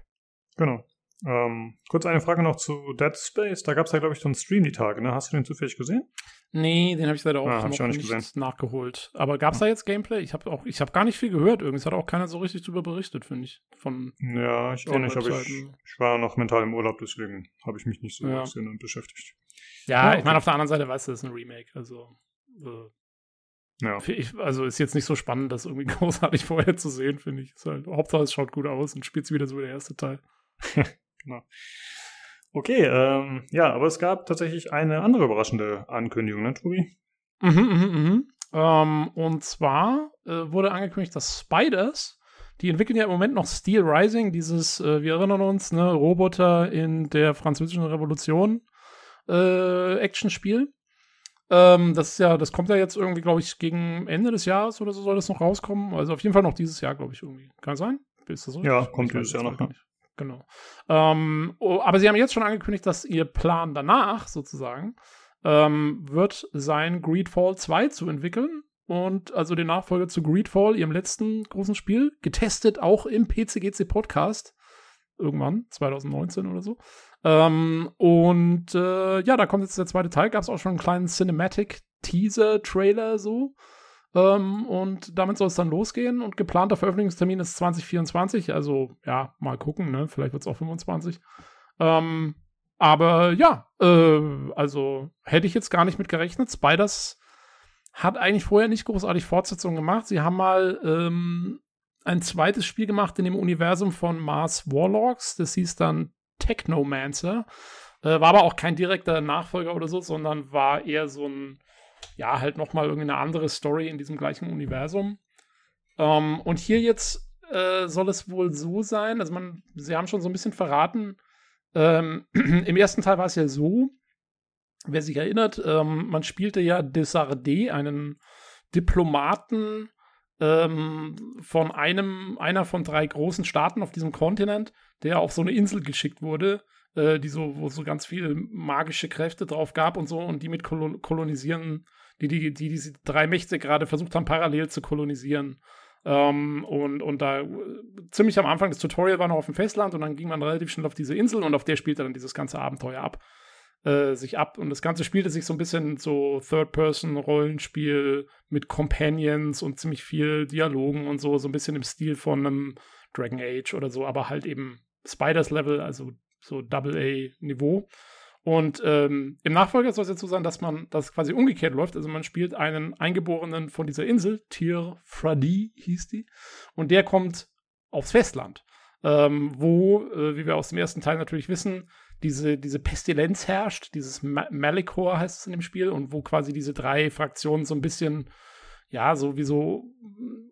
Speaker 1: Genau. Ähm, kurz eine Frage noch zu Dead Space. Da gab es ja, glaube ich, so einen Stream die Tage. Ne? Hast du den zufällig gesehen?
Speaker 2: Nee, den habe ich leider auch, ah, noch auch nicht, nicht nachgeholt. Aber gab es da jetzt Gameplay? Ich habe auch, ich habe gar nicht viel gehört. Irgendwie hat auch keiner so richtig drüber berichtet, finde ich. Von
Speaker 1: ja, ich auch nicht. Aber ich, ich war noch mental im Urlaub, deswegen habe ich mich nicht so ja. und beschäftigt.
Speaker 2: Ja, ja okay. ich meine, auf der anderen Seite weißt du, das ist ein Remake. Also äh, ja. Ich, also ist jetzt nicht so spannend, das irgendwie großartig vorher zu sehen, finde ich. Halt, Hauptsache es schaut gut aus und spielt wieder so wie der erste Teil.
Speaker 1: genau. Okay, ähm, ja, aber es gab tatsächlich eine andere überraschende Ankündigung, ne, Tobi?
Speaker 2: Mhm, mhm, mhm. Ähm, und zwar äh, wurde angekündigt, dass Spiders, die entwickeln ja im Moment noch Steel Rising, dieses, äh, wir erinnern uns, ne, Roboter in der französischen Revolution äh, Actionspiel. Ähm, das ist ja, das kommt ja jetzt irgendwie, glaube ich, gegen Ende des Jahres oder so soll das noch rauskommen. Also auf jeden Fall noch dieses Jahr, glaube ich, irgendwie. Kann sein?
Speaker 1: So? Ja, kommt dieses Jahr noch. Ja.
Speaker 2: Genau. Ähm, oh, aber sie haben jetzt schon angekündigt, dass ihr Plan danach sozusagen ähm, wird sein, Greedfall 2 zu entwickeln. Und also den Nachfolger zu Greedfall, ihrem letzten großen Spiel, getestet auch im PCGC Podcast. Irgendwann, 2019 oder so. Ähm, und äh, ja, da kommt jetzt der zweite Teil. Gab es auch schon einen kleinen Cinematic-Teaser-Trailer so. Ähm, und damit soll es dann losgehen. Und geplanter Veröffentlichungstermin ist 2024. Also ja, mal gucken, ne? Vielleicht wird es auch 25. Ähm, aber ja, äh, also hätte ich jetzt gar nicht mit gerechnet. Spiders hat eigentlich vorher nicht großartig Fortsetzungen gemacht. Sie haben mal ähm, ein zweites Spiel gemacht in dem Universum von Mars Warlocks. Das hieß dann Technomancer. Äh, war aber auch kein direkter Nachfolger oder so, sondern war eher so ein, ja, halt nochmal irgendeine andere Story in diesem gleichen Universum. Ähm, und hier jetzt äh, soll es wohl so sein, also man, sie haben schon so ein bisschen verraten, ähm, im ersten Teil war es ja so, wer sich erinnert, ähm, man spielte ja Desardet, einen Diplomaten ähm, von einem, einer von drei großen Staaten auf diesem Kontinent, der auf so eine Insel geschickt wurde, äh, die so, wo so ganz viele magische Kräfte drauf gab und so und die mit kolonisieren, die, die, die diese drei Mächte gerade versucht haben, parallel zu kolonisieren. Ähm, und, und da ziemlich am Anfang des Tutorial war noch auf dem Festland und dann ging man relativ schnell auf diese Insel und auf der spielte dann dieses ganze Abenteuer ab. Äh, sich ab und das Ganze spielte sich so ein bisschen so Third-Person-Rollenspiel mit Companions und ziemlich viel Dialogen und so, so ein bisschen im Stil von einem Dragon Age oder so, aber halt eben Spiders-Level, also so Double-A-Niveau. Und ähm, im Nachfolger soll es jetzt so sein, dass man das quasi umgekehrt läuft. Also man spielt einen Eingeborenen von dieser Insel, Tir Fradi hieß die, und der kommt aufs Festland, ähm, wo, äh, wie wir aus dem ersten Teil natürlich wissen, diese, diese Pestilenz herrscht, dieses Ma Malikor heißt es in dem Spiel, und wo quasi diese drei Fraktionen so ein bisschen, ja, so wie so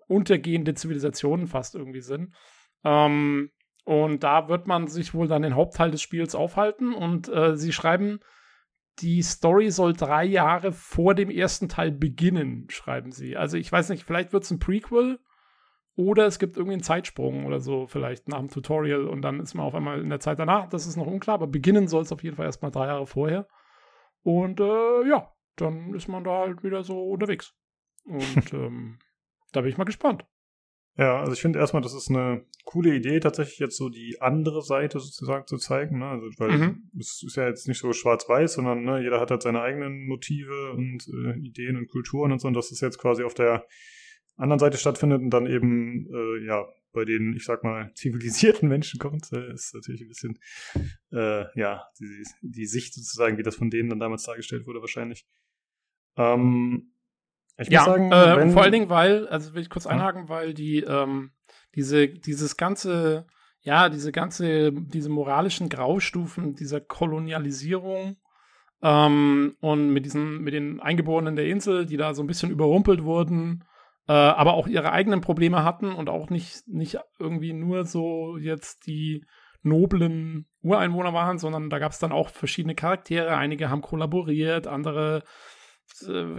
Speaker 2: untergehende Zivilisationen fast irgendwie sind. Ähm, und da wird man sich wohl dann den Hauptteil des Spiels aufhalten und äh, sie schreiben, die Story soll drei Jahre vor dem ersten Teil beginnen, schreiben sie. Also ich weiß nicht, vielleicht wird es ein Prequel oder es gibt irgendwie einen Zeitsprung oder so, vielleicht nach dem Tutorial und dann ist man auf einmal in der Zeit danach. Das ist noch unklar, aber beginnen soll es auf jeden Fall erstmal drei Jahre vorher. Und äh, ja, dann ist man da halt wieder so unterwegs. Und ähm, da bin ich mal gespannt.
Speaker 1: Ja, also ich finde erstmal, das ist eine coole Idee, tatsächlich jetzt so die andere Seite sozusagen zu zeigen. Ne? Also, weil mhm. es ist ja jetzt nicht so schwarz-weiß, sondern ne, jeder hat halt seine eigenen Motive und äh, Ideen und Kulturen und so. Und das ist jetzt quasi auf der anderen Seite stattfindet und dann eben, äh, ja, bei den, ich sag mal, zivilisierten Menschen kommt, äh, ist natürlich ein bisschen, äh, ja, die, die Sicht sozusagen, wie das von denen dann damals dargestellt wurde, wahrscheinlich. Ähm,
Speaker 2: ich ja, sagen, äh, vor allen Dingen, weil, also will ich kurz einhaken, weil die, ähm, diese, dieses ganze, ja, diese ganze, diese moralischen Graustufen dieser Kolonialisierung ähm, und mit diesen, mit den Eingeborenen der Insel, die da so ein bisschen überrumpelt wurden, äh, aber auch ihre eigenen Probleme hatten und auch nicht, nicht irgendwie nur so jetzt die noblen Ureinwohner waren, sondern da gab es dann auch verschiedene Charaktere. Einige haben kollaboriert, andere,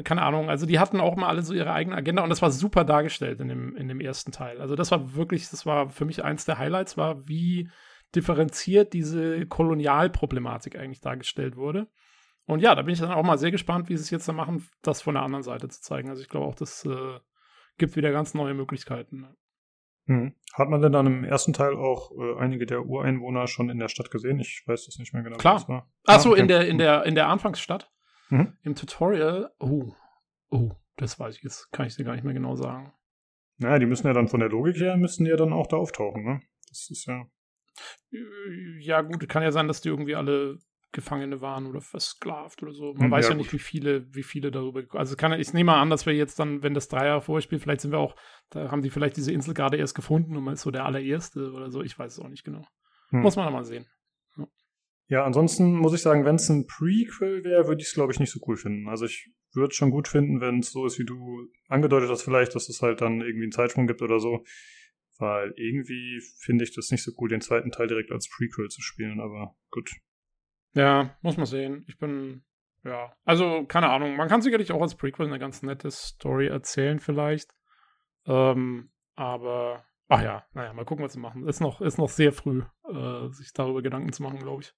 Speaker 2: keine Ahnung, also die hatten auch mal alle so ihre eigene Agenda und das war super dargestellt in dem, in dem ersten Teil. Also das war wirklich, das war für mich eins der Highlights, war, wie differenziert diese Kolonialproblematik eigentlich dargestellt wurde. Und ja, da bin ich dann auch mal sehr gespannt, wie sie es jetzt dann machen, das von der anderen Seite zu zeigen. Also ich glaube auch, das äh, gibt wieder ganz neue Möglichkeiten.
Speaker 1: Hm. Hat man denn dann im ersten Teil auch äh, einige der Ureinwohner schon in der Stadt gesehen? Ich weiß das nicht mehr genau.
Speaker 2: Klar. Ach ah, okay. in der, in der, in der Anfangsstadt. Mhm. Im Tutorial. Oh, oh, das weiß ich jetzt. Kann ich dir gar nicht mehr genau sagen.
Speaker 1: Naja, die müssen ja dann von der Logik her, müssen die ja dann auch da auftauchen, ne? Das ist ja.
Speaker 2: Ja, gut, kann ja sein, dass die irgendwie alle Gefangene waren oder versklavt oder so. Man hm, weiß ja, ja nicht, wie viele, wie viele darüber. Also kann ich nehme mal an, dass wir jetzt dann, wenn das drei Jahre vorspielt, vielleicht sind wir auch, da haben die vielleicht diese Insel gerade erst gefunden und man ist so der allererste oder so. Ich weiß es auch nicht genau. Hm. Muss man mal sehen.
Speaker 1: Ja. ansonsten muss ich sagen, wenn es ein Prequel wäre, würde ich es, glaube ich, nicht so cool finden. Also ich würde es schon gut finden, wenn es so ist, wie du angedeutet hast, vielleicht, dass es halt dann irgendwie einen Zeitsprung gibt oder so. Weil irgendwie finde ich das nicht so cool, den zweiten Teil direkt als Prequel zu spielen, aber gut.
Speaker 2: Ja, muss man sehen. Ich bin, ja, also keine Ahnung. Man kann sicherlich auch als Prequel eine ganz nette Story erzählen, vielleicht. Ähm, aber, ach ja, naja, mal gucken, was sie machen. Ist noch, ist noch sehr früh, äh, sich darüber Gedanken zu machen, glaube ich.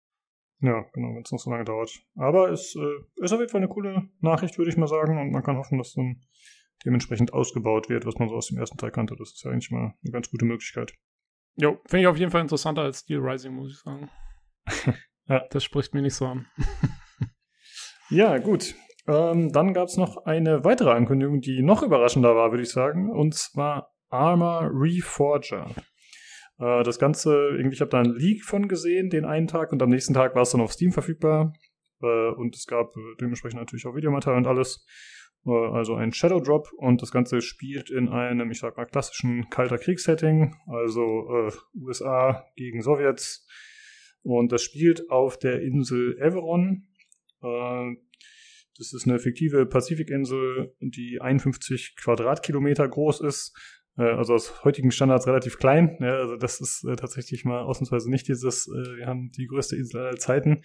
Speaker 1: Ja, genau, wenn es noch so lange dauert. Aber es äh, ist auf jeden Fall eine coole Nachricht, würde ich mal sagen. Und man kann hoffen, dass dann dementsprechend ausgebaut wird, was man so aus dem ersten Teil kannte. Das ist ja eigentlich mal eine ganz gute Möglichkeit.
Speaker 2: Jo, finde ich auf jeden Fall interessanter als Steel Rising, muss ich sagen. Ja. Das spricht mir nicht so an.
Speaker 1: ja, gut. Ähm, dann gab es noch eine weitere Ankündigung, die noch überraschender war, würde ich sagen, und zwar Armor Reforger. Äh, das Ganze, irgendwie, ich habe da einen Leak von gesehen, den einen Tag, und am nächsten Tag war es dann auf Steam verfügbar. Äh, und es gab äh, dementsprechend natürlich auch Videomaterial und alles. Äh, also ein Shadow Drop und das Ganze spielt in einem, ich sag mal, klassischen kalter Kriegssetting, also USA gegen Sowjets. Und das spielt auf der Insel Everon. Das ist eine fiktive Pazifikinsel, die 51 Quadratkilometer groß ist. Äh, also aus heutigen Standards relativ klein. Ja, also das ist äh, tatsächlich mal ausnahmsweise nicht dieses, äh, wir haben die größte Insel aller Zeiten.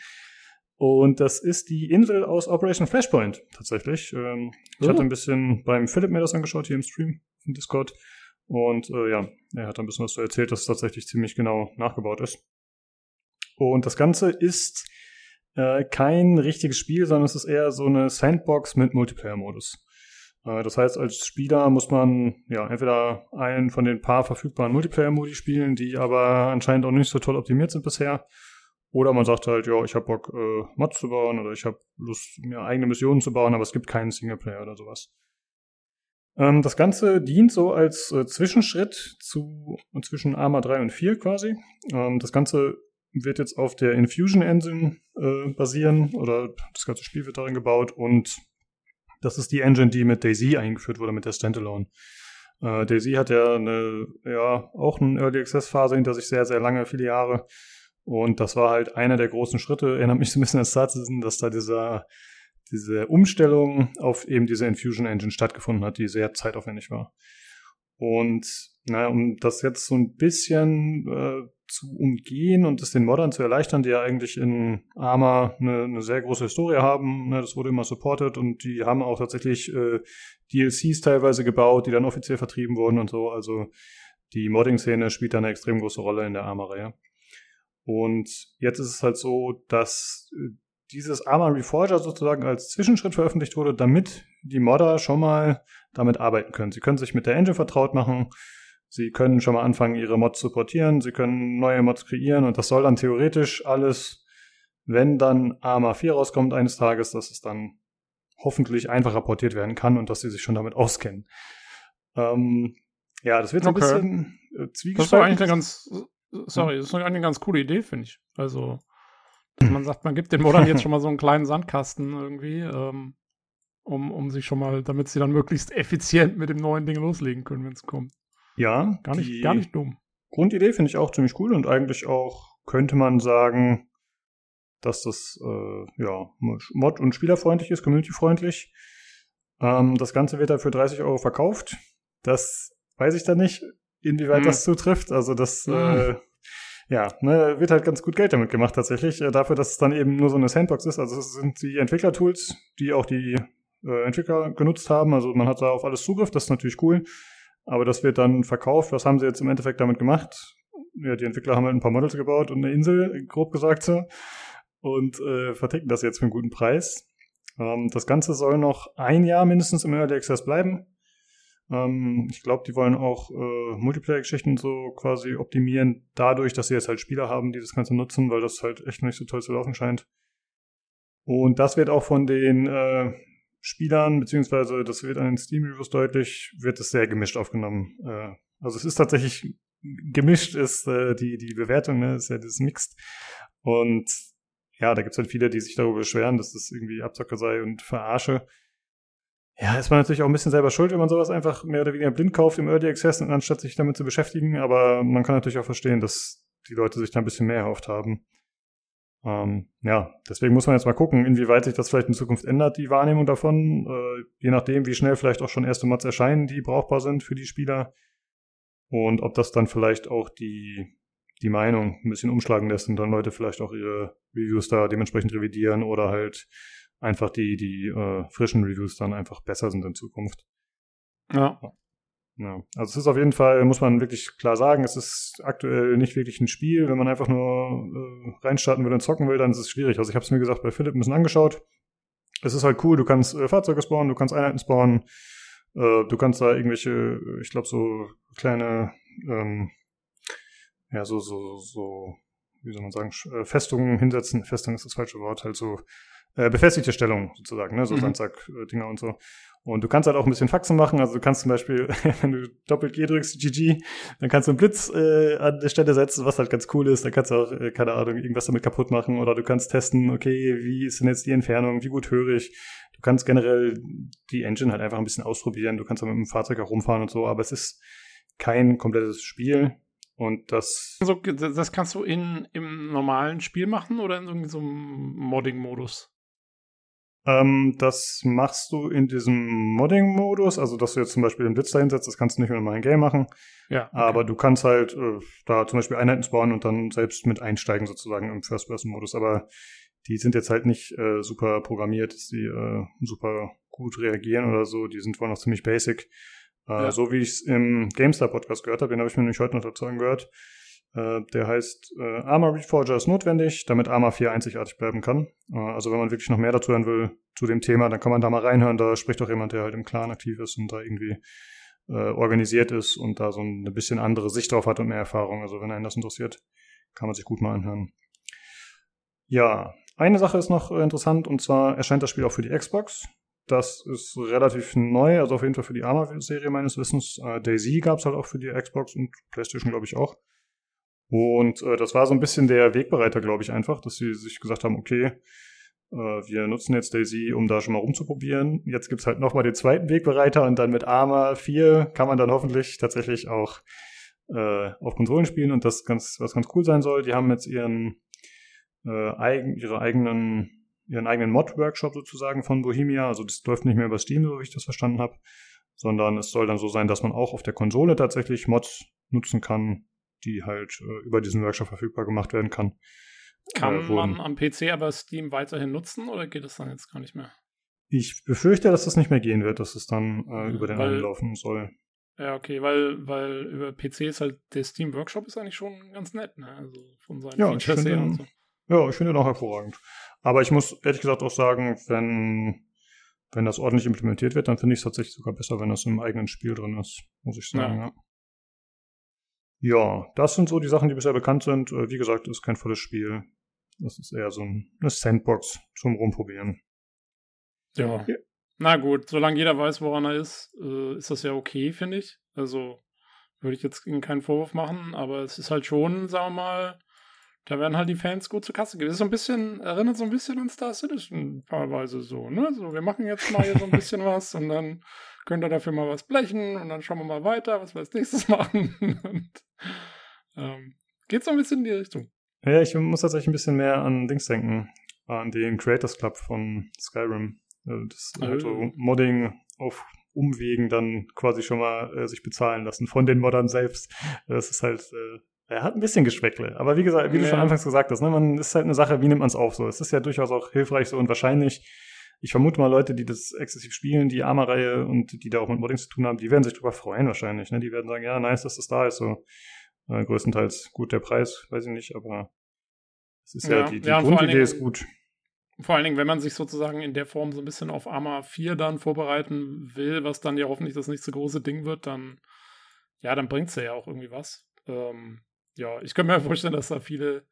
Speaker 1: Und das ist die Insel aus Operation Flashpoint tatsächlich. Ähm, ich
Speaker 2: Oh.
Speaker 1: hatte ein bisschen beim Philipp mir das angeschaut hier im Stream, im Discord. Und äh, ja, er hat ein bisschen was so erzählt, dass es tatsächlich ziemlich genau nachgebaut ist. Und das Ganze ist äh, kein richtiges Spiel, sondern es ist eher so eine Sandbox mit Multiplayer-Modus. Äh, das heißt, als Spieler muss man ja entweder einen von den paar verfügbaren Multiplayer-Modi spielen, die aber anscheinend auch nicht so toll optimiert sind bisher. Oder man sagt halt, ja, ich habe Bock, äh, Mods zu bauen oder ich habe Lust, mir eigene Missionen zu bauen, aber es gibt keinen Singleplayer oder sowas. Ähm, das Ganze dient so als äh, Zwischenschritt zu zwischen Arma 3 und 4 quasi. Ähm, das Ganze wird jetzt auf der Infusion Engine äh, basieren oder das ganze Spiel wird darin gebaut und das ist die Engine, die mit Daisy eingeführt wurde, mit der Standalone. Äh, Daisy hat ja eine, ja, auch eine Early Access Phase hinter sich sehr, sehr lange, viele Jahre. Und das war halt einer der großen Schritte, erinnert mich so ein bisschen an Star Citizen, dass da dieser, diese Umstellung auf eben diese Infusion Engine stattgefunden hat, die sehr zeitaufwendig war. Und naja, um das jetzt so ein bisschen äh, zu umgehen und es den Moddern zu erleichtern, die ja eigentlich in Arma eine, eine sehr große Historie haben, ne, das wurde immer supported und die haben auch tatsächlich äh, DLCs teilweise gebaut, die dann offiziell vertrieben wurden und so. Also die Modding-Szene spielt da eine extrem große Rolle in der Arma-Reihe. Und jetzt ist es halt so, dass äh, dieses Arma Reforger sozusagen als Zwischenschritt veröffentlicht wurde, damit die Modder schon mal damit arbeiten können. Sie können sich mit der Engine vertraut machen, sie können schon mal anfangen, ihre Mods zu portieren, sie können neue Mods kreieren und das soll dann theoretisch alles, wenn dann Arma 4 rauskommt eines Tages, dass es dann hoffentlich einfacher portiert werden kann und dass sie sich schon damit auskennen. Ähm, ja, das wird so
Speaker 2: Okay.
Speaker 1: ein bisschen äh,
Speaker 2: Das ist doch
Speaker 1: zwiegespalten.
Speaker 2: eigentlich eine ganz, sorry, das ist eigentlich eine ganz coole Idee, finde ich. Also, dass man sagt, man gibt den Modern jetzt schon mal so einen kleinen Sandkasten irgendwie, ähm, um, um sich schon mal, damit sie dann möglichst effizient mit dem neuen Ding loslegen können, wenn es kommt.
Speaker 1: Ja,
Speaker 2: Gar nicht, gar nicht dumm.
Speaker 1: Grundidee finde ich auch ziemlich cool und eigentlich auch könnte man sagen, dass das äh, ja mod- und spielerfreundlich ist, communityfreundlich. Ähm, das Ganze wird da für 30 Euro verkauft. Das weiß ich dann nicht, inwieweit
Speaker 2: Hm.
Speaker 1: das zutrifft. Also das
Speaker 2: Hm.
Speaker 1: äh, ja, ne, wird halt ganz gut Geld damit gemacht tatsächlich, äh, dafür, dass es dann eben nur so eine Sandbox ist. Also es sind die Entwicklertools, die auch die äh, Entwickler genutzt haben. Also man hat da auf alles Zugriff, das ist natürlich cool. Aber das wird dann verkauft. Was haben sie jetzt im Endeffekt damit gemacht? Ja, die Entwickler haben halt ein paar Models gebaut und eine Insel, grob gesagt so. Und äh, verticken das jetzt für einen guten Preis. Ähm, das Ganze soll noch ein Jahr mindestens im Early Access bleiben. Ähm, ich glaube, die wollen auch äh, Multiplayer-Geschichten so quasi optimieren, dadurch, dass sie jetzt halt Spieler haben, die das Ganze nutzen, weil das halt echt nicht so toll zu laufen scheint. Und das wird auch von den äh, Spielern, beziehungsweise das wird an den Steam-Reviews deutlich, wird es sehr gemischt aufgenommen. Äh, also es ist tatsächlich gemischt, ist äh, die, die Bewertung, ne, ist ja das Mixed. Und ja, da gibt es halt viele, die sich darüber beschweren, dass das irgendwie Abzocke sei und verarsche. Ja, ist man natürlich auch ein bisschen selber schuld, wenn man sowas einfach mehr oder weniger blind kauft im Early Access, anstatt sich damit zu beschäftigen. Aber man kann natürlich auch verstehen, dass die Leute sich da ein bisschen mehr erhofft haben. Ähm, ja, deswegen muss man jetzt mal gucken, inwieweit sich das vielleicht in Zukunft ändert, die Wahrnehmung davon. Äh, je nachdem, wie schnell vielleicht auch schon erste Mods erscheinen, die brauchbar sind für die Spieler. Und ob das dann vielleicht auch die, die Meinung ein bisschen umschlagen lässt und dann Leute vielleicht auch ihre Reviews da dementsprechend revidieren oder halt einfach die, die äh, frischen Reviews dann einfach besser sind in Zukunft.
Speaker 2: Ja.
Speaker 1: Ja, also es ist auf jeden Fall, muss man wirklich klar sagen, es ist aktuell nicht wirklich ein Spiel. Wenn man einfach nur äh, reinstarten will und zocken will, dann ist es schwierig. Also ich habe es mir gesagt bei Philipp ein bisschen angeschaut. Es ist halt cool, du kannst äh, Fahrzeuge spawnen, du kannst Einheiten spawnen, äh, du kannst da irgendwelche, ich glaube so kleine, ähm, ja so so so, wie soll man sagen, äh, Festungen hinsetzen. Festung ist das falsche Wort, halt so äh, befestigte Stellung sozusagen, ne? so
Speaker 2: Mhm.
Speaker 1: Sandsack-Dinger und so. Und du kannst halt auch ein bisschen Faxen machen. Also du kannst zum Beispiel, wenn du doppelt G drückst, GG, dann kannst du einen Blitz äh, an der Stelle setzen, was halt ganz cool ist. Dann kannst du auch, äh, keine Ahnung, irgendwas damit kaputt machen. Oder du kannst testen, okay, wie ist denn jetzt die Entfernung, wie gut höre ich. Du kannst generell die Engine halt einfach ein bisschen ausprobieren. Du kannst auch mit dem Fahrzeug auch rumfahren und so, aber es ist kein komplettes Spiel. Und das
Speaker 2: So, das kannst du in, im normalen Spiel machen oder in so einem Modding-Modus?
Speaker 1: Ähm, das machst du in diesem Modding-Modus, also dass du jetzt zum Beispiel den Blitz dahin setzt, das kannst du nicht mit einem Game machen,
Speaker 2: Ja. okay.
Speaker 1: aber du kannst halt äh, da zum Beispiel Einheiten spawnen und dann selbst mit einsteigen sozusagen im First-Person-Modus, aber die sind jetzt halt nicht äh, super programmiert, dass die äh, super gut reagieren oder so, die sind wohl noch ziemlich basic. Äh,
Speaker 2: Ja.
Speaker 1: So wie ich es im GameStar-Podcast gehört habe, den habe ich mir nämlich heute noch dazu angehört. Äh, der heißt äh, Armor Reforger ist notwendig, damit Arma 4 einzigartig bleiben kann. Äh, also wenn man wirklich noch mehr dazu hören will zu dem Thema, dann kann man da mal reinhören. Da spricht auch jemand, der halt im Clan aktiv ist und da irgendwie organisiert ist und da so eine bisschen andere Sicht drauf hat und mehr Erfahrung. Also wenn einen das interessiert, kann man sich gut mal anhören. Ja, eine Sache ist noch interessant und zwar erscheint das Spiel auch für die Xbox. Das ist relativ neu, also auf jeden Fall für die Arma-Serie meines Wissens. Äh, Daisy gab es halt auch für die Xbox und PlayStation, glaube ich, auch. Und äh, das war so ein bisschen der Wegbereiter, glaube ich, einfach, dass sie sich gesagt haben, okay, äh, wir nutzen jetzt Daisy, um da schon mal rumzuprobieren. Jetzt gibt's halt nochmal den zweiten Wegbereiter und dann mit Arma 4 kann man dann hoffentlich tatsächlich auch äh, auf Konsolen spielen und das ganz, was ganz cool sein soll. Die haben jetzt ihren äh, eigen, ihre eigenen, ihren eigenen Mod-Workshop sozusagen von Bohemia. Also das läuft nicht mehr über Steam, so wie ich das verstanden habe, sondern es soll dann so sein, dass man auch auf der Konsole tatsächlich Mods nutzen kann, die halt äh, über diesen Workshop verfügbar gemacht werden kann.
Speaker 2: Kann
Speaker 1: äh,
Speaker 2: man am PC aber Steam weiterhin nutzen oder geht es dann jetzt gar nicht mehr?
Speaker 1: Ich befürchte, dass das nicht mehr gehen wird, dass es dann äh, über den
Speaker 2: Weil-
Speaker 1: laufen soll.
Speaker 2: Ja, okay, weil, weil über PC ist halt der Steam Workshop ist eigentlich schon ganz nett, ne? Also von seinen
Speaker 1: Ja, ich
Speaker 2: Features
Speaker 1: finde
Speaker 2: her und so.
Speaker 1: Ja, ich finde den auch hervorragend. Aber ich muss ehrlich gesagt auch sagen, wenn, wenn das ordentlich implementiert wird, dann finde ich es tatsächlich sogar besser, wenn das im eigenen Spiel drin ist, muss ich sagen. Ja. ja, das sind so die Sachen, die bisher bekannt sind. Äh, Wie gesagt, ist kein volles Spiel. Das ist eher so ein, eine Sandbox zum Rumprobieren.
Speaker 2: Ja.
Speaker 1: Ja.
Speaker 2: Na gut, solange jeder weiß, woran er ist, äh, ist das ja okay, finde ich. Also würde ich jetzt Ihnen keinen Vorwurf machen, aber es ist halt schon, sagen wir mal, da werden halt die Fans gut zur Kasse gehen. Das ist so ein bisschen, erinnert so ein bisschen an Star Citizen teilweise so, ne? So, wir machen jetzt mal hier so ein bisschen was und dann könnt ihr dafür mal was blechen und dann schauen wir mal weiter, was wir als nächstes machen. und ähm, geht so ein bisschen in die Richtung.
Speaker 1: Ja, ich muss tatsächlich ein bisschen mehr an Dings denken, an den Creators Club von Skyrim. Äh, Das
Speaker 2: Oh.
Speaker 1: halt so Modding auf Umwegen dann quasi schon mal äh, sich bezahlen lassen von den Moddern selbst. Das ist halt, äh, er hat ein bisschen Geschmäckle. Aber wie gesagt, wie du
Speaker 2: Ja.
Speaker 1: schon anfangs gesagt hast, ne, man ist halt eine Sache, wie nimmt man es auf so. Es ist ja durchaus auch hilfreich so und wahrscheinlich, ich vermute mal, Leute, die das exzessiv spielen, die Arma-Reihe und die da auch mit Modding zu tun haben, die werden sich drüber freuen wahrscheinlich. Ne? Die werden sagen, ja, nice, dass das da ist. So. Äh, größtenteils gut der Preis, weiß ich nicht, aber es ist ja,
Speaker 2: Ja,
Speaker 1: die, die
Speaker 2: ja,
Speaker 1: Grundidee
Speaker 2: Dingen-
Speaker 1: ist gut.
Speaker 2: Vor allen Dingen, wenn man sich sozusagen in der Form so ein bisschen auf Arma 4 dann vorbereiten will, was dann ja hoffentlich das nächste große Ding wird, dann, ja, dann bringt es ja auch irgendwie was. Ähm, ja, ich könnte mir vorstellen, dass da viele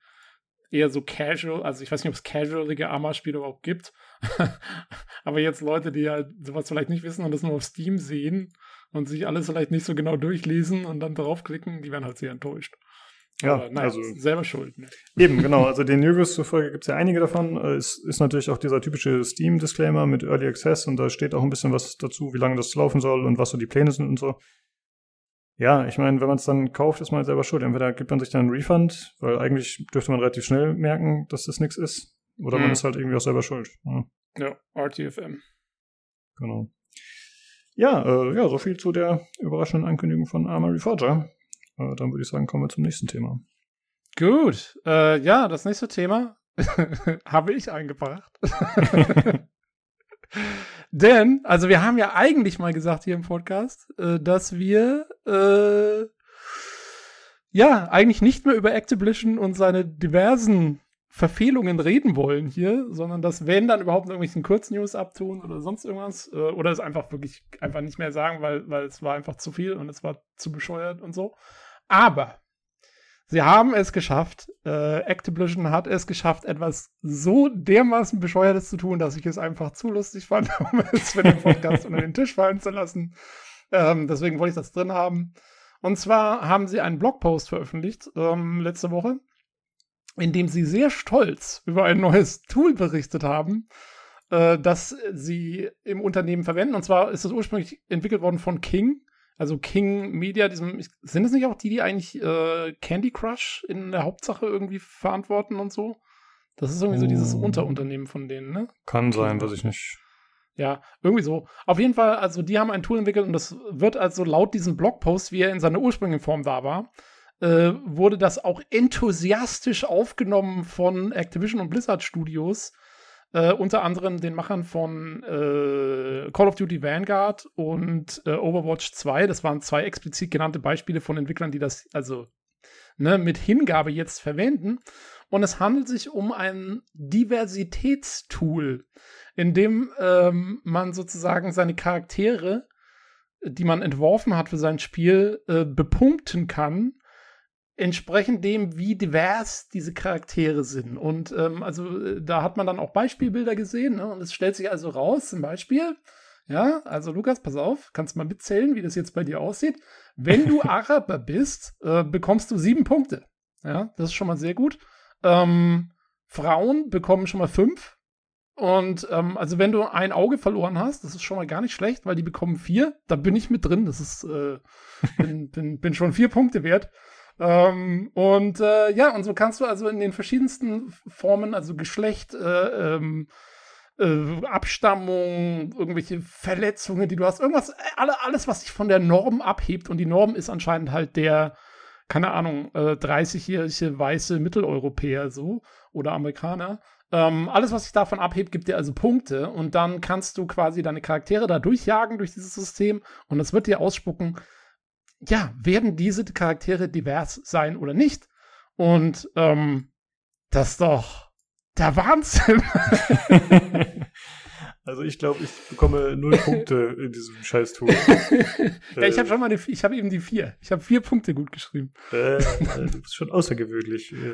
Speaker 2: eher so casual, also ich weiß nicht, ob es casualige Arma-Spiele überhaupt gibt, aber jetzt Leute, die halt sowas vielleicht nicht wissen und das nur auf Steam sehen und sich alles vielleicht nicht so genau durchlesen und dann draufklicken, die werden halt sehr enttäuscht.
Speaker 1: Ja,
Speaker 2: aber, naja,
Speaker 1: also
Speaker 2: selber schuld. Ne?
Speaker 1: Eben, genau. Also den News zufolge gibt es ja einige davon. Äh, Es ist natürlich auch dieser typische Steam-Disclaimer mit Early Access und da steht auch ein bisschen was dazu, wie lange das laufen soll und was so die Pläne sind und so. Ja, ich meine, wenn man es dann kauft, ist man halt selber schuld. Entweder gibt man sich dann einen Refund, weil eigentlich dürfte man relativ schnell merken, dass das nichts ist. Oder man
Speaker 2: Hm.
Speaker 1: ist halt irgendwie auch selber schuld. Ja,
Speaker 2: Ja, RTFM.
Speaker 1: genau. Ja, äh, ja, so viel zu der überraschenden Ankündigung von Arma Reforger. Äh, dann würde ich sagen, kommen wir zum nächsten Thema.
Speaker 2: Gut, äh, ja, das nächste Thema habe ich eingebracht. Denn, also wir haben ja eigentlich mal gesagt hier im Podcast, äh, dass wir äh, ja eigentlich nicht mehr über Activision und seine diversen Verfehlungen reden wollen hier, sondern dass wenn dann überhaupt noch irgendwelchen Kurznews abtun oder sonst irgendwas äh, oder es einfach wirklich einfach nicht mehr sagen, weil weil es war einfach zu viel und es war zu bescheuert und so. Aber Sie haben es geschafft. Äh, Activision hat es geschafft, etwas so dermaßen Bescheuertes zu tun, dass ich es einfach zu lustig fand, um es für den Podcast unter den Tisch fallen zu lassen. Ähm, deswegen wollte ich das drin haben. Und zwar haben sie einen Blogpost veröffentlicht ähm, letzte Woche, in dem sie sehr stolz über ein neues Tool berichtet haben, äh, das sie im Unternehmen verwenden. Und zwar ist das ursprünglich entwickelt worden von King. Also King Media, diesem, sind es nicht auch die, die eigentlich äh, Candy Crush in der Hauptsache irgendwie verantworten und so? Das ist irgendwie oh. so dieses oh. Unterunternehmen von denen, ne?
Speaker 1: Kann sein, weiß ich nicht.
Speaker 2: Ja, irgendwie so. Auf jeden Fall, also die haben ein Tool entwickelt und das wird also laut diesem Blogpost, wie er in seiner ursprünglichen Form da war, äh, wurde das auch enthusiastisch aufgenommen von Activision und Blizzard Studios. Äh, unter anderem den Machern von äh, Call of Duty Vanguard und äh, Overwatch 2. Das waren zwei explizit genannte Beispiele von Entwicklern, die das also ne, mit Hingabe jetzt verwenden. Und es handelt sich um ein Diversitätstool in dem ähm, man sozusagen seine Charaktere, die man entworfen hat für sein Spiel, äh, bepunkten kann, entsprechend dem, wie divers diese Charaktere sind. Und ähm, also äh, da hat man dann auch Beispielbilder gesehen, ne? und es stellt sich also raus, zum Beispiel, ja, also Lukas, pass auf, kannst mal mitzählen, wie das jetzt bei dir aussieht. Wenn du Araber bist, äh, bekommst du sieben Punkte. Ja, das ist schon mal sehr gut. Ähm, Frauen bekommen schon mal fünf. Und ähm, also wenn du ein Auge verloren hast, das ist schon mal gar nicht schlecht, weil die bekommen vier. Da bin ich mit drin. Das ist äh, bin, bin, bin schon vier Punkte wert. Ähm, und äh, ja, und so kannst du also in den verschiedensten Formen, also Geschlecht, äh, ähm, äh, Abstammung, irgendwelche Verletzungen, die du hast, irgendwas, alle, alles, was sich von der Norm abhebt. Und die Norm ist anscheinend halt der, keine Ahnung, äh, 30-jährige weiße Mitteleuropäer so oder Amerikaner. Ähm, alles, was sich davon abhebt, gibt dir also Punkte und dann kannst du quasi deine Charaktere da durchjagen durch dieses System und es wird dir ausspucken, ja, werden diese Charaktere divers sein oder nicht? Und ähm, das ist doch der Wahnsinn.
Speaker 1: Also ich glaube, ich bekomme null Punkte in diesem scheiß Tool.
Speaker 2: ja, ich habe schon mal, eine, ich habe eben die vier. Ich habe vier Punkte gut geschrieben.
Speaker 1: Äh, du bist schon außergewöhnlich.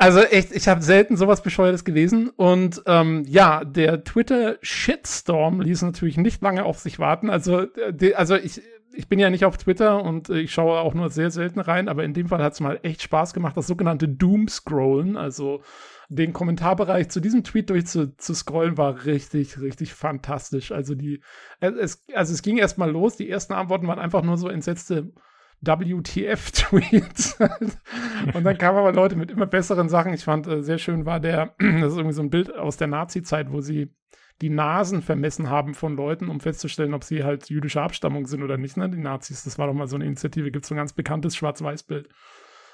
Speaker 2: Also echt, ich habe selten sowas Bescheuertes gelesen. Und ähm, ja, der Twitter-Shitstorm ließ natürlich nicht lange auf sich warten. Also, de, also ich, ich bin ja nicht auf Twitter und ich schaue auch nur sehr selten rein, aber in dem Fall hat es mal echt Spaß gemacht, das sogenannte Doom-Scrollen, also den Kommentarbereich zu diesem Tweet durchzuscrollen, war richtig, richtig fantastisch. Also die, es, also es ging erst mal los. Die ersten Antworten waren einfach nur so entsetzte WTF-Tweets. und dann kamen aber Leute mit immer besseren Sachen. Ich fand äh, sehr schön war der, das ist irgendwie so ein Bild aus der Nazi-Zeit, wo sie die Nasen vermessen haben von Leuten, um festzustellen, ob sie halt jüdischer Abstammung sind oder nicht. Ne? Die Nazis, das war doch mal so eine Initiative, gibt es so ein ganz bekanntes Schwarz-Weiß-Bild.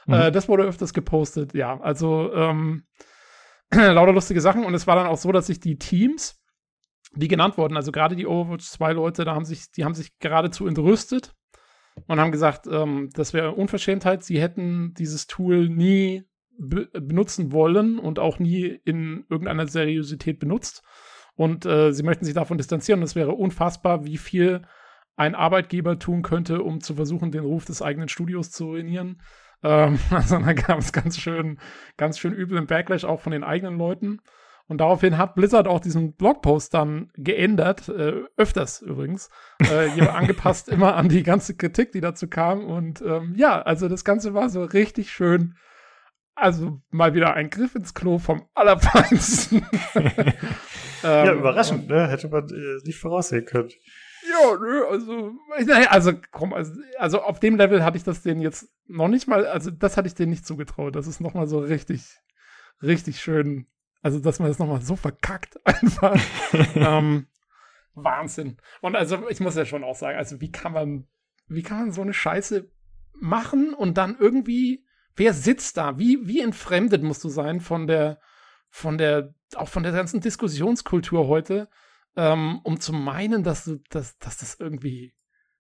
Speaker 2: Mhm. Äh, das wurde öfters gepostet, ja. Also ähm, lauter lustige Sachen. Und es war dann auch so, dass sich die Teams, die genannt wurden, also gerade die Overwatch 2 Leute, da haben sich, die haben sich geradezu entrüstet und haben gesagt, ähm, das wäre Unverschämtheit. Sie hätten dieses Tool nie be benutzen wollen und auch nie in irgendeiner Seriosität benutzt. Und äh, sie möchten sich davon distanzieren. Und es wäre unfassbar, wie viel ein Arbeitgeber tun könnte, um zu versuchen, den Ruf des eigenen Studios zu ruinieren. Ähm, also da gab es ganz schön, ganz schön üblen Backlash auch von den eigenen Leuten. Und daraufhin hat Blizzard auch diesen Blogpost dann geändert, äh, öfters übrigens, äh, angepasst immer an die ganze Kritik, die dazu kam. Und ähm, ja, also das Ganze war so richtig schön. Also mal wieder ein Griff ins Klo vom Allerfeinsten.
Speaker 1: ähm, ja, überraschend, ne? Hätte man äh, nicht voraussehen können.
Speaker 2: Ja, nö, also, naja, also komm, also, also auf dem Level hatte ich das denen jetzt noch nicht mal, also das hatte ich denen nicht zugetraut. Das ist nochmal so richtig, richtig schön also, dass man das nochmal so verkackt einfach. ähm, Wahnsinn. Und also, ich muss ja schon auch sagen, also, wie kann man, wie kann man so eine Scheiße machen und dann irgendwie, wer sitzt da? Wie, wie entfremdet musst du sein von der, von der, auch von der ganzen Diskussionskultur heute, ähm, um zu meinen, dass du, dass, dass das irgendwie,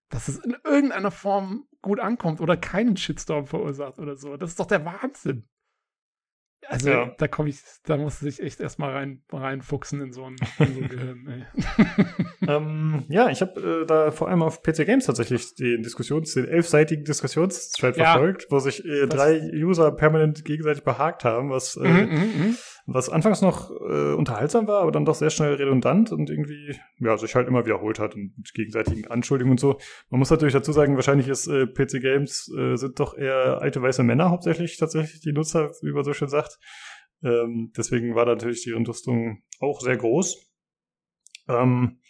Speaker 2: dass es in irgendeiner Form gut ankommt oder keinen Shitstorm verursacht oder so. Das ist doch der Wahnsinn Also
Speaker 1: Ja.
Speaker 2: da komme ich, da muss ich echt erstmal rein, reinfuchsen in so ein, in so ein Gehirn.
Speaker 1: Ähm, ja, ich habe äh, da vor allem auf PC Games tatsächlich den Diskussions, den elfseitigen Diskussionsthread
Speaker 2: Ja.
Speaker 1: verfolgt, wo sich äh, drei User permanent gegenseitig behagt haben, was, äh,
Speaker 2: Mhm, mhm, mhm.
Speaker 1: Was anfangs noch äh, unterhaltsam war, aber dann doch sehr schnell redundant und irgendwie, ja, sich halt immer wiederholt hat und gegenseitigen Anschuldigungen und so. Man muss natürlich dazu sagen, wahrscheinlich ist äh, PC Games äh, sind doch eher alte weiße Männer hauptsächlich tatsächlich die Nutzer, wie man so schön sagt. Ähm, deswegen war da natürlich die Entrüstung auch sehr groß. Ähm,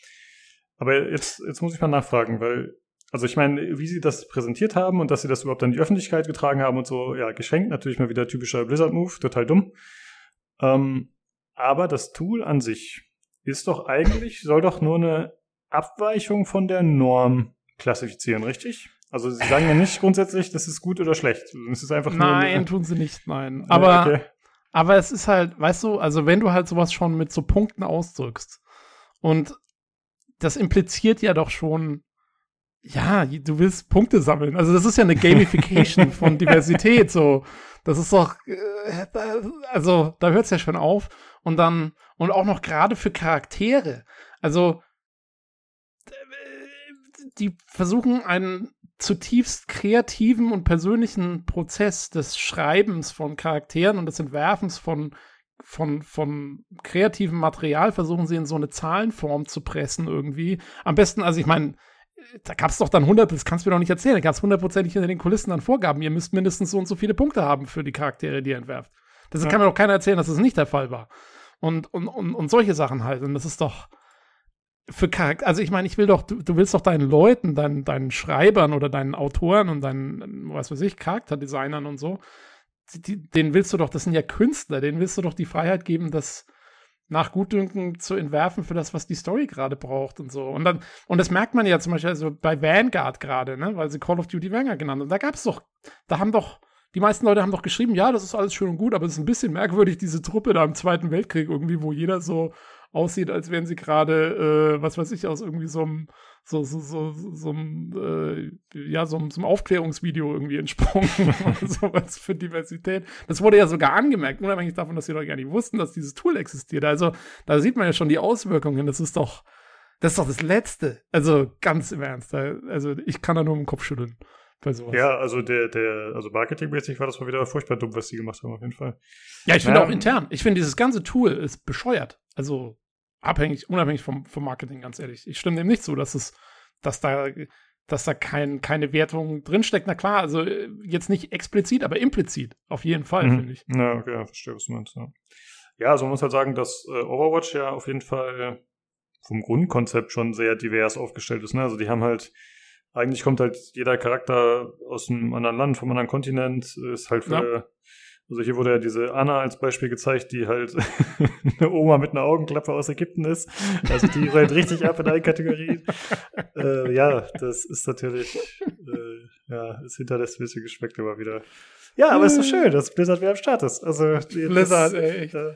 Speaker 1: aber jetzt, jetzt muss ich mal nachfragen, weil, also ich meine, wie sie das präsentiert haben und dass sie das überhaupt an die Öffentlichkeit getragen haben und so, ja, geschenkt, natürlich mal wieder typischer Blizzard-Move, total dumm. Ähm, aber das Tool an sich ist doch eigentlich, soll doch nur eine Abweichung von der Norm klassifizieren, richtig? Also sie sagen ja nicht grundsätzlich, das ist gut oder schlecht. Es ist einfach nur
Speaker 2: Nein,
Speaker 1: eine,
Speaker 2: tun sie nicht, nein. Aber,
Speaker 1: okay.
Speaker 2: aber es ist halt, weißt du, also wenn du halt sowas schon mit so Punkten ausdrückst und das impliziert ja doch schon, ja, du willst Punkte sammeln. Also das ist ja eine Gamification von Diversität, so. Das ist doch, äh, also da hört es ja schon auf. Und dann, und auch noch gerade für Charaktere. Also, die versuchen einen zutiefst kreativen und persönlichen Prozess des Schreibens von Charakteren und des Entwerfens von von, von kreativem Material versuchen sie in so eine Zahlenform zu pressen irgendwie. Am besten, also ich meine, da gab es doch dann hunderte, das kannst du mir doch nicht erzählen, da gab es hundertprozentig hinter den Kulissen dann Vorgaben. Ihr müsst mindestens so und so viele Punkte haben für die Charaktere, die ihr entwerft. Das
Speaker 1: Ja.
Speaker 2: kann mir doch keiner erzählen, dass das nicht der Fall war. Und, und, und, und solche Sachen halt. Und das ist doch für Charakter, also ich meine, ich will doch, du, du willst doch deinen Leuten, deinen, deinen Schreibern oder deinen Autoren und deinen, was weiß ich, Charakterdesignern und so, die, denen willst du doch, das sind ja Künstler, denen willst du doch die Freiheit geben, das nach Gutdünken zu entwerfen für das, was die Story gerade braucht und so. Und dann, und das merkt man ja zum Beispiel also bei Vanguard gerade, ne, weil sie Call of Duty Vanguard genannt haben. Da gab es doch, da haben doch, die meisten Leute haben doch geschrieben, ja, das ist alles schön und gut, aber es ist ein bisschen merkwürdig, diese Truppe da im Zweiten Weltkrieg irgendwie, wo jeder so aussieht, als wären sie gerade, äh, was weiß ich, aus irgendwie so einem, so, so, so, so, äh, ja, so, so einem Aufklärungsvideo irgendwie entsprungen. oder sowas für Diversität. Das wurde ja sogar angemerkt, unabhängig davon, dass sie doch gar nicht wussten, dass dieses Tool existiert. Also, da sieht man ja schon die Auswirkungen. Das ist doch, das ist doch das Letzte. Also, ganz im Ernst. Also, ich kann da nur im Kopf schütteln.
Speaker 1: Ja, also der, der, also marketingmäßig war das mal wieder furchtbar dumm, was die gemacht haben, auf jeden Fall.
Speaker 2: Ja, ich finde
Speaker 1: Ja.
Speaker 2: auch intern. Ich finde, dieses ganze Tool ist bescheuert. Also abhängig, unabhängig vom, vom Marketing, ganz ehrlich. Ich stimme dem nicht zu, dass es, dass da, dass da kein, keine Wertung drinsteckt. Na klar, also äh, jetzt nicht explizit, aber implizit. Auf jeden Fall,
Speaker 1: Mhm.
Speaker 2: finde ich.
Speaker 1: Ja, okay, ja, verstehe, was du meinst. Ja, ja also man muss halt sagen, dass äh, Overwatch ja auf jeden Fall vom Grundkonzept schon sehr divers aufgestellt ist. Ne? Also die haben halt, eigentlich kommt halt jeder Charakter aus einem anderen Land, vom anderen Kontinent, ist halt für, also hier wurde ja diese Anna als Beispiel gezeigt, die halt eine Oma mit einer Augenklappe aus Ägypten ist. Also die rollt richtig ab in allen Kategorien. äh, ja, das ist natürlich, äh, ja, es hinterlässt ein bisschen geschmeckt immer wieder. Ja, aber ist doch schön, dass Blizzard wieder am Start ist. Also die-
Speaker 2: Blizzard,
Speaker 1: das,
Speaker 2: ey.
Speaker 1: Äh,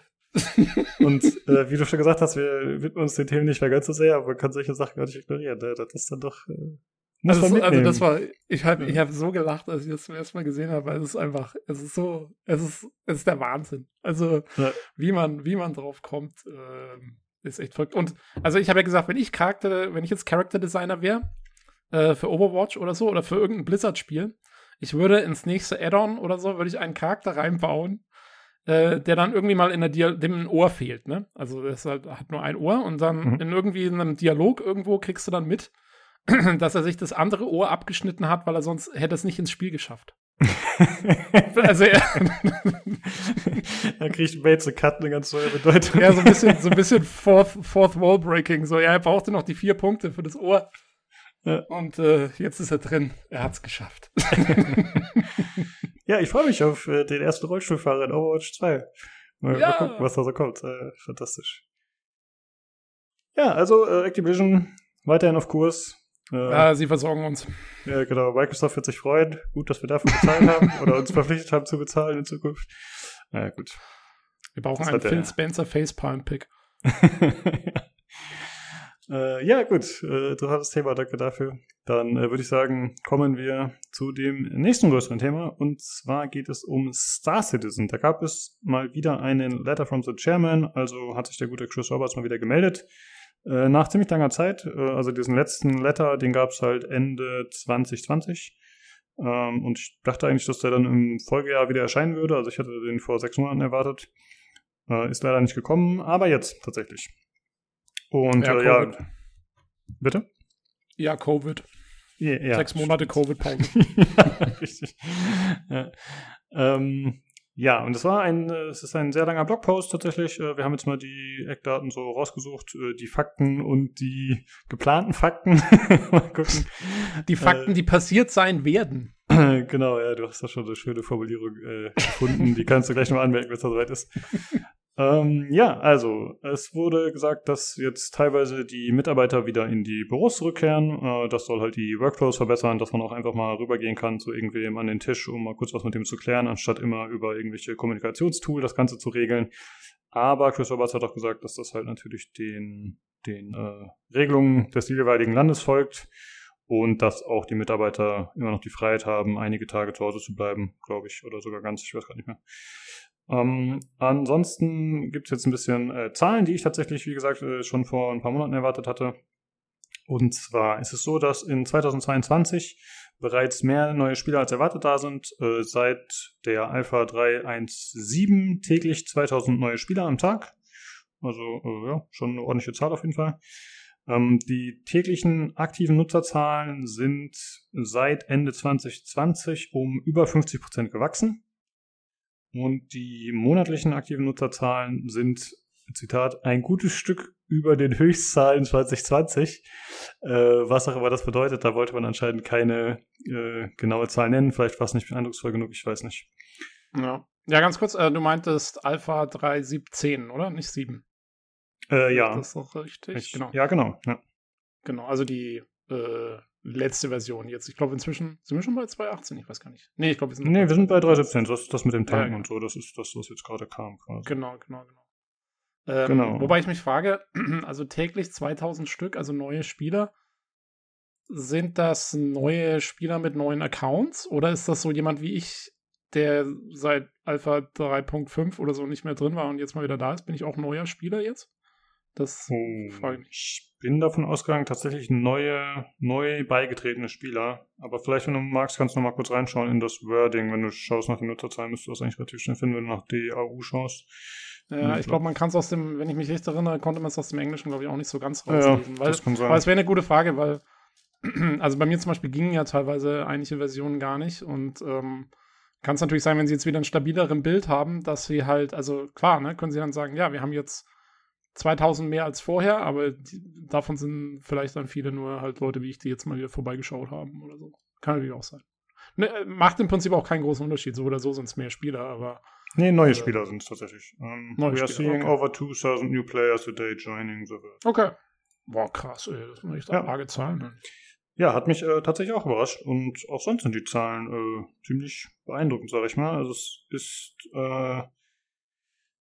Speaker 1: und äh, wie du schon gesagt hast, wir widmen uns den Themen nicht mehr ganz so sehr, aber man kann solche Sachen gar nicht ignorieren. Ne? Das ist dann doch. Äh, muss
Speaker 2: Also, also das war, ich habe ich hab so gelacht, als ich das zum ersten Mal gesehen habe, weil es ist einfach, es ist so, es ist, es ist der Wahnsinn. Also,
Speaker 1: Ja.
Speaker 2: wie man, wie man drauf kommt, ähm, ist echt verrückt. Und also ich habe ja gesagt, wenn ich Charakter, wenn ich jetzt Character Designer wäre, äh, für Overwatch oder so, oder für irgendein Blizzard-Spiel, ich würde ins nächste Add-on oder so, würde ich einen Charakter reinbauen, äh, der dann irgendwie mal in der Dia dem ein Ohr fehlt, ne? Also das halt, hat nur ein Ohr und dann
Speaker 1: Mhm.
Speaker 2: in irgendwie in einem Dialog irgendwo kriegst du dann mit, dass er sich das andere Ohr abgeschnitten hat, weil er sonst hätte es nicht ins Spiel geschafft. Also er,
Speaker 1: Dann kriegt Bates a Cut eine ganz neue Bedeutung.
Speaker 2: ja, so ein bisschen, so ein bisschen Fourth, Fourth Wall Breaking. So, ja, er brauchte noch die vier Punkte für das Ohr.
Speaker 1: Ja.
Speaker 2: Und äh, jetzt ist er drin. Er hat's geschafft.
Speaker 1: Ja, ich freue mich auf äh, den ersten Rollstuhlfahrer in Overwatch 2. Mal,
Speaker 2: Ja.
Speaker 1: mal gucken, was da so kommt. Äh, fantastisch. Ja, also äh, Activision weiterhin auf Kurs. Äh,
Speaker 2: Ja, sie versorgen uns.
Speaker 1: Ja, genau. Microsoft wird sich freuen. Gut, dass wir dafür bezahlt haben oder uns verpflichtet haben zu bezahlen in Zukunft. Na ja, gut.
Speaker 2: Wir brauchen
Speaker 1: Das
Speaker 2: einen Phil Spencer Facepalm-Pick.
Speaker 1: Äh, ja, gut, äh, interessantes Thema, danke dafür. Dann äh, würde ich sagen, kommen wir zu dem nächsten größeren Thema. Und zwar geht es um Star Citizen. Da gab es mal wieder einen Letter from the Chairman, also hat sich der gute Chris Roberts mal wieder gemeldet. Äh, nach ziemlich langer Zeit, äh, also diesen letzten Letter, den gab es halt Ende 2020. Ähm, und ich dachte eigentlich, dass der dann im Folgejahr wieder erscheinen würde. Also ich hatte den vor sechs Monaten erwartet. Äh, ist leider nicht gekommen, aber jetzt tatsächlich. Und
Speaker 2: Ja,
Speaker 1: äh, ja,
Speaker 2: Covid.
Speaker 1: bitte?
Speaker 2: Ja, Covid.
Speaker 1: Ja, ja.
Speaker 2: Sechs Monate Covid-Pause.
Speaker 1: Richtig. Ja. Ähm, ja, und es war ein, äh, es ist ein sehr langer Blogpost tatsächlich. Äh, Wir haben jetzt mal die Eckdaten so rausgesucht, äh, die Fakten und die geplanten Fakten. mal gucken.
Speaker 2: Die Fakten, die passiert sein werden.
Speaker 1: genau, ja, du hast da schon eine schöne Formulierung äh, gefunden. die kannst du gleich noch anmerken, wenn es soweit ist. Ähm, ja, also es wurde gesagt, dass jetzt teilweise die Mitarbeiter wieder in die Büros zurückkehren. Äh, das soll halt die Workflows verbessern, dass man auch einfach mal rübergehen kann zu irgendwem an den Tisch, um mal kurz was mit dem zu klären, anstatt immer über irgendwelche Kommunikationstool das Ganze zu regeln. Aber Chris Roberts hat auch gesagt, dass das halt natürlich den, den äh, Regelungen des jeweiligen Landes folgt und dass auch die Mitarbeiter immer noch die Freiheit haben, einige Tage zu Hause zu bleiben, glaube ich, oder sogar ganz, ich weiß gar nicht mehr. Ähm, ansonsten gibt es jetzt ein bisschen äh, Zahlen, die ich tatsächlich, wie gesagt, äh, schon vor ein paar Monaten erwartet hatte. Und zwar ist es so, dass in 2022 bereits mehr neue Spieler als erwartet da sind. Äh, seit der Alpha 3.1.7 täglich 2000 neue Spieler am Tag. Also äh, ja, schon eine ordentliche Zahl auf jeden Fall. Ähm, die täglichen aktiven Nutzerzahlen sind seit Ende 2020 um über 50 Prozent gewachsen. Und die monatlichen aktiven Nutzerzahlen sind, Zitat, ein gutes Stück über den Höchstzahlen 2020. Äh, was auch immer das bedeutet, da wollte man anscheinend keine äh, genaue Zahl nennen. Vielleicht war es nicht eindrucksvoll genug, ich weiß nicht.
Speaker 2: Ja. Ja, ganz kurz, äh, du meintest Alpha 3.7.10, oder? Nicht 7.
Speaker 1: Äh, ja.
Speaker 2: Das ist doch richtig.
Speaker 1: Ich,
Speaker 2: Genau.
Speaker 1: Ja, genau. Ja.
Speaker 2: Genau, also die äh, letzte Version jetzt. Ich glaube, inzwischen sind wir schon bei 2.18, ich weiß gar nicht. Nee, ich glaube, wir sind
Speaker 1: Nee, wir sind bei 317. Das ist das mit dem Tanken
Speaker 2: Ja,
Speaker 1: und so. Das ist das, was jetzt gerade kam. Quasi.
Speaker 2: Genau, genau, genau. Ähm,
Speaker 1: Genau.
Speaker 2: Wobei ich mich frage, also täglich 2000 Stück, also neue Spieler, sind das neue Spieler mit neuen Accounts oder ist das so jemand wie ich, der seit Alpha 3.5 oder so nicht mehr drin war und jetzt mal wieder da ist? Bin ich auch neuer Spieler jetzt? Das
Speaker 1: Oh,
Speaker 2: frage ich mich.
Speaker 1: Bin davon ausgegangen, tatsächlich neue, neu beigetretene Spieler. Aber vielleicht, wenn du magst, kannst du noch mal kurz reinschauen in das Wording. Wenn du schaust nach den Nutzerzahlen, müsstest du das eigentlich relativ schnell finden, wenn du nach DAU schaust.
Speaker 2: Ja,
Speaker 1: ich
Speaker 2: ich glaube, man kann es aus dem, wenn ich mich richtig erinnere, konnte man es aus dem Englischen, glaube ich, auch nicht so ganz
Speaker 1: Ja,
Speaker 2: rauslesen. weil,
Speaker 1: das kann sein.
Speaker 2: aber es wäre eine gute Frage, weil, also bei mir zum Beispiel gingen ja teilweise einige Versionen gar nicht und ähm, kann es natürlich sein, wenn sie jetzt wieder ein stabileren Bild haben, dass sie halt, also klar, ne, können sie dann sagen, ja, wir haben jetzt 2000 mehr als vorher, aber die, davon sind vielleicht dann viele nur halt Leute wie ich, die jetzt mal wieder vorbeigeschaut haben oder so. Kann natürlich auch sein. Ne, macht im Prinzip auch keinen großen Unterschied, so oder so sind es mehr Spieler, aber
Speaker 1: Nee, neue
Speaker 2: Äh,
Speaker 1: Spieler sind es tatsächlich. Um,
Speaker 2: neue
Speaker 1: we are
Speaker 2: Spieler,
Speaker 1: seeing
Speaker 2: okay.
Speaker 1: over 2000 new players a day joining the world.
Speaker 2: okay. Boah, krass, ey, das sind echt
Speaker 1: Ja.
Speaker 2: arge Zahlen. Ne?
Speaker 1: Ja, hat mich äh, tatsächlich auch überrascht. Und auch sonst sind die Zahlen äh, ziemlich beeindruckend, sage ich mal. Also es ist äh,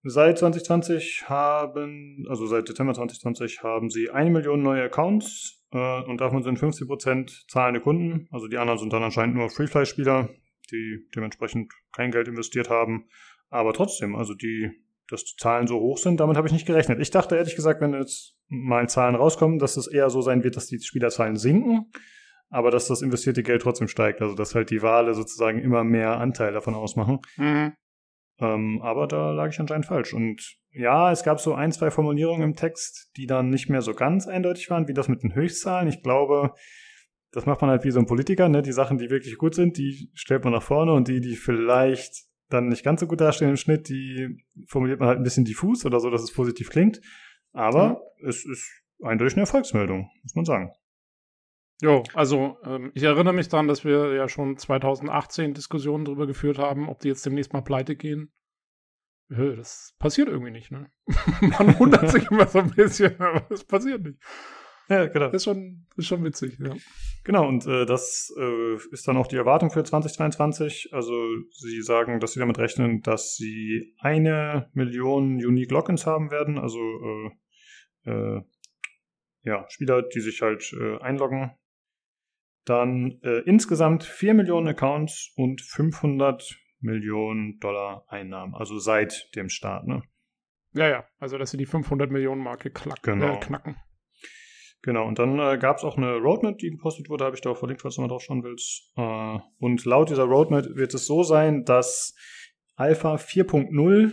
Speaker 1: seit 2020 haben, also seit Dezember 2020 haben sie eine Million neue Accounts äh, und davon sind 50% zahlende Kunden. Also die anderen sind dann anscheinend nur Freefly-Spieler, die dementsprechend kein Geld investiert haben. Aber trotzdem, also die, dass die Zahlen so hoch sind, damit habe ich nicht gerechnet. Ich dachte ehrlich gesagt, wenn jetzt mal Zahlen rauskommen, dass es eher so sein wird, dass die Spielerzahlen sinken, aber dass das investierte Geld trotzdem steigt. Also dass halt die Wale sozusagen immer mehr Anteil davon ausmachen.
Speaker 2: Mhm.
Speaker 1: Ähm, aber da lag ich anscheinend falsch. Und ja, es gab so ein, zwei Formulierungen im Text, die dann nicht mehr so ganz eindeutig waren, wie das mit den Höchstzahlen. Ich glaube, das macht man halt wie so ein Politiker, ne? Die Sachen, die wirklich gut sind, die stellt man nach vorne und die, die vielleicht dann nicht ganz so gut dastehen im Schnitt, die formuliert man halt ein bisschen diffus oder so, dass es positiv klingt. Aber es ist eindeutig eine Erfolgsmeldung, muss man sagen.
Speaker 2: Jo, also ähm, ich erinnere mich daran, dass wir ja schon 2018 Diskussionen darüber geführt haben, ob die jetzt demnächst mal pleite gehen. Hö, Das passiert irgendwie nicht, ne? Man wundert sich immer so ein bisschen, aber es passiert nicht.
Speaker 1: Ja, genau.
Speaker 2: Ist schon, ist schon witzig, ja.
Speaker 1: Genau, und äh, das äh, ist dann auch die Erwartung für 2023. Also sie sagen, dass sie damit rechnen, dass sie eine Million Unique Logins haben werden. Also äh, äh, ja, Spieler, die sich halt äh, einloggen. Dann äh, insgesamt 4 Millionen Accounts und 500 Millionen Dollar Einnahmen, also seit dem Start, ne?
Speaker 2: Ja, ja, also dass sie die 500 Millionen Marke klack,
Speaker 1: Genau.
Speaker 2: äh, knacken.
Speaker 1: Genau, und dann äh, gab es auch eine Roadmap, die gepostet wurde, habe ich da auch verlinkt, falls du mal drauf schauen willst. Äh, und laut dieser Roadmap wird es so sein, dass Alpha 4.0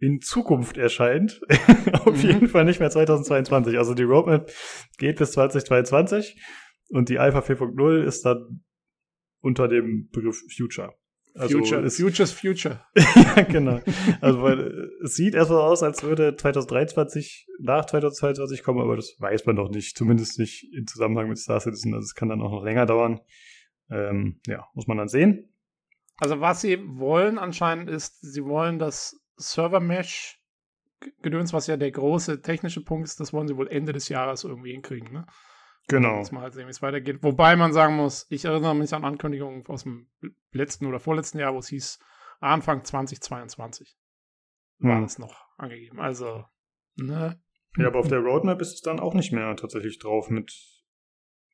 Speaker 1: in Zukunft erscheint. Auf
Speaker 2: Mhm.
Speaker 1: jeden Fall nicht mehr 2022. Also die Roadmap geht bis 2022 und die Alpha 4.0 ist dann unter dem Begriff Future. Also
Speaker 2: Future,
Speaker 1: es-
Speaker 2: Future's Future.
Speaker 1: ja, genau. Also weil äh, es sieht erstmal aus, als würde 2023 nach 2022 kommen, aber das weiß man doch nicht. Zumindest nicht im Zusammenhang mit Star Citizen. Also es kann dann auch noch länger dauern. Ähm, ja, muss man dann sehen.
Speaker 2: Also was sie wollen anscheinend ist, sie wollen das Server-Mesh Gedöns, was ja der große technische Punkt ist, das wollen sie wohl Ende des Jahres irgendwie hinkriegen, ne?
Speaker 1: Genau.
Speaker 2: Jetzt mal halt sehen, wie es weitergeht. Wobei man sagen muss, ich erinnere mich an Ankündigungen aus dem letzten oder vorletzten Jahr, wo es hieß, Anfang 2022 war
Speaker 1: Hm.
Speaker 2: das noch angegeben. Also, ne?
Speaker 1: Ja, aber auf der Roadmap ist es dann auch nicht mehr tatsächlich drauf mit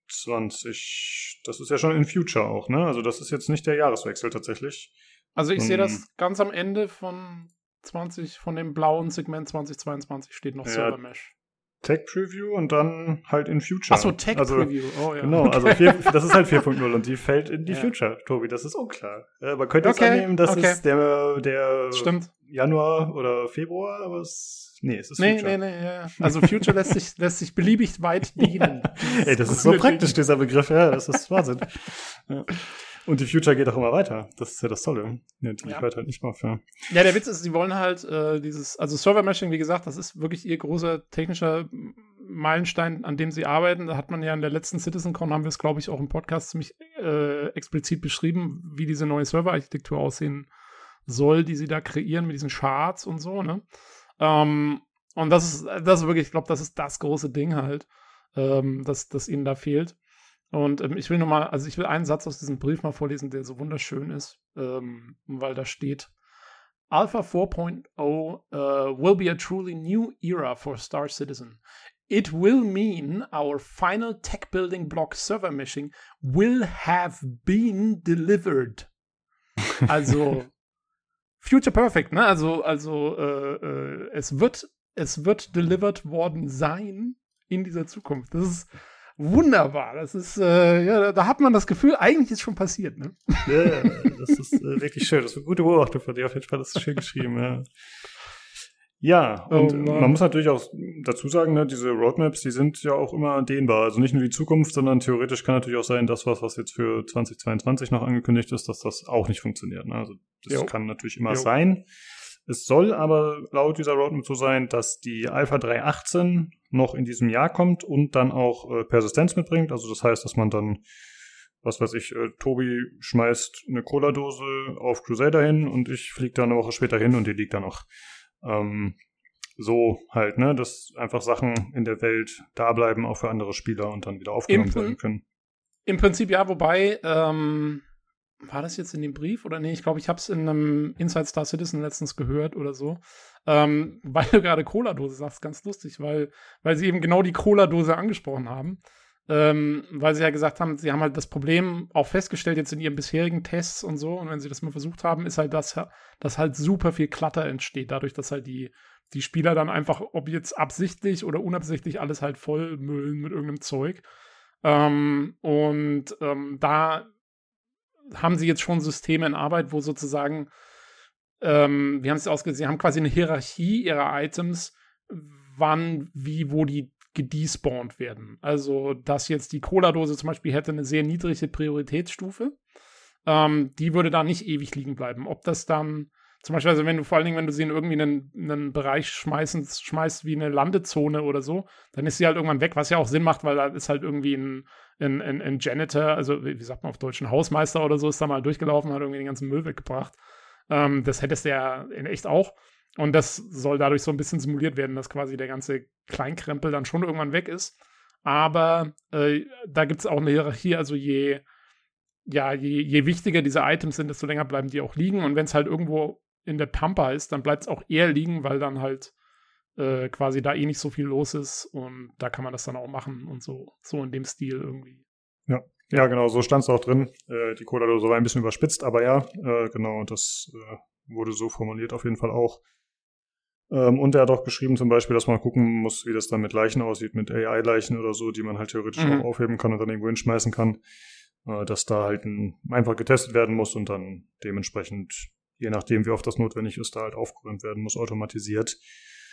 Speaker 1: 20. Das ist ja schon in Future auch, ne? Also das ist jetzt nicht der Jahreswechsel tatsächlich.
Speaker 2: Also ich sehe
Speaker 1: Hm.
Speaker 2: das ganz am Ende von 20, von dem blauen Segment 2022 steht noch
Speaker 1: Ja.
Speaker 2: Server Mesh.
Speaker 1: Tech Preview und dann halt in Future.
Speaker 2: Achso, Tech
Speaker 1: also,
Speaker 2: Preview. Oh ja.
Speaker 1: Genau, also vier, das ist halt 4.0 und die fällt in die
Speaker 2: Ja.
Speaker 1: Future, Tobi, das ist unklar. Äh, man könnte jetzt
Speaker 2: Okay,
Speaker 1: annehmen, das
Speaker 2: okay.
Speaker 1: ist der, der
Speaker 2: Stimmt.
Speaker 1: Januar oder Februar, aber es, nee, es ist
Speaker 2: Nee,
Speaker 1: Future.
Speaker 2: nee, nee, ja. Also Future lässt sich, lässt sich beliebig weit dienen.
Speaker 1: Ey, das ist so praktisch, dieser Begriff, ja, das ist Wahnsinn. ja. Und die Future geht auch immer weiter. Das ist ja das Tolle. Ja, die
Speaker 2: Ja.
Speaker 1: hört halt nicht mal auf. Ja.
Speaker 2: Ja, der Witz ist, sie wollen halt äh, dieses, also Server-Meshing, wie gesagt, das ist wirklich ihr großer technischer Meilenstein, an dem sie arbeiten. Da hat man ja in der letzten CitizenCon, haben wir es, glaube ich, auch im Podcast ziemlich äh, explizit beschrieben, wie diese neue Serverarchitektur aussehen soll, die sie da kreieren mit diesen Charts und so, ne? Ähm, und das ist, das ist wirklich, ich glaube, das ist das große Ding halt, ähm, das, das ihnen da fehlt. Und ähm, ich will noch mal, also ich will einen Satz aus diesem Brief mal vorlesen, der so wunderschön ist, ähm, weil da steht, Alpha 4.0 uh, will be a truly new era for Star Citizen. It will mean our final tech building block server meshing will have been delivered. Also Future Perfect, ne? Also, also äh, äh, es wird, es wird delivered worden sein in dieser Zukunft. Das ist wunderbar. Das ist, äh, ja, da- hat man das Gefühl, eigentlich ist schon passiert, ne?
Speaker 1: Ja, das ist äh, wirklich schön. Das ist eine gute Beobachtung von dir auf jeden Fall. Das ist schön geschrieben, ja. Ja,
Speaker 2: Oh
Speaker 1: und
Speaker 2: Mann.
Speaker 1: man muss natürlich auch dazu sagen, ne, diese Roadmaps, die sind ja auch immer dehnbar. Also nicht nur die Zukunft, sondern theoretisch kann natürlich auch sein, das, was, was jetzt für 2022 noch angekündigt ist, dass das auch nicht funktioniert. Ne? Also das
Speaker 2: Jo.
Speaker 1: kann natürlich immer
Speaker 2: Jo.
Speaker 1: sein. Es soll aber laut dieser Roadmap so sein, dass die Alpha 3.18 noch in diesem Jahr kommt und dann auch äh, Persistenz mitbringt. Also das heißt, dass man dann was weiß ich, äh, Tobi schmeißt eine Cola-Dose auf Crusader hin und ich fliege dann eine Woche später hin und die liegt da noch. Ähm, so halt, ne, dass einfach Sachen in der Welt da bleiben, auch für andere Spieler und dann wieder aufgenommen
Speaker 2: Im-
Speaker 1: werden können.
Speaker 2: Im Prinzip ja, wobei, ähm, war das jetzt in dem Brief oder nee? Ich glaube, ich habe es in einem Inside Star Citizen letztens gehört oder so. Ähm, weil du gerade Cola-Dose sagst, ganz lustig, weil, weil sie eben genau die Cola-Dose angesprochen haben. Ähm, weil sie ja gesagt haben, sie haben halt das Problem auch festgestellt jetzt in ihren bisherigen Tests und so. Und wenn sie das mal versucht haben, ist halt das, dass halt super viel Klatter entsteht, dadurch, dass halt die, die Spieler dann einfach, ob jetzt absichtlich oder unabsichtlich, alles halt vollmüllen mit irgendeinem Zeug. Ähm, und ähm, da haben sie jetzt schon Systeme in Arbeit, wo sozusagen, ähm, wie haben es ausgesehen, sie haben quasi eine Hierarchie ihrer Items, wann, wie, wo die gedespawnt werden. Also, dass jetzt die Cola-Dose zum Beispiel hätte eine sehr niedrige Prioritätsstufe. Ähm, die würde da nicht ewig liegen bleiben. Ob das dann, zum Beispiel, also wenn du vor allen Dingen, wenn du sie in irgendwie einen, einen Bereich schmeißen, schmeißt wie eine Landezone oder so, dann ist sie halt irgendwann weg, was ja auch Sinn macht, weil da ist halt irgendwie ein, ein, ein, ein Janitor, also wie sagt man auf Deutsch, ein Hausmeister oder so, ist da mal durchgelaufen, hat irgendwie den ganzen Müll weggebracht. Ähm, das hättest du ja in echt auch. Und das soll dadurch so ein bisschen simuliert werden, dass quasi der ganze Kleinkrempel dann schon irgendwann weg ist. Aber äh, da gibt es auch eine Hierarchie, also je, ja, je, je wichtiger diese Items sind, desto länger bleiben die auch liegen. Und wenn es halt irgendwo in der Pampa ist, dann bleibt es auch eher liegen, weil dann halt äh, quasi da eh nicht so viel los ist und da kann man das dann auch machen und so, so in dem Stil irgendwie.
Speaker 1: Ja, ja, genau, so stand es auch drin. Äh, die Cola-Dose war ein bisschen überspitzt, aber ja, äh, genau, das äh, wurde so formuliert auf jeden Fall auch. Ähm, und er hat auch geschrieben zum Beispiel, dass man gucken muss, wie das dann mit Leichen aussieht, mit AI-Leichen oder so, die man halt theoretisch mhm. auch aufheben kann und dann irgendwo hinschmeißen kann. Äh, dass da halt ein, einfach getestet werden muss und dann dementsprechend, je nachdem, wie oft das notwendig ist, da halt aufgeräumt werden muss, automatisiert.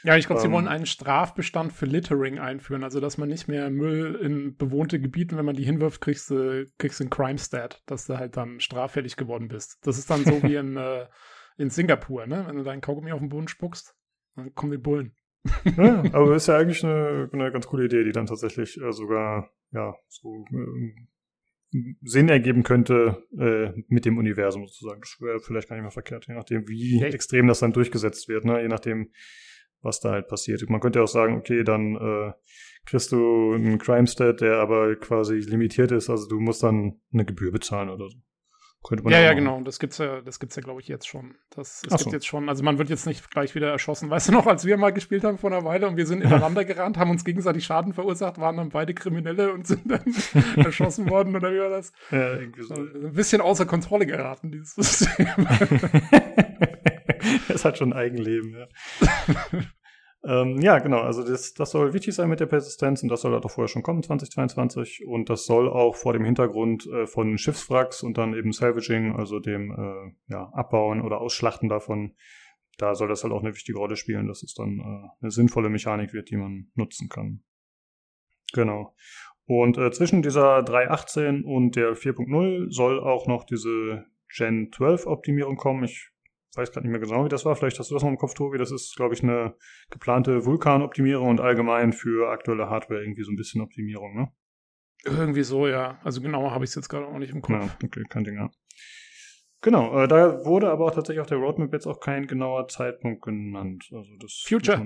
Speaker 2: Ja, ich glaube, ähm, sie wollen einen Strafbestand für Littering einführen, also dass man nicht mehr Müll in bewohnte Gebieten, wenn man die hinwirft, kriegst du, kriegst einen Crime-Stat, dass du halt dann straffällig geworden bist. Das ist dann so wie in, äh, in Singapur, ne? Wenn du deinen Kaugummi auf den Boden spuckst, dann kommen die Bullen.
Speaker 1: ja, aber ist ja eigentlich eine, eine ganz coole Idee, die dann tatsächlich äh, sogar, ja, so äh, Sinn ergeben könnte äh, mit dem Universum sozusagen. Das wäre vielleicht gar nicht mehr verkehrt, je nachdem, wie Echt? extrem das dann durchgesetzt wird, ne? je nachdem, was da halt passiert. Man könnte auch sagen, okay, dann äh, kriegst du einen Crime-Stat, der aber quasi limitiert ist, also du musst dann eine Gebühr bezahlen oder so.
Speaker 2: Könnte man ja, ja, genau. Das gibt's ja, das gibt's ja, glaube ich, jetzt schon. Das, Ach gibt so. jetzt schon, also man wird jetzt nicht gleich wieder erschossen. Weißt du noch, als wir mal gespielt haben vor einer Weile und wir sind ineinander gerannt, haben uns gegenseitig Schaden verursacht, waren dann beide Kriminelle und sind dann erschossen worden oder wie war das? Ja, irgendwie so. Ein bisschen außer Kontrolle geraten, dieses System.
Speaker 1: es hat schon ein Eigenleben, ja. Ähm, ja, genau. Also das, das soll wichtig sein mit der Persistenz und das soll halt auch vorher schon kommen, 2022. Und das soll auch vor dem Hintergrund äh, von Schiffswracks und dann eben Salvaging, also dem äh, ja, Abbauen oder Ausschlachten davon, da soll das halt auch eine wichtige Rolle spielen, dass es dann äh, eine sinnvolle Mechanik wird, die man nutzen kann. Genau. Und äh, zwischen dieser 3.18 und der 4.0 soll auch noch diese Gen 12 Optimierung kommen. Ich weiß gerade nicht mehr genau, wie das war. Vielleicht hast du das noch im Kopf, Tobi. Das ist, glaube ich, eine geplante Vulkanoptimierung und allgemein für aktuelle Hardware irgendwie so ein bisschen Optimierung, ne?
Speaker 2: Irgendwie so, ja. Also genauer habe ich es jetzt gerade auch nicht im Kopf.
Speaker 1: Ja, okay, kein Ding, ja. Genau, äh, da wurde aber auch tatsächlich auf der Roadmap jetzt auch kein genauer Zeitpunkt genannt. Also das
Speaker 2: Future.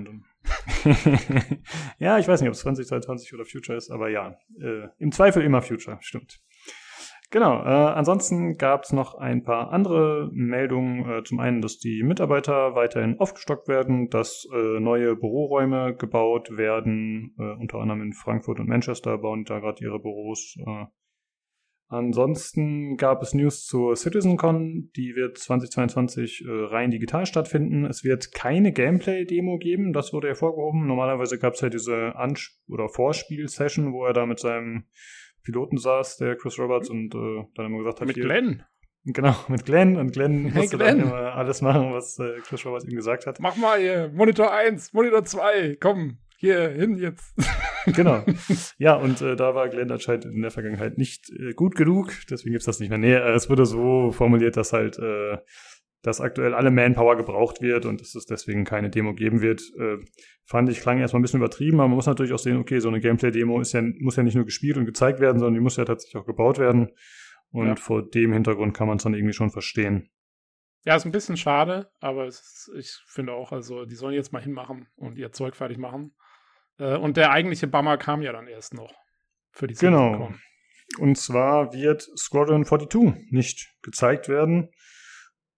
Speaker 1: ja, ich weiß nicht, ob es 2022 oder Future ist, aber ja, äh, im Zweifel immer Future, stimmt. Genau, äh, ansonsten gab es noch ein paar andere Meldungen. Äh, zum einen, dass die Mitarbeiter weiterhin aufgestockt werden, dass äh, neue Büroräume gebaut werden, äh, unter anderem in Frankfurt und Manchester bauen da gerade ihre Büros. Äh. Ansonsten gab es News zur CitizenCon, die wird 2022 äh, rein digital stattfinden. Es wird keine Gameplay-Demo geben, das wurde hervorgehoben. Normalerweise gab es ja diese Ans- oder Vorspiel-Session, wo er da mit seinem Piloten saß, der Chris Roberts, und äh, dann immer gesagt hat,
Speaker 2: mit hier, Glenn.
Speaker 1: Genau, mit Glenn. Und Glenn hey, musste Glenn. dann immer alles machen, was äh, Chris Roberts ihm gesagt hat.
Speaker 2: Mach mal hier, Monitor 1, Monitor 2, komm, hier hin jetzt.
Speaker 1: genau. Ja, und äh, da war Glenn anscheinend in der Vergangenheit nicht äh, gut genug, deswegen gibt's das nicht mehr. Nee, äh, es wurde so formuliert, dass halt äh, dass aktuell alle Manpower gebraucht wird und dass es deswegen keine Demo geben wird, äh, fand ich klang erstmal ein bisschen übertrieben, aber man muss natürlich auch sehen, okay, so eine Gameplay-Demo ist ja, muss ja nicht nur gespielt und gezeigt werden, sondern die muss ja tatsächlich auch gebaut werden. Und ja. vor dem Hintergrund kann man es dann irgendwie schon verstehen.
Speaker 2: Ja, ist ein bisschen schade, aber ist, ich finde auch, also die sollen jetzt mal hinmachen und ihr Zeug fertig machen. Äh, und der eigentliche Bummer kam ja dann erst noch für die
Speaker 1: Genau. Und zwar wird Squadron 42 nicht gezeigt werden.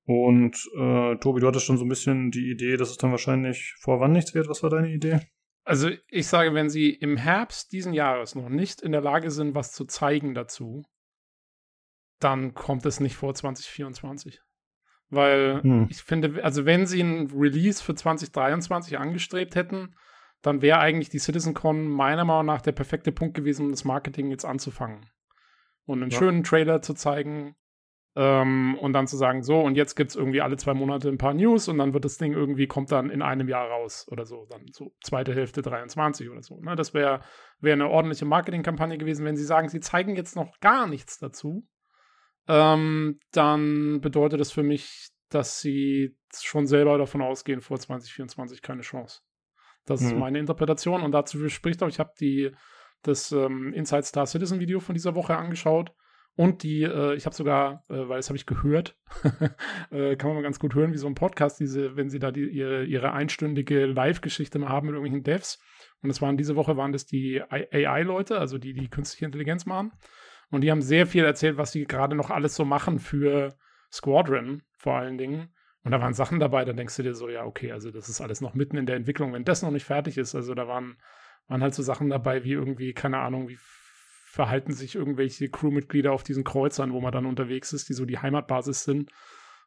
Speaker 1: Und äh, Tobi, du hattest schon so ein bisschen die Idee, dass es dann wahrscheinlich vor wann nichts wird. Was war deine Idee?
Speaker 2: Also ich sage, wenn sie im Herbst diesen Jahres noch nicht in der Lage sind, was zu zeigen dazu, dann kommt es nicht vor 2024. Weil hm. ich finde, also wenn sie ein Release für 2023 angestrebt hätten, dann wäre eigentlich die CitizenCon meiner Meinung nach der perfekte Punkt gewesen, um das Marketing jetzt anzufangen. Und einen ja. schönen Trailer zu zeigen, ähm, und dann zu sagen, so, und jetzt gibt es irgendwie alle zwei Monate ein paar News und dann wird das Ding irgendwie, kommt dann in einem Jahr raus oder so, dann so zweite Hälfte 23 oder so. Ne? Das wäre wär eine ordentliche Marketingkampagne gewesen. Wenn sie sagen, sie zeigen jetzt noch gar nichts dazu, ähm, dann bedeutet das für mich, dass sie schon selber davon ausgehen, vor 2024 keine Chance. Das mhm. ist meine Interpretation und dazu spricht auch, ich habe die das ähm, Inside Star Citizen Video von dieser Woche angeschaut und die, äh, ich habe sogar, äh, weil das habe ich gehört, äh, kann man mal ganz gut hören, wie so ein Podcast, diese, wenn sie da die, ihre, ihre einstündige Live-Geschichte mal haben mit irgendwelchen Devs. Und das waren diese Woche waren das die AI-Leute, also die, die künstliche Intelligenz machen. Und die haben sehr viel erzählt, was sie gerade noch alles so machen für Squadron, vor allen Dingen. Und da waren Sachen dabei, da denkst du dir so, ja, okay, also das ist alles noch mitten in der Entwicklung, wenn das noch nicht fertig ist. Also da waren, waren halt so Sachen dabei, wie irgendwie, keine Ahnung, wie verhalten sich irgendwelche Crewmitglieder auf diesen Kreuzern, wo man dann unterwegs ist, die so die Heimatbasis sind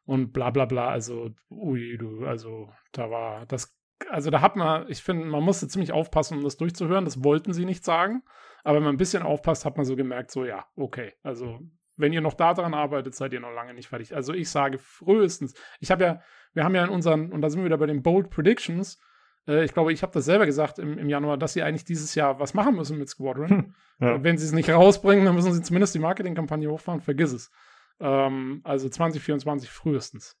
Speaker 2: und bla bla bla. Also, ui, du, also da war das, also da hat man, ich finde, man musste ziemlich aufpassen, um das durchzuhören. Das wollten sie nicht sagen. Aber wenn man ein bisschen aufpasst, hat man so gemerkt, so ja, okay, also wenn ihr noch daran arbeitet, seid ihr noch lange nicht fertig. Also ich sage frühestens, ich habe ja, wir haben ja in unseren, und da sind wir wieder bei den Bold Predictions, äh, ich glaube, ich habe das selber gesagt im, im, Januar, dass sie eigentlich dieses Jahr was machen müssen mit Squadron. Hm, ja. Wenn sie es nicht rausbringen, dann müssen sie zumindest die Marketingkampagne hochfahren, vergiss es. Ähm, also 2024 frühestens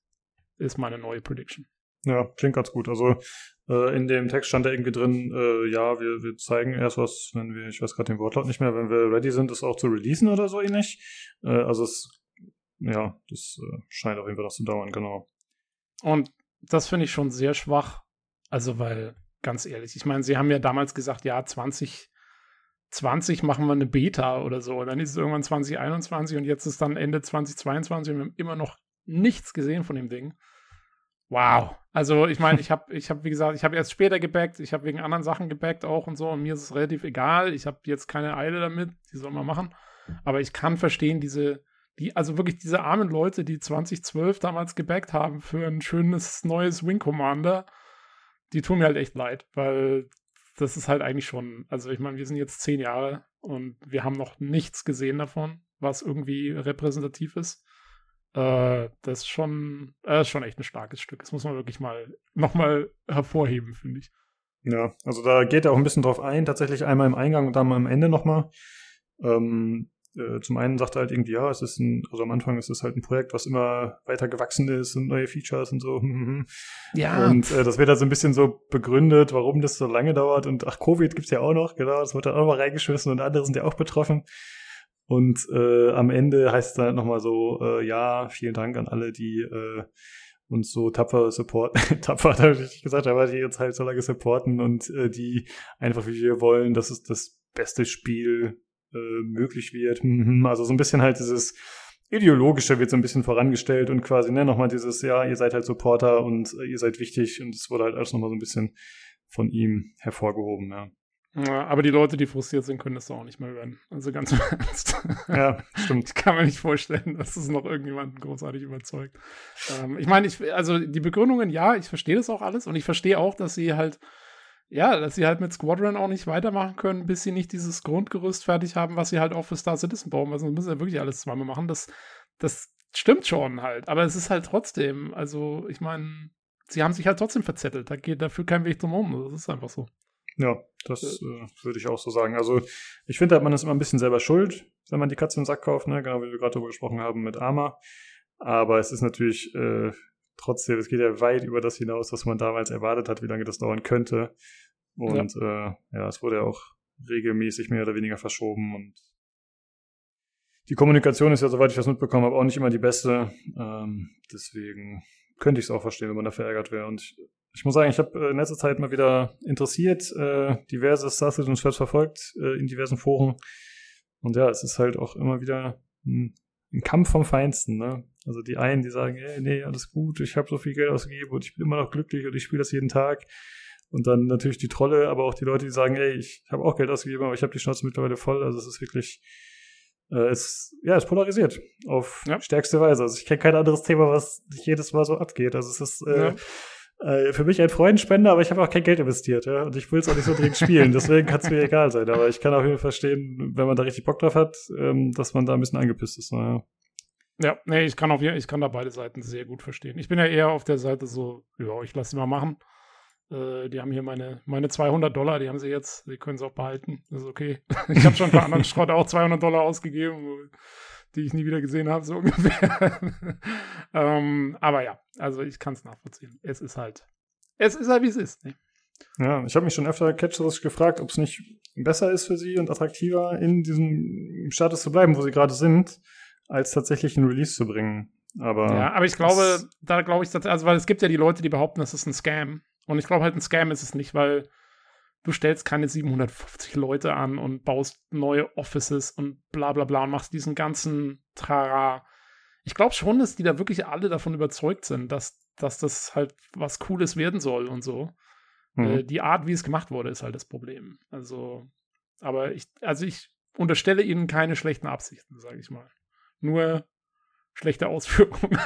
Speaker 2: ist meine neue Prediction.
Speaker 1: Ja, klingt ganz gut. Also äh, in dem Text stand da irgendwie drin, äh, ja, wir, wir zeigen erst was, wenn wir, ich weiß gerade den Wortlaut nicht mehr, wenn wir ready sind, das auch zu releasen oder so ähnlich. Äh, also es, ja, das äh, scheint auf jeden Fall noch zu dauern, genau.
Speaker 2: Und das finde ich schon sehr schwach. Also, weil, ganz ehrlich, ich meine, sie haben ja damals gesagt, ja, 2020 machen wir eine Beta oder so. Und dann ist es irgendwann 2021 und jetzt ist dann Ende 2022 und wir haben immer noch nichts gesehen von dem Ding. Wow. Also ich meine, ich habe, ich habe, wie gesagt, ich habe erst später gebackt, ich habe wegen anderen Sachen gebackt auch und so und mir ist es relativ egal. Ich habe jetzt keine Eile damit, die soll man machen. Aber ich kann verstehen, diese, die, also wirklich diese armen Leute, die 2012 damals gebackt haben für ein schönes neues Wing Commander, die tun mir halt echt leid, weil das ist halt eigentlich schon, also ich meine, wir sind jetzt zehn Jahre und wir haben noch nichts gesehen davon, was irgendwie repräsentativ ist. Äh, das ist schon, äh, ist schon echt ein starkes Stück. Das muss man wirklich mal nochmal hervorheben, finde ich.
Speaker 1: Ja, also da geht er auch ein bisschen drauf ein, tatsächlich einmal im Eingang und dann mal am Ende nochmal. Ähm, äh, zum einen sagt er halt irgendwie, ja, es ist ein, also am Anfang ist es halt ein Projekt, was immer weiter gewachsen ist und neue Features und so. ja. Und äh, das wird halt so ein bisschen so begründet, warum das so lange dauert. Und ach, Covid gibt's ja auch noch, genau, das wird dann auch mal reingeschmissen und andere sind ja auch betroffen. Und äh, am Ende heißt es dann halt nochmal so, äh, ja, vielen Dank an alle, die äh, uns so tapfer support, tapfer hat er richtig gesagt, aber die uns halt so lange supporten und äh, die einfach wie wir wollen, dass es das beste Spiel äh, möglich wird. Mhm, also so ein bisschen halt dieses Ideologische wird so ein bisschen vorangestellt und quasi, ne, nochmal dieses, ja, ihr seid halt Supporter und äh, ihr seid wichtig und es wurde halt alles nochmal so ein bisschen von ihm hervorgehoben, ja.
Speaker 2: Ja, aber die Leute, die frustriert sind, können das auch nicht mehr hören. Also ganz im Ernst.
Speaker 1: Ja, stimmt.
Speaker 2: Ich kann mir nicht vorstellen, dass es noch irgendjemanden großartig überzeugt. Ähm, ich meine, ich, also die Begründungen, ja, ich verstehe das auch alles und ich verstehe auch, dass sie halt, ja, dass sie halt mit Squadron auch nicht weitermachen können, bis sie nicht dieses Grundgerüst fertig haben, was sie halt auch für Star Citizen bauen. Also müssen sie ja wirklich alles zweimal machen. Das, das stimmt schon halt. Aber es ist halt trotzdem, also ich meine, sie haben sich halt trotzdem verzettelt. Da geht dafür kein Weg drum um. Das ist einfach so.
Speaker 1: Ja, das äh, würde ich auch so sagen. Also ich finde halt, man ist immer ein bisschen selber schuld, wenn man die Katze im Sack kauft, ne? genau wie wir gerade darüber gesprochen haben mit Arma. Aber es ist natürlich äh, trotzdem, es geht ja weit über das hinaus, was man damals erwartet hat, wie lange das dauern könnte. Und ja, äh, ja es wurde ja auch regelmäßig mehr oder weniger verschoben und die Kommunikation ist ja, soweit ich das mitbekommen habe, auch nicht immer die beste. Ähm, deswegen könnte ich es auch verstehen, wenn man da verärgert wäre. Und ich muss sagen, ich habe äh, in letzter Zeit mal wieder interessiert, äh, diverse Star Citizen Threads verfolgt äh, in diversen Foren. Und ja, es ist halt auch immer wieder ein, ein Kampf vom Feinsten. Ne? Also die einen, die sagen, ey, nee, alles gut, ich habe so viel Geld ausgegeben und ich bin immer noch glücklich und ich spiele das jeden Tag. Und dann natürlich die Trolle, aber auch die Leute, die sagen, ey, ich habe auch Geld ausgegeben, aber ich habe die Schnauze mittlerweile voll. Also es ist wirklich, äh, es, ja, es polarisiert auf ja. stärkste Weise. Also ich kenne kein anderes Thema, was nicht jedes Mal so abgeht. Also es ist äh, ja äh, für mich ein Freundspender, aber ich habe auch kein Geld investiert, ja. Und ich will es auch nicht so dringend spielen. Deswegen kann es mir egal sein. Aber ich kann auch jeden verstehen, wenn man da richtig Bock drauf hat, ähm, dass man da ein bisschen angepisst ist. Naja.
Speaker 2: Ja, nee, ich kann auf ich kann da beide Seiten sehr gut verstehen. Ich bin ja eher auf der Seite so, ja, ich lasse sie mal machen. Äh, die haben hier meine, meine 200 Dollar, die haben sie jetzt, die können sie auch behalten. Das ist okay. ich habe schon für anderen Schrott auch 200 Dollar ausgegeben die ich nie wieder gesehen habe, so ungefähr. ähm, aber ja, also ich kann es nachvollziehen. Es ist halt, es ist halt, wie es ist. Ne?
Speaker 1: Ja, ich habe mich schon öfter catcherisch gefragt, ob es nicht besser ist für sie und attraktiver, in diesem Status zu bleiben, wo sie gerade sind, als tatsächlich ein Release zu bringen. Aber
Speaker 2: ja, aber ich glaube, da glaube ich, also weil es gibt ja die Leute, die behaupten, das ist ein Scam. Und ich glaube halt, ein Scam ist es nicht, weil du stellst keine 750 Leute an und baust neue Offices und bla bla bla und machst diesen ganzen Trara. ich glaube schon, dass die da wirklich alle davon überzeugt sind, dass, dass das halt was Cooles werden soll und so. Mhm. Äh, die Art, wie es gemacht wurde, ist halt das Problem. Also, aber ich, also ich unterstelle ihnen keine schlechten Absichten, sage ich mal. Nur schlechte Ausführungen.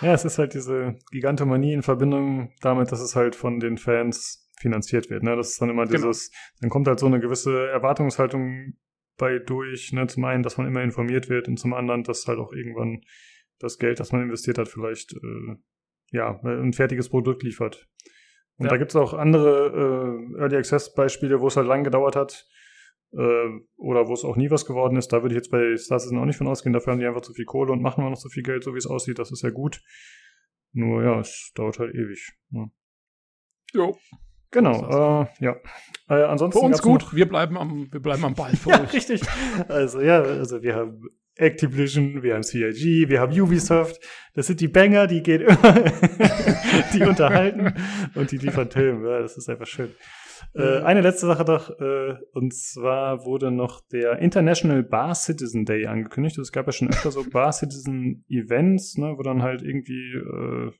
Speaker 1: ja, es ist halt diese Gigantomanie in Verbindung damit, dass es halt von den Fans finanziert wird. Ne? Das ist dann immer genau. dieses, genau. dann kommt halt so eine gewisse Erwartungshaltung bei durch. Ne? Zum einen, dass man immer informiert wird und zum anderen, dass halt auch irgendwann das Geld, das man investiert hat, vielleicht äh, ja ein fertiges Produkt liefert. Und ja. da gibt es auch andere äh, Early Access Beispiele, wo es halt lang gedauert hat äh, oder wo es auch nie was geworden ist. Da würde ich jetzt bei Star Citizen auch nicht von ausgehen. Dafür haben die einfach zu viel Kohle und machen auch noch so viel Geld, so wie es aussieht. Das ist ja gut. Nur ja, es dauert halt ewig. Ja.
Speaker 2: Jo.
Speaker 1: Genau, äh, ja. Äh, ansonsten
Speaker 2: für uns gut, wir bleiben am, wir bleiben am Ball für
Speaker 1: ja, euch. Richtig. Also ja, also wir haben Activision, wir haben CIG, wir haben Ubisoft. Das sind die Banger, die gehen immer, die unterhalten und die liefern Filme. Ja, das ist einfach schön. Äh, eine letzte Sache noch, äh, und zwar wurde noch der International Bar Citizen Day angekündigt. Es gab ja schon öfter so Bar Citizen Events, ne, wo dann halt irgendwie äh,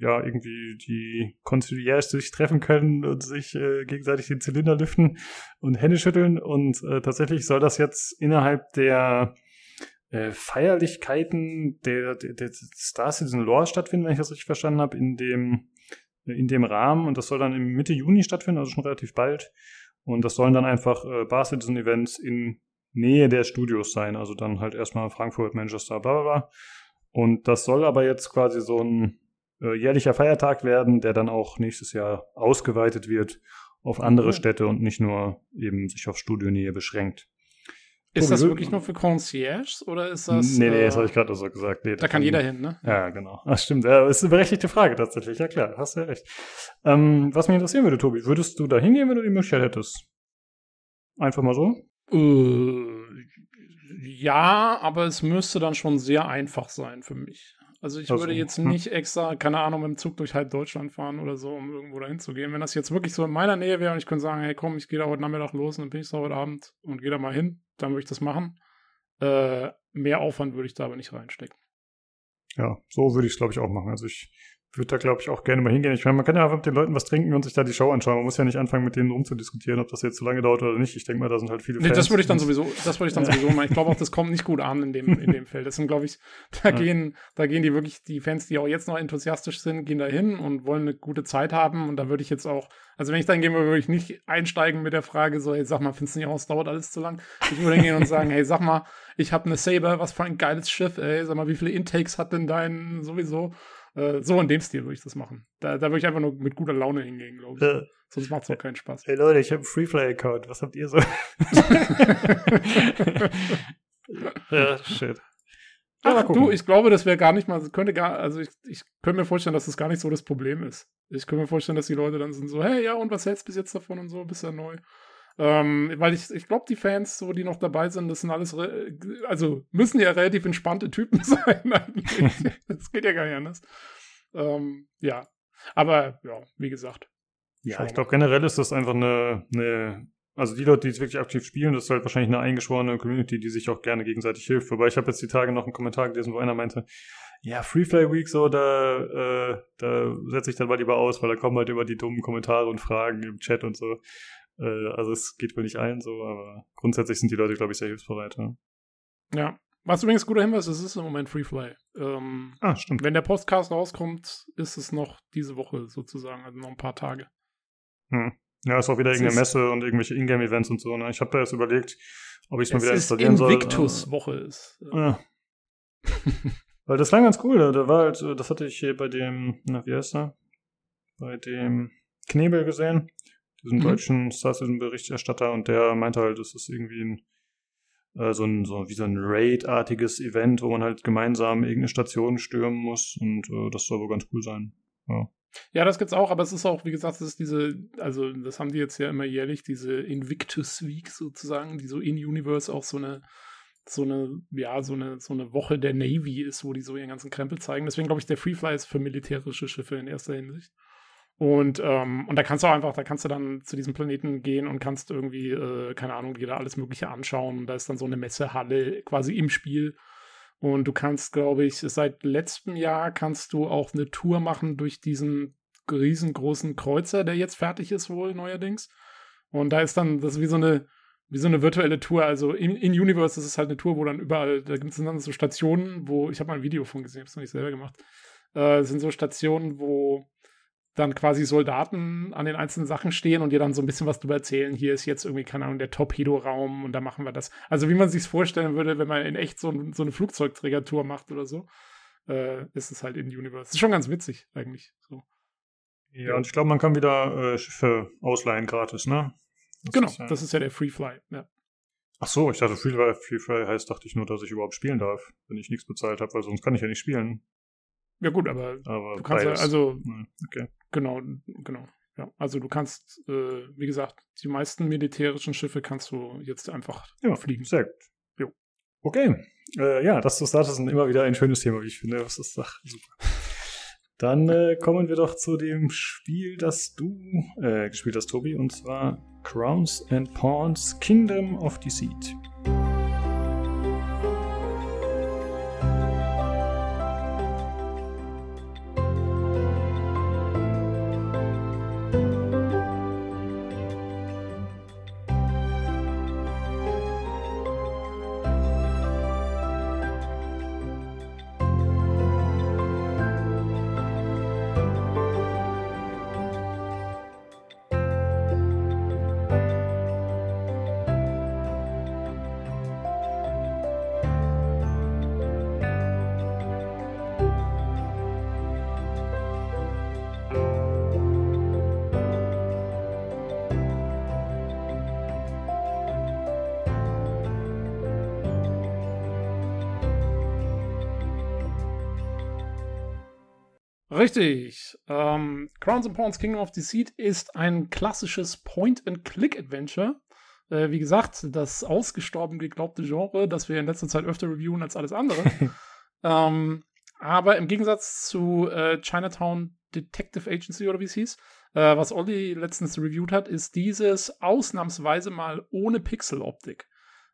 Speaker 1: ja irgendwie die Conciliaires sich treffen können und sich äh, gegenseitig den Zylinder lüften und Hände schütteln. Und äh, tatsächlich soll das jetzt innerhalb der äh, Feierlichkeiten der, der, der Star Citizen Lore stattfinden, wenn ich das richtig verstanden habe, in dem, in dem Rahmen. Und das soll dann im Mitte Juni stattfinden, also schon relativ bald. Und das sollen dann einfach äh, Bar Citizen Events in Nähe der Studios sein. Also dann halt erstmal Frankfurt, Manchester, bla bla bla. Und das soll aber jetzt quasi so ein äh, jährlicher Feiertag werden, der dann auch nächstes Jahr ausgeweitet wird auf andere mhm. Städte und nicht nur eben sich auf Studionähe beschränkt.
Speaker 2: Ist das wirklich nur für Concierges oder ist das.
Speaker 1: Nee, nee, das äh, habe ich gerade so gesagt. Nee,
Speaker 2: da kann jeder hin, ne?
Speaker 1: Ja, genau. Ach, stimmt. Ja, ist eine berechtigte Frage tatsächlich. Ja, klar, hast du ja recht. Ähm, was mich interessieren würde, Tobi, würdest du da hingehen, wenn du die Möglichkeit hättest? Einfach mal so?
Speaker 2: Äh, ja, aber es müsste dann schon sehr einfach sein für mich. Also ich also, würde jetzt hm. nicht extra, keine Ahnung, mit dem Zug durch halb Deutschland fahren oder so, um irgendwo dahin zu gehen. Wenn das jetzt wirklich so in meiner Nähe wäre und ich könnte sagen, hey komm, ich gehe da heute Nachmittag los und dann bin ich da heute Abend und gehe da mal hin, dann würde ich das machen. Äh, mehr Aufwand würde ich da aber nicht reinstecken.
Speaker 1: Ja, so würde ich es, glaube ich, auch machen. Also ich würde da, glaube ich, auch gerne mal hingehen. Ich meine, man kann ja einfach mit den Leuten was trinken und sich da die Show anschauen. Man muss ja nicht anfangen, mit denen rumzudiskutieren, ob das jetzt zu lange dauert oder nicht. Ich denke mal, da sind halt viele
Speaker 2: nee, Fans. Das würde ich dann sowieso, das würde ich dann sowieso machen. Ich glaube auch, das kommt nicht gut an in dem, in dem Feld. Das sind, glaube ich, da ja. gehen, da gehen die wirklich, die Fans, die auch jetzt noch enthusiastisch sind, gehen da hin und wollen eine gute Zeit haben. Und da würde ich jetzt auch, also wenn ich dann gehen würde, würde ich nicht einsteigen mit der Frage so, hey, sag mal, findest du nicht aus, dauert alles zu lang? Ich würde hingehen und sagen, hey, sag mal, ich habe eine Saber, was für ein geiles Schiff, ey, sag mal, wie viele Intakes hat denn dein sowieso? Äh, so in dem Stil würde ich das machen. Da, da würde ich einfach nur mit guter Laune hingehen, glaube ich. Ja. Sonst macht es auch keinen Spaß.
Speaker 1: Hey Leute, ich habe einen Freefly-Account. Was habt ihr so? ja, shit.
Speaker 2: Ach, du, ich glaube, das wäre gar nicht mal, könnte gar, also ich, ich könnte mir vorstellen, dass das gar nicht so das Problem ist. Ich könnte mir vorstellen, dass die Leute dann sind so, hey, ja, und was hältst du bis jetzt davon und so, bist ja neu. Ähm, weil ich, ich glaube, die Fans, so die noch dabei sind, das sind alles, also müssen ja relativ entspannte Typen sein. das geht ja gar nicht anders. Ähm, ja, aber ja, wie gesagt.
Speaker 1: Ja, ich glaube generell ist das einfach eine, eine also die Leute, die es wirklich aktiv spielen, das ist halt wahrscheinlich eine eingeschworene Community, die sich auch gerne gegenseitig hilft. Wobei ich habe jetzt die Tage noch einen Kommentar gelesen, wo einer meinte, ja, Free Fly Week, so, da, äh, da setze ich dann mal lieber aus, weil da kommen halt immer die dummen Kommentare und Fragen im Chat und so. Äh, also es geht wohl nicht allen so, aber grundsätzlich sind die Leute, glaube ich, sehr hilfsbereit. Ja.
Speaker 2: ja. Was übrigens ein guter Hinweis ist, es ist im Moment Freefly. Ähm,
Speaker 1: ah, stimmt.
Speaker 2: Wenn der Podcast rauskommt, ist es noch diese Woche sozusagen, also noch ein paar Tage.
Speaker 1: Hm. Ja, ist auch wieder irgendeine Messe und irgendwelche Ingame-Events und so. Ne? Ich habe da jetzt überlegt, ob ich es mal wieder installieren soll.
Speaker 2: Invictus-Woche ist.
Speaker 1: Ja. Weil das war ganz cool. Da war halt, das hatte ich hier bei dem, na, wie heißt er? Bei dem Knebel gesehen diesen mhm. deutschen Star Citizen-Berichterstatter, und der meinte halt, es ist irgendwie ein, äh, so ein, so wie so ein Raid-artiges Event, wo man halt gemeinsam irgendeine Station stürmen muss und äh, das soll wohl ganz cool sein. Ja.
Speaker 2: Ja, das gibt's auch, aber es ist auch, wie gesagt, es ist diese, also das haben die jetzt ja immer jährlich, diese Invictus Week sozusagen, die so in Universe auch so eine, so eine, ja, so eine, so eine Woche der Navy ist, wo die so ihren ganzen Krempel zeigen. Deswegen glaube ich, der Freefly ist für militärische Schiffe in erster Hinsicht. Und, ähm, und da kannst du auch einfach, da kannst du dann zu diesem Planeten gehen und kannst irgendwie, äh, keine Ahnung, dir da alles Mögliche anschauen. Da ist dann so eine Messehalle quasi im Spiel. Und du kannst, glaube ich, seit letztem Jahr kannst du auch eine Tour machen durch diesen riesengroßen Kreuzer, der jetzt fertig ist wohl neuerdings. Und da ist dann, das ist wie so eine, wie so eine virtuelle Tour. Also in, in Universe ist es halt eine Tour, wo dann überall, da gibt es dann so Stationen, wo, ich habe mal ein Video von gesehen, habe es noch nicht selber gemacht. Äh, sind so Stationen, wo dann quasi Soldaten an den einzelnen Sachen stehen und dir dann so ein bisschen was drüber erzählen. Hier ist jetzt irgendwie, keine Ahnung, der Torpedo-Raum und da machen wir das. Also wie man sich vorstellen würde, wenn man in echt so, so eine Flugzeugträgertour macht oder so, äh, ist es halt in Universe. Das ist schon ganz witzig eigentlich. So.
Speaker 1: Ja, und ich glaube, man kann wieder äh, Schiffe ausleihen gratis, ne?
Speaker 2: Das genau, ist, ja das ist ja der Free Fly, ja.
Speaker 1: Ach so, ich dachte, Free Fly, Free Fly heißt, dachte ich nur, dass ich überhaupt spielen darf, wenn ich nichts bezahlt habe, weil sonst kann ich ja nicht spielen.
Speaker 2: Ja gut, aber,
Speaker 1: aber
Speaker 2: du kannst
Speaker 1: beides.
Speaker 2: ja, also
Speaker 1: okay.
Speaker 2: Genau, genau. Ja, also du kannst, äh, wie gesagt, die meisten militärischen Schiffe kannst du jetzt einfach
Speaker 1: ja, fliegen. Sehr gut. Jo. Okay. Äh, ja, das zu Start ist immer wieder ein schönes Thema, wie ich finde. Das ist ach, super. Dann äh, kommen wir doch zu dem Spiel, das du äh, gespielt hast, Tobi, und zwar Crowns and Pawns Kingdom of Deceit.
Speaker 2: Richtig. Ähm, Crowns and Pawns Kingdom of Deceit ist ein klassisches Point-and-Click-Adventure. Äh, wie gesagt, das ausgestorben geglaubte Genre, das wir in letzter Zeit öfter reviewen als alles andere. ähm, aber im Gegensatz zu äh, Chinatown Detective Agency oder wie es hieß, äh, was Olli letztens reviewed hat, ist dieses ausnahmsweise mal ohne Pixeloptik.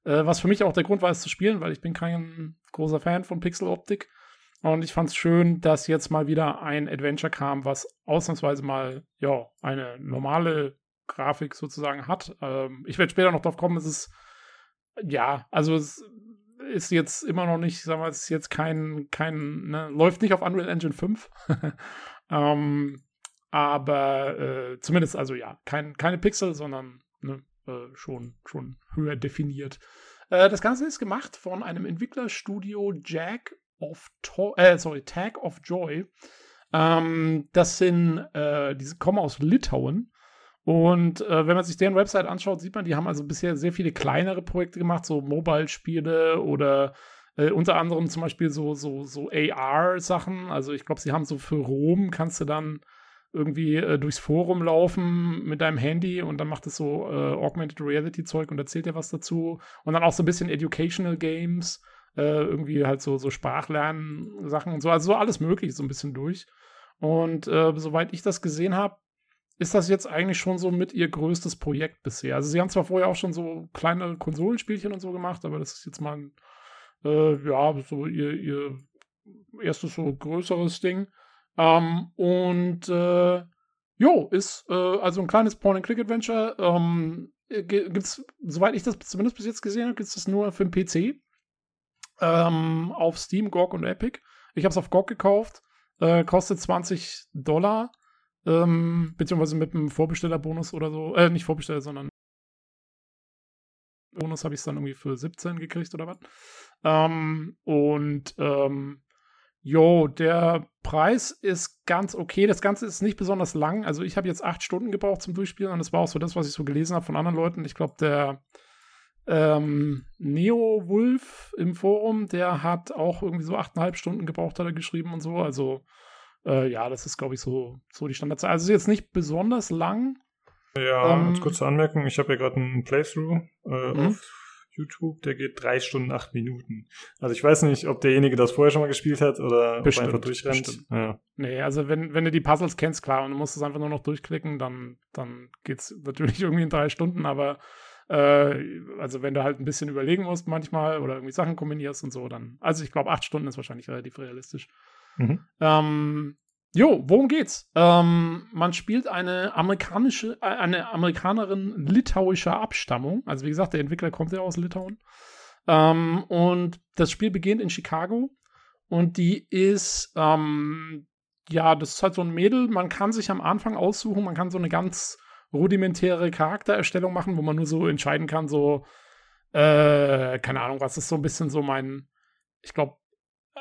Speaker 2: Äh, was für mich auch der Grund war, es zu spielen, weil ich bin kein großer Fan von Pixeloptik. Und ich fand es schön, dass jetzt mal wieder ein Adventure kam, was ausnahmsweise mal ja eine normale Grafik sozusagen hat. Ähm, ich werde später noch drauf kommen, es ist ja, also es ist jetzt immer noch nicht, sagen wir, es ist jetzt kein, kein, ne, läuft nicht auf Unreal Engine 5. ähm, aber äh, zumindest, also ja, kein, keine Pixel, sondern ne, äh, schon, schon höher definiert. Äh, das Ganze ist gemacht von einem Entwicklerstudio Jack of to äh, sorry, Tag of Joy. Ähm, das sind, äh, die kommen aus Litauen. Und äh, wenn man sich deren Website anschaut, sieht man, die haben also bisher sehr viele kleinere Projekte gemacht, so Mobile-Spiele oder äh, unter anderem zum Beispiel so, so, so AR-Sachen. Also ich glaube, sie haben so für Rom kannst du dann irgendwie äh, durchs Forum laufen mit deinem Handy und dann macht es so äh, Augmented Reality Zeug und erzählt dir was dazu. Und dann auch so ein bisschen Educational Games äh, irgendwie halt so, so Sprachlernen-Sachen und so, also so alles möglich so ein bisschen durch. Und äh, soweit ich das gesehen habe, ist das jetzt eigentlich schon so mit ihr größtes Projekt bisher. Also sie haben zwar vorher auch schon so kleine Konsolenspielchen und so gemacht, aber das ist jetzt mal ein, äh, ja, so ihr, ihr erstes so größeres Ding. Ähm, und äh, jo, ist äh, also ein kleines Point-and-Click-Adventure. Ähm, gibt's, soweit ich das zumindest bis jetzt gesehen habe, gibt es das nur für den PC ähm, auf Steam, GOG und Epic. Ich habe es auf GOG gekauft, äh, kostet 20 Dollar, ähm, beziehungsweise mit einem Vorbestellerbonus oder so. Äh, nicht Vorbesteller, sondern Bonus habe ich es dann irgendwie für 17 gekriegt oder was. Ähm, und ähm, jo, der Preis ist ganz okay. Das Ganze ist nicht besonders lang. Also ich habe jetzt acht Stunden gebraucht zum Durchspielen und das war auch so das, was ich so gelesen habe von anderen Leuten. Ich glaube, der ähm, Neo Wolf im Forum, der hat auch irgendwie so achteinhalb Stunden gebraucht, hat er geschrieben und so. Also, äh, ja, das ist, glaube ich, so, so die Standardzeit. Also, ist jetzt nicht besonders lang.
Speaker 1: Ja, ähm, als kurze Anmerkung, ich habe ja gerade einen Playthrough äh, mhm. auf YouTube, der geht drei Stunden, acht Minuten. Also ich weiß nicht, ob derjenige das vorher schon mal gespielt hat oder
Speaker 2: Bestimmt,
Speaker 1: ob er einfach durchrennt. Ja.
Speaker 2: Nee, also wenn, wenn du die Puzzles kennst, klar, und du musst es einfach nur noch durchklicken, dann, dann geht's natürlich irgendwie in drei Stunden, aber also wenn du halt ein bisschen überlegen musst manchmal oder irgendwie Sachen kombinierst und so, dann, also ich glaube, acht Stunden ist wahrscheinlich relativ realistisch.
Speaker 1: Mhm.
Speaker 2: Ähm, jo, worum geht's? Ähm, man spielt eine amerikanische, äh, eine Amerikanerin litauischer Abstammung. Also wie gesagt, der Entwickler kommt ja aus Litauen. Ähm, und das Spiel beginnt in Chicago und die ist, ähm, ja, das ist halt so ein Mädel. Man kann sich am Anfang aussuchen, man kann so eine ganz rudimentäre Charaktererstellung machen, wo man nur so entscheiden kann, so, äh, keine Ahnung, was ist so ein bisschen so mein, ich glaube,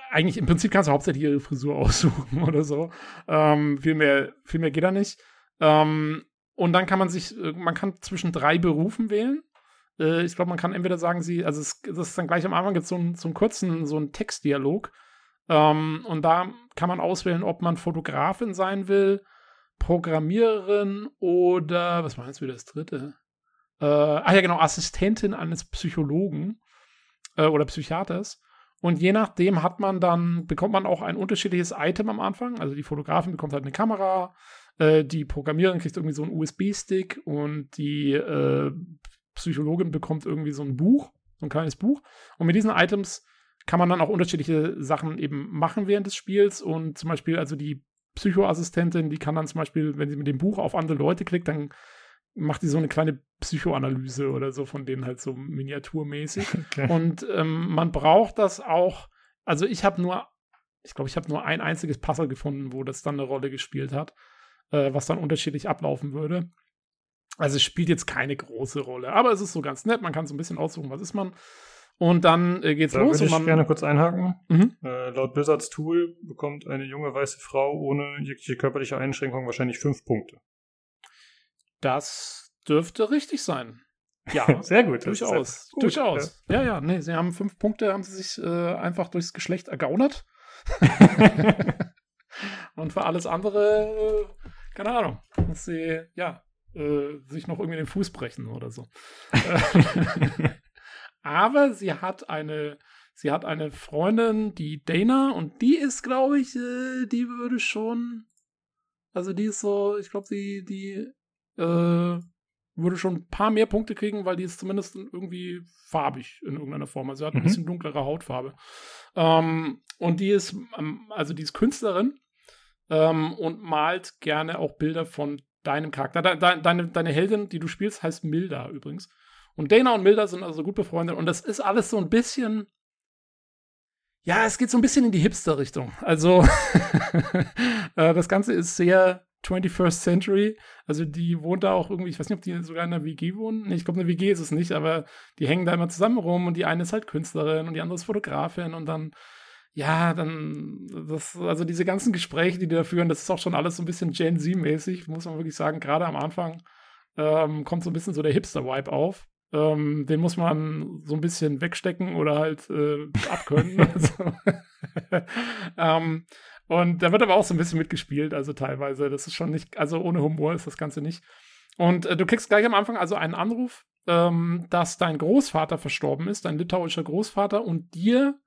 Speaker 2: eigentlich im Prinzip kannst du hauptsächlich ihre Frisur aussuchen oder so. Ähm, viel, mehr, viel mehr geht da nicht. Ähm, und dann kann man sich, äh, man kann zwischen drei Berufen wählen. Äh, ich glaube, man kann entweder sagen, sie, also es, das ist dann gleich am Anfang jetzt so, ein, so einen kurzen, so einen Textdialog. Ähm, und da kann man auswählen, ob man Fotografin sein will, Programmiererin oder, was war jetzt wieder das dritte? Äh, ah ja, genau, Assistentin eines Psychologen äh, oder Psychiaters. Und je nachdem hat man dann, bekommt man auch ein unterschiedliches Item am Anfang. Also die Fotografin bekommt halt eine Kamera, äh, die Programmiererin kriegt irgendwie so einen USB-Stick und die äh, Psychologin bekommt irgendwie so ein Buch, so ein kleines Buch. Und mit diesen Items kann man dann auch unterschiedliche Sachen eben machen während des Spiels. Und zum Beispiel, also die Psychoassistentin, die kann dann zum Beispiel, wenn sie mit dem Buch auf andere Leute klickt, dann macht die so eine kleine Psychoanalyse oder so von denen halt so miniaturmäßig.
Speaker 1: Okay.
Speaker 2: Und ähm, man braucht das auch. Also ich habe nur, ich glaube, ich habe nur ein einziges Puzzle gefunden, wo das dann eine Rolle gespielt hat, äh, was dann unterschiedlich ablaufen würde. Also es spielt jetzt keine große Rolle, aber es ist so ganz nett. Man kann so ein bisschen aussuchen, was ist man. Und dann äh, geht's
Speaker 1: Da
Speaker 2: los
Speaker 1: würde
Speaker 2: und
Speaker 1: ich
Speaker 2: man.
Speaker 1: gerne kurz einhaken.
Speaker 2: Mhm.
Speaker 1: Äh, laut Blizzards Tool bekommt eine junge weiße Frau ohne jegliche körperliche Einschränkung wahrscheinlich fünf Punkte.
Speaker 2: Das dürfte richtig sein. Ja,
Speaker 1: Sehr gut.
Speaker 2: durchaus.
Speaker 1: gut,
Speaker 2: durchaus. Ja, ja, nee, sie haben fünf Punkte, haben sie sich äh, einfach durchs Geschlecht ergaunert. Und für alles andere, äh, keine Ahnung, muss sie, ja, äh, sich noch irgendwie den Fuß brechen oder so. Aber sie hat eine, sie hat eine Freundin, die Dana, und die ist, glaube ich, äh, die würde schon, also die ist so, ich glaube, die, die, äh, würde schon ein paar mehr Punkte kriegen, weil die ist zumindest irgendwie farbig in irgendeiner Form. Also sie hat ein
Speaker 1: Mhm.
Speaker 2: bisschen dunklere Hautfarbe. Ähm, und die ist, ähm, also die ist Künstlerin ähm, und malt gerne auch Bilder von deinem Charakter. De de deine, deine Heldin, die du spielst, heißt Milda übrigens. Und Dana und Milda sind also gut befreundet. Und das ist alles so ein bisschen. Ja, es geht so ein bisschen in die Hipster-Richtung. Also, äh, das Ganze ist sehr 21st Century. Also, die wohnt da auch irgendwie, ich weiß nicht, ob die sogar in einer WG wohnen. Nee, ich glaube, eine WG ist es nicht, aber die hängen da immer zusammen rum und die eine ist halt Künstlerin und die andere ist Fotografin und dann, ja, dann, das, also diese ganzen Gespräche, die die da führen, das ist auch schon alles so ein bisschen Gen Z-mäßig, muss man wirklich sagen. Gerade am Anfang ähm, kommt so ein bisschen so der Hipster-Vibe auf. Ähm, den muss man so ein bisschen wegstecken oder halt äh, abkönnen. also, ähm, und da wird aber auch so ein bisschen mitgespielt, also teilweise. Das ist schon nicht, also ohne Humor ist das Ganze nicht. Und äh, du kriegst gleich am Anfang also einen Anruf, ähm, dass dein Großvater verstorben ist, dein litauischer Großvater, und dir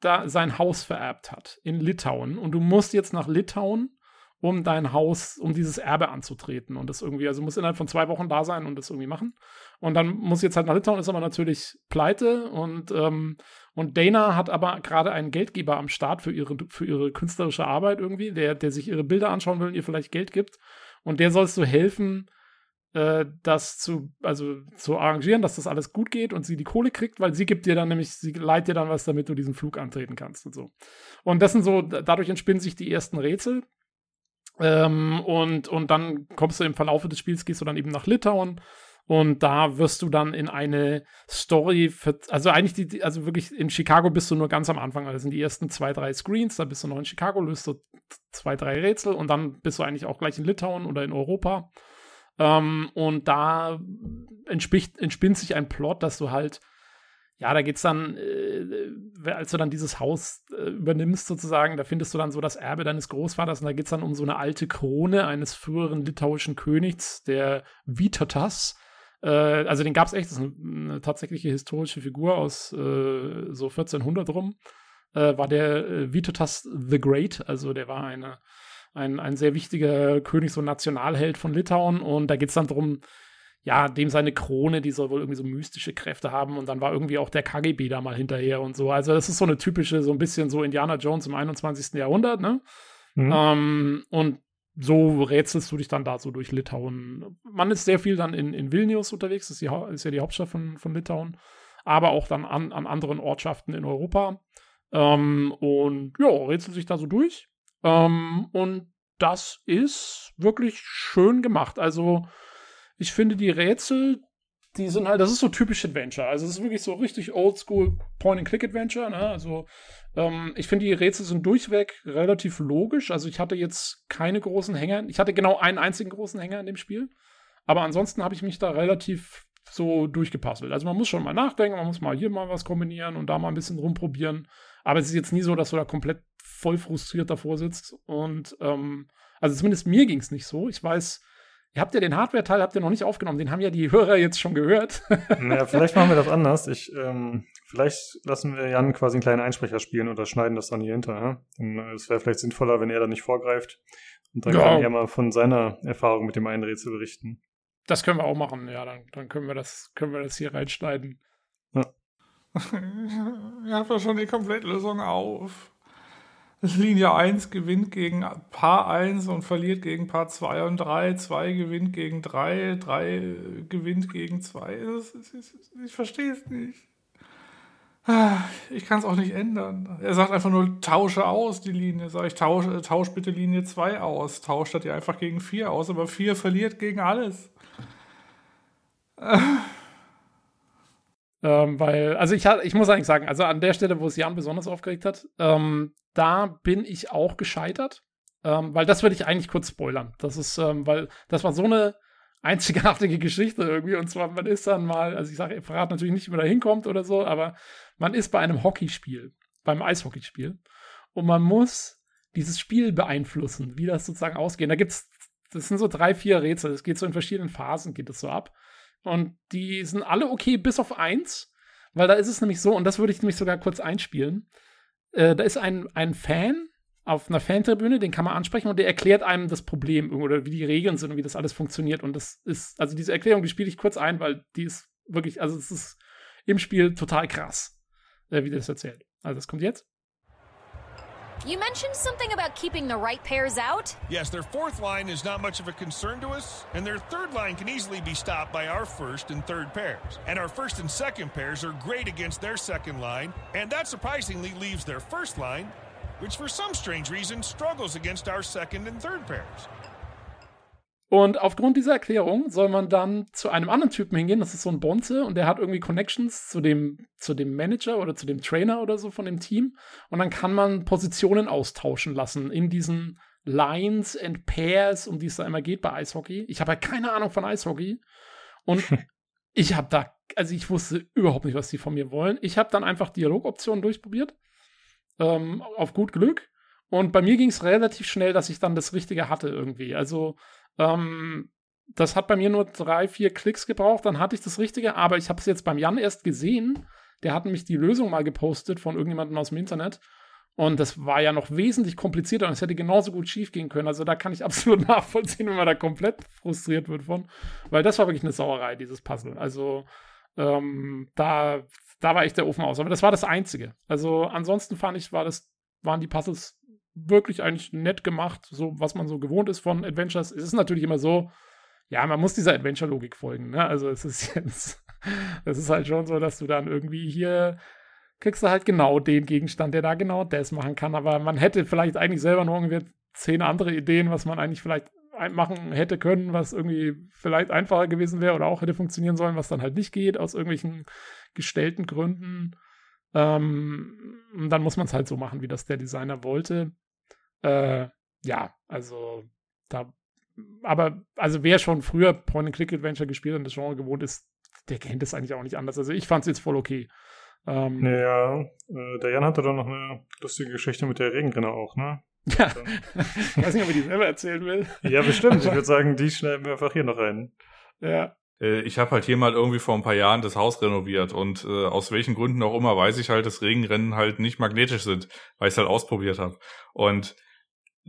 Speaker 2: da sein Haus vererbt hat in Litauen. Und du musst jetzt nach Litauen, um dein Haus, um dieses Erbe anzutreten. Und das irgendwie, also du musst innerhalb von zwei Wochen da sein und das irgendwie machen. Und dann muss jetzt halt nach Litauen, ist aber natürlich pleite. Und, ähm, und Dana hat aber gerade einen Geldgeber am Start für ihre, für ihre künstlerische Arbeit irgendwie, der, der sich ihre Bilder anschauen will und ihr vielleicht Geld gibt. Und der sollst du helfen, äh, das zu, also zu arrangieren, dass das alles gut geht und sie die Kohle kriegt, weil sie gibt dir dann nämlich, sie leiht dir dann was, damit du diesen Flug antreten kannst und so. Und das sind so, dadurch entspinnen sich die ersten Rätsel. Ähm, und, und dann kommst du im Verlauf des Spiels, gehst du dann eben nach Litauen und da wirst du dann in eine Story, für, also eigentlich die, also wirklich in Chicago bist du nur ganz am Anfang, also sind die ersten zwei, drei Screens, da bist du noch in Chicago, löst du zwei, drei Rätsel und dann bist du eigentlich auch gleich in Litauen oder in Europa. Ähm, und da entspinnt, entspinnt sich ein Plot, dass du halt, ja, da geht's dann, äh, als du dann dieses Haus äh, übernimmst sozusagen, da findest du dann so das Erbe deines Großvaters und da geht's dann um so eine alte Krone eines früheren litauischen Königs, der Vytautas. Äh, also den gab es echt, das ist eine, eine, tatsächliche historische Figur aus äh, so 1400 rum. Äh, war der äh, Vitotas the Great, also der war eine, ein, ein sehr wichtiger Königs- und Nationalheld von Litauen. Und da geht es dann darum, ja, dem seine Krone, die soll wohl irgendwie so mystische Kräfte haben und dann war irgendwie auch der KGB da mal hinterher und so. Also das ist so eine typische, so ein bisschen so Indiana Jones im 21. Jahrhundert, ne? Mhm. Ähm, und so rätselst du dich dann da so durch Litauen. Man ist sehr viel dann in, in Vilnius unterwegs, ist, die, ist ja die Hauptstadt von, von Litauen, aber auch dann an, an anderen Ortschaften in Europa. Ähm, und ja, rätselt sich da so durch. Ähm, und das ist wirklich schön gemacht. Also ich finde die Rätsel, die sind halt, das ist so typisch Adventure. Also es ist wirklich so richtig oldschool Point-and-Click-Adventure. Ne? Also ähm, ich finde die Rätsel sind durchweg relativ logisch. Also ich hatte jetzt keine großen Hänger. Ich hatte genau einen einzigen großen Hänger in dem Spiel. Aber ansonsten habe ich mich da relativ so durchgepasselt. Also man muss schon mal nachdenken, man muss mal hier mal was kombinieren und da mal ein bisschen rumprobieren. Aber es ist jetzt nie so, dass du da komplett voll frustriert davor sitzt. Und ähm, also zumindest mir ging es nicht so. Ich weiß, Ihr habt ja den Hardware-Teil, habt ihr noch nicht aufgenommen. Den haben ja die Hörer jetzt schon gehört.
Speaker 1: naja, vielleicht machen wir das anders. Ich, ähm, vielleicht lassen wir Jan quasi einen kleinen Einsprecher spielen oder schneiden das dann hier hinter. Ja? Äh, es wäre vielleicht sinnvoller, wenn er da nicht vorgreift. Und dann ja. kann er mal von seiner Erfahrung mit dem einen Rätsel berichten.
Speaker 2: Das können wir auch machen, ja. Dann, dann können, wir das, können wir das hier reinschneiden. Ja.
Speaker 3: Ihr habt doch schon die Komplettlösung auf. Linie 1 gewinnt gegen Paar 1 und verliert gegen Paar 2 und 3. 2 gewinnt gegen 3. 3 gewinnt gegen 2. Ich verstehe es nicht. Ich kann es auch nicht ändern. Er sagt einfach nur, tausche aus die Linie. Sag ich, tausche, tausch bitte Linie 2 aus. Tauscht das ja einfach gegen 4 aus, aber 4 verliert gegen alles.
Speaker 2: Ähm, weil, also ich, ich muss eigentlich sagen, also an der Stelle, wo es Jan besonders aufgeregt hat, ähm, da bin ich auch gescheitert. Ähm, weil das würde ich eigentlich kurz spoilern. Das ist, ähm, weil das war so eine einzigartige Geschichte irgendwie. Und zwar, man ist dann mal, also ich sage, ich verrate natürlich nicht, wie man da hinkommt oder so, aber man ist bei einem Hockeyspiel, beim Eishockeyspiel. Und man muss dieses Spiel beeinflussen, wie das sozusagen ausgeht. Da gibt's, das sind so drei, vier Rätsel. Es geht so in verschiedenen Phasen, geht es so ab. Und die sind alle okay, bis auf eins. Weil da ist es nämlich so, und das würde ich nämlich sogar kurz einspielen. Äh, da ist ein, ein Fan auf einer Fantribüne, den kann man ansprechen und der erklärt einem das Problem oder wie die Regeln sind und wie das alles funktioniert. Und das ist, also diese Erklärung, die spiele ich kurz ein, weil die ist wirklich, also es ist im Spiel total krass, äh, wie der das erzählt. Also das kommt jetzt.
Speaker 5: You mentioned something about keeping the right pairs out?
Speaker 6: Yes, their fourth line is not much of a concern to us, and their third line can easily be stopped by our first and third pairs. And our first and second pairs are great against their second line, and that surprisingly leaves their first line, which for some strange reason struggles against our second and third pairs.
Speaker 2: Und aufgrund dieser Erklärung soll man dann zu einem anderen Typen hingehen, das ist so ein Bonze und der hat irgendwie Connections zu dem, zu dem Manager oder zu dem Trainer oder so von dem Team. Und dann kann man Positionen austauschen lassen in diesen Lines and Pairs, um die es da immer geht bei Eishockey. Ich habe ja keine Ahnung von Eishockey. Und ich habe da, also ich wusste überhaupt nicht, was die von mir wollen. Ich habe dann einfach Dialogoptionen durchprobiert. Ähm, auf gut Glück. Und bei mir ging es relativ schnell, dass ich dann das Richtige hatte irgendwie. Also ähm, das hat bei mir nur drei, vier Klicks gebraucht, dann hatte ich das Richtige, aber ich habe es jetzt beim Jan erst gesehen. Der hat nämlich die Lösung mal gepostet von irgendjemandem aus dem Internet. Und das war ja noch wesentlich komplizierter und es hätte genauso gut schief gehen können. Also da kann ich absolut nachvollziehen, wenn man da komplett frustriert wird von. Weil das war wirklich eine Sauerei, dieses Puzzle. Also ähm, da, da war echt der Ofen aus. Aber das war das Einzige. Also ansonsten fand ich, war das, waren die Puzzles wirklich eigentlich nett gemacht, so was man so gewohnt ist von Adventures. Es ist natürlich immer so, ja, man muss dieser Adventure-Logik folgen. Ne? Also es ist jetzt, es ist halt schon so, dass du dann irgendwie hier kriegst du halt genau den Gegenstand, der da genau das machen kann. Aber man hätte vielleicht eigentlich selber noch irgendwie zehn andere Ideen, was man eigentlich vielleicht machen hätte können, was irgendwie vielleicht einfacher gewesen wäre oder auch hätte funktionieren sollen, was dann halt nicht geht, aus irgendwelchen gestellten Gründen. Ähm, dann muss man es halt so machen, wie das der Designer wollte. Äh, ja, also da, aber also wer schon früher Point-and-Click-Adventure gespielt und das Genre gewohnt ist, der kennt es eigentlich auch nicht anders. Also ich fand es jetzt voll okay.
Speaker 1: Ähm, ja, äh, der Jan hatte doch noch eine lustige Geschichte mit der Regenrinne auch, ne?
Speaker 2: Ja, ich weiß nicht, ob ich die selber erzählen will.
Speaker 1: ja, bestimmt. Ich würde sagen, die schneiden wir einfach hier noch rein.
Speaker 2: Ja,
Speaker 3: Äh, ich habe halt hier mal irgendwie vor ein paar Jahren das Haus renoviert und äh, aus welchen Gründen auch immer weiß ich halt, dass Regenrennen halt nicht magnetisch sind, weil ich es halt ausprobiert habe. Und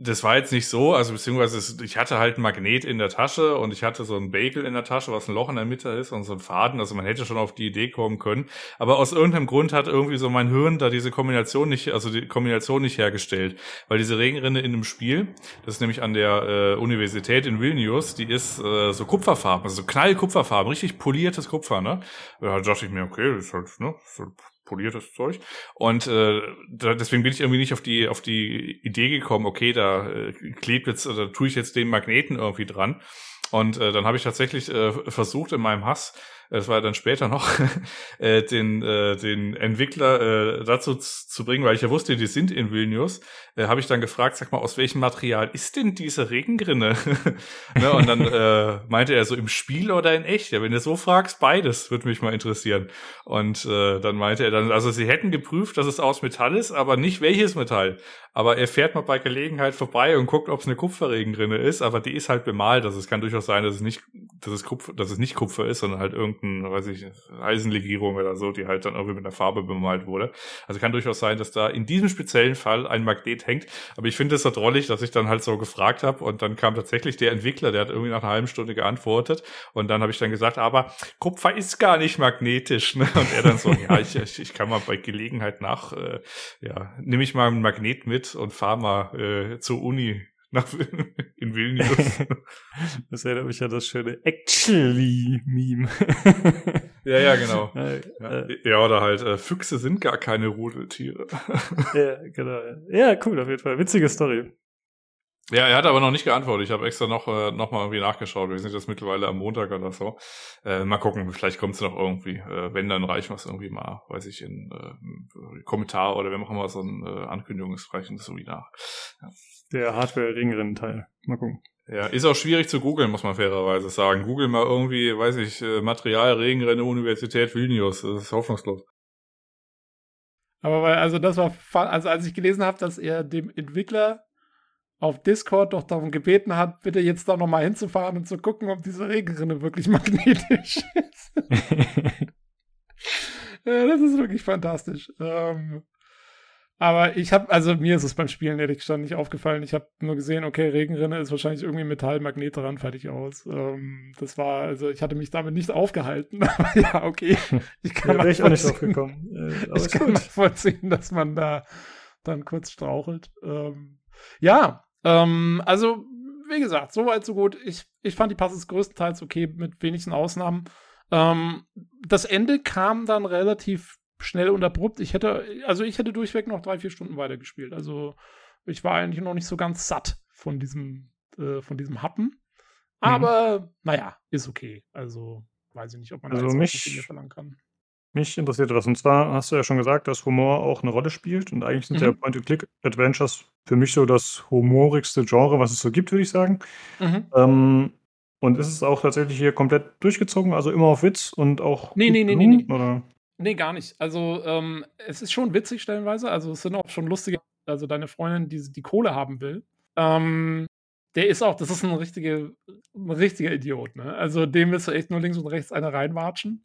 Speaker 3: das war jetzt nicht so, also beziehungsweise ich hatte halt ein Magnet in der Tasche und ich hatte so ein Bagel in der Tasche, was ein Loch in der Mitte ist und so ein Faden, also man hätte schon auf die Idee kommen können. Aber aus irgendeinem Grund hat irgendwie so mein Hirn da diese Kombination nicht, also die Kombination nicht hergestellt. Weil diese Regenrinne in dem Spiel, das ist nämlich an der äh, Universität in Vilnius, die ist äh, so Kupferfarben, also so knallkupferfarben, richtig poliertes Kupfer, ne? Da dachte ich mir, okay, das ist halt, ne, so poliertes Zeug. Und äh, da, deswegen bin ich irgendwie nicht auf die auf die Idee gekommen, okay, da äh, klebt jetzt oder tue ich jetzt den Magneten irgendwie dran. Und äh, dann habe ich tatsächlich äh, versucht in meinem Hass das war dann später noch, äh, den, äh, den Entwickler äh, dazu zu bringen, weil ich ja wusste, die sind in Vilnius, äh, habe ich dann gefragt, sag mal, aus welchem Material ist denn diese Regengrinne? ne, und dann äh, meinte er so, im Spiel oder in echt? Ja, wenn du so fragst, beides würde mich mal interessieren. Und äh, dann meinte er dann, also sie hätten geprüft, dass es aus Metall ist, aber nicht welches Metall. Aber er fährt mal bei Gelegenheit vorbei und guckt, ob es eine Kupferregengrinne ist, aber die ist halt bemalt. Also es kann durchaus sein, dass es nicht, dass es Kupfer, dass es nicht Kupfer ist, sondern halt irgendein irgendeine, weiß ich, Eisenlegierung oder so, die halt dann irgendwie mit einer Farbe bemalt wurde. Also kann durchaus sein, dass da in diesem speziellen Fall ein Magnet hängt. Aber ich finde es so drollig, dass ich dann halt so gefragt habe und dann kam tatsächlich der Entwickler, der hat irgendwie nach einer halben Stunde geantwortet und dann habe ich dann gesagt, aber Kupfer ist gar nicht magnetisch. Ne? Und er dann so, ja, ich, ich, ich kann mal bei Gelegenheit nach, äh, ja, nehme ich mal ein Magnet mit und fahre mal äh, zur Uni nach, in Vilnius.
Speaker 1: das erinnert mich an das schöne Actually-Meme.
Speaker 3: ja, ja, genau. Ja, ja oder halt, äh, Füchse sind gar keine Rudeltiere.
Speaker 1: ja, genau. Ja, cool, auf jeden Fall. Witzige Story.
Speaker 3: Ja, er hat aber noch nicht geantwortet. Ich habe extra noch, äh, noch mal irgendwie nachgeschaut. Wir sind jetzt mittlerweile am Montag oder so. Äh, mal gucken, vielleicht kommt es noch irgendwie. Äh, wenn, dann reichen wir es irgendwie mal, weiß ich, in äh, Kommentar oder wir machen mal so ein äh, Ankündigungsreichen so wie nach.
Speaker 1: Ja der Hardware-Ringrennen-Teil. Mal gucken.
Speaker 3: Ja, ist auch schwierig zu googeln, muss man fairerweise sagen. Google mal irgendwie, weiß ich, äh, Material Regenrennen Universität Vilnius. Das ist hoffnungslos.
Speaker 2: Aber weil, also das war, also als ich gelesen habe, dass er dem Entwickler auf Discord doch darum gebeten hat, bitte jetzt da nochmal hinzufahren und zu gucken, ob diese Regenrinne wirklich magnetisch ist. ja, das ist wirklich fantastisch. Ähm, aber ich habe, also mir ist es beim Spielen ehrlich gesagt nicht aufgefallen. Ich habe nur gesehen, okay, Regenrinne ist wahrscheinlich irgendwie Metallmagnet dran, fertig aus. Ähm, das war, also ich hatte mich damit nicht aufgehalten. Aber ja, okay.
Speaker 1: Ich kann ja, ich auch nicht draufgekommen.
Speaker 2: Äh, ich kann nachvollziehen, dass man da dann kurz strauchelt. Ähm, ja, ähm, also wie gesagt, so weit, so gut. Ich, ich fand die Passes größtenteils okay, mit wenigsten Ausnahmen. Ähm, das Ende kam dann relativ schnell und abrupt. Ich hätte, also ich hätte durchweg noch drei, vier Stunden weitergespielt. Also ich war eigentlich noch nicht so ganz satt von diesem, äh, von diesem Happen. Mhm. Aber mhm. naja, ist okay. Also weiß ich nicht, ob man
Speaker 1: also da jetzt mich, verlangen kann. Mich interessiert das. Und zwar hast du ja schon gesagt, dass Humor auch eine Rolle spielt. Und eigentlich sind mhm. ja Point-and-Click-Adventures für mich so das humorigste Genre, was es so gibt, würde ich sagen. Mhm. Ähm, und ist es auch tatsächlich hier komplett durchgezogen, also immer auf Witz und auch.
Speaker 2: Nee, nee, nee, nee, nee. Oder? Nee, gar nicht. Also, ähm, es ist schon witzig stellenweise. Also, es sind auch schon lustige, also deine Freundin, die die Kohle haben will. Ähm, der ist auch, das ist ein, richtige, ein richtiger Idiot, ne? Also, dem willst du echt nur links und rechts eine reinwatschen.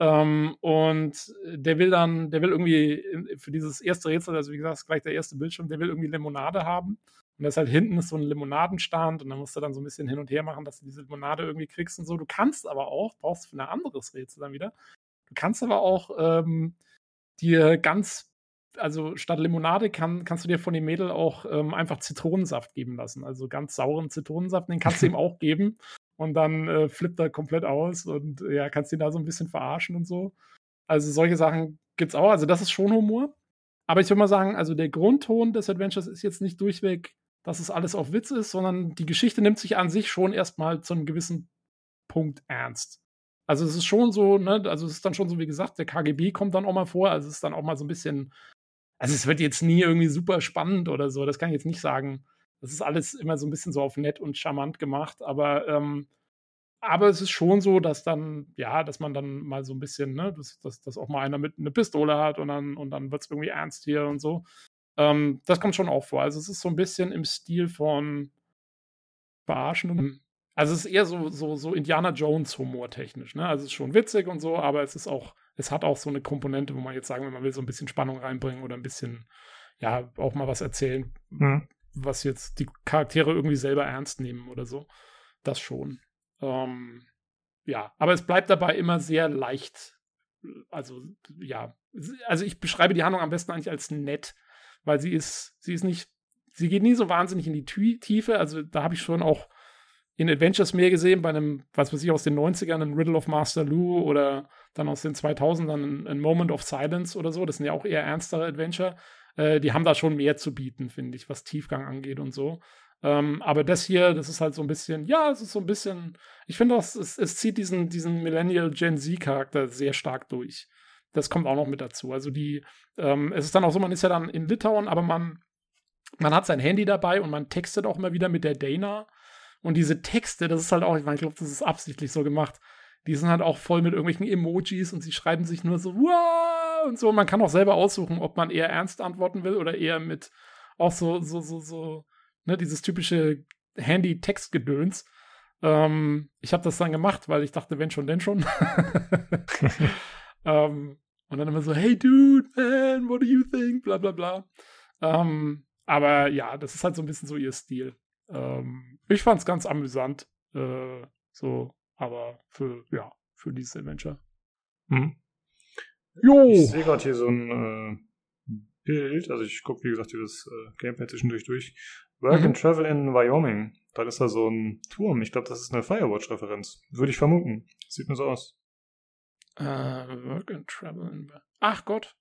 Speaker 2: Ähm, und der will dann, der will irgendwie für dieses erste Rätsel, also wie gesagt, gleich der erste Bildschirm, der will irgendwie Limonade haben. Und das halt hinten ist so ein Limonadenstand und dann musst du dann so ein bisschen hin und her machen, dass du diese Limonade irgendwie kriegst und so. Du kannst aber auch, brauchst für ein anderes Rätsel dann wieder, Du kannst aber auch ähm, dir ganz, also statt Limonade kann, kannst du dir von dem Mädel auch ähm, einfach Zitronensaft geben lassen. Also ganz sauren Zitronensaft, den kannst du ihm auch geben. Und dann äh, flippt er komplett aus und ja, kannst ihn da so ein bisschen verarschen und so. Also solche Sachen gibt's auch. Also das ist schon Humor. Aber ich würde mal sagen, also der Grundton des Adventures ist jetzt nicht durchweg, dass es alles auf Witz ist, sondern die Geschichte nimmt sich an sich schon erstmal zu einem gewissen Punkt ernst. Also es ist schon so, ne, also es ist dann schon so, wie gesagt, der KGB kommt dann auch mal vor, also es ist dann auch mal so ein bisschen, also es wird jetzt nie irgendwie super spannend oder so, das kann ich jetzt nicht sagen. Das ist alles immer so ein bisschen so auf nett und charmant gemacht, aber ähm, aber es ist schon so, dass dann, ja, dass man dann mal so ein bisschen, ne, dass, dass, dass auch mal einer mit einer Pistole hat und dann, und dann wird es irgendwie ernst hier und so. Ähm, das kommt schon auch vor. Also es ist so ein bisschen im Stil von Verarschen also es ist eher so, so, so Indiana Jones Humor technisch, ne? Also es ist schon witzig und so, aber es ist auch, es hat auch so eine Komponente, wo man jetzt sagen will, man will so ein bisschen Spannung reinbringen oder ein bisschen, ja, auch mal was erzählen,
Speaker 1: Mhm.
Speaker 2: Was jetzt die Charaktere irgendwie selber ernst nehmen oder so. Das schon. Ähm, ja, aber es bleibt dabei immer sehr leicht. Also, ja. Also ich beschreibe die Handlung am besten eigentlich als nett, weil sie ist, sie ist nicht, sie geht nie so wahnsinnig in die Tü- Tiefe. Also da habe ich schon auch in Adventures mehr gesehen, bei einem, was weiß ich, aus den 90ern, ein Riddle of Master Lou oder dann aus den 2000ern ein, ein Moment of Silence oder so. Das sind ja auch eher ernstere Adventure. Äh, die haben da schon mehr zu bieten, finde ich, was Tiefgang angeht und so. Ähm, aber das hier, das ist halt so ein bisschen, ja, es ist so ein bisschen, ich finde, das, es, es zieht diesen, diesen Millennial Gen Z-Charakter sehr stark durch. Das kommt auch noch mit dazu. Also die, ähm, es ist dann auch so, man ist ja dann in Litauen, aber man, man hat sein Handy dabei und man textet auch immer wieder mit der Dana. Und diese Texte, das ist halt auch, ich meine, ich glaube, das ist absichtlich so gemacht. Die sind halt auch voll mit irgendwelchen Emojis und sie schreiben sich nur so, wow, und so. Man kann auch selber aussuchen, ob man eher ernst antworten will oder eher mit auch so, so, so, so, ne, dieses typische Handy-Text-Gedöns. Ähm, ich habe das dann gemacht, weil ich dachte, wenn schon, denn schon. ähm, und dann immer so, hey dude, man, what do you think? Bla bla bla. Ähm, aber ja, das ist halt so ein bisschen so ihr Stil. Ähm, ich fand's ganz amüsant. Äh, so, aber für, ja, für dieses Adventure.
Speaker 1: Mhm.
Speaker 2: Jo!
Speaker 1: Ich sehe gerade hier so ein äh, Bild, also ich gucke, wie gesagt, das äh, Gameplay zwischendurch durch. Work
Speaker 2: Mhm.
Speaker 1: and Travel in Wyoming. Da ist da so ein Turm. Ich glaube, das ist eine Firewatch-Referenz. Würde ich vermuten. Sieht mir so aus.
Speaker 2: Äh, work and Travel. in- Ach Gott.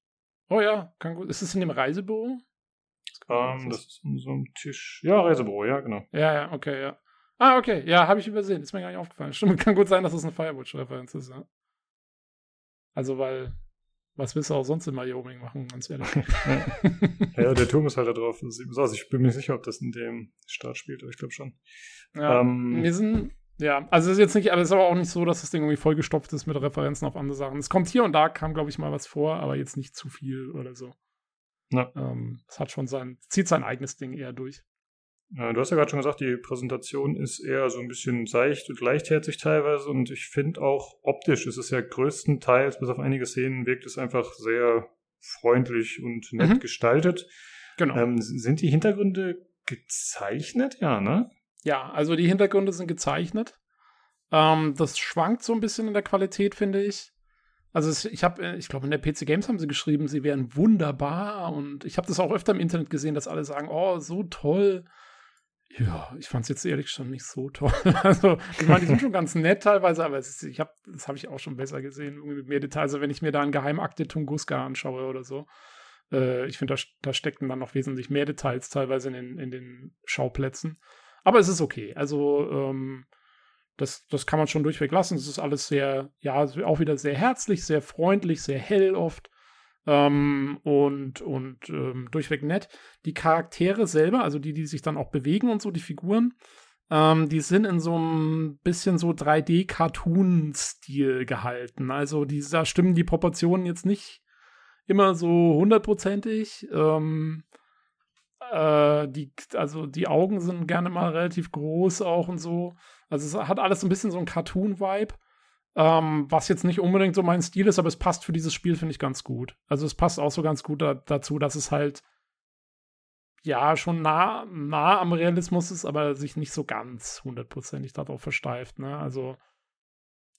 Speaker 2: Oh ja, kann gut. Ist es in dem Reisebüro?
Speaker 1: Ähm, das ist an so einem Tisch. Ja, Reisebüro, ja, genau.
Speaker 2: Ja, ja, okay, ja. Ah, okay, ja, habe ich übersehen. Ist mir gar nicht aufgefallen. Stimmt, kann gut sein, dass es eine Firewatch-Referenz ist, ja. Also, weil, was willst du auch sonst in Wyoming machen, ganz ehrlich.
Speaker 1: Ja, der Turm ist halt da drauf. Das sieht so aus. Ich bin mir nicht sicher, ob das in dem Start spielt, aber ich glaube schon.
Speaker 2: ja,
Speaker 1: Ähm,
Speaker 2: wir sind, ja, also es ist jetzt nicht, aber es ist aber auch nicht so, dass das Ding irgendwie vollgestopft ist mit Referenzen auf andere Sachen. Es kommt hier und da, kam, glaube ich, mal was vor, aber jetzt nicht zu viel oder so.
Speaker 1: Ja.
Speaker 2: Ähm, es hat schon sein, zieht sein eigenes Ding eher durch.
Speaker 1: Äh, Du hast ja gerade schon gesagt, die Präsentation ist eher so ein bisschen seicht und leichtherzig teilweise und ich finde auch optisch ist es ja größtenteils, bis auf einige Szenen, wirkt es einfach sehr freundlich und nett
Speaker 2: Mhm.
Speaker 1: gestaltet.
Speaker 2: Genau.
Speaker 1: Ähm, sind die Hintergründe gezeichnet? Ja, ne?
Speaker 2: Ja, also die Hintergründe sind gezeichnet. Ähm, das schwankt so ein bisschen in der Qualität, finde ich. Also es, ich habe, ich glaube, in der PC Games haben sie geschrieben, sie wären wunderbar und ich habe das auch öfter im Internet gesehen, dass alle sagen, oh, so toll. Ja, ich fand es jetzt ehrlich schon nicht so toll. Also, ich meine, die sind schon ganz nett teilweise, aber ist, ich hab, das habe ich auch schon besser gesehen, irgendwie mit mehr Details, also wenn ich mir da einen Geheimakte Tunguska anschaue oder so. Äh, ich finde, da, da steckten dann noch wesentlich mehr Details teilweise in den, in den Schauplätzen. Aber es ist okay. Also, ähm, das, das kann man schon durchweg lassen. Es ist alles sehr, ja, auch wieder sehr herzlich, sehr freundlich, sehr hell oft. Ähm, und und ähm, durchweg nett. Die Charaktere selber, also die, die sich dann auch bewegen und so, die Figuren, ähm, die sind in so einem bisschen so 3D-Cartoon-Stil gehalten. Also die, da stimmen die Proportionen jetzt nicht immer so hundertprozentig. Ähm, äh, die, also die Augen sind gerne mal relativ groß auch und so. Also es hat alles so ein bisschen so einen Cartoon-Vibe. Ähm, was jetzt nicht unbedingt so mein Stil ist, aber es passt für dieses Spiel, finde ich, ganz gut. Also es passt auch so ganz gut da, dazu, dass es halt ja schon nah, nah am Realismus ist, aber sich nicht so ganz hundertprozentig darauf versteift. Ne? Also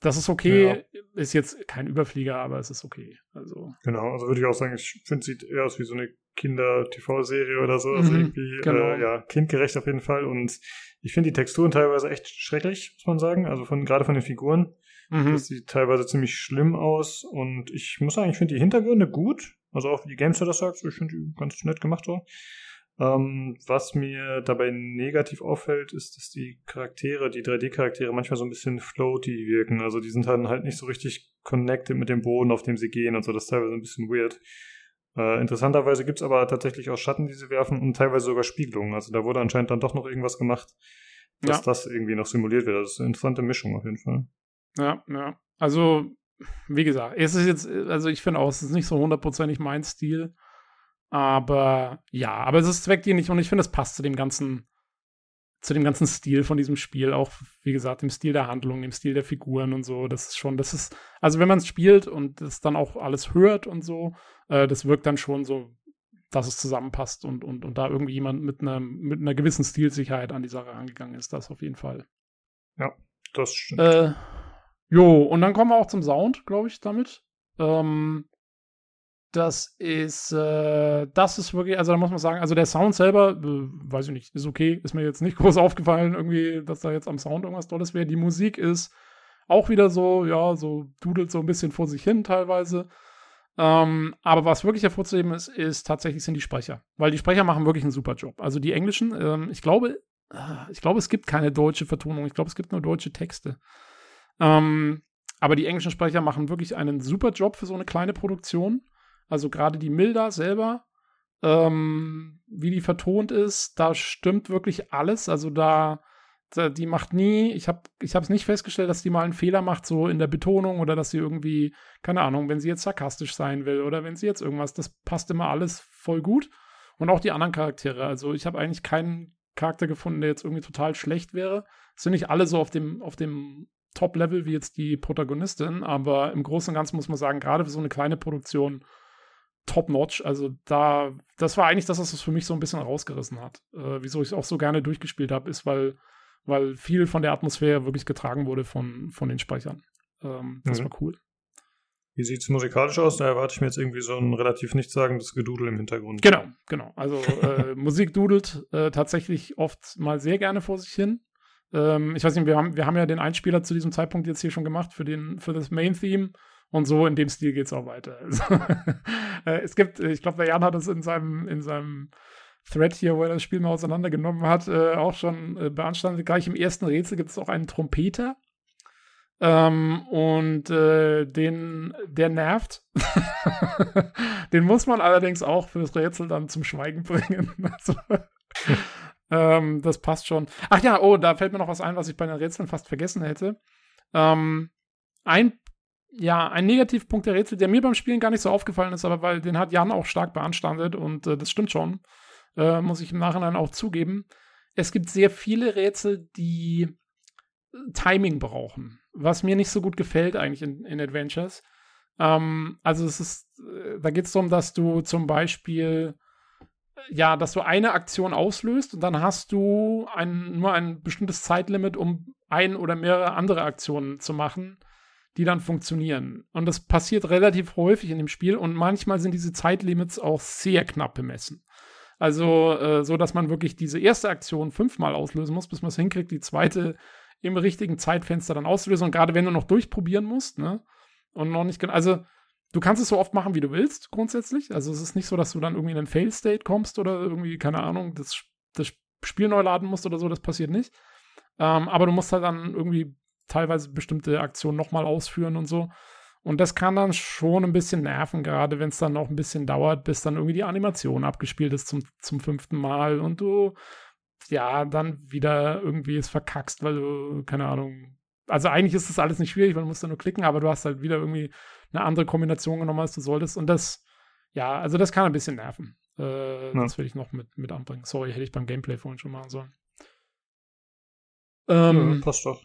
Speaker 2: das ist okay, ist jetzt kein Überflieger, aber es ist okay. Also
Speaker 1: Genau, also würde ich auch sagen, ich finde, es sieht eher aus wie so eine Kinder-TV-Serie oder so. Also
Speaker 2: Mhm,
Speaker 1: irgendwie,
Speaker 2: genau.
Speaker 1: äh, ja, kindgerecht auf jeden Fall. Und ich finde die Texturen teilweise echt schrecklich, muss man sagen. Also von, gerade von den Figuren.
Speaker 2: Mhm.
Speaker 1: Das sieht teilweise ziemlich schlimm aus. Und ich muss sagen, ich finde die Hintergründe gut. Also auch wie die Gamester das sagt, ich finde die ganz nett gemacht so. Ähm, was mir dabei negativ auffällt, ist, dass die Charaktere, die 3D-Charaktere manchmal so ein bisschen floaty wirken. Also die sind dann halt nicht so richtig connected mit dem Boden, auf dem sie gehen und so. Das ist teilweise ein bisschen weird. Äh, interessanterweise gibt's aber tatsächlich auch Schatten, die sie werfen und teilweise sogar Spiegelungen. Also da wurde anscheinend dann doch noch irgendwas gemacht, dass
Speaker 2: Ja.
Speaker 1: das irgendwie noch simuliert wird. Das ist eine interessante Mischung auf jeden Fall.
Speaker 2: Ja, ja. Also, wie gesagt, es ist jetzt, also ich finde auch, es ist nicht so hundertprozentig mein Stil. Aber ja, aber es ist zweckdienlich und ich finde, es passt zu dem ganzen, zu dem ganzen Stil von diesem Spiel, auch wie gesagt, dem Stil der Handlung, dem Stil der Figuren und so. Das ist schon, das ist, also wenn man es spielt und das dann auch alles hört und so, äh, das wirkt dann schon so, dass es zusammenpasst und, und, und da irgendwie jemand mit einer, mit einer gewissen Stilsicherheit an die Sache rangegangen ist, das auf jeden Fall.
Speaker 1: Ja, das stimmt.
Speaker 2: Äh, jo, und dann kommen wir auch zum Sound, glaube ich, damit. Ähm, das ist, äh, das ist wirklich, also da muss man sagen, also der Sound selber, äh, weiß ich nicht, ist okay, ist mir jetzt nicht groß aufgefallen, irgendwie, dass da jetzt am Sound irgendwas Tolles wäre. Die Musik ist auch wieder so, ja, so dudelt so ein bisschen vor sich hin teilweise. Ähm, aber was wirklich hervorzuheben ist, ist tatsächlich sind die Sprecher. Weil die Sprecher machen wirklich einen super Job. Also die englischen, ähm, ich glaube, äh, ich glaube, es gibt keine deutsche Vertonung. Ich glaube, es gibt nur deutsche Texte. Ähm, aber die englischen Sprecher machen wirklich einen super Job für so eine kleine Produktion. Also gerade die Milda selber, ähm, wie die vertont ist, da stimmt wirklich alles. Also da, da die macht nie, ich habe ich es nicht festgestellt, dass die mal einen Fehler macht, so in der Betonung oder dass sie irgendwie, keine Ahnung, wenn sie jetzt sarkastisch sein will oder wenn sie jetzt irgendwas, das passt immer alles voll gut. Und auch die anderen Charaktere. Also ich habe eigentlich keinen Charakter gefunden, der jetzt irgendwie total schlecht wäre. Es sind nicht alle so auf dem, auf dem Top-Level wie jetzt die Protagonistin, aber im Großen und Ganzen muss man sagen, gerade für so eine kleine Produktion top-notch. Also da, das war eigentlich das, was es für mich so ein bisschen rausgerissen hat. Äh, wieso ich es auch so gerne durchgespielt habe, ist, weil, weil viel von der Atmosphäre wirklich getragen wurde von, von den Speichern. Ähm, das
Speaker 1: Mhm.
Speaker 2: war cool.
Speaker 1: Wie sieht es musikalisch aus? Da erwarte ich mir jetzt irgendwie so ein relativ nichtssagendes Gedudel im Hintergrund.
Speaker 2: Genau, genau. Also äh, Musik dudelt äh, tatsächlich oft mal sehr gerne vor sich hin. Ähm, ich weiß nicht, wir haben, wir haben ja den Einspieler zu diesem Zeitpunkt jetzt hier schon gemacht für, den, für das Main-Theme. Und so in dem Stil geht es auch weiter. Also, äh, es gibt, ich glaube, der Jan hat es in seinem, in seinem Thread hier, wo er das Spiel mal auseinandergenommen hat, äh, auch schon äh, beanstandet. Gleich im ersten Rätsel gibt es auch einen Trompeter. Ähm, und äh, den, der nervt. den muss man allerdings auch fürs Rätsel dann zum Schweigen bringen. Also, ähm, das passt schon. Ach ja, oh, da fällt mir noch was ein, was ich bei den Rätseln fast vergessen hätte. Ähm, ein, ja, ein Negativpunkt der Rätsel, der mir beim Spielen gar nicht so aufgefallen ist, aber weil den hat Jan auch stark beanstandet und äh, das stimmt schon, äh, muss ich im Nachhinein auch zugeben. Es gibt sehr viele Rätsel, die äh, Timing brauchen, was mir nicht so gut gefällt eigentlich in, in Adventures. Ähm, also es ist, äh, da geht es darum, dass du zum Beispiel ja, dass du eine Aktion auslöst und dann hast du ein, nur ein bestimmtes Zeitlimit, um ein oder mehrere andere Aktionen zu machen, die dann funktionieren. Und das passiert relativ häufig in dem Spiel und manchmal sind diese Zeitlimits auch sehr knapp bemessen. Also, äh, so dass man wirklich diese erste Aktion fünfmal auslösen muss, bis man es hinkriegt, die zweite im richtigen Zeitfenster dann auszulösen. Und gerade wenn du noch durchprobieren musst, ne? Und noch nicht genau. Also, du kannst es so oft machen, wie du willst, grundsätzlich. Also, es ist nicht so, dass du dann irgendwie in einen Fail-State kommst oder irgendwie, keine Ahnung, das, das Spiel neu laden musst oder so. Das passiert nicht. Ähm, aber du musst halt dann irgendwie teilweise bestimmte Aktionen nochmal ausführen und so. Und das kann dann schon ein bisschen nerven, gerade wenn es dann noch ein bisschen dauert, bis dann irgendwie die Animation abgespielt ist zum, zum fünften Mal und du ja dann wieder irgendwie es verkackst, weil du, keine Ahnung. Also eigentlich ist das alles nicht schwierig, weil du musst da nur klicken, aber du hast halt wieder irgendwie eine andere Kombination genommen, als du solltest. Und das, ja, also das kann ein bisschen nerven. Äh,
Speaker 1: Ja.
Speaker 2: Das will ich noch mit, mit anbringen. Sorry, hätte ich beim Gameplay vorhin schon machen sollen. Ähm,
Speaker 1: ja, passt doch.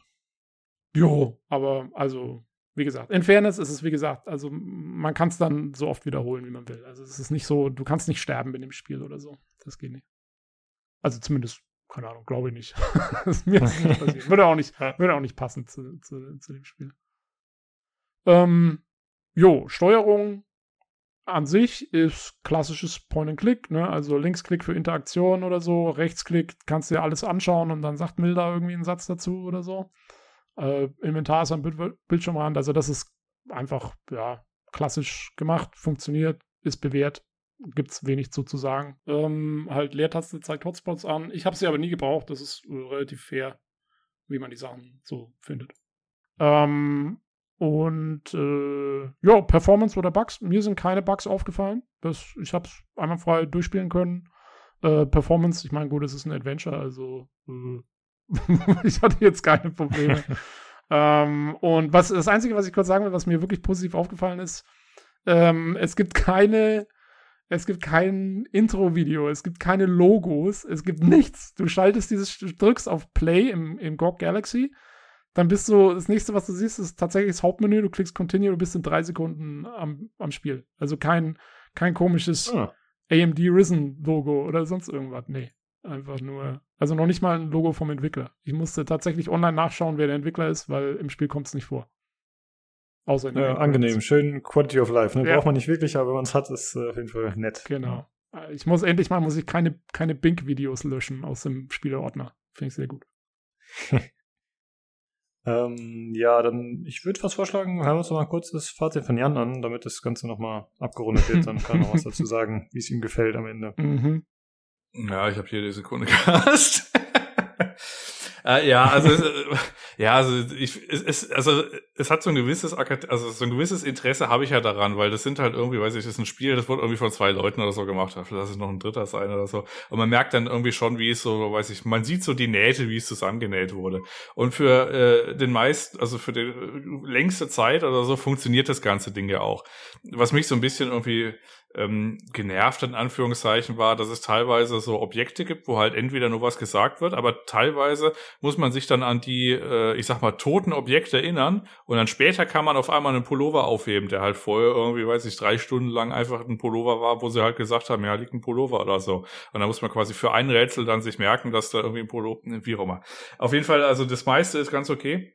Speaker 2: Jo, aber also, wie gesagt, in Fairness ist es, wie gesagt, also man kann es dann so oft wiederholen, wie man will. Also es ist nicht so, du kannst nicht sterben in dem Spiel oder so. Das geht nicht. Also zumindest, keine Ahnung, glaube ich nicht. das ist mir jetzt nicht passiert. Würde auch nicht, würde auch nicht passen zu, zu, zu dem Spiel. Ähm, jo, Steuerung an sich ist klassisches Point-and-Click, ne? Also Linksklick für Interaktion oder so, Rechtsklick kannst du dir alles anschauen und dann sagt Milda irgendwie einen Satz dazu oder so. Äh, Inventar ist am Bild Bildschirmrand, also das ist einfach, ja, klassisch gemacht, funktioniert, ist bewährt, gibt's wenig zu, sagen. Ähm, halt Leertaste zeigt Hotspots an. Ich habe sie aber nie gebraucht, das ist relativ fair, wie man die Sachen so findet. Ähm, und äh, ja, Performance oder Bugs. Mir sind keine Bugs aufgefallen. Das, ich habe es einmal frei durchspielen können. Äh, Performance, ich meine, gut, es ist ein Adventure, also äh, ich hatte jetzt keine Probleme. ähm, und was das Einzige, was ich kurz sagen will, was mir wirklich positiv aufgefallen ist, ähm, es gibt keine Es gibt kein Intro-Video, es gibt keine Logos, es gibt nichts. Du schaltest dieses, drückst auf Play im, im GOG Galaxy, dann bist du, das nächste, was du siehst, ist tatsächlich das Hauptmenü, du klickst Continue, du bist in drei Sekunden am, am Spiel. Also kein, kein komisches
Speaker 1: Ah.
Speaker 2: AMD Risen-Logo oder sonst irgendwas. Nee, einfach nur, also noch nicht mal ein Logo vom Entwickler. Ich musste tatsächlich online nachschauen, wer der Entwickler ist, weil im Spiel kommt es nicht vor. Außer in
Speaker 1: Ja, angenehm, schön Quality of Life. Ne?
Speaker 2: Ja.
Speaker 1: Braucht man nicht wirklich, aber wenn man es hat, ist äh, auf jeden Fall nett.
Speaker 2: Genau. Ich muss endlich mal, muss ich keine, keine Bink-Videos löschen aus dem Spieleordner. Finde ich sehr gut.
Speaker 1: Ähm, ja, dann, ich würde fast vorschlagen, hören wir uns noch mal kurz das Fazit von Jan an, damit das Ganze noch mal abgerundet wird. Dann kann er noch was dazu sagen, wie es ihm gefällt am Ende.
Speaker 2: Mhm.
Speaker 3: Ja, ich habe hier die Sekunde gehasst. äh, ja, also äh, ja, also ich es, es also es hat so ein gewisses also so ein gewisses Interesse habe ich ja daran, weil das sind halt irgendwie, weiß ich, das ist ein Spiel, das wurde irgendwie von zwei Leuten oder so gemacht, vielleicht lass es noch ein dritter sein oder so. Und man merkt dann irgendwie schon, wie es so, weiß ich, man sieht so die Nähte, wie es zusammengenäht wurde. Und für äh, den meisten, also für die äh, längste Zeit oder so funktioniert das ganze Ding ja auch. Was mich so ein bisschen irgendwie ähm, genervt in Anführungszeichen war, dass es teilweise so Objekte gibt, wo halt entweder nur was gesagt wird, aber teilweise muss man sich dann an die, äh, ich sag mal, toten Objekte erinnern und dann später kann man auf einmal einen Pullover aufheben, der halt vorher irgendwie, weiß ich, drei Stunden lang einfach ein Pullover war, wo sie halt gesagt haben, ja, liegt ein Pullover oder so. Und dann muss man quasi für ein Rätsel dann sich merken, dass da irgendwie ein Pullover, wie auch immer. Auf jeden Fall, also das meiste ist ganz okay.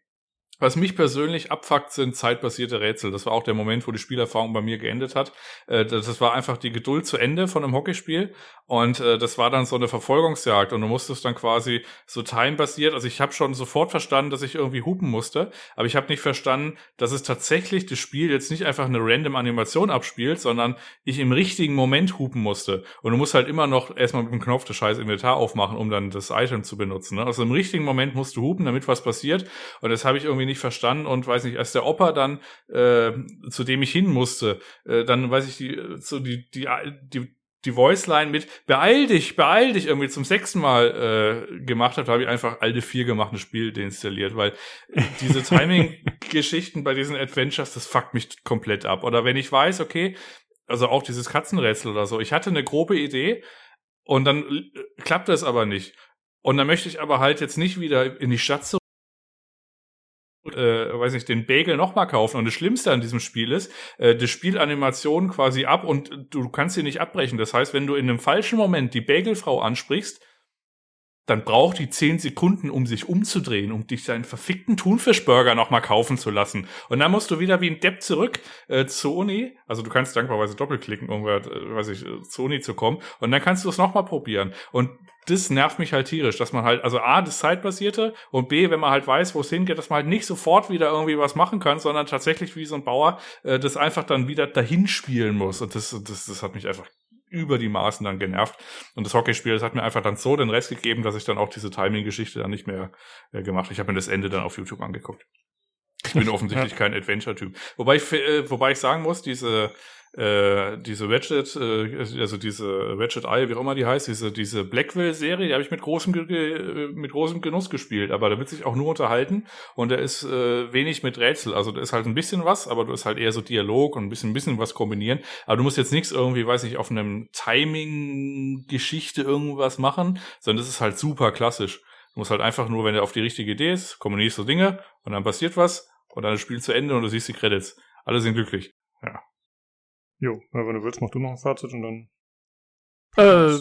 Speaker 3: Was mich persönlich abfuckt, sind zeitbasierte Rätsel. Das war auch der Moment, wo die Spielerfahrung bei mir geendet hat. Äh, Das war einfach die Geduld zu Ende von einem Hockeyspiel. Und äh, das war dann so eine Verfolgungsjagd. Und du musstest dann quasi so timebasiert. Also ich habe schon sofort verstanden, dass ich irgendwie hupen musste. Aber ich habe nicht verstanden, dass es tatsächlich das Spiel jetzt nicht einfach eine random Animation abspielt, sondern ich im richtigen Moment hupen musste. Und du musst halt immer noch erstmal mit dem Knopf das scheiß Inventar aufmachen, um dann das Item zu benutzen. Ne? Also im richtigen Moment musst du hupen, damit was passiert. Und das habe ich irgendwie nicht verstanden und weiß nicht, als der Opa dann, äh, zu dem ich hin musste, äh, dann weiß ich, die, so die, die, die, die Voiceline mit beeil dich, beeil dich irgendwie zum sechsten Mal äh, gemacht hat, habe ich einfach alte vier gemacht, ein Spiel deinstalliert, weil diese Timing-Geschichten bei diesen Adventures, das fuckt mich komplett ab. Oder wenn ich weiß, okay, also auch dieses Katzenrätsel oder so, ich hatte eine grobe Idee und dann äh, klappt das aber nicht. Und dann möchte ich aber halt jetzt nicht wieder in die Stadt zurück äh, weiß nicht, den Bagel nochmal kaufen. Und das Schlimmste an diesem Spiel ist, äh, das spielt Animationen quasi ab und du kannst sie nicht abbrechen. Das heißt, wenn du in einem falschen Moment die Bagelfrau ansprichst, dann braucht die zehn Sekunden, um sich umzudrehen, um dich seinen verfickten Thunfischburger nochmal kaufen zu lassen. Und dann musst du wieder wie ein Depp zurück äh, zur Uni. Also du kannst dankbarweise doppelklicken, um äh, weiß ich, äh, zur Uni zu kommen. Und dann kannst du es nochmal probieren. Und das nervt mich halt tierisch, dass man halt, also A, das Zeitbasierte und B, wenn man halt weiß, wo es hingeht, dass man halt nicht sofort wieder irgendwie was machen kann, sondern tatsächlich wie so ein Bauer äh, das einfach dann wieder dahin spielen muss. Und das, das, das hat mich einfach über die Maßen dann genervt. Und das Hockeyspiel, das hat mir einfach dann so den Rest gegeben, dass ich dann auch diese Timing-Geschichte dann nicht mehr äh, gemacht habe. Ich habe mir das Ende dann auf YouTube angeguckt. Ich bin offensichtlich kein Adventure-Typ. Wobei ich, äh, wobei ich sagen muss, diese, äh, diese Ratchet, äh, also diese Ratchet Eye, wie auch immer die heißt, diese, diese Blackwell-Serie, die habe ich mit großem, Ge- mit großem Genuss gespielt, aber da wird sich auch nur unterhalten und da ist äh, wenig mit Rätsel. Also da ist halt ein bisschen was, aber du ist halt eher so Dialog und ein bisschen, ein bisschen was kombinieren. Aber du musst jetzt nichts irgendwie, weiß ich, auf einem Timing-Geschichte irgendwas machen, sondern das ist halt super klassisch. Du musst halt einfach nur, wenn du auf die richtige Idee ist, kommunizierst du Dinge und dann passiert was und dann ist das Spiel zu Ende und du siehst die Credits. Alle sind glücklich.
Speaker 1: Jo, wenn du willst, mach du noch ein Fazit und dann.
Speaker 2: Äh,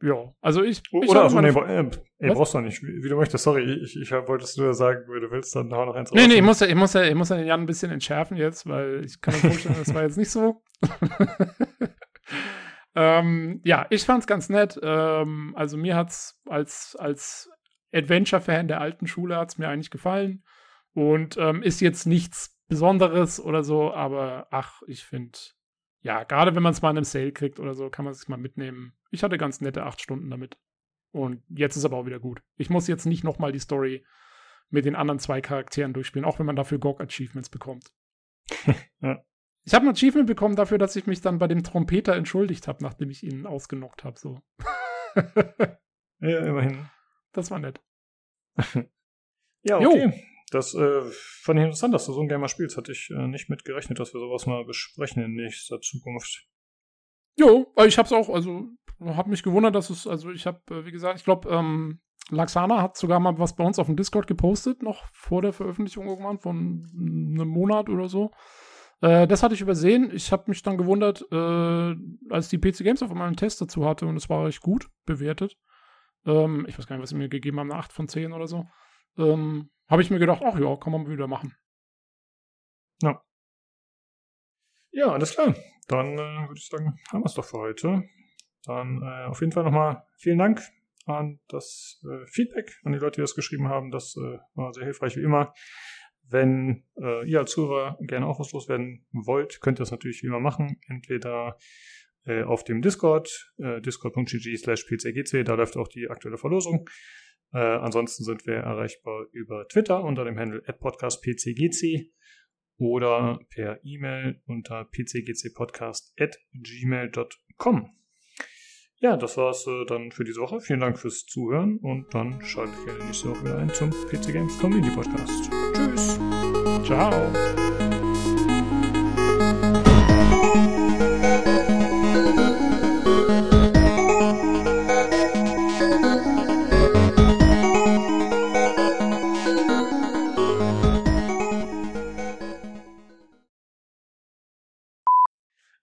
Speaker 2: ja, also ich. ich
Speaker 1: Oder, also, nee, äh, ey, brauchst du nicht, wie, wie du möchtest. Sorry, ich, ich hab- wolltest nur sagen, wenn du willst, dann hau noch eins
Speaker 2: Nee,
Speaker 1: raus.
Speaker 2: nee, ich muss, ja, ich, muss ja, ich muss ja den Jan ein bisschen entschärfen jetzt, weil ich kann mir vorstellen, das war jetzt nicht so. ähm, ja, ich fand's ganz nett. Ähm, also mir hat's als, als Adventure-Fan der alten Schule hat's mir eigentlich gefallen. Und ähm, ist jetzt nichts Besonderes oder so, aber ach, ich finde, ja, gerade wenn man es mal in einem Sale kriegt oder so, kann man es mal mitnehmen. Ich hatte ganz nette acht Stunden damit. Und jetzt ist aber auch wieder gut. Ich muss jetzt nicht nochmal die Story mit den anderen zwei Charakteren durchspielen, auch wenn man dafür GOG-Achievements bekommt.
Speaker 1: Ja.
Speaker 2: Ich habe ein Achievement bekommen dafür, dass ich mich dann bei dem Trompeter entschuldigt habe, nachdem ich ihn ausgenockt habe. So.
Speaker 1: Ja, immerhin.
Speaker 2: das war nett.
Speaker 1: Ja,
Speaker 2: Jo.
Speaker 1: Das äh, fand ich interessant, dass du so ein Gamer spielst. Hatte ich äh, nicht mit gerechnet, dass wir sowas mal besprechen in nächster Zukunft.
Speaker 2: Jo, äh, ich hab's auch, also hab mich gewundert, dass es, also ich habe, äh, wie gesagt, ich glaube, ähm, Laxana hat sogar mal was bei uns auf dem Discord gepostet, noch vor der Veröffentlichung irgendwann, von einem Monat oder so. Äh, das hatte ich übersehen. Ich habe mich dann gewundert, äh, als die PC Games auf einmal einen Test dazu hatte und es war recht gut bewertet. Ähm, ich weiß gar nicht, was sie mir gegeben haben, eine 8 von 10 oder so. Ähm, habe ich mir gedacht, ach ja, kann man wieder machen.
Speaker 1: Ja. Ja, alles klar. Dann äh, würde ich sagen, haben wir es doch für heute. Dann äh, auf jeden Fall nochmal vielen Dank an das äh, Feedback, an die Leute, die das geschrieben haben. Das äh, war sehr hilfreich wie immer. Wenn äh, ihr als Zuhörer gerne auch was loswerden wollt, könnt ihr das natürlich wie immer machen. Entweder äh, auf dem Discord, discord.gg slash pcgc, da läuft auch die aktuelle Verlosung. Äh, ansonsten sind wir erreichbar über Twitter unter dem Handle podcastpcgc oder per E-Mail unter pcgcpodcast.gmail.com. Ja, das war's äh, dann für diese Woche. Vielen Dank fürs Zuhören und dann schaltet gerne nächste Woche wieder ein zum PC Games Community Podcast. Tschüss.
Speaker 2: Ciao.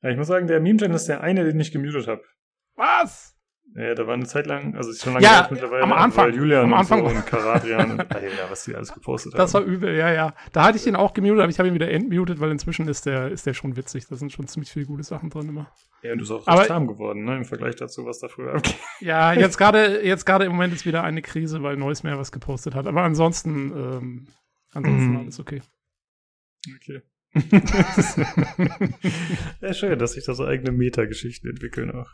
Speaker 1: Ja, ich muss sagen, der Meme-Channel ist der eine, den ich gemutet habe.
Speaker 2: Was?
Speaker 1: Ja, da war eine Zeit lang, also ist schon lange
Speaker 2: Ja,
Speaker 1: mittlerweile,
Speaker 2: am Anfang,
Speaker 1: weil Julian
Speaker 2: am Anfang.
Speaker 1: und, so und Karadrian und Alter, was die alles gepostet haben.
Speaker 2: Das war übel, ja, ja. Da hatte ich ihn auch gemutet, aber ich habe ihn wieder entmutet, weil inzwischen ist der, ist der schon witzig. Da sind schon ziemlich viele gute Sachen drin immer.
Speaker 1: ja, und du bist auch
Speaker 2: Aber-
Speaker 1: recht zahm geworden, ne, im Vergleich dazu, was da früher abging.
Speaker 2: Ja, jetzt gerade, jetzt gerade im Moment ist wieder eine Krise, weil Neues mehr was gepostet hat. Aber ansonsten, ähm, ansonsten
Speaker 1: Mhm.
Speaker 2: alles okay.
Speaker 1: Okay. ja, schön, dass sich da so eigene Metageschichten entwickeln auch.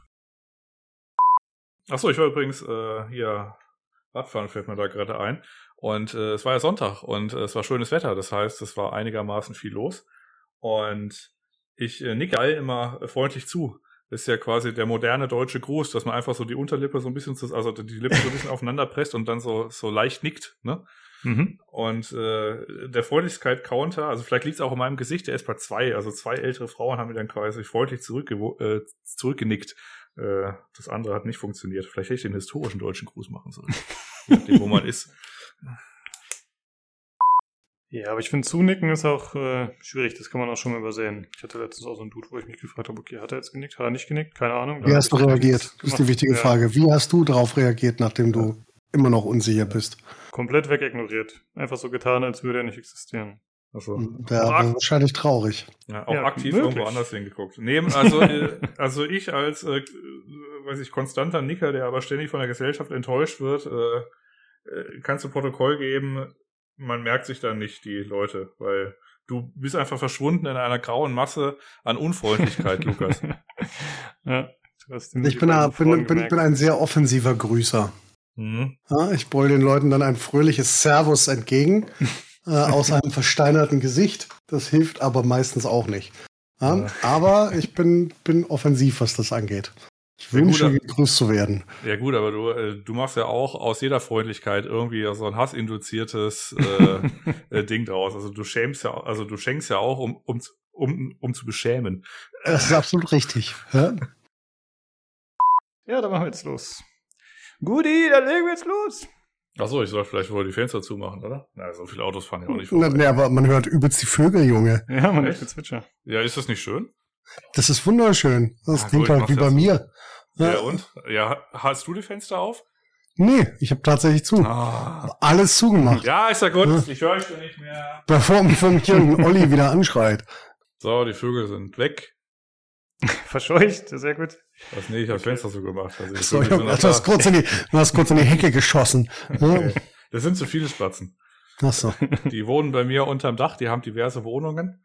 Speaker 3: Achso, ich war übrigens äh, hier Radfahren fällt mir da gerade ein. Und äh, es war ja Sonntag und äh, es war schönes Wetter. Das heißt, es war einigermaßen viel los. Und ich äh, nicke allen immer freundlich zu. Das ist ja quasi der moderne deutsche Gruß, dass man einfach so die Unterlippe so ein bisschen, zu, also die Lippe so ein bisschen aufeinander presst und dann so, so leicht nickt. Ne?
Speaker 1: Mhm.
Speaker 3: Und äh, der Freundlichkeit-Counter, also vielleicht liegt es auch in meinem Gesicht, der ist bei zwei. Also zwei ältere Frauen haben mir dann quasi freundlich zurückgewo- äh, zurückgenickt. Äh, das andere hat nicht funktioniert. Vielleicht hätte ich den historischen deutschen Gruß machen sollen. Nachdem, wo man ist.
Speaker 1: Ja, aber ich finde, zunicken ist auch äh, schwierig, das kann man auch schon mal übersehen. Ich hatte letztens auch so einen Dude, wo ich mich gefragt habe, okay, hat er jetzt genickt, hat er nicht genickt? Keine Ahnung.
Speaker 4: Wie hast du reagiert? Das ist die wichtige
Speaker 1: Ja,
Speaker 4: Frage. Wie hast du darauf reagiert, nachdem du immer noch unsicher bist?
Speaker 1: Komplett wegignoriert. Einfach so getan, als würde er nicht existieren.
Speaker 3: Also,
Speaker 4: war
Speaker 3: ak
Speaker 4: wahrscheinlich traurig.
Speaker 3: ja, auch
Speaker 1: Ja,
Speaker 3: aktiv
Speaker 1: möglich.
Speaker 3: irgendwo anders hingeguckt. Neben, also, äh, also ich als, äh, weiß ich, konstanter Nicker, der aber ständig von der Gesellschaft enttäuscht wird, äh, äh, kannst du Protokoll geben, man merkt sich dann nicht die Leute, weil du bist einfach verschwunden in einer grauen Masse an Unfreundlichkeit, Lukas.
Speaker 1: ja, du hast den
Speaker 4: Ich bin, bin, bin, bin ein sehr offensiver Grüßer.
Speaker 3: Mhm.
Speaker 4: Ja, ich brülle den Leuten dann ein fröhliches Servus entgegen äh, aus einem versteinerten Gesicht. Das hilft aber meistens auch nicht. Ja,
Speaker 3: Ja.
Speaker 4: Aber ich bin, bin offensiv, was das angeht. Ich
Speaker 3: gut,
Speaker 4: wünsche,
Speaker 3: aber-
Speaker 4: gegrüßt zu werden.
Speaker 3: Ja gut, aber du, äh, du machst ja auch aus jeder Freundlichkeit irgendwie so ein hassinduziertes äh, äh, Ding draus. Also du schämst ja, also du schenkst ja auch, um, um, um, um zu beschämen.
Speaker 4: Das ist absolut richtig. Ja?
Speaker 1: Ja, dann machen wir jetzt los. Guti, dann legen wir jetzt los.
Speaker 3: Achso, ich soll vielleicht wohl die Fenster zumachen, oder? Na, so viele Autos fahren ja auch nicht
Speaker 4: Na,
Speaker 3: vorbei.
Speaker 4: nee, aber man hört übelst die Vögel, Junge.
Speaker 1: Ja, man
Speaker 3: Echt?
Speaker 1: hört Zwitscher.
Speaker 3: Ja, ist das nicht schön?
Speaker 4: Das ist wunderschön. Das
Speaker 3: Ah,
Speaker 4: klingt
Speaker 3: gut,
Speaker 4: halt wie bei
Speaker 3: ja so.
Speaker 4: mir.
Speaker 3: Ja, und? Ja, hast du die Fenster auf?
Speaker 4: Nee, ich habe tatsächlich zu.
Speaker 3: Ah.
Speaker 4: Alles zugemacht.
Speaker 3: Ja, ist ja gut.
Speaker 4: Ja.
Speaker 3: Ich höre euch schon nicht mehr.
Speaker 4: Bevor mich Olli wieder anschreit.
Speaker 3: So, die Vögel sind weg.
Speaker 1: Verscheucht, sehr gut.
Speaker 3: Was, nee, ich habe das Fenster so gemacht. Also die
Speaker 4: So,
Speaker 3: Vögel sind
Speaker 4: du, hast kurz in die, du hast kurz in die Hecke geschossen. Ja.
Speaker 3: Okay. Das sind zu viele Spatzen.
Speaker 4: Ach so.
Speaker 3: Die wohnen bei mir unterm Dach, die haben diverse Wohnungen.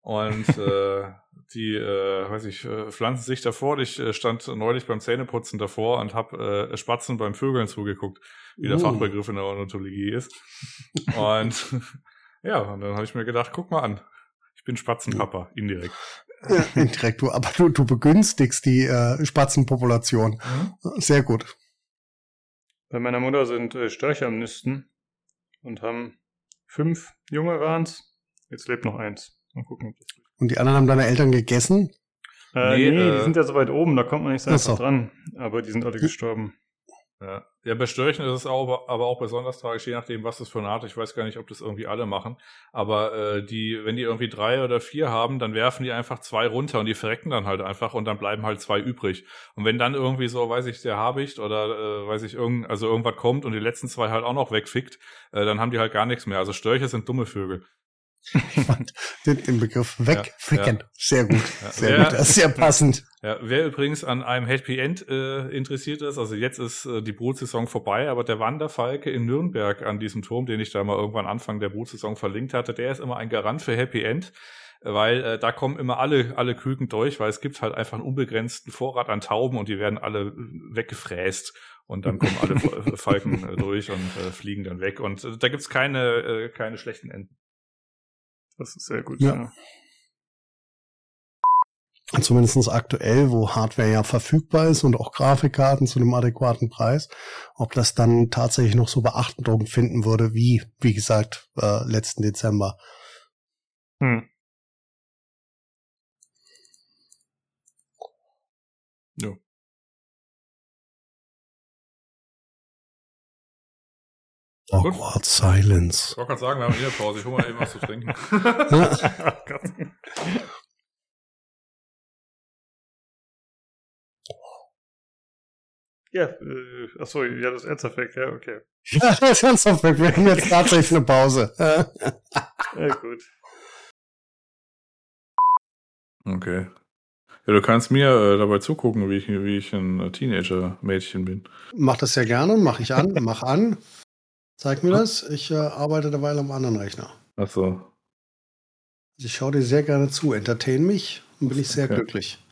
Speaker 3: Und äh, die, äh, weiß ich, äh, pflanzen sich davor. Ich äh, stand neulich beim Zähneputzen davor und habe äh, Spatzen beim Vögeln zugeguckt, wie der
Speaker 4: Uh.
Speaker 3: Fachbegriff in der Ornithologie ist. Und ja, und dann habe ich mir gedacht, guck mal an. Ich bin Spatzenpapa, indirekt.
Speaker 4: Ja, indirekt, du, aber du, du begünstigst die äh, Spatzenpopulation. Sehr gut.
Speaker 1: Bei meiner Mutter sind äh, Störche am Nisten und haben fünf Junge waren's. Jetzt lebt noch eins. Mal gucken. ob das
Speaker 4: Und die anderen haben deine Eltern gegessen?
Speaker 1: Äh,
Speaker 3: Nee,
Speaker 1: nee,
Speaker 3: äh,
Speaker 1: die sind ja so weit oben, da kommt man nicht so
Speaker 4: Ach
Speaker 1: einfach
Speaker 4: so.
Speaker 1: dran. Aber die sind alle gestorben.
Speaker 3: Ja. ja, bei Störchen ist es auch, aber auch besonders tragisch, je nachdem, was das für eine Art. Ich weiß gar nicht, ob das irgendwie alle machen. Aber äh, die, wenn die irgendwie drei oder vier haben, dann werfen die einfach zwei runter und die verrecken dann halt einfach und dann bleiben halt zwei übrig. Und wenn dann irgendwie so, weiß ich, der Habicht oder äh, weiß ich, irgend, also irgendwas kommt und die letzten zwei halt auch noch wegfickt, äh, dann haben die halt gar nichts mehr. Also Störche sind dumme Vögel.
Speaker 4: Den, den Begriff wegficken.
Speaker 3: ja.
Speaker 4: Sehr gut.
Speaker 3: Ja.
Speaker 4: Sehr
Speaker 3: Ja.
Speaker 4: gut. Das ist sehr passend.
Speaker 3: Ja, wer übrigens an einem Happy End äh, interessiert ist, also jetzt ist äh, die Brutsaison vorbei, aber der Wanderfalke in Nürnberg an diesem Turm, den ich da mal irgendwann Anfang der Brutsaison verlinkt hatte, der ist immer ein Garant für Happy End, weil äh, da kommen immer alle alle Küken durch, weil es gibt halt einfach einen unbegrenzten Vorrat an Tauben und die werden alle äh, weggefräst und dann kommen alle Fa- Falken äh, durch und äh, fliegen dann weg und äh, da gibt's keine äh, keine schlechten Enden.
Speaker 1: Das ist sehr gut.
Speaker 4: Ja.
Speaker 1: Ja.
Speaker 4: Zumindest aktuell, wo Hardware ja verfügbar ist und auch Grafikkarten zu einem adäquaten Preis, ob das dann tatsächlich noch so Beachtung finden würde, wie, wie gesagt, äh, letzten Dezember.
Speaker 1: Hm.
Speaker 3: Ja.
Speaker 4: Awkward Silence.
Speaker 3: Ich wollte gerade sagen, wir haben eine Pause, ich hole mal eben was zu trinken.
Speaker 1: Ja, äh, achso, ja, das Erzeffekt, ja, okay.
Speaker 4: Ja, das ist ernsthaft, wir haben jetzt tatsächlich eine Pause.
Speaker 1: Ja, gut.
Speaker 3: Okay. Ja, du kannst mir äh, dabei zugucken, wie ich, wie ich ein Teenager-Mädchen bin.
Speaker 4: Mach das sehr gerne, mach ich an, mach an. Zeig mir das. Ich äh, arbeite derweil am anderen Rechner.
Speaker 3: Achso.
Speaker 4: Ich schaue dir sehr gerne zu, entertain mich und bin ich sehr
Speaker 3: Okay.
Speaker 4: glücklich.